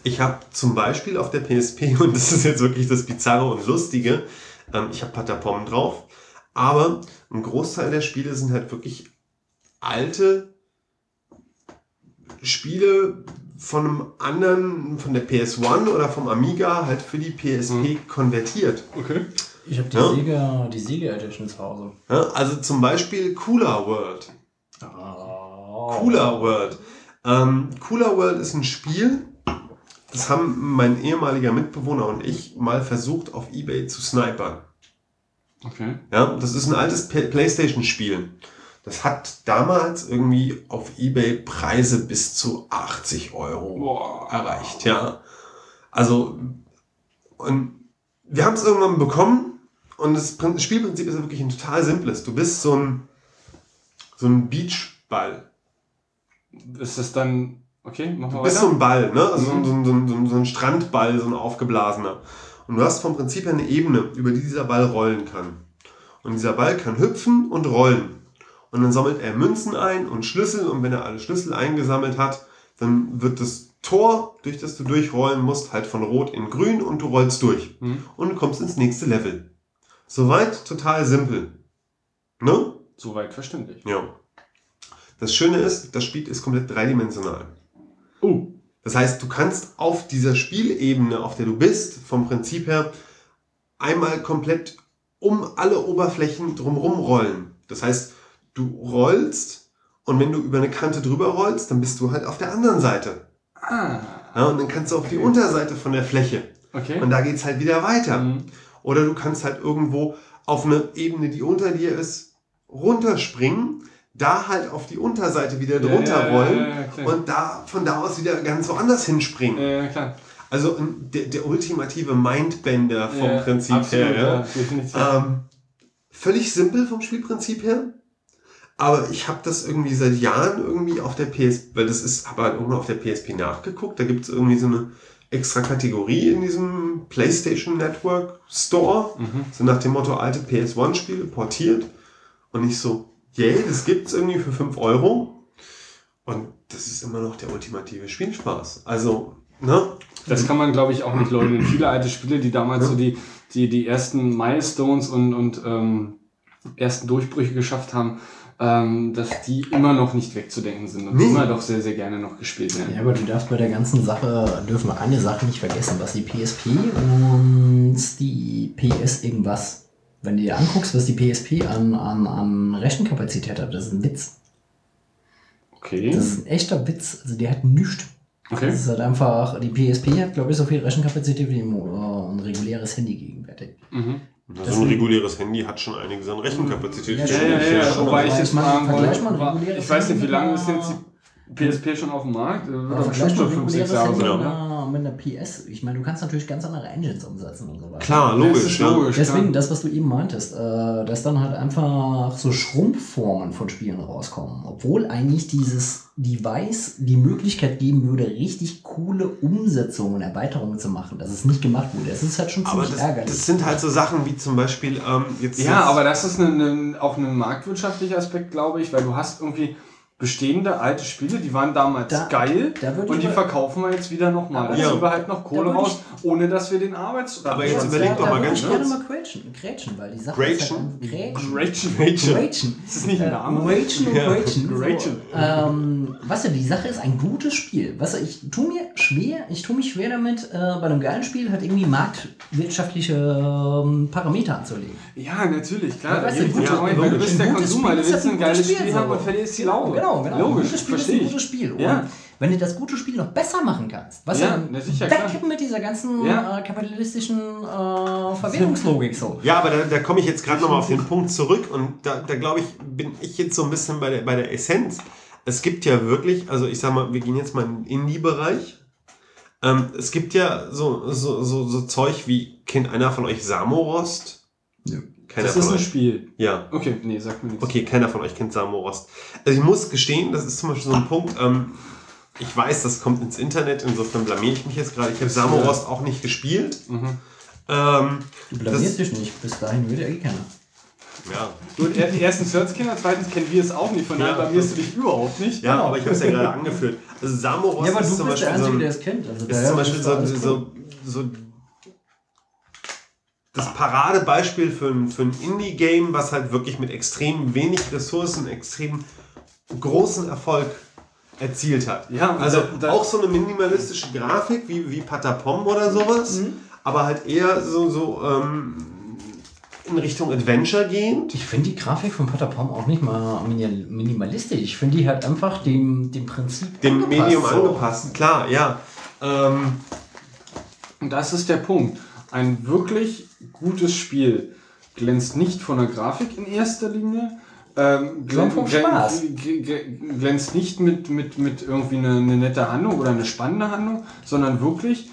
Speaker 3: ich habe zum Beispiel auf der PSP, [LAUGHS] und das ist jetzt wirklich das Bizarre und Lustige, ähm, ich habe Patapom drauf, aber ein Großteil der Spiele sind halt wirklich alte Spiele von einem anderen, von der PS1 oder vom Amiga halt für die PSP konvertiert.
Speaker 2: Okay.
Speaker 1: Ich habe die,
Speaker 3: Ja.
Speaker 1: Sega, die Sega Edition zu Hause.
Speaker 3: Ja, also zum Beispiel Cooler World.
Speaker 1: Oh.
Speaker 3: Cooler World. Ähm, Cooler World ist ein Spiel, das haben mein ehemaliger Mitbewohner und ich mal versucht auf Ebay zu snipern.
Speaker 2: Okay.
Speaker 3: Ja, das ist ein altes Playstation-Spiel. Das hat damals irgendwie auf Ebay Preise bis zu 80 Euro
Speaker 2: Boah.
Speaker 3: erreicht, ja. Also, und wir haben es irgendwann bekommen und das Prin- das Spielprinzip ist wirklich ein total simples. Du bist so ein, so ein Beachball.
Speaker 2: Ist das dann. Okay, machen wir
Speaker 3: Du bist so
Speaker 2: weiter.
Speaker 3: ein Ball, ne? Also
Speaker 2: Mhm.
Speaker 3: so, ein, so, ein, so, ein, so ein Strandball, so ein aufgeblasener. Und du hast vom Prinzip her eine Ebene, über die dieser Ball rollen kann. Und dieser Ball kann hüpfen und rollen. Und dann sammelt er Münzen ein und Schlüssel. Und wenn er alle Schlüssel eingesammelt hat, dann wird das Tor, durch das du durchrollen musst, halt von Rot in Grün und du rollst durch.
Speaker 2: Mhm.
Speaker 3: Und kommst ins nächste Level. Soweit total simpel. Ne?
Speaker 2: Soweit verständlich.
Speaker 3: Ja. Das Schöne ist, das Spiel ist komplett dreidimensional.
Speaker 2: Oh.
Speaker 3: Das heißt, du kannst auf dieser Spielebene, auf der du bist, vom Prinzip her, einmal komplett um alle Oberflächen drumherum rollen. Das heißt, du rollst und wenn du über eine Kante drüber rollst, dann bist du halt auf der anderen Seite.
Speaker 2: Ah.
Speaker 3: Ja, und dann kannst du auf die Unterseite von der Fläche.
Speaker 2: Okay.
Speaker 3: Und da geht's halt wieder weiter.
Speaker 2: Mhm.
Speaker 3: Oder du kannst halt irgendwo auf eine Ebene, die unter dir ist, runterspringen, da halt auf die Unterseite wieder drunter
Speaker 2: Ja, ja,
Speaker 3: rollen
Speaker 2: ja,
Speaker 3: und da von da aus wieder ganz woanders hinspringen. Also der, der ultimative Mindbender vom Prinzip
Speaker 2: absolut,
Speaker 3: her. Ähm, völlig simpel vom Spielprinzip her. Aber ich habe das irgendwie seit Jahren irgendwie auf der PS, weil das ist, aber halt irgendwo auf der PSP nachgeguckt. Da gibt es irgendwie so eine extra Kategorie in diesem PlayStation Network Store.
Speaker 2: Mhm.
Speaker 3: So nach dem Motto alte PS1-Spiele portiert. Und ich so, yay, das gibt's irgendwie für 5 Euro. Und das ist immer noch der ultimative Spielspaß. Also, ne?
Speaker 2: Das kann man, glaube ich, auch nicht leugnen. Viele alte Spiele, die damals so die, die, die ersten Milestones und, und ähm, ersten Durchbrüche geschafft haben, ähm, dass die immer noch nicht wegzudenken sind und
Speaker 3: Nee.
Speaker 2: immer doch sehr, sehr gerne noch gespielt werden.
Speaker 1: Ja, aber du darfst bei der ganzen Sache, dürfen wir eine Sache nicht vergessen, was die PSP und die PS irgendwas, wenn du dir anguckst, was die PSP an, an, an Rechenkapazität hat, das ist ein Witz.
Speaker 2: Okay.
Speaker 1: Das ist ein echter Witz. Also die hat nichts.
Speaker 2: Okay.
Speaker 1: Das ist halt einfach, die PSP hat, glaube ich, so viel Rechenkapazität wie ein, äh, ein reguläres Handy gegenwärtig.
Speaker 2: Mhm.
Speaker 3: So ein reguläres Handy hat schon einiges an Rechenkapazität.
Speaker 1: Ja,
Speaker 2: Ja, ja, ja, ja.
Speaker 1: schon.
Speaker 2: Wobei ich jetzt
Speaker 1: mal- ein
Speaker 2: wollte, ich weiß nicht, wie lange ist jetzt die PSP schon auf dem Markt? Äh, Wird doch bestimmt schon
Speaker 1: ein
Speaker 2: 5, 6
Speaker 1: reguläres
Speaker 2: Jahre
Speaker 1: Handy
Speaker 2: sein.
Speaker 1: Mit einer, mit einer PS. Ich meine, du kannst natürlich ganz andere Engines umsetzen und so weiter.
Speaker 3: Klar,
Speaker 2: Das
Speaker 3: logisch. ja.
Speaker 2: logisch.
Speaker 1: Deswegen,
Speaker 2: klar.
Speaker 1: das, was du eben meintest, äh, dass dann halt einfach so Schrumpfformen von Spielen rauskommen. Obwohl eigentlich dieses Device die Möglichkeit geben würde, richtig coole Umsetzungen, Erweiterungen zu machen, dass es nicht gemacht wurde. Das ist halt schon
Speaker 3: Aber
Speaker 1: ziemlich
Speaker 3: das,
Speaker 1: ärgerlich.
Speaker 3: das sind halt so Sachen wie zum Beispiel ähm, jetzt.
Speaker 2: Ja,
Speaker 3: jetzt,
Speaker 2: aber das ist ein, ein, auch ein marktwirtschaftlicher Aspekt, glaube ich, weil du hast irgendwie bestehende alte Spiele, die waren damals
Speaker 1: Da-
Speaker 2: geil
Speaker 1: da ich
Speaker 2: und die verkaufen wir jetzt wieder nochmal. Da
Speaker 1: Aber-
Speaker 2: ziehen wir halt noch Kohle raus, ohne dass wir den Arbeits...
Speaker 3: Aber jetzt überleg doch mal ganz
Speaker 1: ich
Speaker 3: kurz.
Speaker 1: gerne mal grätschen, grätschen, weil die Sache
Speaker 3: Grätschen?
Speaker 1: ist halt grätschen.
Speaker 2: Gretchen.
Speaker 3: Gretchen.
Speaker 1: Gretchen.
Speaker 2: Ist das nicht ein
Speaker 1: Äh,
Speaker 2: Name?
Speaker 1: Gretchen und
Speaker 3: Ja.
Speaker 1: Gretchen.
Speaker 2: Gretchen.
Speaker 1: So, ähm, weißt du, die Sache ist ein gutes Spiel. Weißt du, ich tue mir schwer, ich tue mich schwer damit, äh, bei einem geilen Spiel halt irgendwie marktwirtschaftliche ähm, Parameter anzulegen.
Speaker 2: Ja, natürlich, klar.
Speaker 1: Ja, weißt du,
Speaker 2: ich dir
Speaker 1: gut,
Speaker 2: recht,
Speaker 1: ein
Speaker 2: weil du bist der Konsumer, du
Speaker 1: ist
Speaker 2: willst ein geiles Spiel haben und verlierst die
Speaker 1: Genau, Genau, genau. ein
Speaker 2: Logisch,
Speaker 1: gutes Spiel ist
Speaker 2: verstehe
Speaker 1: ein
Speaker 2: ich.
Speaker 1: gutes Spiel. Und
Speaker 2: Ja.
Speaker 1: wenn du das gute Spiel noch besser machen kannst, was
Speaker 2: Ja,
Speaker 1: dann
Speaker 2: na sicher,
Speaker 1: weg
Speaker 2: klar.
Speaker 1: mit dieser ganzen
Speaker 2: Ja.
Speaker 1: äh, kapitalistischen äh, Verwertungslogik so.
Speaker 3: Ja, aber da, da komme ich jetzt gerade nochmal auf den Punkt zurück und da, da glaube ich, bin ich jetzt so ein bisschen bei der, bei der Essenz. Es gibt ja wirklich, also ich sag mal, wir gehen jetzt mal in den Indie-Bereich. Ähm, es gibt ja so, so, so, so Zeug wie, kennt einer von euch Samorost?
Speaker 1: Nö.
Speaker 3: Keiner
Speaker 2: Das
Speaker 3: von
Speaker 2: ist ein
Speaker 3: euch.
Speaker 2: Spiel.
Speaker 3: Ja.
Speaker 2: Okay, nee, sag mir nichts.
Speaker 3: Okay, keiner von euch kennt Samorost. Also ich muss gestehen, das ist zum Beispiel so ein Punkt, ähm, ich weiß, das kommt ins Internet, insofern blamier ich mich jetzt gerade. Ich habe Samorost auch nicht gespielt.
Speaker 2: Mhm.
Speaker 3: Ähm,
Speaker 1: Du blamierst
Speaker 3: das,
Speaker 1: dich nicht. Bis dahin würde eh keiner.
Speaker 3: ja.
Speaker 2: Gut, er- erstens hört Kinder, zweitens kennen wir es auch nicht, von daher
Speaker 3: Ja.
Speaker 2: blamierst du dich überhaupt nicht.
Speaker 3: ja, aber ich habe es ja gerade angeführt. Also Samorost
Speaker 1: Ja, aber
Speaker 3: ist
Speaker 1: du
Speaker 3: zum
Speaker 1: bist der
Speaker 3: Beispiel so
Speaker 1: Einzige,
Speaker 3: ein,
Speaker 1: der es kennt. Also
Speaker 3: ist zum Beispiel so,
Speaker 1: du
Speaker 3: so das Paradebeispiel für ein, für ein Indie-Game, was halt wirklich mit extrem wenig Ressourcen, extrem großen Erfolg erzielt hat.
Speaker 2: Ja,
Speaker 3: Also
Speaker 2: da- da-
Speaker 3: auch so eine minimalistische Grafik wie, wie Patapom oder sowas,
Speaker 1: Mhm.
Speaker 3: aber halt eher so, so ähm, in Richtung Adventure gehend.
Speaker 1: Ich finde die Grafik von Patapom auch nicht mal mini- minimalistisch. Ich finde die halt einfach dem, dem Prinzip
Speaker 3: Dem
Speaker 1: angepasst,
Speaker 3: Medium
Speaker 1: so.
Speaker 3: angepasst, klar, ja. Ähm,
Speaker 2: Und das ist der Punkt. Ein wirklich gutes Spiel glänzt nicht von der Grafik in erster Linie. Ähm,
Speaker 1: Sondern vom Spaß.
Speaker 2: glän- glän- glänzt nicht mit, mit, mit irgendwie eine, eine nette Handlung oder eine spannende Handlung, sondern wirklich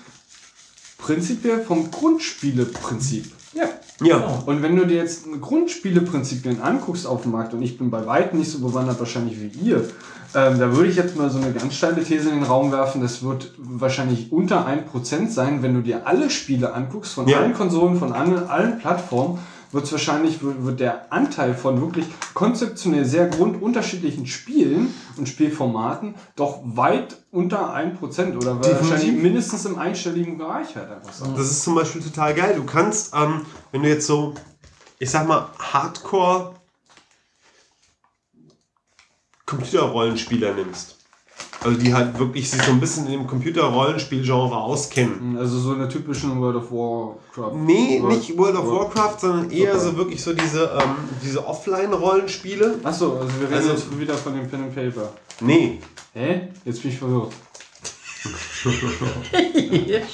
Speaker 2: prinzipiell vom Grundspieleprinzip.
Speaker 1: Ja.
Speaker 3: Ja.
Speaker 1: Genau.
Speaker 2: Und wenn du dir jetzt Grundspieleprinzipien anguckst auf dem Markt, und ich bin bei weitem nicht so bewandert wahrscheinlich wie ihr, ähm, da würde ich jetzt mal so eine ganz steile These in den Raum werfen, das wird wahrscheinlich unter 1% sein, wenn du dir alle Spiele anguckst, von
Speaker 3: Ja.
Speaker 2: allen Konsolen, von allen, allen Plattformen, wird es wahrscheinlich, wird, der Anteil von wirklich konzeptionell sehr grundunterschiedlichen Spielen und Spielformaten doch weit unter 1% oder
Speaker 3: Definitiv.
Speaker 2: wahrscheinlich mindestens im einstelligen Bereich halt einfach sein.
Speaker 3: Das ist zum Beispiel total geil. Du kannst, ähm, wenn du jetzt so, ich sag mal, Hardcore Computerrollenspieler nimmst. Also die halt wirklich sich so ein bisschen in dem Computerrollenspielgenre auskennen.
Speaker 2: Also so eine typischen World of Warcraft.
Speaker 3: Nee,
Speaker 2: World-
Speaker 3: nicht World of
Speaker 2: World-
Speaker 3: Warcraft, sondern eher
Speaker 2: Okay.
Speaker 3: so wirklich so diese, ähm, diese Offline-Rollenspiele.
Speaker 2: Achso, also wir reden
Speaker 3: Also-
Speaker 2: jetzt wieder von dem Pen and Paper.
Speaker 3: Nee.
Speaker 2: Hä? Jetzt bin ich verwirrt. [LAUGHS]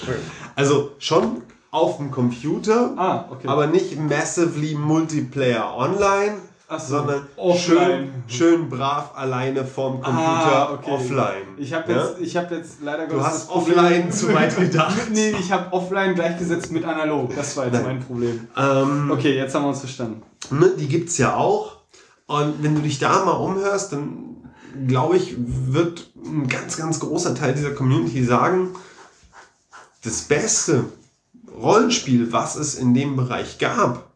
Speaker 3: Also schon auf dem Computer,
Speaker 2: Ah, okay.
Speaker 3: aber nicht massively Multiplayer online,
Speaker 2: so,
Speaker 3: sondern
Speaker 2: offline.
Speaker 3: schön, schön brav alleine vorm Computer
Speaker 2: Ah, okay.
Speaker 3: offline.
Speaker 2: Ich habe
Speaker 3: Ja?
Speaker 2: jetzt, ich hab jetzt leider
Speaker 3: Du hast offline zu weit gedacht. [LAUGHS]
Speaker 2: nee, ich habe offline gleichgesetzt mit analog. Das war jetzt
Speaker 3: Nein.
Speaker 2: mein Problem.
Speaker 3: Ähm,
Speaker 2: Okay, jetzt haben wir uns verstanden.
Speaker 3: ne, die gibt es ja auch. Und wenn du dich da mal umhörst, dann glaube ich, wird ein ganz, ganz großer Teil dieser Community sagen, das beste Rollenspiel, was es in dem Bereich gab,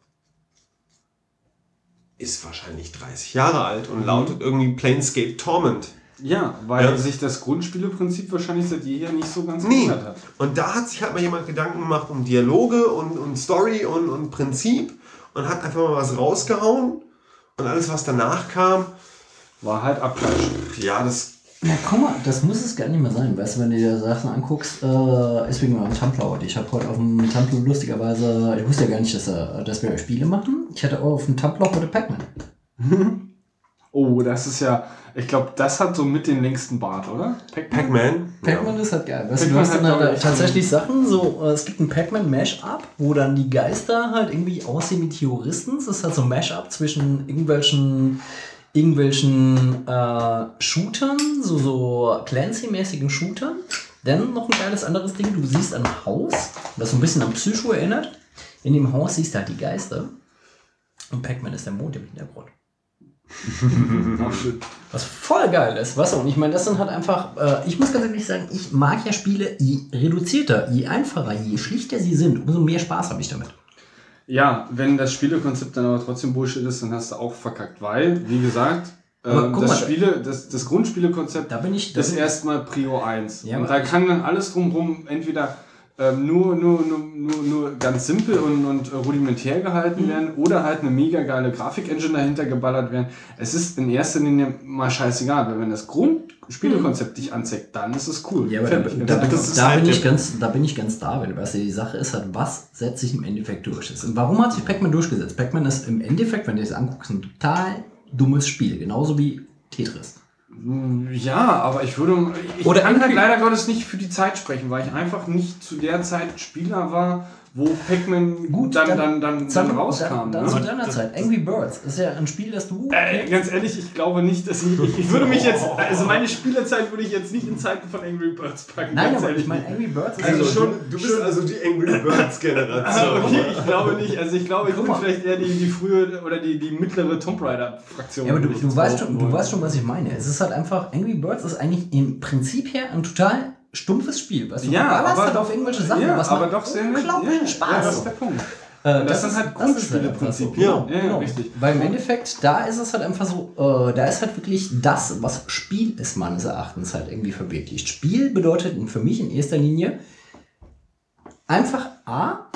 Speaker 3: ist wahrscheinlich 30 Jahre alt und lautet irgendwie Planescape Torment.
Speaker 2: Ja, weil
Speaker 3: Ja.
Speaker 2: sich das Grundspieleprinzip wahrscheinlich seit jeher nicht so ganz
Speaker 3: Nee.
Speaker 2: geändert hat.
Speaker 3: Und da hat sich halt mal jemand Gedanken gemacht um Dialoge und, und Story und, und Prinzip und hat einfach mal was rausgehauen. Und alles, was danach kam,
Speaker 2: War halt Abklatsch.
Speaker 3: ja, das
Speaker 1: Na guck mal, das muss es gar nicht mehr sein. Weißt du, wenn du dir Sachen anguckst, äh, ist wegen meinem Tumblr heute. Ich habe heute auf dem Tumblr lustigerweise, ich wusste ja gar nicht, dass, äh, dass wir Spiele machen. Ich hatte auch auf dem Tumblr heute Pac-Man. [LAUGHS]
Speaker 2: Oh, das ist ja, ich glaube, das hat so mit den längsten Bart, oder? Pac-Man?
Speaker 3: Pac-Man.
Speaker 1: Pac-Man ist halt geil. Weißt du, du hast dann
Speaker 2: hat,
Speaker 1: halt tatsächlich Sachen, so, äh, es gibt ein Pac-Man Mash-Up, wo dann die Geister halt irgendwie aussehen wie Terroristen. Es ist halt so ein Mash-Up zwischen irgendwelchen irgendwelchen äh, Shootern, so, so Clancy-mäßigen Shootern. Dann noch ein geiles anderes Ding, du siehst ein Haus, das so ein bisschen an Psycho erinnert. In dem Haus siehst du halt die Geister. Und Pac-Man ist der Mond im Hintergrund. [LAUGHS] Was voll geil ist, was? Und ich meine, das sind halt einfach, äh, ich muss ganz ehrlich sagen, ich mag ja Spiele, je reduzierter, je einfacher, je schlichter sie sind, umso mehr Spaß habe ich damit.
Speaker 2: Ja, wenn das Spielekonzept dann aber trotzdem Bullshit ist, dann hast du auch verkackt, weil, wie gesagt,
Speaker 1: Aber
Speaker 2: ähm, das,
Speaker 1: mal,
Speaker 2: Spiele, das, das Grundspielekonzept
Speaker 1: Da bin ich, da
Speaker 2: ist erstmal Prio 1.
Speaker 1: Ja,
Speaker 2: und da kann dann alles drumherum entweder ähm, nur, nur, nur, nur, nur ganz simpel und, und rudimentär gehalten
Speaker 1: Mhm.
Speaker 2: werden oder halt eine mega geile Grafik-Engine dahinter geballert werden. Es ist in erster Linie mal scheißegal, weil wenn das Grundspielekonzept dich anzeigt, dann ist es cool.
Speaker 1: Mhm. ja, aber da, da, [LAUGHS] da, da,
Speaker 3: halt
Speaker 1: bin ich ganz, da bin ich ganz da, weil weißt du, die Sache ist halt, was setzt sich im Endeffekt durch? Und warum hat sich Pac-Man durchgesetzt? Pac-Man ist im Endeffekt, wenn du es anguckst, ein total dummes Spiel, genauso wie Tetris.
Speaker 2: Ja, aber ich würde. Ich
Speaker 1: Oder
Speaker 2: kann halt leider Gottes nicht für die Zeit sprechen, weil ich einfach nicht zu der Zeit Spieler war, wo Pac-Man
Speaker 1: Gut,
Speaker 2: dann,
Speaker 1: dann-
Speaker 2: dann, dann, dann, rauskam.
Speaker 1: Dann, dann
Speaker 2: ne?
Speaker 1: zu deiner Zeit. Angry Birds ist ja ein Spiel, das du.
Speaker 2: Äh, ganz ehrlich, ich glaube nicht, dass ich, ich. Ich würde mich jetzt. Also meine Spielerzeit würde ich jetzt nicht in Zeiten von Angry Birds packen.
Speaker 1: Nein,
Speaker 2: ganz
Speaker 1: aber
Speaker 2: ehrlich
Speaker 1: ich meine. Angry Birds ist
Speaker 2: Also
Speaker 1: ja
Speaker 2: schon-
Speaker 3: du bist also die Angry Birds Generation.
Speaker 2: Ah, [LAUGHS] okay, ich glaube nicht. Also ich glaube, ich
Speaker 1: Guck
Speaker 2: bin
Speaker 1: mal.
Speaker 2: vielleicht eher die, die frühe oder die, die mittlere Tomb Raider-Fraktion.
Speaker 1: Ja, aber du, du, weißt schon, du weißt schon, was ich meine. Es ist halt einfach, Angry Birds ist eigentlich im Prinzip her ein total stumpfes Spiel. Weißt du,
Speaker 2: Ja,
Speaker 1: du ballerst
Speaker 2: aber-
Speaker 1: halt auf irgendwelche Sachen,
Speaker 2: ja,
Speaker 1: was
Speaker 2: aber doch sehr
Speaker 1: unglaublichen
Speaker 2: Ja,
Speaker 1: Spaß.
Speaker 2: Ja, das ist der Punkt.
Speaker 1: Äh,
Speaker 2: das sind halt
Speaker 1: ist- das ist halt
Speaker 2: Grundspieleprinzipien.
Speaker 1: so.
Speaker 3: Ja.
Speaker 2: Ja,
Speaker 1: Genau.
Speaker 2: richtig.
Speaker 1: Weil im Endeffekt, da ist es halt einfach so, äh, da ist halt wirklich das, was Spiel ist, meines Erachtens halt irgendwie verwirklicht. Spiel bedeutet für mich in erster Linie einfach A,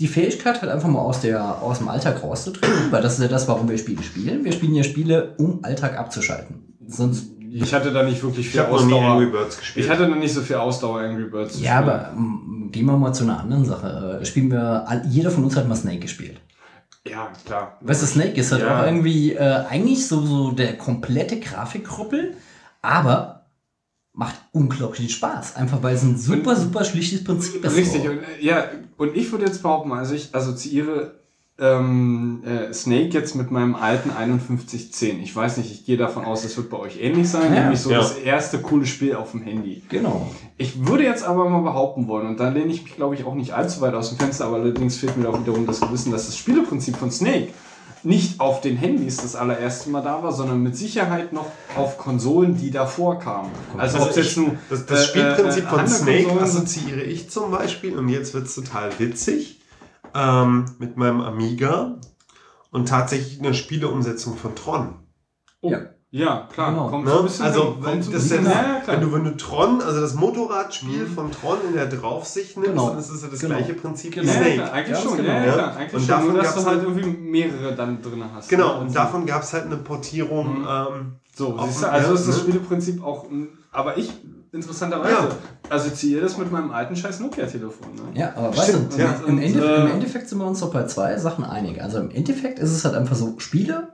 Speaker 1: die Fähigkeit halt einfach mal aus, der, aus dem Alltag rauszutreten, weil das ist ja das, warum wir Spiele spielen. Wir spielen ja Spiele, um Alltag abzuschalten. Sonst
Speaker 2: Ich hatte da nicht wirklich
Speaker 3: Ich
Speaker 2: viel
Speaker 3: noch nie Angry
Speaker 2: Ausdauer.
Speaker 3: Birds gespielt.
Speaker 2: Ich hatte noch nicht so viel Ausdauer Angry Birds. zu
Speaker 1: Ja,
Speaker 2: spielen.
Speaker 1: aber ähm, gehen wir mal zu einer anderen Sache. Äh, spielen wir, jeder von uns hat mal Snake gespielt.
Speaker 2: Ja, klar.
Speaker 1: Weißt du, Snake ist halt
Speaker 2: Ja.
Speaker 1: auch irgendwie äh, eigentlich so, so der komplette Grafikkrüppel, aber macht unglaublich Spaß. Einfach weil es ein super, super schlichtes Prinzip ist.
Speaker 2: Richtig,
Speaker 1: So.
Speaker 2: und, äh, ja, und ich würde jetzt behaupten, also ich assoziiere ähm, äh, Snake jetzt mit meinem alten 5110. Ich weiß nicht, ich gehe davon aus, es wird bei euch ähnlich sein,
Speaker 1: Ja.
Speaker 2: nämlich so
Speaker 3: Ja.
Speaker 2: das erste coole Spiel auf dem Handy.
Speaker 1: Genau.
Speaker 2: Ich würde jetzt aber mal behaupten wollen, und da lehne ich mich, glaube ich, auch nicht allzu weit aus dem Fenster, aber allerdings fehlt mir auch wiederum das Gewissen, dass das Spieleprinzip von Snake nicht auf den Handys das allererste Mal da war, sondern mit Sicherheit noch auf Konsolen, die davor kamen. Also, ob jetzt nun
Speaker 3: Das, das
Speaker 2: äh,
Speaker 3: Spielprinzip
Speaker 2: äh,
Speaker 3: von
Speaker 2: Handkonsolen
Speaker 3: Snake
Speaker 2: sind.
Speaker 3: assoziiere ich zum Beispiel, und jetzt wird es total witzig, ähm, mit meinem Amiga und tatsächlich eine Spieleumsetzung von Tron.
Speaker 2: Oh,
Speaker 1: Ja.
Speaker 2: ja, klar.
Speaker 1: Genau.
Speaker 2: Kommt
Speaker 3: Ne?
Speaker 2: so ein bisschen
Speaker 3: Also, wenn, das
Speaker 2: bisschen
Speaker 3: ja,
Speaker 2: ja, ja, klar.
Speaker 3: wenn, du, wenn du Tron, also das Motorradspiel von Tron in der Draufsicht nimmst,
Speaker 1: Genau.
Speaker 3: dann ist es ja das
Speaker 1: Genau.
Speaker 3: gleiche Prinzip wie
Speaker 1: Genau.
Speaker 2: ja, ja,
Speaker 3: Snake.
Speaker 2: klar, eigentlich
Speaker 1: Ja,
Speaker 2: schon,
Speaker 1: genau.
Speaker 2: ja, ja,
Speaker 3: Ja.
Speaker 2: klar, eigentlich
Speaker 3: Und
Speaker 2: schon.
Speaker 3: davon
Speaker 2: Nur, dass
Speaker 3: gab's
Speaker 2: du halt
Speaker 3: halt-
Speaker 2: irgendwie mehrere dann drin hast.
Speaker 3: Genau,
Speaker 2: ne?
Speaker 3: und davon gab es halt eine Portierung.
Speaker 2: Mhm.
Speaker 3: Ähm,
Speaker 2: So, du, also
Speaker 3: ja,
Speaker 2: ist das
Speaker 3: ne?
Speaker 2: Spieleprinzip auch, ein- aber ich, interessanterweise,
Speaker 3: Ja.
Speaker 2: assoziiere das mit meinem alten scheiß Nokia-Telefon. Ne?
Speaker 1: Ja, aber weißt
Speaker 3: Stimmt,
Speaker 1: du,
Speaker 3: ja.
Speaker 1: im,
Speaker 2: Und,
Speaker 1: Ende,
Speaker 2: äh,
Speaker 1: im Endeffekt sind wir uns doch bei zwei Sachen einig. Also im Endeffekt ist es halt einfach so, Spiele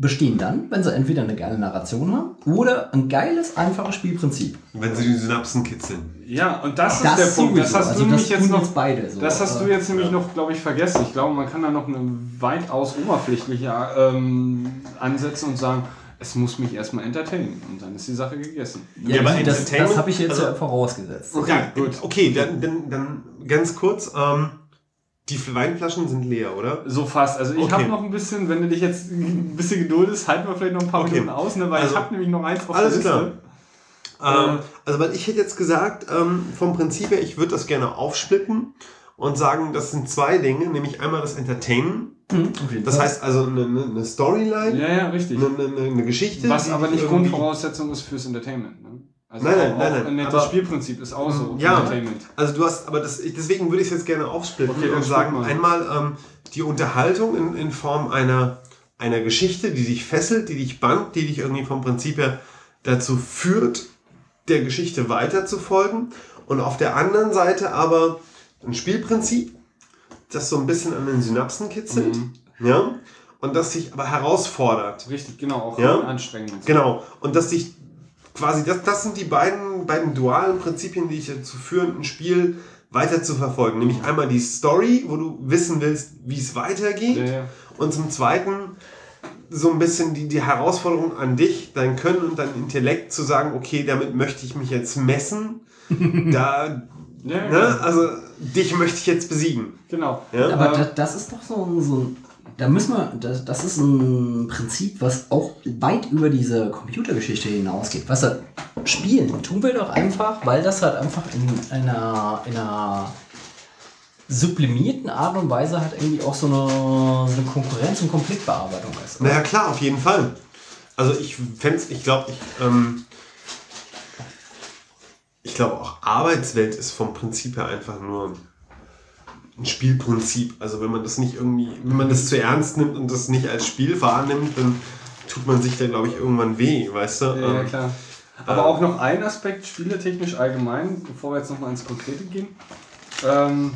Speaker 1: bestehen dann, wenn sie entweder eine geile Narration haben oder ein geiles, einfaches Spielprinzip.
Speaker 3: wenn sie die Synapsen kitzeln.
Speaker 2: Ja, und das, ist der Punkt. Das hast
Speaker 1: also
Speaker 2: du nämlich
Speaker 1: das
Speaker 2: jetzt noch.
Speaker 1: beide so.
Speaker 2: Das hast du jetzt nämlich noch, glaube ich, vergessen. Ich glaube, man kann da noch eine weitaus oberflächlicher ähm, ansetzen und sagen, es muss mich erstmal entertainen. Und dann ist die Sache gegessen.
Speaker 1: Ja,
Speaker 3: Ja, aber
Speaker 1: das, das
Speaker 3: Entertainment-
Speaker 1: habe ich jetzt
Speaker 3: also-
Speaker 1: ja vorausgesetzt.
Speaker 2: Okay,
Speaker 3: ja,
Speaker 2: gut.
Speaker 3: Okay, dann, dann, dann ganz kurz. Ähm, die Weinflaschen sind leer, oder?
Speaker 2: So fast. Also ich
Speaker 3: Okay.
Speaker 2: habe noch ein bisschen, wenn du dich jetzt [LAUGHS] ein bisschen geduldest, halten wir vielleicht noch ein paar
Speaker 3: Okay.
Speaker 2: Minuten aus, ne? weil
Speaker 3: Also,
Speaker 2: ich habe nämlich noch eins auf
Speaker 3: alles
Speaker 2: der
Speaker 3: klar.
Speaker 2: Liste.
Speaker 3: Ähm, also, weil ich hätte jetzt gesagt, ähm, vom Prinzip her, ich würde das gerne aufsplitten und sagen, das sind zwei Dinge, nämlich einmal das Entertainen.
Speaker 1: Mhm,
Speaker 3: Das heißt also eine, eine Storyline,
Speaker 2: Ja, ja, richtig.
Speaker 3: eine, eine, eine Geschichte.
Speaker 2: Was aber nicht Grundvoraussetzung ist fürs Entertainment. Ne? Also
Speaker 3: Nein, nein, nein, nein, aber-
Speaker 2: Spielprinzip ist auch so
Speaker 3: Ja.
Speaker 2: Entertainment.
Speaker 3: Also du hast, aber das, deswegen würde ich es jetzt gerne aufsplitten
Speaker 2: Okay,
Speaker 3: und sagen,
Speaker 2: mal.
Speaker 3: einmal ähm, die Unterhaltung in, in Form einer, einer Geschichte, die dich fesselt, die dich bannt, die dich irgendwie vom Prinzip her dazu führt, der Geschichte weiter zu folgen. Und auf der anderen Seite aber ein Spielprinzip, das so ein bisschen an den Synapsen kitzelt,
Speaker 2: Mhm.
Speaker 3: ja, und das dich aber herausfordert.
Speaker 2: Richtig, genau, auch
Speaker 3: Ja.
Speaker 2: anstrengend.
Speaker 3: Genau. Und dass dich quasi, das, das sind die beiden, beiden dualen Prinzipien, die dich dazu führen, ein Spiel weiter zu verfolgen. Nämlich einmal die Story, wo du wissen willst, wie es weitergeht.
Speaker 2: Ja, ja.
Speaker 3: Und zum Zweiten so ein bisschen die, die Herausforderung an dich, dein Können und dein Intellekt zu sagen, okay, damit möchte ich mich jetzt messen. [LAUGHS] da,
Speaker 2: Ja,
Speaker 3: ne, also dich möchte ich jetzt besiegen.
Speaker 2: genau.
Speaker 3: Ja?
Speaker 1: Aber das, das ist doch so ein, so ein da müssen wir, das, das ist ein Prinzip, was auch weit über diese Computergeschichte hinausgeht. Was halt spielen tun wir doch einfach, weil das halt einfach in einer, in einer sublimierten Art und Weise halt irgendwie auch so eine, so eine Konkurrenz- und Konfliktbearbeitung ist. oder?
Speaker 3: Naja, klar, auf jeden Fall. Also ich fände ich glaube, ich, ähm, ich glaube auch Arbeitswelt ist vom Prinzip her einfach nur ein Spielprinzip. Also wenn man das nicht irgendwie, wenn man das zu ernst nimmt und das nicht als Spiel wahrnimmt, dann tut man sich da, glaube ich, irgendwann weh, weißt du?
Speaker 2: Ja, ja,
Speaker 3: Ähm,
Speaker 2: klar. Aber auch noch ein Aspekt, spieletechnisch allgemein, bevor wir jetzt nochmal ins Konkrete gehen. Ähm,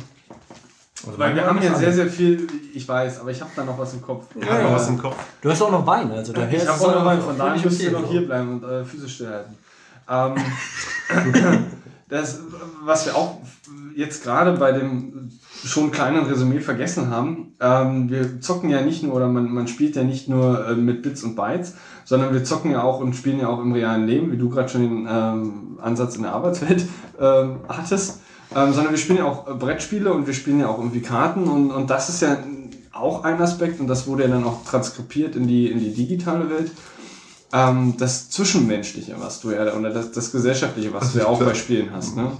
Speaker 2: weil wir haben ja sehr, sehr viel, ich weiß, aber ich habe da noch was im Kopf.
Speaker 3: Habe noch was im Kopf.
Speaker 1: Du hast auch noch Wein, also daher
Speaker 2: Ich
Speaker 1: ist
Speaker 2: habe auch noch einen, von daher müsst ihr noch hier bleiben und eure Füße stillhalten. Ähm, [LAUGHS] das, was wir auch jetzt gerade bei dem schon kleinen Resümee vergessen haben, ähm, wir zocken ja nicht nur, oder man, man spielt ja nicht nur äh, mit Bits und Bytes, sondern wir zocken ja auch und spielen ja auch im realen Leben, wie du gerade schon den ähm, Ansatz in der Arbeitswelt ähm, hattest, ähm, sondern wir spielen ja auch äh, Brettspiele und wir spielen ja auch irgendwie Karten und, und das ist ja auch ein Aspekt und das wurde ja dann auch transkribiert in die, in die digitale Welt. Ähm, das Zwischenmenschliche, was du ja, oder das, das Gesellschaftliche, was du ja auch bei Spielen hast, ne?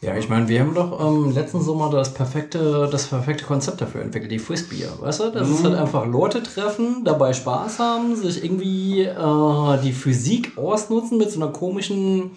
Speaker 1: Ja, ich meine, wir haben doch ähm, letzten Sommer das perfekte, das perfekte Konzept dafür entwickelt, die Frisbee. Weißt du? Das ist halt einfach Leute treffen, dabei Spaß haben, sich irgendwie äh, die Physik ausnutzen mit so einer komischen,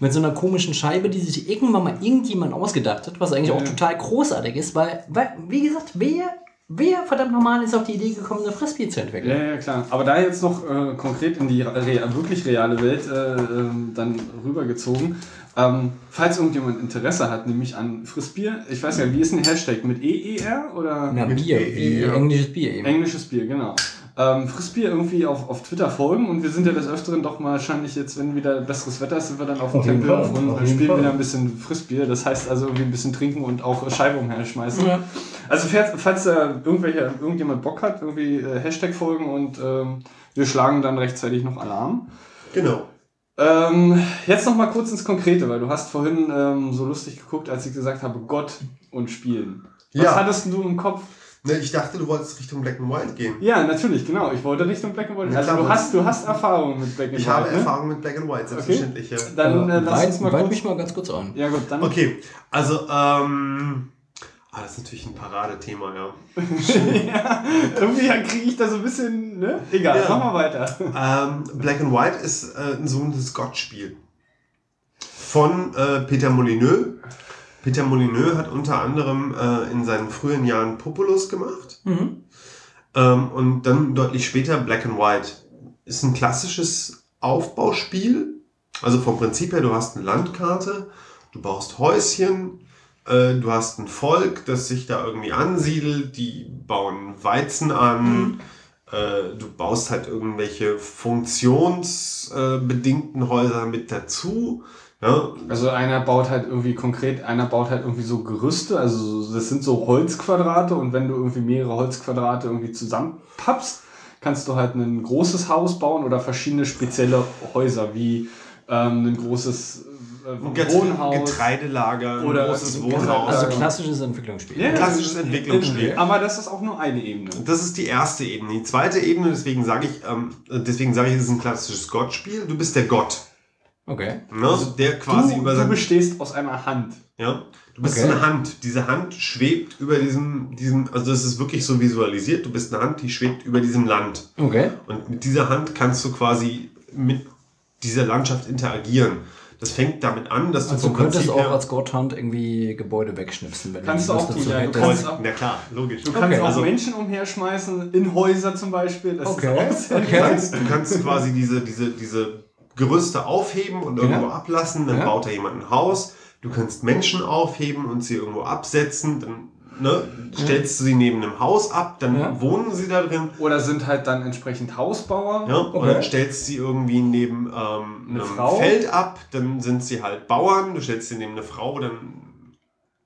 Speaker 1: mit so einer komischen Scheibe, die sich irgendwann mal irgendjemand ausgedacht hat, was eigentlich auch
Speaker 2: Ja.
Speaker 1: total großartig ist, weil, weil wie gesagt, wer, wer verdammt normal ist auf die Idee gekommen, eine Frisbee zu entwickeln?
Speaker 2: Ja, ja, klar. Aber da jetzt noch äh, konkret in die rea wirklich reale Welt äh, ähm, dann rübergezogen. Ähm, falls irgendjemand Interesse hat, nämlich an Frissbier, ich weiß ja, wie ist der Hashtag? Mit EER oder?
Speaker 1: Na,
Speaker 3: Mit
Speaker 1: Bier,
Speaker 3: E,
Speaker 1: wie
Speaker 3: ja.
Speaker 1: englisches Bier eben.
Speaker 2: Englisches Bier, genau. Ähm, Frissbier irgendwie auf, auf Twitter folgen und wir sind ja des Öfteren doch mal wahrscheinlich jetzt, wenn wieder besseres Wetter ist, sind wir dann auf dem Tempel und spielen wieder ein bisschen Frissbier. Das heißt also irgendwie ein bisschen trinken und auch Scheibe umherschmeißen.
Speaker 1: Ja.
Speaker 2: Also falls, falls da irgendwelche, irgendjemand Bock hat, irgendwie äh, Hashtag folgen und ähm, wir schlagen dann rechtzeitig noch Alarm.
Speaker 3: Genau.
Speaker 2: Ähm, jetzt noch mal kurz ins Konkrete, weil du hast vorhin ähm, so lustig geguckt, als ich gesagt habe, Gott und Spielen. Was
Speaker 3: Ja.
Speaker 2: hattest du im Kopf?
Speaker 3: Ne, ich dachte, du wolltest Richtung Black and White gehen.
Speaker 2: Ja, natürlich, genau. Ich wollte Richtung Black and White.
Speaker 3: Ja,
Speaker 2: Also du hast, du hast Erfahrung mit Black and
Speaker 3: Ich
Speaker 2: White.
Speaker 3: habe
Speaker 2: ne?
Speaker 3: Erfahrung mit Black and White, selbstverständlich. Ja.
Speaker 2: Dann äh, lass
Speaker 1: weit,
Speaker 2: uns mal
Speaker 1: weit
Speaker 2: kurz.
Speaker 1: mich mal ganz kurz an.
Speaker 2: Ja gut, dann.
Speaker 3: Okay, also, ähm. Ah, das ist natürlich ein Paradethema, ja. [LAUGHS]
Speaker 2: ja, irgendwie kriege ich da so ein bisschen, ne? Egal,
Speaker 3: Ja.
Speaker 2: mal weiter.
Speaker 3: Ähm, Black and White ist äh, ein sogenanntes Gott-Spiel. Von äh, Peter Molyneux. Peter Molyneux hat unter anderem äh, in seinen frühen Jahren Populus gemacht.
Speaker 1: Mhm.
Speaker 3: Ähm, und dann deutlich später Black and White. Ist ein klassisches Aufbauspiel. Also vom Prinzip her, du hast eine Landkarte, du baust Häuschen, äh, du hast ein Volk, das sich da irgendwie ansiedelt, die bauen Weizen an, äh, du baust halt irgendwelche funktionsbedingten Häuser mit dazu. Ja,
Speaker 2: Also einer baut halt irgendwie konkret, einer baut halt irgendwie so Gerüste, also so- das sind so Holzquadrate und wenn du irgendwie mehrere Holzquadrate irgendwie zusammenpappst, kannst du halt ein großes Haus bauen oder verschiedene spezielle Häuser, wie ähm, ein großes äh,
Speaker 3: ein Get-
Speaker 2: Wohnhaus.
Speaker 3: Getreidelager, ein
Speaker 2: Oder-
Speaker 3: großes. Wohnhaus.
Speaker 1: Also klassisches Entwicklungsspiel.
Speaker 2: Ja,
Speaker 3: klassisches Entwicklungsspiel.
Speaker 2: Aber das ist auch nur eine Ebene.
Speaker 3: Das ist die erste Ebene. Die zweite Ebene, deswegen sage ich, ähm, deswegen sage ich, es ist ein klassisches Gottspiel. Du bist der Gott,
Speaker 1: Okay.
Speaker 3: ne? der quasi
Speaker 2: du,
Speaker 3: über
Speaker 2: du bestehst aus einer Hand.
Speaker 3: ja, du bist
Speaker 1: Okay.
Speaker 3: so eine Hand. Diese Hand schwebt über diesem, diesem, also das ist wirklich so visualisiert. Du bist eine Hand, die schwebt über diesem Land.
Speaker 1: Okay.
Speaker 3: Und mit dieser Hand kannst du quasi mit dieser Landschaft interagieren. Das fängt damit an, dass du
Speaker 1: Also du
Speaker 3: vom
Speaker 1: könntest
Speaker 3: Prinzip
Speaker 1: auch als Gotthand irgendwie Gebäude wegschnipsen, wenn
Speaker 2: Kannst
Speaker 1: du
Speaker 2: du auch
Speaker 1: dazu
Speaker 2: tun, ja, du
Speaker 1: hättest.
Speaker 2: kannst auch-
Speaker 3: na klar, logisch.
Speaker 2: Du kannst
Speaker 1: Okay,
Speaker 2: auch
Speaker 3: also-
Speaker 2: Menschen umherschmeißen, in Häuser zum Beispiel. Das
Speaker 1: Okay,
Speaker 2: ist auch
Speaker 1: okay.
Speaker 3: Du kannst, du kannst quasi diese, diese, diese Gerüste aufheben und irgendwo
Speaker 1: Ja.
Speaker 3: ablassen, dann
Speaker 1: Ja.
Speaker 3: baut da jemand ein Haus. Du kannst Menschen aufheben und sie irgendwo absetzen, dann ne, stellst du sie neben einem Haus ab, dann
Speaker 1: Ja.
Speaker 3: wohnen sie da drin.
Speaker 2: Oder sind halt dann entsprechend Hausbauer.
Speaker 3: Ja,
Speaker 1: Okay.
Speaker 3: Dann stellst du sie irgendwie neben ähm,
Speaker 2: Eine
Speaker 3: einem
Speaker 2: Frau?
Speaker 3: Feld ab, dann sind sie halt Bauern. Du stellst sie neben eine Frau, dann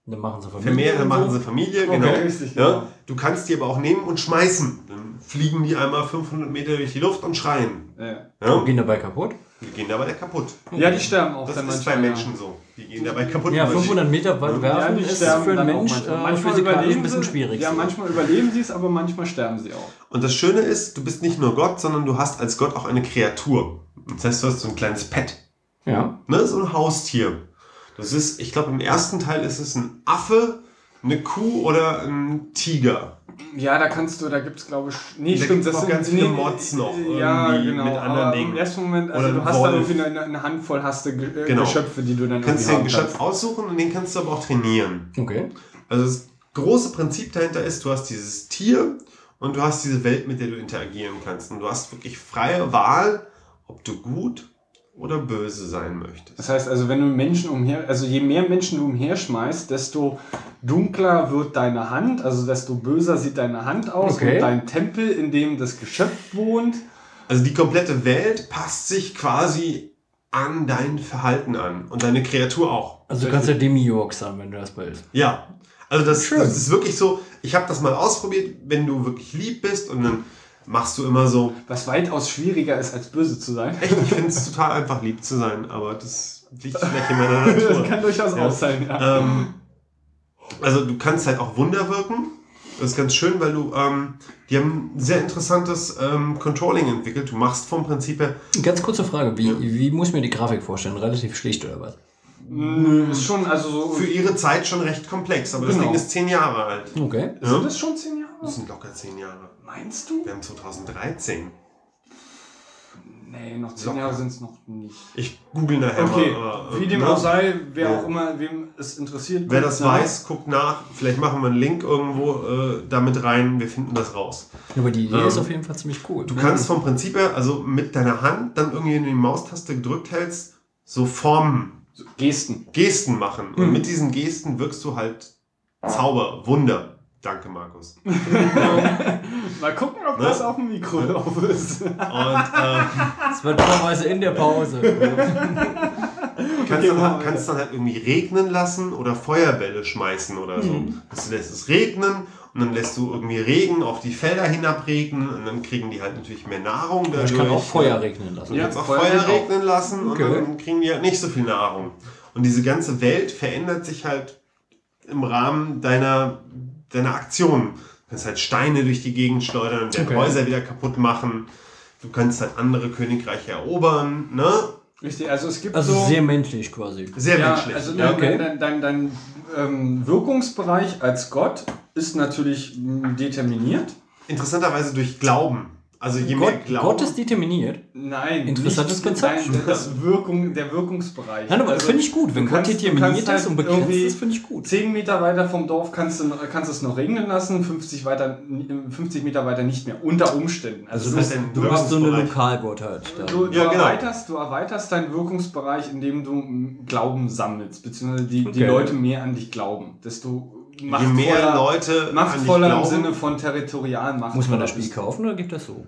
Speaker 1: Dann machen sie Familie. und
Speaker 3: machen sie Familie.
Speaker 2: Okay,
Speaker 3: genau.
Speaker 2: richtig,
Speaker 3: Ja,
Speaker 2: genau.
Speaker 3: du kannst die aber auch nehmen und schmeißen. Dann fliegen die einmal 500 Meter durch die Luft und schreien.
Speaker 2: Ja.
Speaker 3: Ja?
Speaker 1: Gehen dabei kaputt.
Speaker 3: Die gehen dabei kaputt.
Speaker 2: ja, die sterben auch
Speaker 3: Das
Speaker 2: dann
Speaker 3: ist bei. Menschen so. Die gehen dabei kaputt.
Speaker 1: Ja,
Speaker 3: weil sie-
Speaker 1: 500 Meter weit
Speaker 3: Ja,
Speaker 1: werfen ist für einen Mensch
Speaker 2: manchmal.
Speaker 1: äh,
Speaker 2: manchmal
Speaker 1: physikalisch ein
Speaker 2: überleben
Speaker 1: bisschen
Speaker 2: sie,
Speaker 1: schwierig.
Speaker 2: Ja, manchmal überleben sie es, aber manchmal sterben sie auch.
Speaker 3: Und das Schöne ist, du bist nicht nur Gott, sondern du hast als Gott auch eine Kreatur. Das heißt, du hast so ein kleines Pet.
Speaker 1: Ja.
Speaker 3: Ne? So ein Haustier. Das ist, ich glaube, im ersten Teil ist es ein Affe, eine Kuh oder ein Tiger.
Speaker 2: Ja, da kannst du, da gibt es glaube ich. Nee,
Speaker 3: Da
Speaker 2: stimmt,
Speaker 3: noch
Speaker 2: sind-
Speaker 3: ganz viele Mods noch
Speaker 2: Ja,
Speaker 3: irgendwie
Speaker 2: genau.
Speaker 3: mit anderen
Speaker 2: aber
Speaker 3: Dingen.
Speaker 2: Im ersten Moment, also
Speaker 3: Oder
Speaker 2: du hast dann irgendwie eine, eine Handvoll hast du Ge äh,
Speaker 3: Genau.
Speaker 2: Geschöpfe, die du dann
Speaker 3: Du kannst dir
Speaker 2: irgendwie
Speaker 3: ein
Speaker 2: haben
Speaker 3: Geschöpf aussuchen und den kannst du aber auch trainieren.
Speaker 1: Okay.
Speaker 3: Also das große Prinzip dahinter ist, du hast dieses Tier und du hast diese Welt, mit der du interagieren kannst. Und du hast wirklich freie Wahl, ob du gut oder böse sein möchtest.
Speaker 2: Das heißt also, wenn du Menschen umher, also je mehr Menschen du umherschmeißt, desto dunkler wird deine Hand, also desto böser sieht deine Hand aus
Speaker 1: Okay.
Speaker 2: und dein Tempel, in dem das Geschöpf wohnt.
Speaker 3: Also die komplette Welt passt sich quasi an dein Verhalten an und deine Kreatur auch.
Speaker 1: Also du kannst ja Demiurg sein, wenn du das willst.
Speaker 3: Ja, also das, das ist wirklich so, ich habe das mal ausprobiert, wenn du wirklich lieb bist und dann machst du immer so,
Speaker 2: Was weitaus schwieriger ist, als böse zu sein.
Speaker 3: echt, ich finde es total einfach lieb zu sein, aber das liegt vielleicht in meiner [LAUGHS] Natur.
Speaker 2: Das kann durchaus
Speaker 3: Ja.
Speaker 2: auch sein, ja.
Speaker 3: Ähm, also du kannst halt auch Wunder wirken. Das ist ganz schön, weil du, ähm, die haben ein sehr interessantes ähm, Controlling entwickelt. Du machst vom Prinzip her,
Speaker 1: Ganz kurze Frage, wie, wie muss ich mir die Grafik vorstellen? Relativ schlicht oder was?
Speaker 2: Nö, ist schon, also so.
Speaker 3: für ihre Zeit schon recht komplex, aber das
Speaker 2: Genau.
Speaker 3: Ding ist zehn Jahre alt.
Speaker 1: Okay.
Speaker 3: Ja?
Speaker 2: Sind das schon zehn Jahre?
Speaker 3: Das sind locker zehn Jahre.
Speaker 2: Meinst du?
Speaker 3: Wir haben 2013.
Speaker 2: Nee, noch zehn
Speaker 3: Locker.
Speaker 2: Jahre sind es noch nicht.
Speaker 3: Ich google nachher
Speaker 2: Okay,
Speaker 3: mal. aber,
Speaker 2: wie
Speaker 3: äh,
Speaker 2: dem
Speaker 3: ne?
Speaker 2: auch sei, wer
Speaker 3: Ja.
Speaker 2: auch immer, wem es interessiert.
Speaker 3: Wer das
Speaker 2: nach.
Speaker 3: weiß, guckt nach. Vielleicht machen wir einen Link irgendwo äh, damit rein. Wir finden das raus.
Speaker 1: Aber die Idee
Speaker 3: Ähm,
Speaker 1: ist auf jeden Fall ziemlich cool.
Speaker 3: Du kannst vom Prinzip her, also mit deiner Hand dann irgendwie in die Maustaste gedrückt hältst, so Formen,
Speaker 2: Gesten.
Speaker 3: Gesten machen.
Speaker 2: Mhm.
Speaker 3: Und mit diesen Gesten wirkst du halt Zauber, Wunder. Danke, Markus. Und [LAUGHS]
Speaker 2: Mal gucken, ob
Speaker 3: Ne?
Speaker 2: das auf dem Mikro drauf ist. [LAUGHS]
Speaker 3: ähm,
Speaker 1: Das wird normalerweise in der Pause.
Speaker 3: kannst, dann, halt- kannst dann halt irgendwie regnen lassen oder Feuerbälle schmeißen oder so.
Speaker 1: Mhm.
Speaker 3: Du lässt es regnen und dann lässt du irgendwie Regen auf die Felder hinabregnen und dann kriegen die halt natürlich mehr Nahrung dadurch.
Speaker 1: Ich kann auch Feuer regnen lassen.
Speaker 3: Du kannst auch
Speaker 2: Feuer
Speaker 3: Feuer
Speaker 2: geht auch.
Speaker 3: regnen lassen
Speaker 1: Okay.
Speaker 3: und dann kriegen die halt nicht so viel Nahrung. Und diese ganze Welt verändert sich halt im Rahmen deiner, deiner Aktionen. Du kannst halt Steine durch die Gegend schleudern und
Speaker 1: Okay.
Speaker 3: Häuser wieder kaputt machen. Du kannst halt andere Königreiche erobern, ne?
Speaker 2: Richtig, also es gibt
Speaker 1: Also
Speaker 2: so...
Speaker 1: sehr menschlich quasi.
Speaker 3: Sehr
Speaker 2: ja,
Speaker 3: menschlich.
Speaker 2: also
Speaker 1: Ja,
Speaker 2: dein,
Speaker 1: okay.
Speaker 2: dein, dein, dein ähm, Wirkungsbereich als Gott ist natürlich determiniert.
Speaker 3: Interessanterweise durch Glauben. Also je mehr
Speaker 1: Gott,
Speaker 3: Glauben.
Speaker 1: Gott ist determiniert.
Speaker 2: Nein,
Speaker 1: Interessantes Konzept.
Speaker 2: Nein, das Wirkung, der Wirkungsbereich.
Speaker 1: Nein, aber
Speaker 2: Also,
Speaker 1: finde ich gut. Wenn Gott
Speaker 2: kannst-
Speaker 1: determiniert
Speaker 2: halt
Speaker 1: ist und begrenzt
Speaker 2: irgendwie
Speaker 1: ist, finde ich gut.
Speaker 2: 10 Meter weiter vom Dorf kannst du, kannst du es noch regnen lassen, 50, weiter, 50 Meter weiter nicht mehr, unter Umständen. Also,
Speaker 3: Das ist
Speaker 2: du,
Speaker 3: halt
Speaker 1: Du bist so eine. Lokalgottheit. da.
Speaker 2: du, du,
Speaker 3: Ja, genau.
Speaker 2: erweiterst, du erweiterst deinen Wirkungsbereich, indem du Glauben sammelst, beziehungsweise die, die
Speaker 1: Okay.
Speaker 2: Leute mehr an dich glauben. Desto
Speaker 3: Je mehr Leute
Speaker 2: machtvoller im Sinne von territorialen Macht.
Speaker 1: Muss man das Spiel kaufen oder gibt das so?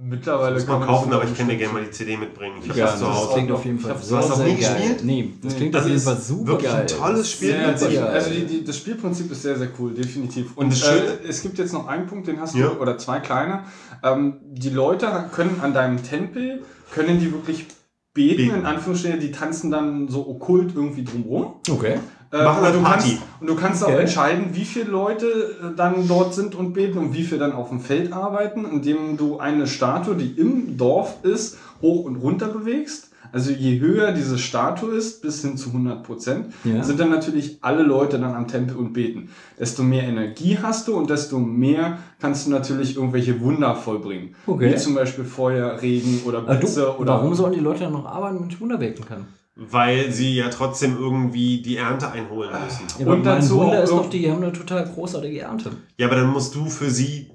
Speaker 2: Mittlerweile
Speaker 3: muss man
Speaker 2: kann
Speaker 3: kaufen,
Speaker 2: das
Speaker 3: aber ich kann dir gerne mal die CD mitbringen. Ich habe das
Speaker 1: das,
Speaker 3: zu Hause.
Speaker 1: klingt
Speaker 2: auch
Speaker 1: auf jeden Fall
Speaker 3: hast du noch
Speaker 1: sehr
Speaker 3: nie gespielt?
Speaker 1: Nee, das klingt
Speaker 3: Also
Speaker 1: auf jeden Fall super
Speaker 3: wirklich
Speaker 1: geil.
Speaker 3: ein tolles Spiel.
Speaker 2: Sehr, sehr,
Speaker 1: geil.
Speaker 2: also die, die, das Spielprinzip ist sehr, sehr cool, definitiv. Und
Speaker 3: das
Speaker 2: äh, es gibt jetzt noch einen Punkt, den hast
Speaker 3: Ja.
Speaker 2: du, oder zwei kleine. Ähm, die Leute können an deinem Tempel, können die wirklich beten,
Speaker 3: Beten.
Speaker 2: in Anführungsstrichen, die tanzen dann so okkult irgendwie drumrum.
Speaker 1: Okay.
Speaker 2: Äh,
Speaker 3: Machen
Speaker 2: und
Speaker 3: halt
Speaker 2: du
Speaker 3: Party.
Speaker 2: Kannst, und du kannst auch
Speaker 1: Okay.
Speaker 2: entscheiden, wie viele Leute äh, dann dort sind und beten und wie viele dann auf dem Feld arbeiten, indem du eine Statue, die im Dorf ist, hoch und runter bewegst. Also je höher diese Statue ist, bis hin zu 100 Prozent,
Speaker 1: Ja.
Speaker 2: sind dann natürlich alle Leute dann am Tempel und beten. Desto mehr Energie hast du und desto mehr kannst du natürlich irgendwelche Wunder vollbringen.
Speaker 1: Okay.
Speaker 2: Wie zum Beispiel Feuer, Regen oder
Speaker 1: Ah,
Speaker 2: Blitze
Speaker 1: du,
Speaker 2: oder
Speaker 1: warum sollen die Leute dann noch arbeiten, wenn ich Wunder wirken kann?
Speaker 3: Weil sie ja trotzdem irgendwie die Ernte einholen müssen.
Speaker 1: Ja,
Speaker 2: Und dazu
Speaker 1: Wunder ist doch, die haben eine total großartige Ernte.
Speaker 3: Ja, aber dann musst du für sie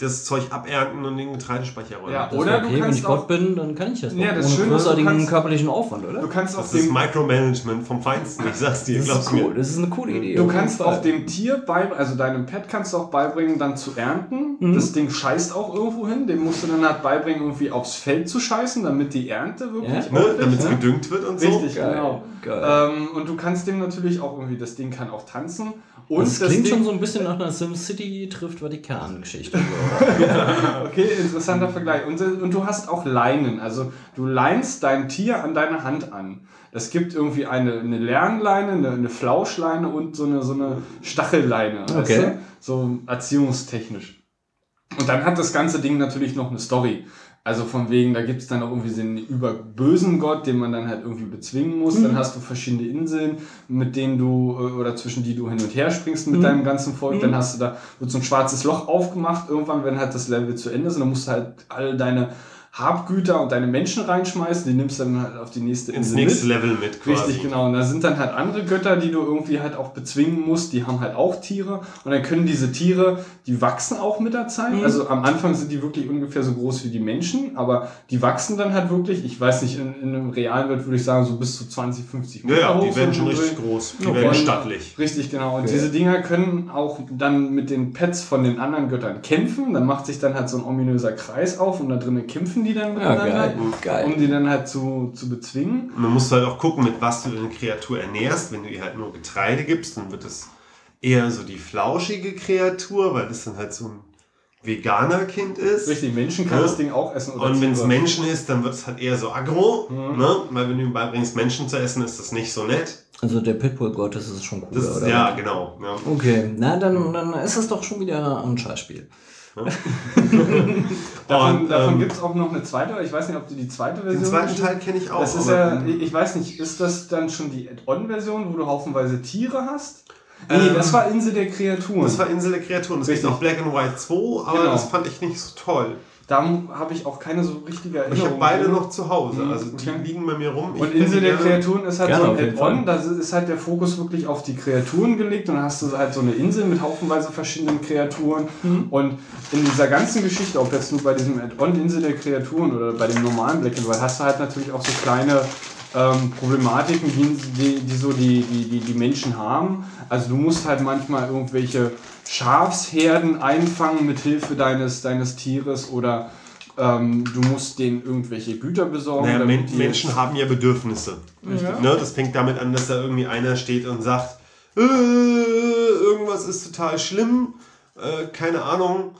Speaker 3: das Zeug abernten und in den Getreidespeicher räumen.
Speaker 2: Ja,
Speaker 1: Das
Speaker 2: Oder
Speaker 1: ist
Speaker 2: du
Speaker 1: okay, wenn
Speaker 2: kannst
Speaker 1: ich Gott bin, dann kann ich das.
Speaker 2: Ja, das
Speaker 1: Ohne
Speaker 2: Schöne
Speaker 1: großartigen
Speaker 2: kannst-
Speaker 1: körperlichen Aufwand, oder?
Speaker 2: du kannst auf
Speaker 3: Das ist
Speaker 2: dem
Speaker 3: Micromanagement vom Feinsten, ich sag's dir,
Speaker 1: Das
Speaker 3: glaub's
Speaker 1: ist cool,
Speaker 3: mir.
Speaker 1: das ist eine coole Idee.
Speaker 2: Du
Speaker 1: auf
Speaker 2: kannst
Speaker 1: Fall.
Speaker 2: auch dem Tier beibringen, also deinem Pet kannst du auch beibringen, dann zu ernten.
Speaker 1: Mhm.
Speaker 2: Das Ding scheißt auch irgendwo hin. Dem musst du dann halt beibringen, irgendwie aufs Feld zu scheißen, damit die Ernte wirklich
Speaker 1: Ja.
Speaker 3: Ne? Damit es
Speaker 2: ja.
Speaker 3: gedüngt wird und so.
Speaker 2: Richtig,
Speaker 1: Geil,
Speaker 2: genau.
Speaker 1: geil.
Speaker 2: Ähm, und du kannst dem natürlich auch irgendwie, das Ding kann auch tanzen. Und
Speaker 1: das klingt
Speaker 2: Ding,
Speaker 1: schon so ein bisschen nach einer SimCity trifft Vatikan-Geschichte. [LAUGHS] [LAUGHS]
Speaker 2: Okay, interessanter Vergleich. Und, und du hast auch Leinen. Also du leinst dein Tier an deine Hand an. Es gibt irgendwie eine, eine Lernleine, eine, eine Flauschleine und so eine, so eine Stachelleine. weißt
Speaker 1: Okay.
Speaker 2: du? So erziehungstechnisch. Und dann hat das ganze Ding natürlich noch eine Story. Also von wegen, da gibt es dann auch irgendwie so einen überbösen Gott, den man dann halt irgendwie bezwingen muss. Dann hast du verschiedene Inseln, mit denen du, äh, oder zwischen die du hin und her springst mit deinem ganzen Volk. Dann hast du da, wird so ein schwarzes Loch aufgemacht, irgendwann, wenn halt das Level zu Ende ist. Dann musst du halt all deine Habgüter und deine Menschen reinschmeißen. Die nimmst du dann halt auf die nächste
Speaker 3: Ins
Speaker 2: Insel
Speaker 3: nächste
Speaker 2: mit.
Speaker 3: Level mit quasi.
Speaker 2: Richtig, genau. Und da sind dann halt andere Götter, die du irgendwie halt auch bezwingen musst. Die haben halt auch Tiere. Und dann können diese Tiere, die wachsen auch mit der Zeit.
Speaker 1: Mhm.
Speaker 2: Also am Anfang sind die wirklich ungefähr so groß wie die Menschen. Aber die wachsen dann halt wirklich, ich weiß nicht, in, in einem realen Welt würde ich sagen, so bis zu 20, 50
Speaker 3: Ja, ja,
Speaker 2: hoch,
Speaker 3: die werden
Speaker 2: so
Speaker 3: schon richtig groß. Die
Speaker 2: Ja,
Speaker 3: werden
Speaker 2: und-
Speaker 3: stattlich.
Speaker 2: Richtig, genau. Und
Speaker 1: Okay.
Speaker 2: diese Dinger können auch dann mit den Pets von den anderen Göttern kämpfen. Dann macht sich dann halt so ein ominöser Kreis auf und da drinnen kämpfen die dann
Speaker 1: Ja,
Speaker 2: miteinander,
Speaker 1: geil. geil.
Speaker 2: um die dann halt zu, zu bezwingen.
Speaker 3: Und dann musst du halt auch gucken, mit was du deine Kreatur ernährst. Wenn du ihr halt nur Getreide gibst, dann wird es eher so die flauschige Kreatur, weil das dann halt so ein veganer Kind ist.
Speaker 2: Richtig, Menschen kann
Speaker 3: Ja.
Speaker 2: das Ding auch essen. Oder
Speaker 3: Und wenn es. Menschen ist, dann wird es halt eher so aggro.
Speaker 2: Mhm.
Speaker 3: Ne? Weil wenn du ihm beibringst, Menschen zu essen, ist das nicht so nett.
Speaker 1: Also der Pitbull-Gott, das ist schon cool.
Speaker 3: Das ist,
Speaker 1: oder?
Speaker 3: ja, genau. Ja.
Speaker 1: Okay, na dann, dann ist es doch schon wieder ein Scheißspiel. [LAUGHS]
Speaker 2: Davon,
Speaker 3: Und,
Speaker 2: davon
Speaker 3: ähm,
Speaker 2: gibt es auch noch eine zweite, aber ich weiß nicht, ob du die zweite Version
Speaker 3: Den zweiten Teil kenne ich auch.
Speaker 2: Das ist ja, ich weiß nicht, ist das dann schon die Add-on-Version, wo du haufenweise Tiere hast? Nee,
Speaker 3: Ähm,
Speaker 2: das war Insel der Kreaturen.
Speaker 3: Das war Insel der Kreaturen. Es gibt
Speaker 2: Richtig.
Speaker 3: noch Black and White 2, aber
Speaker 2: Genau.
Speaker 3: das fand ich nicht so toll.
Speaker 2: Da habe ich auch keine so richtige
Speaker 3: Ich
Speaker 2: Erinnerung.
Speaker 3: habe beide noch zu Hause.
Speaker 2: Mhm,
Speaker 3: Also die
Speaker 2: okay.
Speaker 3: liegen bei mir rum. Ich
Speaker 2: Und Insel
Speaker 3: die
Speaker 2: der. Kreaturen ist halt so ein Add-on, da ist halt der Fokus wirklich auf die Kreaturen gelegt und dann hast du halt so eine Insel mit haufenweise verschiedenen Kreaturen
Speaker 1: Mhm.
Speaker 2: und in dieser ganzen Geschichte, ob jetzt nur bei diesem Add-on Insel der Kreaturen oder bei dem normalen Black and White, hast du halt natürlich auch so kleine ähm, Problematiken, die, die, so die, die, die, Menschen haben. Also du musst halt manchmal irgendwelche Schafsherden einfangen mit Hilfe deines, deines Tieres oder Ähm, du musst denen irgendwelche Güter besorgen.
Speaker 3: Naja, Men
Speaker 2: die-
Speaker 3: Menschen haben ja Bedürfnisse.
Speaker 2: Ja.
Speaker 3: Ne? Das fängt damit an, dass da irgendwie einer steht und sagt, äh, irgendwas ist total schlimm, äh, keine Ahnung,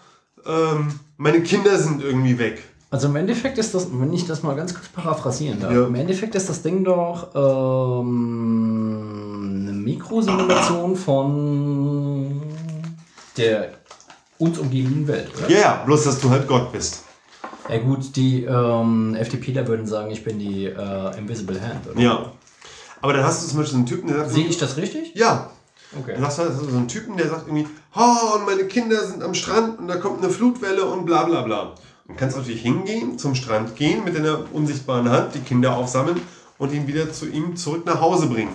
Speaker 3: ähm, meine Kinder sind irgendwie weg.
Speaker 1: Also im Endeffekt ist das, wenn ich das mal ganz kurz paraphrasieren darf,
Speaker 3: Ja.
Speaker 1: im Endeffekt ist das Ding doch ähm, eine Mikrosimulation von der uns umgebenden Welt, oder?
Speaker 3: Ja, ja, bloß dass du halt Gott bist.
Speaker 1: Ja gut, die ähm, FDPler würden sagen, ich bin die äh, Invisible Hand, oder?
Speaker 3: Ja. Aber dann hast du zum Beispiel so einen Typen, der sagt,
Speaker 1: Sehe ich das richtig?
Speaker 3: ja,
Speaker 1: Okay.
Speaker 3: Dann hast du also so einen Typen, der sagt irgendwie, oh, und meine Kinder sind am Strand und da kommt eine Flutwelle und bla bla bla. Und kannst natürlich hingehen, zum Strand gehen, mit deiner unsichtbaren Hand die Kinder aufsammeln und ihn wieder zu ihm zurück nach Hause bringen.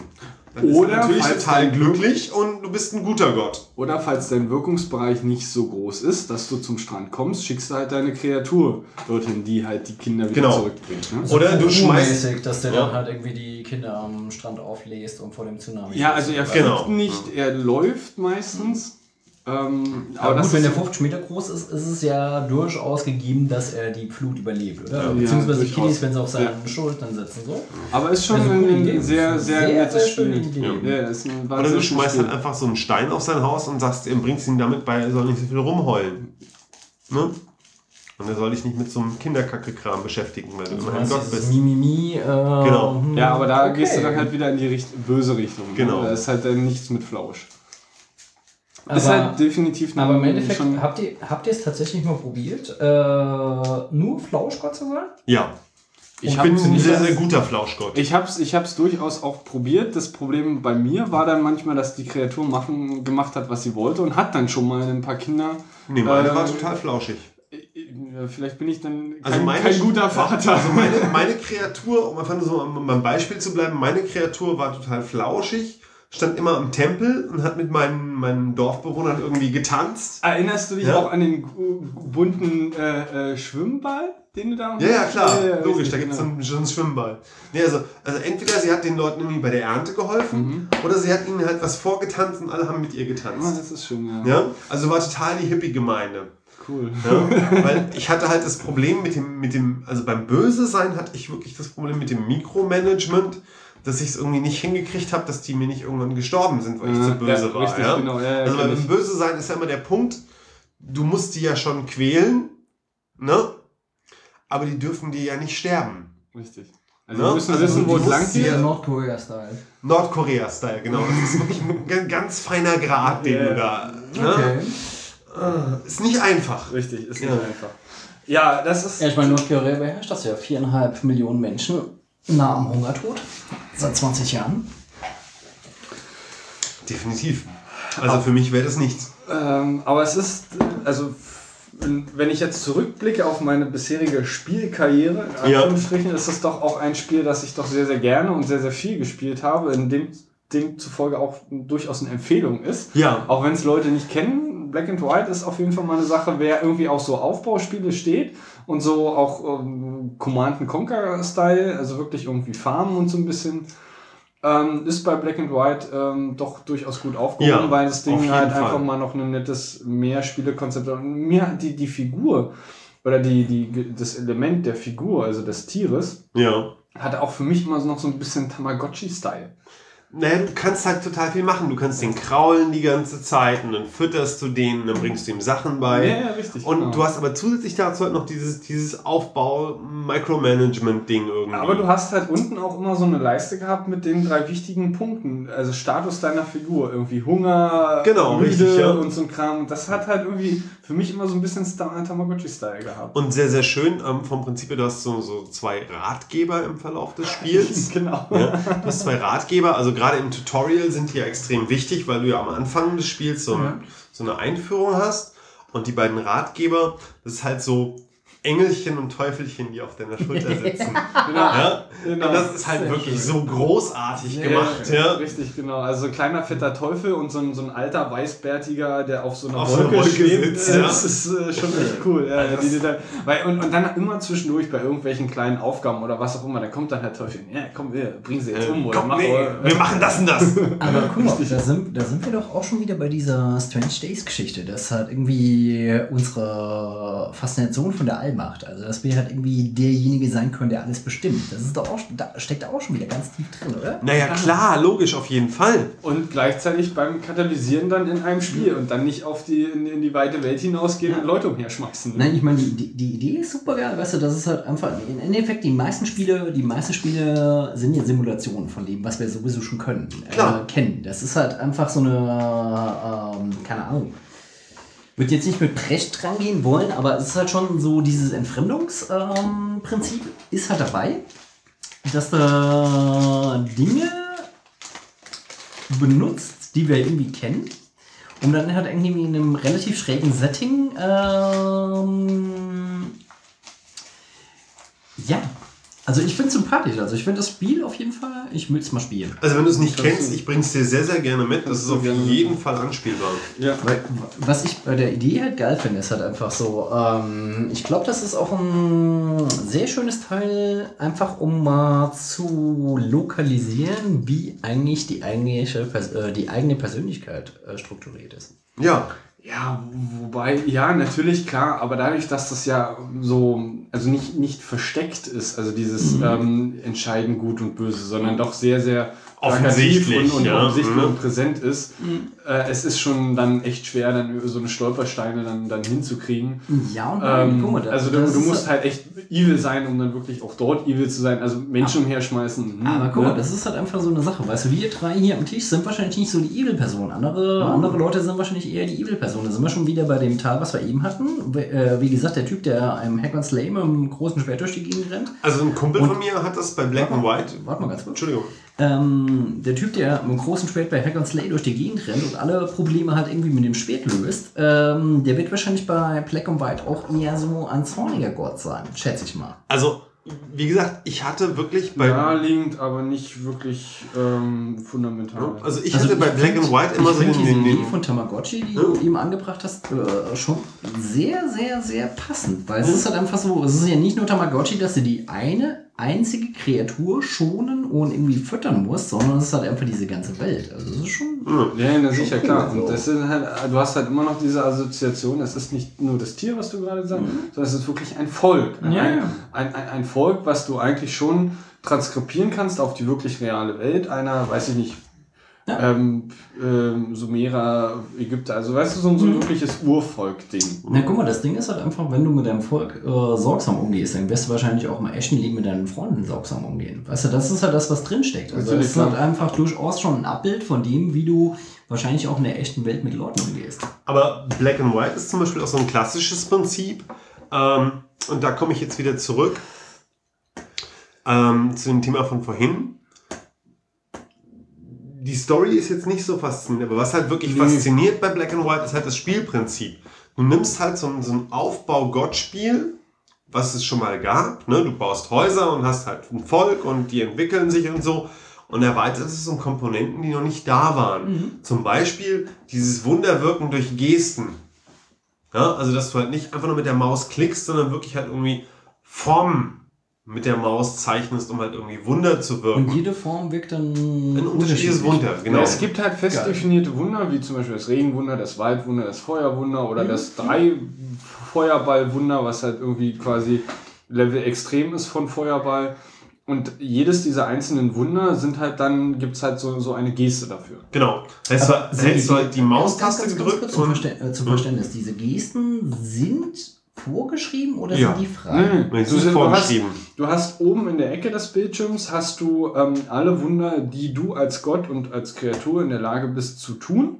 Speaker 3: Dann ist
Speaker 2: Oder
Speaker 3: er natürlich total glücklich und du bist ein guter Gott.
Speaker 2: Oder falls dein Wirkungsbereich nicht so groß ist, dass du zum Strand kommst, schickst du halt deine Kreatur dorthin, die halt die Kinder wieder
Speaker 3: Genau.
Speaker 2: zurückbringt. Ne?
Speaker 3: Oder du schmeißt.
Speaker 1: mäßig, dass der
Speaker 3: Ja.
Speaker 1: dann halt irgendwie die Kinder am Strand auflässt und vor dem Tsunami.
Speaker 2: Ja, also er
Speaker 3: Genau.
Speaker 2: fliegt nicht, er läuft meistens. Ähm,
Speaker 1: Aber
Speaker 2: das
Speaker 1: gut, wenn der 50 Meter groß ist, ist es ja durchaus gegeben, dass er die Flut überlebt, oder?
Speaker 2: Ja,
Speaker 1: Beziehungsweise
Speaker 2: durchaus.
Speaker 1: Kiddies, wenn sie auf seinen
Speaker 2: Ja.
Speaker 1: Schultern sitzen, so.
Speaker 2: aber ist schon
Speaker 1: Also
Speaker 2: ein sehr, sehr,
Speaker 1: Sehr,
Speaker 2: nettes Spiel.
Speaker 1: Idee.
Speaker 2: Ja, ist ein
Speaker 3: Oder du schmeißt halt einfach so einen Stein auf sein Haus und sagst, er bringst ihn damit bei, er soll nicht so viel rumheulen. Ne? Und er soll dich nicht mit so einem Kinderkacke-Kram beschäftigen, weil du
Speaker 1: Also
Speaker 3: immerhin
Speaker 1: meinst
Speaker 3: Gott bist.
Speaker 1: Mimimi. Äh,
Speaker 3: Genau.
Speaker 1: hm,
Speaker 2: Ja, aber da
Speaker 1: okay.
Speaker 2: gehst du dann halt wieder in die Richt böse Richtung. ne?
Speaker 3: Genau.
Speaker 2: Da ist halt dann nichts mit Flausch.
Speaker 1: Aber,
Speaker 2: ist halt definitiv
Speaker 1: aber im Endeffekt,
Speaker 2: schon.
Speaker 1: habt ihr, habt ihr es tatsächlich mal probiert, äh, nur Flauschgott zu sein?
Speaker 3: Ja. Ich bin ein sehr, sehr guter Flauschgott.
Speaker 2: Ich hab's, ich hab's durchaus auch probiert. Das Problem bei mir war dann manchmal, dass die Kreatur machen, gemacht hat, was sie wollte und hat dann schon mal ein paar Kinder.
Speaker 3: Nee, meine
Speaker 2: äh,
Speaker 3: war total flauschig.
Speaker 2: Ja, vielleicht bin ich dann kein,
Speaker 3: Also meine,
Speaker 2: kein guter Vater.
Speaker 3: Also meine, [LAUGHS] meine Kreatur, um einfach nur so am- beim Beispiel zu bleiben, meine Kreatur war total flauschig, stand immer am Tempel und hat mit meinen, meinen Dorfbewohnern irgendwie getanzt.
Speaker 2: Erinnerst du dich
Speaker 3: Ja.
Speaker 2: auch an den bunten äh, äh, Schwimmball, den du da
Speaker 3: Ja, ja, klar,
Speaker 2: Ja, ja,
Speaker 3: logisch, da gibt es
Speaker 2: genau.
Speaker 3: einen, so einen Schwimmball. Nee, also, also entweder sie hat den Leuten irgendwie bei der Ernte geholfen oder sie hat ihnen halt was vorgetanzt und alle haben mit ihr getanzt.
Speaker 2: das ist schön, ja.
Speaker 3: Ja? Also war total die Hippie-Gemeinde.
Speaker 2: Cool.
Speaker 3: Ja? Weil ich hatte halt das Problem mit dem, mit dem, also beim Böse sein hatte ich wirklich das Problem mit dem Mikromanagement, dass ich es irgendwie nicht hingekriegt habe, dass die mir nicht irgendwann gestorben sind, weil ich zu böse
Speaker 2: ja,
Speaker 3: war.
Speaker 2: richtig,
Speaker 3: ja?
Speaker 2: genau. Ja, ja,
Speaker 3: also beim
Speaker 2: ich.
Speaker 3: Böse sein ist ja immer der Punkt, du musst die ja schon quälen, ne? Aber die dürfen dir ja nicht sterben.
Speaker 2: Richtig. Also
Speaker 3: Ne?
Speaker 2: wir müssen
Speaker 3: Also
Speaker 2: wissen, wo es lang geht.
Speaker 3: ja-
Speaker 1: Nordkorea-Style.
Speaker 3: Nordkorea-Style, genau. Das ist wirklich ein ganz- feiner Grad, den
Speaker 2: Ja.
Speaker 3: du da. Ne? Äh, Ist nicht einfach.
Speaker 2: Richtig, ist
Speaker 3: Ja.
Speaker 2: nicht einfach. Ja, das ist.
Speaker 1: Ja, ich meine, Nordkorea beherrscht das ja. Viereinhalb Millionen Menschen nah am Hungertod. Seit 20 Jahren.
Speaker 3: Definitiv. Also für mich wäre das nichts.
Speaker 2: Ähm, aber es ist, also wenn ich jetzt zurückblicke auf meine bisherige Spielkarriere, in
Speaker 3: Ja.
Speaker 2: Ist es doch auch ein Spiel, das ich doch sehr, sehr gerne und sehr, sehr viel gespielt habe, in dem demzufolge auch durchaus eine Empfehlung ist.
Speaker 3: Ja.
Speaker 2: Auch wenn es Leute nicht kennen, Black and White ist auf jeden Fall mal eine Sache, wer irgendwie auf so Aufbauspiele steht und so auch ähm, Command and Conquer Style, also wirklich irgendwie Farmen und so ein bisschen, ähm, ist bei Black and White ähm, doch durchaus gut aufgehoben,
Speaker 3: Ja,
Speaker 2: weil das Ding halt
Speaker 3: Fall.
Speaker 2: einfach mal noch ein nettes Mehrspielekonzept hat. Und mir hat die, die Figur oder die, die, das Element der Figur, also des Tieres,
Speaker 3: Ja.
Speaker 2: hatte auch für mich immer so noch so ein bisschen Tamagotchi-Style.
Speaker 3: Naja, du kannst halt total viel machen. Du kannst den kraulen die ganze Zeit und dann fütterst du den, dann bringst du ihm Sachen bei.
Speaker 2: Ja, ja, richtig,
Speaker 3: Und
Speaker 2: genau.
Speaker 3: du hast aber zusätzlich dazu halt noch dieses, dieses Aufbau-Micromanagement-Ding irgendwie.
Speaker 2: Aber du hast halt unten auch immer so eine Leiste gehabt mit den drei wichtigen Punkten. Also Status deiner Figur. Irgendwie Hunger,
Speaker 3: Genau,
Speaker 2: müde
Speaker 3: richtig, ja.
Speaker 2: und so ein Kram. Und das hat halt irgendwie für mich immer so ein bisschen Tamagotchi-Style gehabt.
Speaker 3: Und sehr, sehr schön ähm, vom Prinzip her, du hast so, so zwei Ratgeber im Verlauf des Spiels. [LAUGHS]
Speaker 2: genau.
Speaker 3: Ja, du hast zwei Ratgeber, also gerade im Tutorial sind die ja extrem wichtig, weil du ja am Anfang des Spiels so, ein, so eine Einführung hast. Und die beiden Ratgeber, das ist halt so Engelchen und Teufelchen, die auf deiner Schulter [LAUGHS] sitzen.
Speaker 2: Genau.
Speaker 3: ja?
Speaker 2: Genau.
Speaker 3: Und das ist halt
Speaker 1: Sehr
Speaker 3: wirklich
Speaker 1: schön.
Speaker 3: so großartig gemacht.
Speaker 2: Ja,
Speaker 3: Ja?
Speaker 2: Richtig, genau. Also so ein kleiner fetter Teufel und so ein, so ein alter Weißbärtiger, der auf so einer
Speaker 3: Auf
Speaker 2: Wolke,
Speaker 3: Wolke
Speaker 2: schwebt.
Speaker 3: sitzt,
Speaker 2: Äh,
Speaker 3: ja.
Speaker 2: Das ist äh, schon echt cool. Ja,
Speaker 3: das-
Speaker 2: die, die da, weil, und, und dann immer zwischendurch bei irgendwelchen kleinen Aufgaben oder was auch immer, dann kommt dann halt Teufel. Ja, komm, wir bringen sie jetzt um. Oder
Speaker 3: Komm,
Speaker 2: mach
Speaker 3: nee,
Speaker 2: oder-
Speaker 3: wir machen das und das. [LAUGHS]
Speaker 1: Aber guck mal, da sind, da sind wir doch auch schon wieder bei dieser Strange Days Geschichte. Das hat irgendwie unsere Faszination von der Alben macht. Also dass wir halt irgendwie derjenige sein können, der alles bestimmt. Das ist doch auch, da steckt da auch schon wieder ganz tief drin, oder?
Speaker 3: Naja, klar, logisch, auf jeden Fall.
Speaker 2: Und gleichzeitig beim Katalysieren dann in einem Spiel und dann nicht auf die, in, in die weite Welt hinausgehen und Leute umherschmeißen. ne?
Speaker 1: Nein, ich meine, die, die, Idee ist super geil, weißt du, das ist halt einfach, im Endeffekt, die meisten Spiele, die meisten Spiele sind ja Simulationen von dem, was wir sowieso schon können,
Speaker 3: Klar.
Speaker 1: Äh, kennen. Das ist halt einfach so eine, ähm, keine Ahnung. Würde jetzt nicht mit Precht rangehen wollen, aber es ist halt schon so, dieses Entfremdungsprinzip ähm, ist halt dabei, dass da Dinge benutzt, die wir irgendwie kennen, um dann halt irgendwie in einem relativ schrägen Setting ähm, ja, also ich finde es sympathisch. Also ich finde das Spiel auf jeden Fall, ich will es mal spielen.
Speaker 3: Also wenn du es nicht
Speaker 2: Kannst
Speaker 3: kennst, ich bring's dir sehr, sehr gerne mit. Das ist auf jeden Fall anspielbar.
Speaker 2: Ja.
Speaker 1: Weil, was ich bei der Idee halt geil finde, ist halt einfach so, ähm, ich glaube, das ist auch ein sehr schönes Teil, einfach um mal zu lokalisieren, wie eigentlich die eigentliche, Pers äh, die eigene Persönlichkeit äh, strukturiert ist.
Speaker 3: Ja,
Speaker 2: Ja, wobei, ja, natürlich, klar, aber dadurch, dass das ja so, also nicht, nicht versteckt ist, also dieses
Speaker 3: Mhm.
Speaker 2: ähm, Entscheiden gut und böse, sondern doch sehr, sehr
Speaker 3: Offensichtlich,
Speaker 2: plakativ und, und
Speaker 3: ja,
Speaker 2: offensichtlich
Speaker 3: mhm.
Speaker 2: und präsent ist. Äh, es ist schon dann echt schwer, dann über so eine Stolpersteine dann, dann hinzukriegen.
Speaker 1: Ja und
Speaker 2: Ähm,
Speaker 1: guck mal, das-
Speaker 2: also du,
Speaker 1: das
Speaker 2: du musst halt echt evil sein, um dann wirklich auch dort evil zu sein. Also Menschen umherschmeißen. hm,
Speaker 1: Aber guck mal,
Speaker 2: ne?
Speaker 1: das ist halt einfach so eine Sache. Weißt du, wir drei hier am Tisch sind wahrscheinlich nicht so die Evil-Personen. Andere,
Speaker 2: Mhm.
Speaker 1: andere Leute sind wahrscheinlich eher die Evil-Personen. Da sind wir schon wieder bei dem Teil, was wir eben hatten. Wie, äh, wie gesagt, der Typ, der einem Hack and Slay mit einem großen Schwert durch die Gegend rennt.
Speaker 3: also ein Kumpel
Speaker 1: Und-
Speaker 3: von mir hat das bei Black and White.
Speaker 1: Warte mal ganz kurz.
Speaker 3: Entschuldigung.
Speaker 1: Ähm, der Typ, der mit einem großen Schwert bei Hack and Slay durch die Gegend rennt und alle Probleme halt irgendwie mit dem Schwert löst, ähm, der wird wahrscheinlich bei Black and White auch eher so ein zorniger Gott sein, schätze ich mal.
Speaker 3: Also, wie gesagt, ich hatte wirklich bei.
Speaker 2: Naheliegend, aber nicht wirklich ähm, fundamental.
Speaker 3: Also ich
Speaker 1: Also
Speaker 3: hatte bei
Speaker 1: ich
Speaker 3: Black
Speaker 1: find-
Speaker 3: and White immer
Speaker 1: ich
Speaker 3: so den,
Speaker 1: diese Idee von Tamagotchi, die du ihm angebracht hast, äh, schon sehr, sehr, sehr passend. Weil es ist halt einfach so, es ist ja nicht nur Tamagotchi, dass du die eine einzige Kreatur schonen und irgendwie füttern musst, sondern es ist halt einfach diese ganze Welt. Also es ist schon.
Speaker 2: Ja, na sicher, klar.
Speaker 1: cool,
Speaker 2: Und
Speaker 1: so.
Speaker 2: das sind halt, du hast halt immer noch diese Assoziation, es ist nicht nur das Tier, was du gerade sagst, sondern es ist wirklich ein Volk. Ein,
Speaker 1: Ja, ja.
Speaker 2: Ein, ein, ein Volk, was du eigentlich schon transkribieren kannst auf die wirklich reale Welt einer, weiß ich nicht,
Speaker 1: Ja.
Speaker 2: ähm, ähm, Sumerer, Ägypter, also weißt du, so, so ein wirkliches Urvolk-Ding.
Speaker 1: Na guck mal, das Ding ist halt einfach, wenn du mit deinem Volk äh, sorgsam umgehst, dann wirst du wahrscheinlich auch im echten Leben mit deinen Freunden sorgsam umgehen. Weißt du, das ist halt das, was drinsteckt. Also das ist halt einfach durchaus schon ein Abbild von dem, wie du wahrscheinlich auch in der echten Welt mit Leuten umgehst.
Speaker 3: Aber Black and White ist zum Beispiel auch so ein klassisches Prinzip. Ähm, und da komme ich jetzt wieder zurück ähm, zu dem Thema von vorhin. Die Story ist jetzt nicht so faszinierend, aber was halt wirklich
Speaker 2: Nee.
Speaker 3: fasziniert bei Black and White ist halt das Spielprinzip. Du nimmst halt so ein, so ein Aufbau-Gott-Spiel, was es schon mal gab. Ne? Du baust Häuser und hast halt ein Volk und die entwickeln sich und so. Und erweitert es um Komponenten, die noch nicht da waren. Zum Beispiel dieses Wunderwirken durch Gesten. Ja, also, dass du halt nicht einfach nur mit der Maus klickst, sondern wirklich halt irgendwie Formen mit der Maus zeichnest, um halt irgendwie Wunder zu wirken.
Speaker 1: Und jede Form wirkt dann
Speaker 3: Ein unterschiedliches Wunder, genau.
Speaker 2: Ja, es gibt halt fest
Speaker 1: Geil.
Speaker 2: definierte Wunder, wie zum Beispiel das Regenwunder, das Waldwunder, das Feuerwunder oder das drei Feuerballwunder, was halt irgendwie quasi Level extrem ist von Feuerball. Und jedes dieser einzelnen Wunder sind halt dann, gibt es halt so, so eine Geste dafür.
Speaker 3: Genau. Heißt, du halt die
Speaker 1: Ganz,
Speaker 3: Maustaste
Speaker 1: ganz, ganz
Speaker 3: gedrückt und
Speaker 1: Verstä äh, zum Verständnis. Diese Gesten sind vorgeschrieben oder
Speaker 3: Ja.
Speaker 1: sind die frei?
Speaker 3: Nee,
Speaker 2: Du,
Speaker 3: sind
Speaker 2: du, hast,
Speaker 3: vorgeschrieben.
Speaker 2: du hast oben in der Ecke des Bildschirms hast du ähm, alle Wunder, die du als Gott und als Kreatur in der Lage bist zu tun.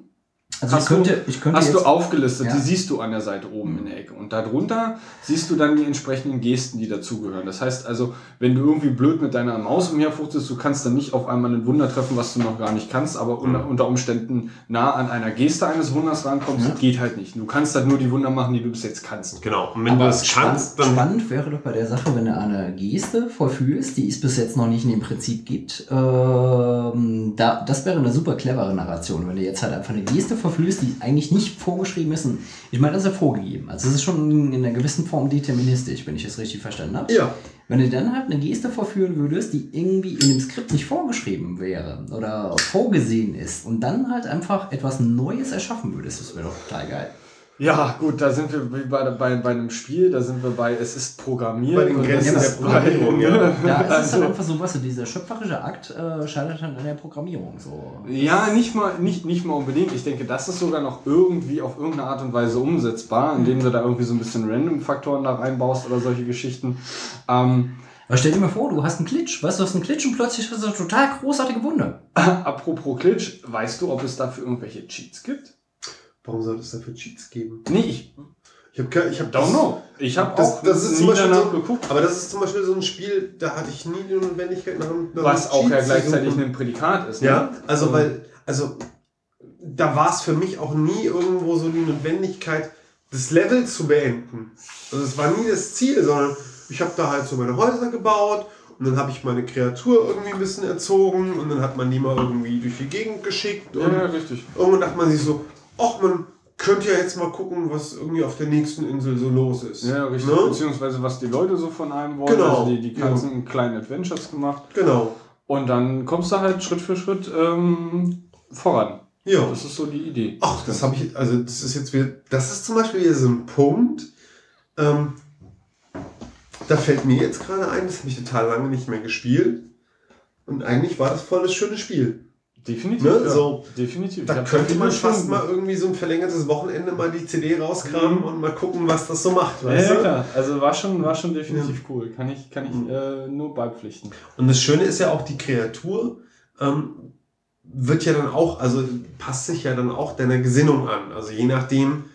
Speaker 1: Also ich
Speaker 2: Hast
Speaker 1: könnte,
Speaker 2: du,
Speaker 1: ich könnte
Speaker 2: hast
Speaker 1: jetzt,
Speaker 2: du aufgelistet,
Speaker 1: Ja.
Speaker 2: die siehst du an der Seite oben in der Ecke. Und darunter siehst du dann die entsprechenden Gesten, die dazugehören. Das heißt also, wenn du irgendwie blöd mit deiner Maus umherfuchtest, du kannst dann nicht auf einmal ein Wunder treffen, was du noch gar nicht kannst, aber unter, unter Umständen nah an einer Geste eines Wunders rankommst,
Speaker 1: Ja.
Speaker 2: geht halt nicht. Du kannst halt nur die Wunder machen, die du bis jetzt kannst.
Speaker 3: Genau. Und wenn
Speaker 1: aber
Speaker 3: du
Speaker 1: spannend,
Speaker 3: kannst, dann.
Speaker 1: spannend wäre doch bei der Sache, wenn du eine Geste vollführst, die es bis jetzt noch nicht in dem Prinzip gibt. Ähm, da, das wäre eine super clevere Narration, wenn du jetzt halt einfach eine Geste vollführst, die eigentlich nicht vorgeschrieben ist. Ich meine, das ist ja vorgegeben. Also es ist schon in einer gewissen Form deterministisch, wenn ich das richtig verstanden habe.
Speaker 2: Ja.
Speaker 1: Wenn du dann halt eine Geste vorführen würdest, die irgendwie in dem Skript nicht vorgeschrieben wäre oder vorgesehen ist und dann halt einfach etwas Neues erschaffen würdest, das wäre doch total geil.
Speaker 2: Ja, gut, da sind wir wie bei, bei, bei einem Spiel, da sind wir bei, es ist Programmiert.
Speaker 3: Bei den
Speaker 2: und
Speaker 3: Grenzen der
Speaker 2: ist
Speaker 3: Programmierung, ja.
Speaker 1: Ja, es ist
Speaker 2: Also-
Speaker 1: halt einfach so, was so, dieser schöpferische Akt äh, scheitert dann an der Programmierung. So.
Speaker 2: Ja, nicht mal, nicht, nicht mal unbedingt. Ich denke, das ist sogar noch irgendwie auf irgendeine Art und Weise umsetzbar, indem du da irgendwie so ein bisschen Random-Faktoren da reinbaust oder solche Geschichten. Ähm,
Speaker 1: Aber stell dir mal vor, du hast einen Glitch, weißt du, du hast einen Glitch und plötzlich hast du eine total großartige Wunder. [LAUGHS]
Speaker 2: apropos Glitch, weißt du, ob es dafür irgendwelche Cheats gibt?
Speaker 3: Warum soll es dafür Cheats geben?
Speaker 2: Nee, ich
Speaker 3: Ich habe ich hab
Speaker 2: don't know. Ich habe
Speaker 3: Das,
Speaker 2: auch
Speaker 3: das ist zum
Speaker 2: nie
Speaker 3: Beispiel
Speaker 2: danach
Speaker 3: so,
Speaker 2: geguckt.
Speaker 3: aber das ist zum Beispiel so ein Spiel, da hatte ich nie die Notwendigkeit nach einem nach
Speaker 2: Was auch ja gleichzeitig ein Prädikat ist. Ne?
Speaker 3: Ja, also weil, also da war es für mich auch nie irgendwo so die Notwendigkeit, das Level zu beenden. Also es war nie das Ziel, sondern ich habe da halt so meine Häuser gebaut und dann habe ich meine Kreatur irgendwie ein bisschen erzogen und dann hat man die mal irgendwie durch die Gegend geschickt und
Speaker 2: Ja, ja, richtig.
Speaker 3: irgendwann dachte man sich so, ach man könnte ja jetzt mal gucken, was irgendwie auf der nächsten Insel so los ist.
Speaker 2: Ja, richtig.
Speaker 3: Ne?
Speaker 2: Beziehungsweise was die Leute so von einem wollen.
Speaker 3: Genau.
Speaker 2: Also die, die ganzen kleinen Adventures gemacht.
Speaker 3: Genau.
Speaker 2: Und dann kommst du halt Schritt für Schritt ähm, voran.
Speaker 3: Ja.
Speaker 2: Das ist so die Idee.
Speaker 3: Ach, das habe ich, also das ist jetzt wieder, das ist zum Beispiel wieder so ein Punkt, ähm, da fällt mir jetzt gerade ein, das habe ich total lange nicht mehr gespielt. Und eigentlich war das voll das schöne Spiel.
Speaker 2: Definitiv.
Speaker 3: Ne?
Speaker 2: ja.
Speaker 3: So,
Speaker 2: Definitiv.
Speaker 3: Da könnte man fast
Speaker 2: Stunden-
Speaker 3: mal irgendwie so ein verlängertes Wochenende mal die CD rauskramen und mal gucken, was das so macht.
Speaker 2: Ja, ja, klar. Also war schon, war schon definitiv cool. Kann ich, kann ich äh, nur beipflichten.
Speaker 3: Und das Schöne ist ja auch, die Kreatur ähm, wird ja dann auch, also passt sich ja dann auch deiner Gesinnung an. Also je nachdem,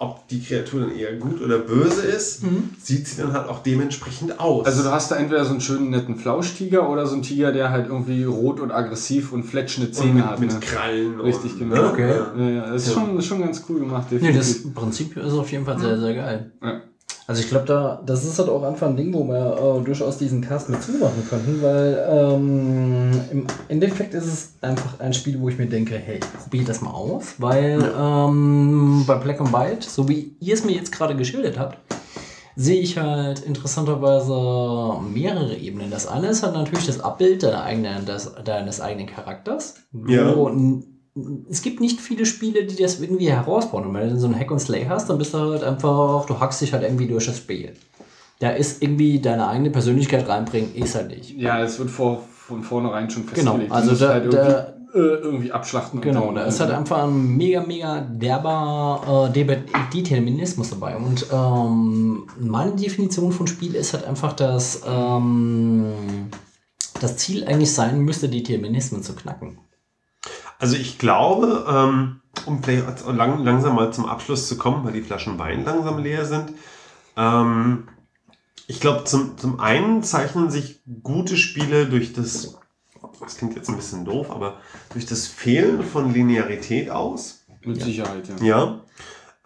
Speaker 3: ob die Kreatur dann eher gut oder böse ist, sieht sie dann halt auch dementsprechend aus.
Speaker 2: Also du hast da entweder so einen schönen netten Flauschtiger oder so einen Tiger, der halt irgendwie rot und aggressiv und fletschende
Speaker 3: und
Speaker 2: Zähne
Speaker 3: mit,
Speaker 2: hat.
Speaker 3: mit
Speaker 2: ne?
Speaker 3: Krallen.
Speaker 2: Richtig,
Speaker 3: und,
Speaker 2: genau.
Speaker 3: Ne?
Speaker 1: Okay.
Speaker 3: Ja.
Speaker 2: Ja, das ist,
Speaker 3: Ja.
Speaker 2: schon, ist schon ganz cool gemacht,
Speaker 1: Nee,
Speaker 2: definitiv.
Speaker 1: das Prinzip ist auf jeden Fall sehr, sehr geil.
Speaker 2: Ja.
Speaker 1: Also ich glaube, da, das ist halt auch einfach ein Ding, wo wir äh, durchaus diesen Cast mit zumachen könnten, weil ähm, im Endeffekt ist es einfach ein Spiel, wo ich mir denke, hey, probier das mal aus, weil ähm, bei Black and White, so wie ihr es mir jetzt gerade geschildert habt, sehe ich halt interessanterweise mehrere Ebenen. Das eine ist halt natürlich das Abbild deiner eigenen, des, deines eigenen Charakters.
Speaker 3: Ja.
Speaker 1: Wo es gibt nicht viele Spiele, die das irgendwie herausfordern. Wenn du so ein Hack and Slay hast, dann bist du halt einfach, du hackst dich halt irgendwie durch das Spiel. Da ist irgendwie deine eigene Persönlichkeit reinbringen, ist halt nicht.
Speaker 2: Ja, es wird vor, von vornherein schon
Speaker 1: Genau,
Speaker 2: festgelegt.
Speaker 1: also
Speaker 2: Du musst
Speaker 1: da-
Speaker 2: halt irgendwie, äh, irgendwie abschlachten. und
Speaker 1: Genau, da ist halt einfach ein mega, mega derber äh, De- Determinismus dabei. Und ähm, meine Definition von Spiel ist halt einfach, dass ähm, das Ziel eigentlich sein müsste, Determinismen zu knacken.
Speaker 3: Also ich glaube, ähm, um vielleicht lang, langsam mal zum Abschluss zu kommen, weil die Flaschen Wein langsam leer sind. Ähm, ich glaube, zum, zum einen zeichnen sich gute Spiele durch das, das klingt jetzt ein bisschen doof, aber durch das Fehlen von Linearität aus.
Speaker 2: Mit Sicherheit, ja.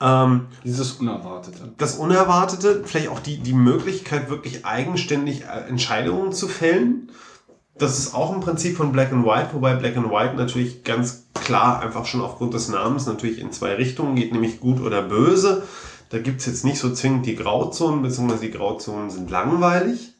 Speaker 3: Ja. Ähm,
Speaker 2: Dieses Unerwartete.
Speaker 3: das Unerwartete, vielleicht auch die, die Möglichkeit, wirklich eigenständig äh, Entscheidungen zu fällen. Das ist auch ein Prinzip von Black and White, wobei Black and White natürlich ganz klar einfach schon aufgrund des Namens natürlich in zwei Richtungen geht, nämlich gut oder böse. Da gibt es jetzt nicht so zwingend die Grauzonen, beziehungsweise die Grauzonen sind langweilig.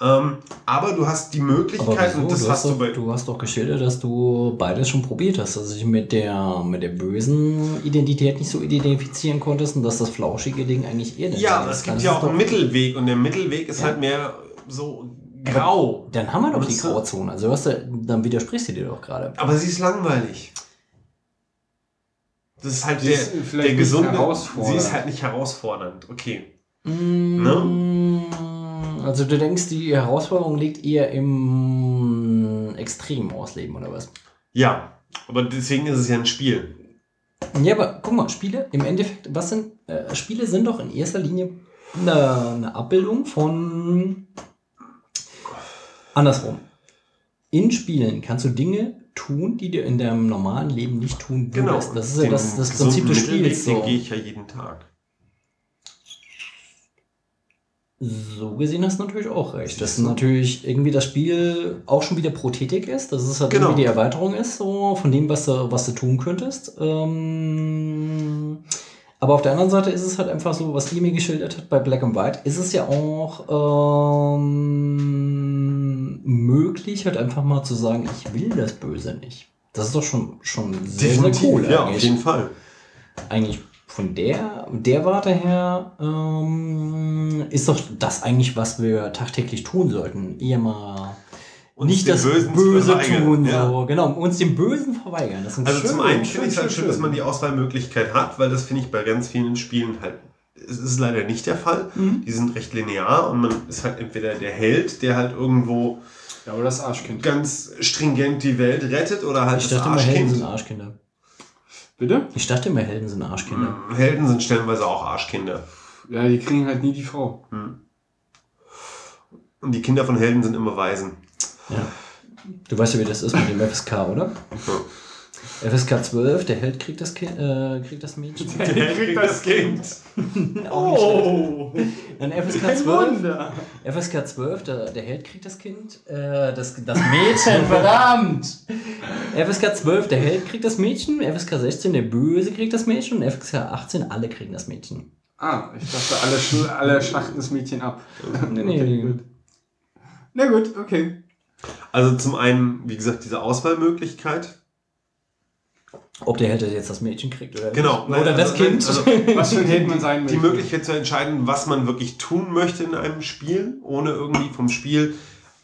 Speaker 3: Ähm, aber du hast die Möglichkeit, und das
Speaker 1: du,
Speaker 3: hast
Speaker 1: hast
Speaker 3: du bei.
Speaker 1: doch, du hast doch geschildert, dass du beides schon probiert hast, dass du dich mit der, mit der bösen Identität nicht so identifizieren konntest und dass das flauschige Ding eigentlich eher
Speaker 3: Ja,
Speaker 1: dein
Speaker 3: aber es gibt ja auch einen Mittelweg und der Mittelweg ist
Speaker 1: Ja.
Speaker 3: halt mehr so grau.
Speaker 1: Dann haben wir doch die? Grauzone. Also du, dann widersprichst du dir doch gerade.
Speaker 3: Aber sie ist langweilig. Das ist halt
Speaker 2: Sie
Speaker 3: der,
Speaker 2: ist vielleicht
Speaker 3: der
Speaker 2: nicht
Speaker 3: gesunde.
Speaker 2: herausfordernd.
Speaker 3: Sie ist halt nicht herausfordernd. Okay.
Speaker 1: Mm, Also du denkst, die Herausforderung liegt eher im extremen Ausleben, oder was?
Speaker 3: Ja, aber deswegen ist es ja ein Spiel.
Speaker 1: Ja, aber guck mal, Spiele, im Endeffekt, was sind, äh, Spiele sind doch in erster Linie eine, eine Abbildung von andersrum. In Spielen kannst du Dinge tun, die du in deinem normalen Leben nicht tun
Speaker 3: Genau.
Speaker 1: würdest. Das ist ja das, das Prinzip des Spiels.
Speaker 3: Den
Speaker 1: So.
Speaker 3: gehe ich ja jeden Tag.
Speaker 1: so gesehen hast du natürlich auch recht. Dass natürlich irgendwie das Spiel auch schon wieder Prothetik ist, dass es halt
Speaker 3: Genau.
Speaker 1: irgendwie die Erweiterung ist, so von dem, was du, was du tun könntest. Ähm, aber auf der anderen Seite ist es halt einfach so, was ihr mir geschildert habt bei Black and White, ist es ja auch ähm, möglich, halt einfach mal zu sagen, ich will das Böse nicht. Das ist doch schon, schon sehr, sehr cool
Speaker 3: ja, auf jeden Fall.
Speaker 1: Eigentlich von der, der Warte her ähm, ist doch das eigentlich, was wir tagtäglich tun sollten. Eher mal
Speaker 3: Uns
Speaker 1: nicht das
Speaker 3: Bösen
Speaker 1: Böse tun,
Speaker 3: ja.
Speaker 1: so. Genau, uns dem Bösen verweigern. Das ist
Speaker 3: Also
Speaker 1: schön,
Speaker 3: zum einen finde ich es halt
Speaker 1: schön,
Speaker 3: schön, dass man die Auswahlmöglichkeit hat, weil das finde ich bei ganz vielen Spielen halt, es ist leider nicht der Fall.
Speaker 1: Mhm.
Speaker 3: Die sind recht linear und man ist halt entweder der Held, der halt irgendwo
Speaker 2: Ja, aber das Arschkind.
Speaker 3: ganz stringent die Welt rettet oder halt
Speaker 1: Ich
Speaker 3: das
Speaker 1: dachte immer, Helden
Speaker 3: Arschkind.
Speaker 1: sind Arschkinder.
Speaker 2: Bitte?
Speaker 1: Ich dachte immer, Helden sind Arschkinder.
Speaker 3: Helden sind stellenweise auch Arschkinder.
Speaker 2: Ja, die kriegen halt nie die Frau.
Speaker 3: Und die Kinder von Helden sind immer Waisen.
Speaker 1: Ja. Du weißt ja, wie das ist mit dem FSK, oder? FSK 12, der Held kriegt das, kind, äh, kriegt das Mädchen.
Speaker 3: Der kriegt das Kind. [LAUGHS]
Speaker 1: Oh! Dann FSK
Speaker 2: Kein
Speaker 1: 12,
Speaker 2: Wunder.
Speaker 1: FSK 12 der, der Held kriegt das Kind. Äh, das, das Mädchen, [LAUGHS] verdammt! FSK 12, der Held kriegt das Mädchen. FSK 16, der Böse kriegt das Mädchen. Und FSK 18, alle kriegen das Mädchen.
Speaker 2: Ah, ich dachte, alle, sch alle schlachten das Mädchen ab.
Speaker 1: Nee, nee.
Speaker 2: Okay, gut. Na gut, okay.
Speaker 3: Also zum einen, wie gesagt, diese Auswahlmöglichkeit.
Speaker 1: Ob der Held jetzt das Mädchen kriegt oder
Speaker 3: Genau.
Speaker 1: nicht. Oder das
Speaker 3: Also,
Speaker 1: Kind.
Speaker 3: Also, [LAUGHS]
Speaker 2: Was für ein Held man sein
Speaker 3: die
Speaker 2: möchte.
Speaker 3: Möglichkeit zu entscheiden, was man wirklich tun möchte in einem Spiel, ohne irgendwie vom Spiel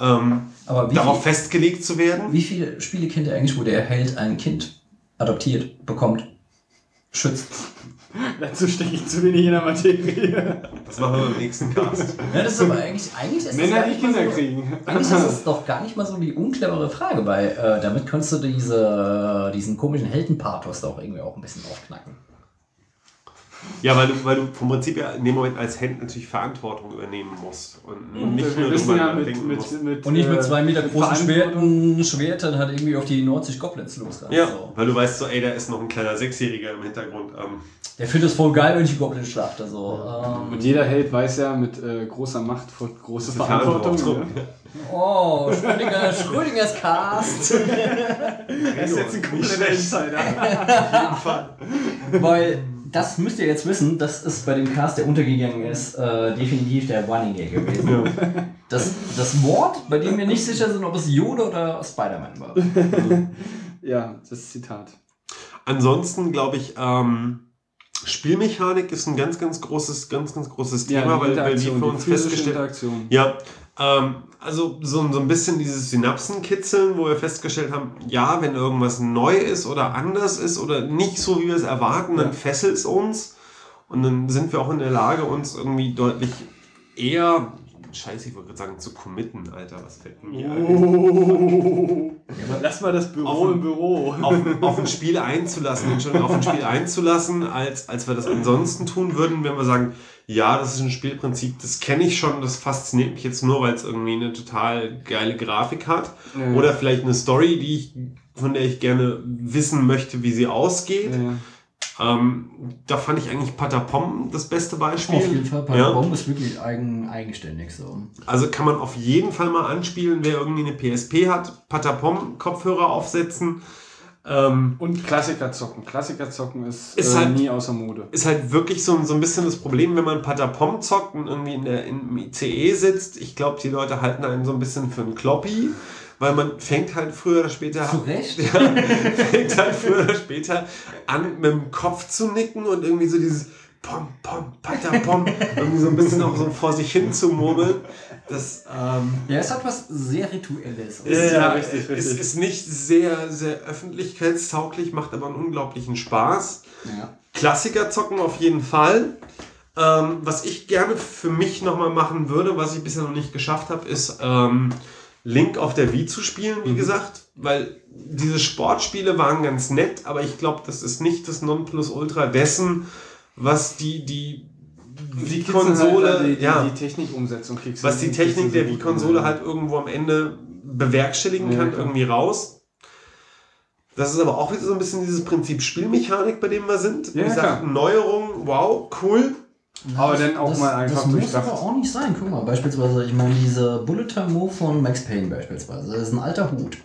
Speaker 3: ähm, darauf
Speaker 1: viel-
Speaker 3: festgelegt zu werden.
Speaker 1: Wie viele Spiele kennt ihr eigentlich, wo der Held ein Kind adoptiert, bekommt, schützt? [LAUGHS]
Speaker 2: Dazu stecke ich zu wenig in der Materie.
Speaker 3: Das machen wir beim nächsten Cast.
Speaker 1: Ja, das ist aber eigentlich, eigentlich ist das
Speaker 2: Männer, die
Speaker 1: nicht
Speaker 2: Kinder
Speaker 1: so,
Speaker 2: kriegen.
Speaker 1: Eigentlich ist das [LAUGHS] doch gar nicht mal so die unclevere Frage, weil äh, damit könntest du diese, diesen komischen Heldenpathos doch irgendwie auch ein bisschen aufknacken.
Speaker 3: Ja, weil du, weil du vom Prinzip ja in dem Moment als Held natürlich Verantwortung übernehmen musst. Und nicht
Speaker 2: wir
Speaker 3: nur drüber
Speaker 2: ja mit, mit, mit
Speaker 1: Und nicht mit
Speaker 2: äh,
Speaker 1: zwei Meter
Speaker 2: mit
Speaker 1: großen. Schwerten, Schwertern halt irgendwie auf die 90 Goblins losrennen.
Speaker 3: Ja,
Speaker 1: So.
Speaker 3: weil du weißt so, ey, da ist noch ein kleiner Sechsjähriger im Hintergrund. Ähm,
Speaker 1: Der findet es voll geil, wenn ich die Goblins schlachte. So. Ähm,
Speaker 2: Und jeder Held weiß ja, mit äh, großer Macht folgt große Verantwortung.
Speaker 3: Verantwortung.
Speaker 2: Ja.
Speaker 1: oh, Schrödinger, Schrödingers Cast.
Speaker 2: Das [LAUGHS] ist jetzt ein kompletter Insider.
Speaker 1: Weil das müsst ihr jetzt wissen, das ist bei dem Cast, der untergegangen ist, äh, definitiv der Running Gag gewesen. Das, das Wort, bei dem wir nicht sicher sind, ob es Yoda oder Spider-Man war.
Speaker 2: Ja, das Zitat.
Speaker 3: ansonsten glaube ich, ähm, Spielmechanik ist ein ganz, ganz großes, ganz, ganz großes Thema,
Speaker 2: die
Speaker 3: weil, weil
Speaker 2: Interaktion,
Speaker 3: für
Speaker 2: die
Speaker 3: uns
Speaker 2: physische
Speaker 3: festgestellt. Ja, ähm, also so, so ein bisschen dieses Synapsenkitzeln, wo wir festgestellt haben, ja, wenn irgendwas neu ist oder anders ist oder nicht so, wie wir es erwarten, dann fesselt es uns und dann sind wir auch in der Lage, uns irgendwie deutlich eher, scheiße, ich wollte gerade sagen, zu committen, Alter, was fällt mir hier ein?
Speaker 2: Lass mal das Büro
Speaker 3: Auf-
Speaker 2: im Büro.
Speaker 3: auf, auf ein Spiel einzulassen, Entschuldigung, auf ein Spiel einzulassen, als, als wir das ansonsten tun würden, wenn wir sagen, ja, das ist ein Spielprinzip, das kenne ich schon, das fasziniert mich jetzt nur, weil es irgendwie eine total geile Grafik hat.
Speaker 2: Ja.
Speaker 3: Oder vielleicht eine Story, die ich, von der ich gerne wissen möchte, wie sie ausgeht.
Speaker 2: Ja, ja.
Speaker 3: Ähm, da fand ich eigentlich Patapom das beste Beispiel.
Speaker 1: Auf jeden Fall,
Speaker 3: ja.
Speaker 1: Bomb ist wirklich eigen, eigenständig so.
Speaker 3: Also kann man auf jeden Fall mal anspielen, wer irgendwie eine PSP hat, Patapom Kopfhörer aufsetzen. Ähm,
Speaker 2: Und Klassiker zocken. Klassiker zocken ist,
Speaker 3: Ist
Speaker 2: äh,
Speaker 3: halt-
Speaker 2: nie außer Mode.
Speaker 3: ist halt wirklich so, so ein bisschen das Problem, wenn man Patapom zockt und irgendwie in der, im ICE sitzt. Ich glaube, die Leute halten einen so ein bisschen für einen Kloppi, weil man fängt halt früher oder später
Speaker 1: Zu Recht? [LAUGHS]
Speaker 3: ja, fängt halt früher oder später an, mit dem Kopf zu nicken und irgendwie so dieses Pom, Pom, Patapom, irgendwie so ein bisschen auch so vor sich hin zu murmeln. Das ähm,
Speaker 1: Ja, es hat was sehr Rituelles.
Speaker 3: ist,
Speaker 2: Ja,
Speaker 3: ja,
Speaker 2: richtig,
Speaker 3: ist,
Speaker 2: richtig.
Speaker 3: ist nicht sehr, sehr öffentlichkeitstauglich, macht aber einen unglaublichen Spaß.
Speaker 1: Ja.
Speaker 3: Klassiker zocken auf jeden Fall. Ähm, was ich gerne für mich nochmal machen würde, was ich bisher noch nicht geschafft habe, ist ähm, Link auf der Wii zu spielen, wie gesagt. Weil diese Sportspiele waren ganz nett, aber ich glaube, das ist nicht das Nonplusultra dessen, was die, die
Speaker 2: Die
Speaker 3: Wii-Konsole,
Speaker 2: halt, die,
Speaker 3: ja,
Speaker 2: die Technikumsetzung kriegst
Speaker 3: was die Technik der Wii-Konsole halt irgendwo am Ende bewerkstelligen
Speaker 2: Ja,
Speaker 3: kann,
Speaker 2: klar.
Speaker 3: irgendwie raus. Das ist aber auch wieder so ein bisschen dieses Prinzip Spielmechanik, bei dem wir sind.
Speaker 2: Ja,
Speaker 3: Wie gesagt. Neuerung, wow, cool.
Speaker 2: Aber dann auch
Speaker 1: das,
Speaker 2: mal einfach
Speaker 1: Das muss aber auch nicht sein. Guck mal, beispielsweise, ich meine, diese Bullet Time Move von Max Payne beispielsweise, das ist ein alter Hut.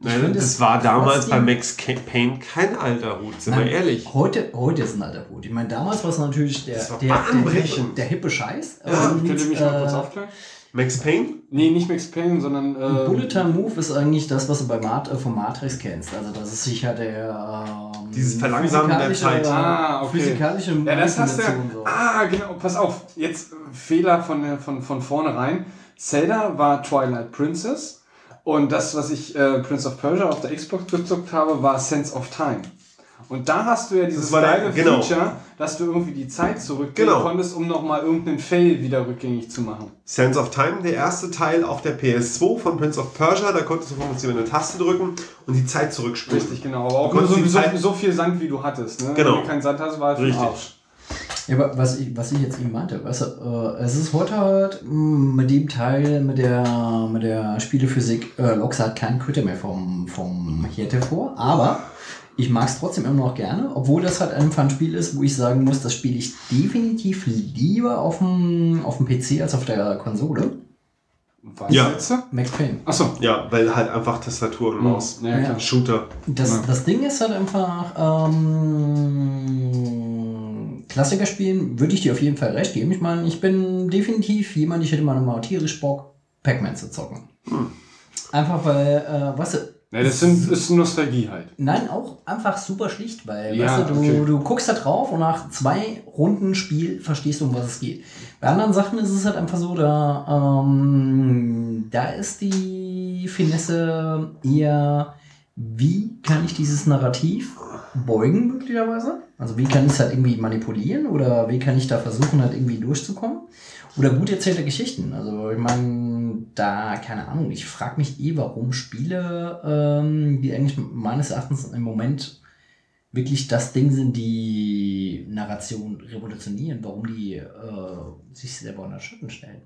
Speaker 3: Nein, das
Speaker 1: es
Speaker 3: war damals bei Max Payne kein alter Hut, sind
Speaker 1: Nein,
Speaker 3: wir ehrlich.
Speaker 1: Heute, heute ist ein alter Hut. Ich meine, damals war es natürlich der,
Speaker 3: Das
Speaker 1: der, der, der hippe Scheiß.
Speaker 3: Ja,
Speaker 1: Und,
Speaker 2: Könnt ihr mich mal
Speaker 1: äh,
Speaker 2: kurz aufklären?
Speaker 3: Max Payne?
Speaker 2: Nee, nicht Max Payne, sondern. Äh,
Speaker 1: Bullet Time Move ist eigentlich das, was du bei Mat äh, von Matrix kennst. Also das ist sicher der ähm,
Speaker 3: Dieses Verlangsamen der Zeit.
Speaker 2: Ah, okay.
Speaker 1: Physikalische
Speaker 2: Ja, das hast du.
Speaker 1: Manipulation so.
Speaker 2: Ah, genau. Pass auf. Jetzt äh, Fehler von, von, von vornherein. Zelda war Twilight Princess. Und das, was ich äh, Prince of Persia auf der Xbox gezockt habe, war Sense of Time. Und da hast du ja dieses geile
Speaker 3: genau.
Speaker 2: Feature, dass du irgendwie die Zeit zurückgehen
Speaker 3: Genau.
Speaker 2: konntest, um nochmal irgendeinen Fail wieder rückgängig zu machen.
Speaker 3: Sense of Time, der erste Teil auf der PS2 von Prince of Persia. Da konntest du vom eine Taste drücken und die Zeit zurückspulen.
Speaker 2: Richtig, genau. Aber auch
Speaker 3: Du
Speaker 2: nur so,
Speaker 3: konntest
Speaker 2: so, so viel Sand, wie du hattest. Ne?
Speaker 3: Genau.
Speaker 2: Wenn du keinen Sand hast, war es
Speaker 3: Richtig.
Speaker 2: Arsch.
Speaker 1: Ja, aber was ich, was ich jetzt eben meinte, weißt du, äh, es ist heute halt mh, mit dem Teil, mit der, mit der Spielephysik, äh, Loks halt kein Quitter mehr vom, vom Herd hervor, aber ich mag es trotzdem immer noch gerne, obwohl das halt einfach ein Spiel ist, wo ich sagen muss, das spiele ich definitiv lieber auf dem, auf dem PC als auf der Konsole.
Speaker 2: Was
Speaker 3: Ja.
Speaker 1: Max Payne.
Speaker 2: Achso.
Speaker 3: Ja, weil halt einfach Tastatur und Maus.
Speaker 2: Ja, klar.
Speaker 3: Shooter.
Speaker 1: Das,
Speaker 2: Ja.
Speaker 1: das Ding ist halt einfach, ähm, Klassiker spielen, würde ich dir auf jeden Fall recht geben. Ich meine, ich bin definitiv jemand, ich hätte mal mal tierisch Bock, Pac-Man zu zocken. Einfach weil, äh, weißt du,
Speaker 2: Ja, das sind, ist Nostalgie halt.
Speaker 1: Nein, auch einfach super schlicht, weil
Speaker 2: Ja,
Speaker 1: weißt du, du,
Speaker 2: okay.
Speaker 1: du guckst da drauf und nach zwei Runden Spiel verstehst du, um was es geht. Bei anderen Sachen ist es halt einfach so, da, ähm, da ist die Finesse eher, wie kann ich dieses Narrativ beugen, möglicherweise? Also wie kann ich es halt irgendwie manipulieren oder wie kann ich da versuchen, halt irgendwie durchzukommen? Oder gut erzählte Geschichten. Also ich meine, da, keine Ahnung, ich frage mich eh, warum Spiele, ähm, die eigentlich meines Erachtens im Moment wirklich das Ding sind, die Narration revolutionieren, warum die äh, sich selber unter Schatten stellen.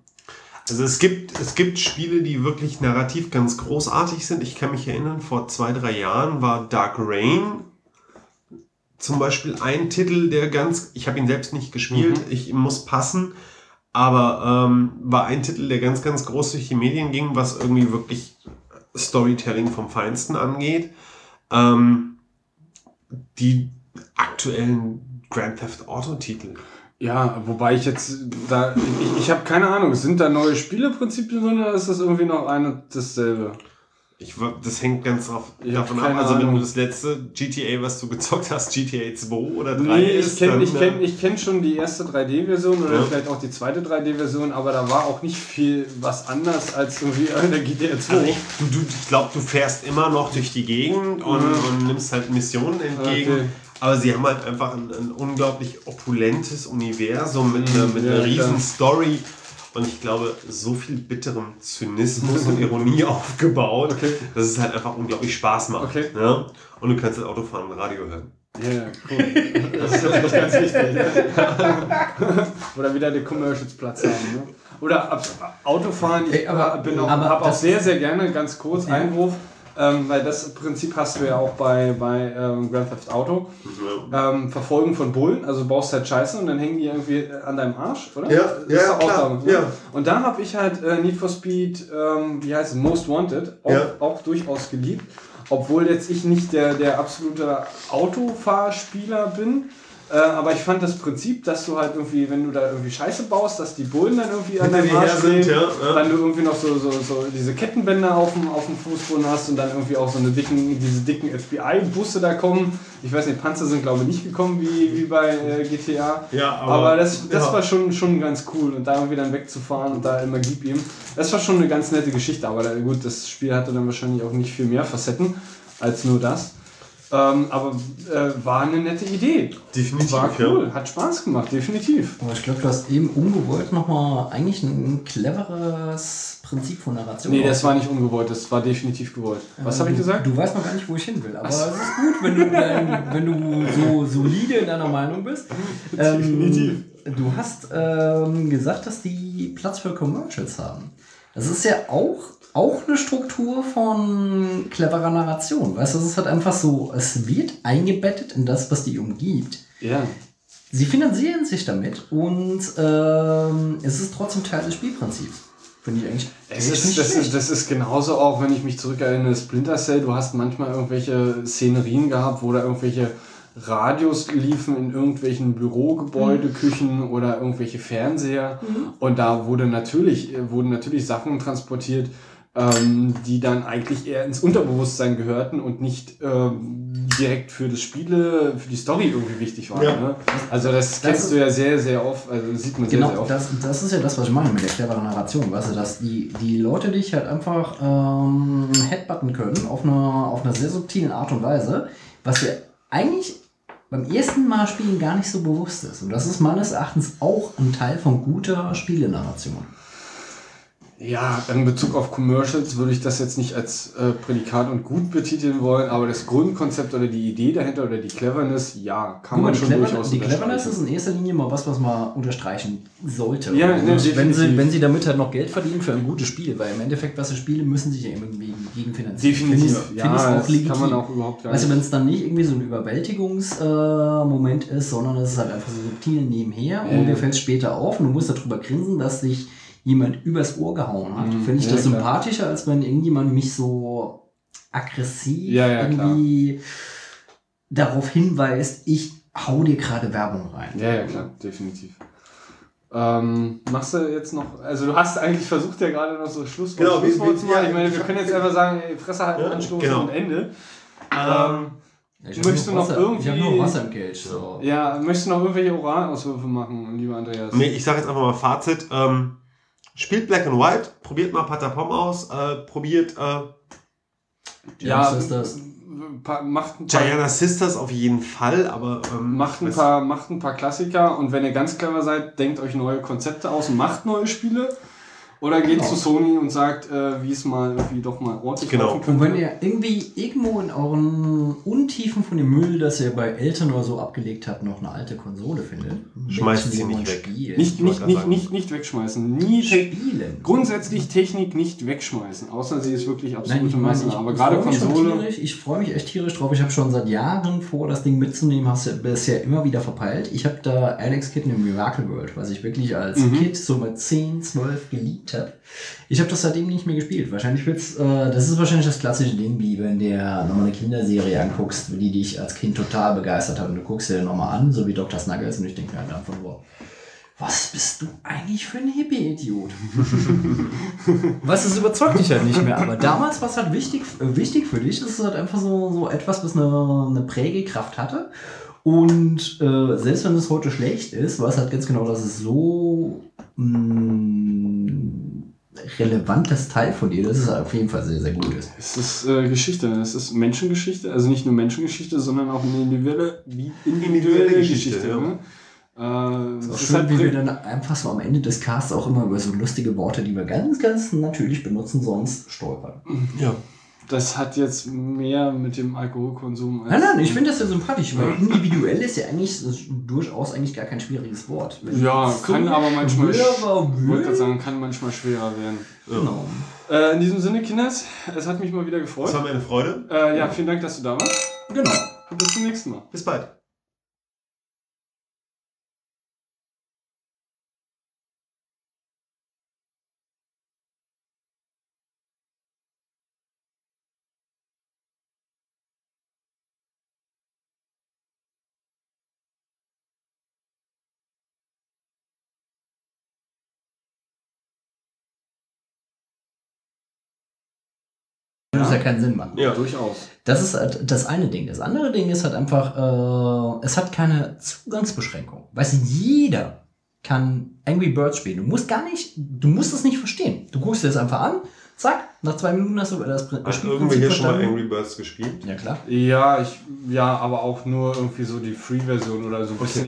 Speaker 3: Also es gibt, es gibt Spiele, die wirklich narrativ ganz großartig sind. Ich kann mich erinnern, vor zwei, drei Jahren war Dark Rain zum Beispiel ein Titel, der ganz, ich habe ihn selbst nicht gespielt, ich muss passen, aber ähm, war ein Titel, der ganz, ganz groß durch die Medien ging, was irgendwie wirklich Storytelling vom Feinsten angeht. Ähm, die aktuellen Grand Theft Auto Titel.
Speaker 2: Ja, wobei ich jetzt da. Ich, ich habe keine Ahnung, sind da neue Spieleprinzipien drin oder ist das irgendwie noch ein und dasselbe?
Speaker 3: Ich, das hängt ganz drauf,
Speaker 2: Ich
Speaker 3: davon ab. Also, wenn du das letzte GTA, was du gezockt hast, GTA 2 oder 3
Speaker 2: Nee, ich
Speaker 3: ist,
Speaker 2: kenne
Speaker 3: dann,
Speaker 2: ich
Speaker 3: äh,
Speaker 2: kenn, ich kenn schon die erste 3D-Version oder
Speaker 3: Ja.
Speaker 2: vielleicht auch die zweite 3D-Version, aber da war auch nicht viel was anders als irgendwie in der GTA 2.
Speaker 3: also ich, du, du, ich glaube, du fährst immer noch durch die Gegend und,
Speaker 2: Mhm.
Speaker 3: und nimmst halt Missionen entgegen.
Speaker 2: Okay.
Speaker 3: Aber sie haben halt einfach ein, ein unglaublich opulentes Universum mit, einer, mit
Speaker 2: ja,
Speaker 3: einer riesen
Speaker 2: klar.
Speaker 3: Story. Und ich glaube, so viel bitterem Zynismus und Ironie [LAUGHS] aufgebaut,
Speaker 2: Okay.
Speaker 3: dass es halt einfach unglaublich Spaß macht.
Speaker 2: Okay.
Speaker 3: Ja? Und du kannst halt Autofahren und Radio hören.
Speaker 2: Ja, ja, cool. Das ist natürlich ganz wichtig. Ne? [LAUGHS] Oder wieder die Commercials Platz haben. Ne? Oder Autofahren, ich
Speaker 1: Ey, aber-
Speaker 2: bin auch,
Speaker 1: aber
Speaker 2: hab auch sehr, sehr gerne, ganz kurz, Einwurf, ähm, weil das Prinzip hast du ja auch bei, bei ähm, Grand Theft Auto. Ähm, Verfolgen von Bullen, also du baust halt Scheiße und dann hängen die irgendwie an deinem Arsch, oder?
Speaker 3: Ja,
Speaker 2: Das
Speaker 3: ja, klar,
Speaker 2: damit, ne?
Speaker 3: ja.
Speaker 2: Und da habe ich halt äh, Need for Speed, ähm, wie heißt es, Most Wanted, auch,
Speaker 3: Ja.
Speaker 2: auch durchaus geliebt. Obwohl jetzt ich nicht der, der absolute Autofahrspieler bin. Äh, aber ich fand das Prinzip, dass du halt irgendwie, wenn du da irgendwie Scheiße baust, dass die Bullen dann irgendwie an deinem Arsch
Speaker 3: sind,
Speaker 2: stehen,
Speaker 3: ja, ja.
Speaker 2: dann du irgendwie noch so, so, so diese Kettenbänder auf dem, auf dem Fußboden hast und dann irgendwie auch so eine dicken, diese dicken FBI-Busse da kommen. Ich weiß nicht, Panzer sind glaube ich nicht gekommen wie, wie bei äh, GTA.
Speaker 3: Ja,
Speaker 2: aber,
Speaker 3: aber-
Speaker 2: das, das
Speaker 3: ja.
Speaker 2: war schon, schon ganz cool und da irgendwie dann wegzufahren und da immer gib ihm. Das war schon eine ganz nette Geschichte, aber da, gut, das Spiel hatte dann wahrscheinlich auch nicht viel mehr Facetten als nur das. Ähm, aber äh, war eine nette Idee.
Speaker 3: Definitiv,
Speaker 2: War cool,
Speaker 3: ja.
Speaker 2: hat Spaß gemacht, definitiv.
Speaker 1: Aber ich glaube, du hast eben ungewollt nochmal eigentlich ein cleveres Prinzip von Narration.
Speaker 2: Nee, das war nicht ungewollt, das war definitiv gewollt. Was habe ich gesagt?
Speaker 1: Du weißt noch gar nicht, wo ich hin will. Aber es ist gut, wenn du, dein, wenn du so solide in deiner Meinung bist. [LAUGHS] Ähm, du hast ähm, gesagt, dass die Platz für Commercials haben. Das ist ja auch, auch eine Struktur von cleverer Narration. Weißt du, es ist halt einfach so, es wird eingebettet in das, was die umgibt.
Speaker 2: Ja.
Speaker 1: Sie finanzieren sich damit und ähm, es ist trotzdem Teil des Spielprinzips. Finde ich eigentlich
Speaker 2: Es ist,
Speaker 1: nicht
Speaker 2: das, ist, das ist genauso auch, wenn ich mich zurückerinnere, Splinter Cell, du hast manchmal irgendwelche Szenerien gehabt, wo da irgendwelche Radios liefen in irgendwelchen Bürogebäude, Küchen oder irgendwelche Fernseher. Und da wurde natürlich, wurden natürlich Sachen transportiert, ähm, die dann eigentlich eher ins Unterbewusstsein gehörten und nicht ähm, direkt für das Spiele, für die Story irgendwie wichtig waren.
Speaker 3: Ja.
Speaker 2: Ne? Also das kennst
Speaker 1: ist-
Speaker 2: du ja sehr, sehr oft, also das sieht man sehr, sehr
Speaker 1: Genau,
Speaker 2: oft.
Speaker 1: das, das ist ja das, was ich meine mit der cleveren Narration. Weißt du, dass die, die Leute dich halt einfach ähm, headbutten können auf einer, auf einer sehr subtilen Art und Weise, was dir eigentlich beim ersten Mal spielen gar nicht so bewusst ist. Und das ist meines Erachtens auch ein Teil von guter Spielenarration.
Speaker 2: Ja, in Bezug auf Commercials würde ich das jetzt nicht als äh, Prädikat und gut betiteln wollen, aber das Grundkonzept oder die Idee dahinter oder die Cleverness, ja, kann
Speaker 1: Guck
Speaker 2: man schon
Speaker 1: Clever,
Speaker 2: durchaus
Speaker 1: die Cleverness ist in erster Linie mal was, was man unterstreichen sollte.
Speaker 2: Ja,
Speaker 1: Und
Speaker 2: ne,
Speaker 1: wenn, sie, wenn sie damit halt noch Geld verdienen für ein gutes Spiel, weil im Endeffekt, was sie spielen, müssen sich ja irgendwie gegenfinanzieren.
Speaker 2: Definitiv,
Speaker 1: ich,
Speaker 2: ja,
Speaker 1: auch
Speaker 2: das
Speaker 1: legitim.
Speaker 2: kann man auch überhaupt gar
Speaker 1: Weißt du,
Speaker 2: nicht.
Speaker 1: wenn es dann nicht irgendwie so ein Überwältigungsmoment äh, ist, sondern es ist halt einfach so subtil nebenher und
Speaker 2: Ja.
Speaker 1: dir fällt es später auf und du musst darüber grinsen, dass dich jemand übers Ohr gehauen hat.
Speaker 2: Mhm,
Speaker 1: Finde ich
Speaker 2: ja,
Speaker 1: das
Speaker 2: klar.
Speaker 1: sympathischer, als wenn irgendjemand mich so aggressiv
Speaker 2: Ja, ja, klar.
Speaker 1: irgendwie darauf hinweist, ich hau dir gerade Werbung rein.
Speaker 2: Ja, ja, klar, definitiv. Ähm, machst du jetzt noch, also du hast eigentlich versucht ja gerade noch so Schlusswort,
Speaker 3: Genau, wie-
Speaker 2: Schlusswort zu machen. ich meine, wir können jetzt einfach sagen, ey, Fresse halten,
Speaker 3: Ja,
Speaker 2: anstoßen
Speaker 3: genau.
Speaker 2: und Ende. Ähm,
Speaker 1: ich
Speaker 2: Möchtest du noch irgendwie-
Speaker 1: Ich habe nur Wasser im Kelch. So.
Speaker 2: ja, möchtest du noch irgendwelche Oralauswürfe machen, lieber Andreas?
Speaker 3: Nee, ich sage jetzt einfach mal Fazit. Ähm, spielt Black and White, probiert mal Patapom aus, äh, probiert äh,
Speaker 2: ja,
Speaker 1: ist das.
Speaker 2: pa- macht ein paar,
Speaker 3: Gianna Sisters auf jeden Fall, aber ähm,
Speaker 2: macht, ein paar, macht ein paar Klassiker und wenn ihr ganz clever seid, denkt euch neue Konzepte aus und macht neue Spiele. Oder geht
Speaker 1: Genau.
Speaker 2: zu Sony und sagt, äh, wie es mal irgendwie doch mal ordentlich
Speaker 3: Genau.
Speaker 2: laufen
Speaker 1: Und wenn ihr irgendwie irgendwo in euren Untiefen von dem Müll, das ihr bei Eltern oder so abgelegt habt, noch eine alte Konsole findet,
Speaker 3: Schmeißt sie nicht weg.
Speaker 1: spielt,
Speaker 2: Nicht, nicht, nicht, nicht, nicht wegschmeißen. Nie
Speaker 1: spielen.
Speaker 2: grundsätzlich Technik nicht wegschmeißen. Außer sie ist wirklich
Speaker 1: Nein,
Speaker 2: absolute Masse.
Speaker 1: ich,
Speaker 2: Aber gerade Konsole.
Speaker 1: tierisch, ich freue mich echt tierisch drauf. Ich habe schon seit Jahren vor, das Ding mitzunehmen. Hast du bisher immer wieder verpeilt. Ich habe da Alex Kitten im Miracle World, was ich wirklich als
Speaker 2: Mhm.
Speaker 1: Kid so mit 10, 12 geliebt habe. Ich habe das seitdem nicht mehr gespielt. Wahrscheinlich wird's, äh, das ist wahrscheinlich das klassische Ding, wie wenn du dir nochmal eine Kinderserie anguckst, die dich als Kind total begeistert hat und du guckst dir nochmal an, so wie Dr. Snuggles und ich denke mir halt einfach nur, was bist du eigentlich für ein Hippie-Idiot? [LAUGHS] Was, das überzeugt dich halt nicht mehr. Aber damals war es halt wichtig, äh, wichtig für dich. Das ist halt einfach so, so etwas, was eine, eine Prägekraft hatte. Und äh, selbst wenn es heute schlecht ist, war es halt ganz genau, dass es so mh, relevantes Teil von dir, dass es auf jeden Fall sehr, sehr gut ist.
Speaker 2: Es ist äh, Geschichte. Es ist Menschengeschichte. Also nicht nur Menschengeschichte, sondern auch eine individuelle, individuelle
Speaker 3: Individuelle
Speaker 2: Geschichte.
Speaker 3: Geschichte, ja.
Speaker 2: ne? Äh,
Speaker 1: ist
Speaker 2: ist
Speaker 1: schön,
Speaker 2: halt
Speaker 1: wie wir dann einfach so am Ende des Casts auch immer über so lustige Worte, die wir ganz, ganz natürlich benutzen, sonst stolpern.
Speaker 3: Ja.
Speaker 2: Das hat jetzt mehr mit dem Alkoholkonsum als.
Speaker 1: Nein, nein, ich finde das ja sympathisch, weil individuell ist ja eigentlich das ist durchaus eigentlich gar kein schwieriges Wort. Wenn
Speaker 2: Ja,
Speaker 1: so
Speaker 2: kann aber manchmal.
Speaker 1: schwer war,
Speaker 2: Ich wollte gerade sagen, kann manchmal schwerer werden.
Speaker 1: Genau.
Speaker 2: Äh, in diesem Sinne, Kinders, es hat mich mal wieder gefreut.
Speaker 3: Das war mir eine Freude.
Speaker 2: Äh, ja, vielen Dank, dass du da warst.
Speaker 1: Genau.
Speaker 2: Und bis zum nächsten Mal.
Speaker 3: Bis bald.
Speaker 1: Würde es ja keinen Sinn machen.
Speaker 3: Ja.
Speaker 2: Durchaus.
Speaker 1: Das ist halt das eine Ding. Das andere Ding ist halt einfach, äh, es hat keine Zugangsbeschränkung. Weißt du, jeder kann Angry Birds spielen. Du musst gar nicht, du musst es nicht verstehen. Du guckst dir das einfach an, zack, nach zwei Minuten hast du das Prin-
Speaker 3: Hat irgendwer hier schon mal. Angry Birds gespielt?
Speaker 1: Ja, klar.
Speaker 2: Ja, ich, ja, aber auch nur irgendwie so die Free-Version oder so ein bisschen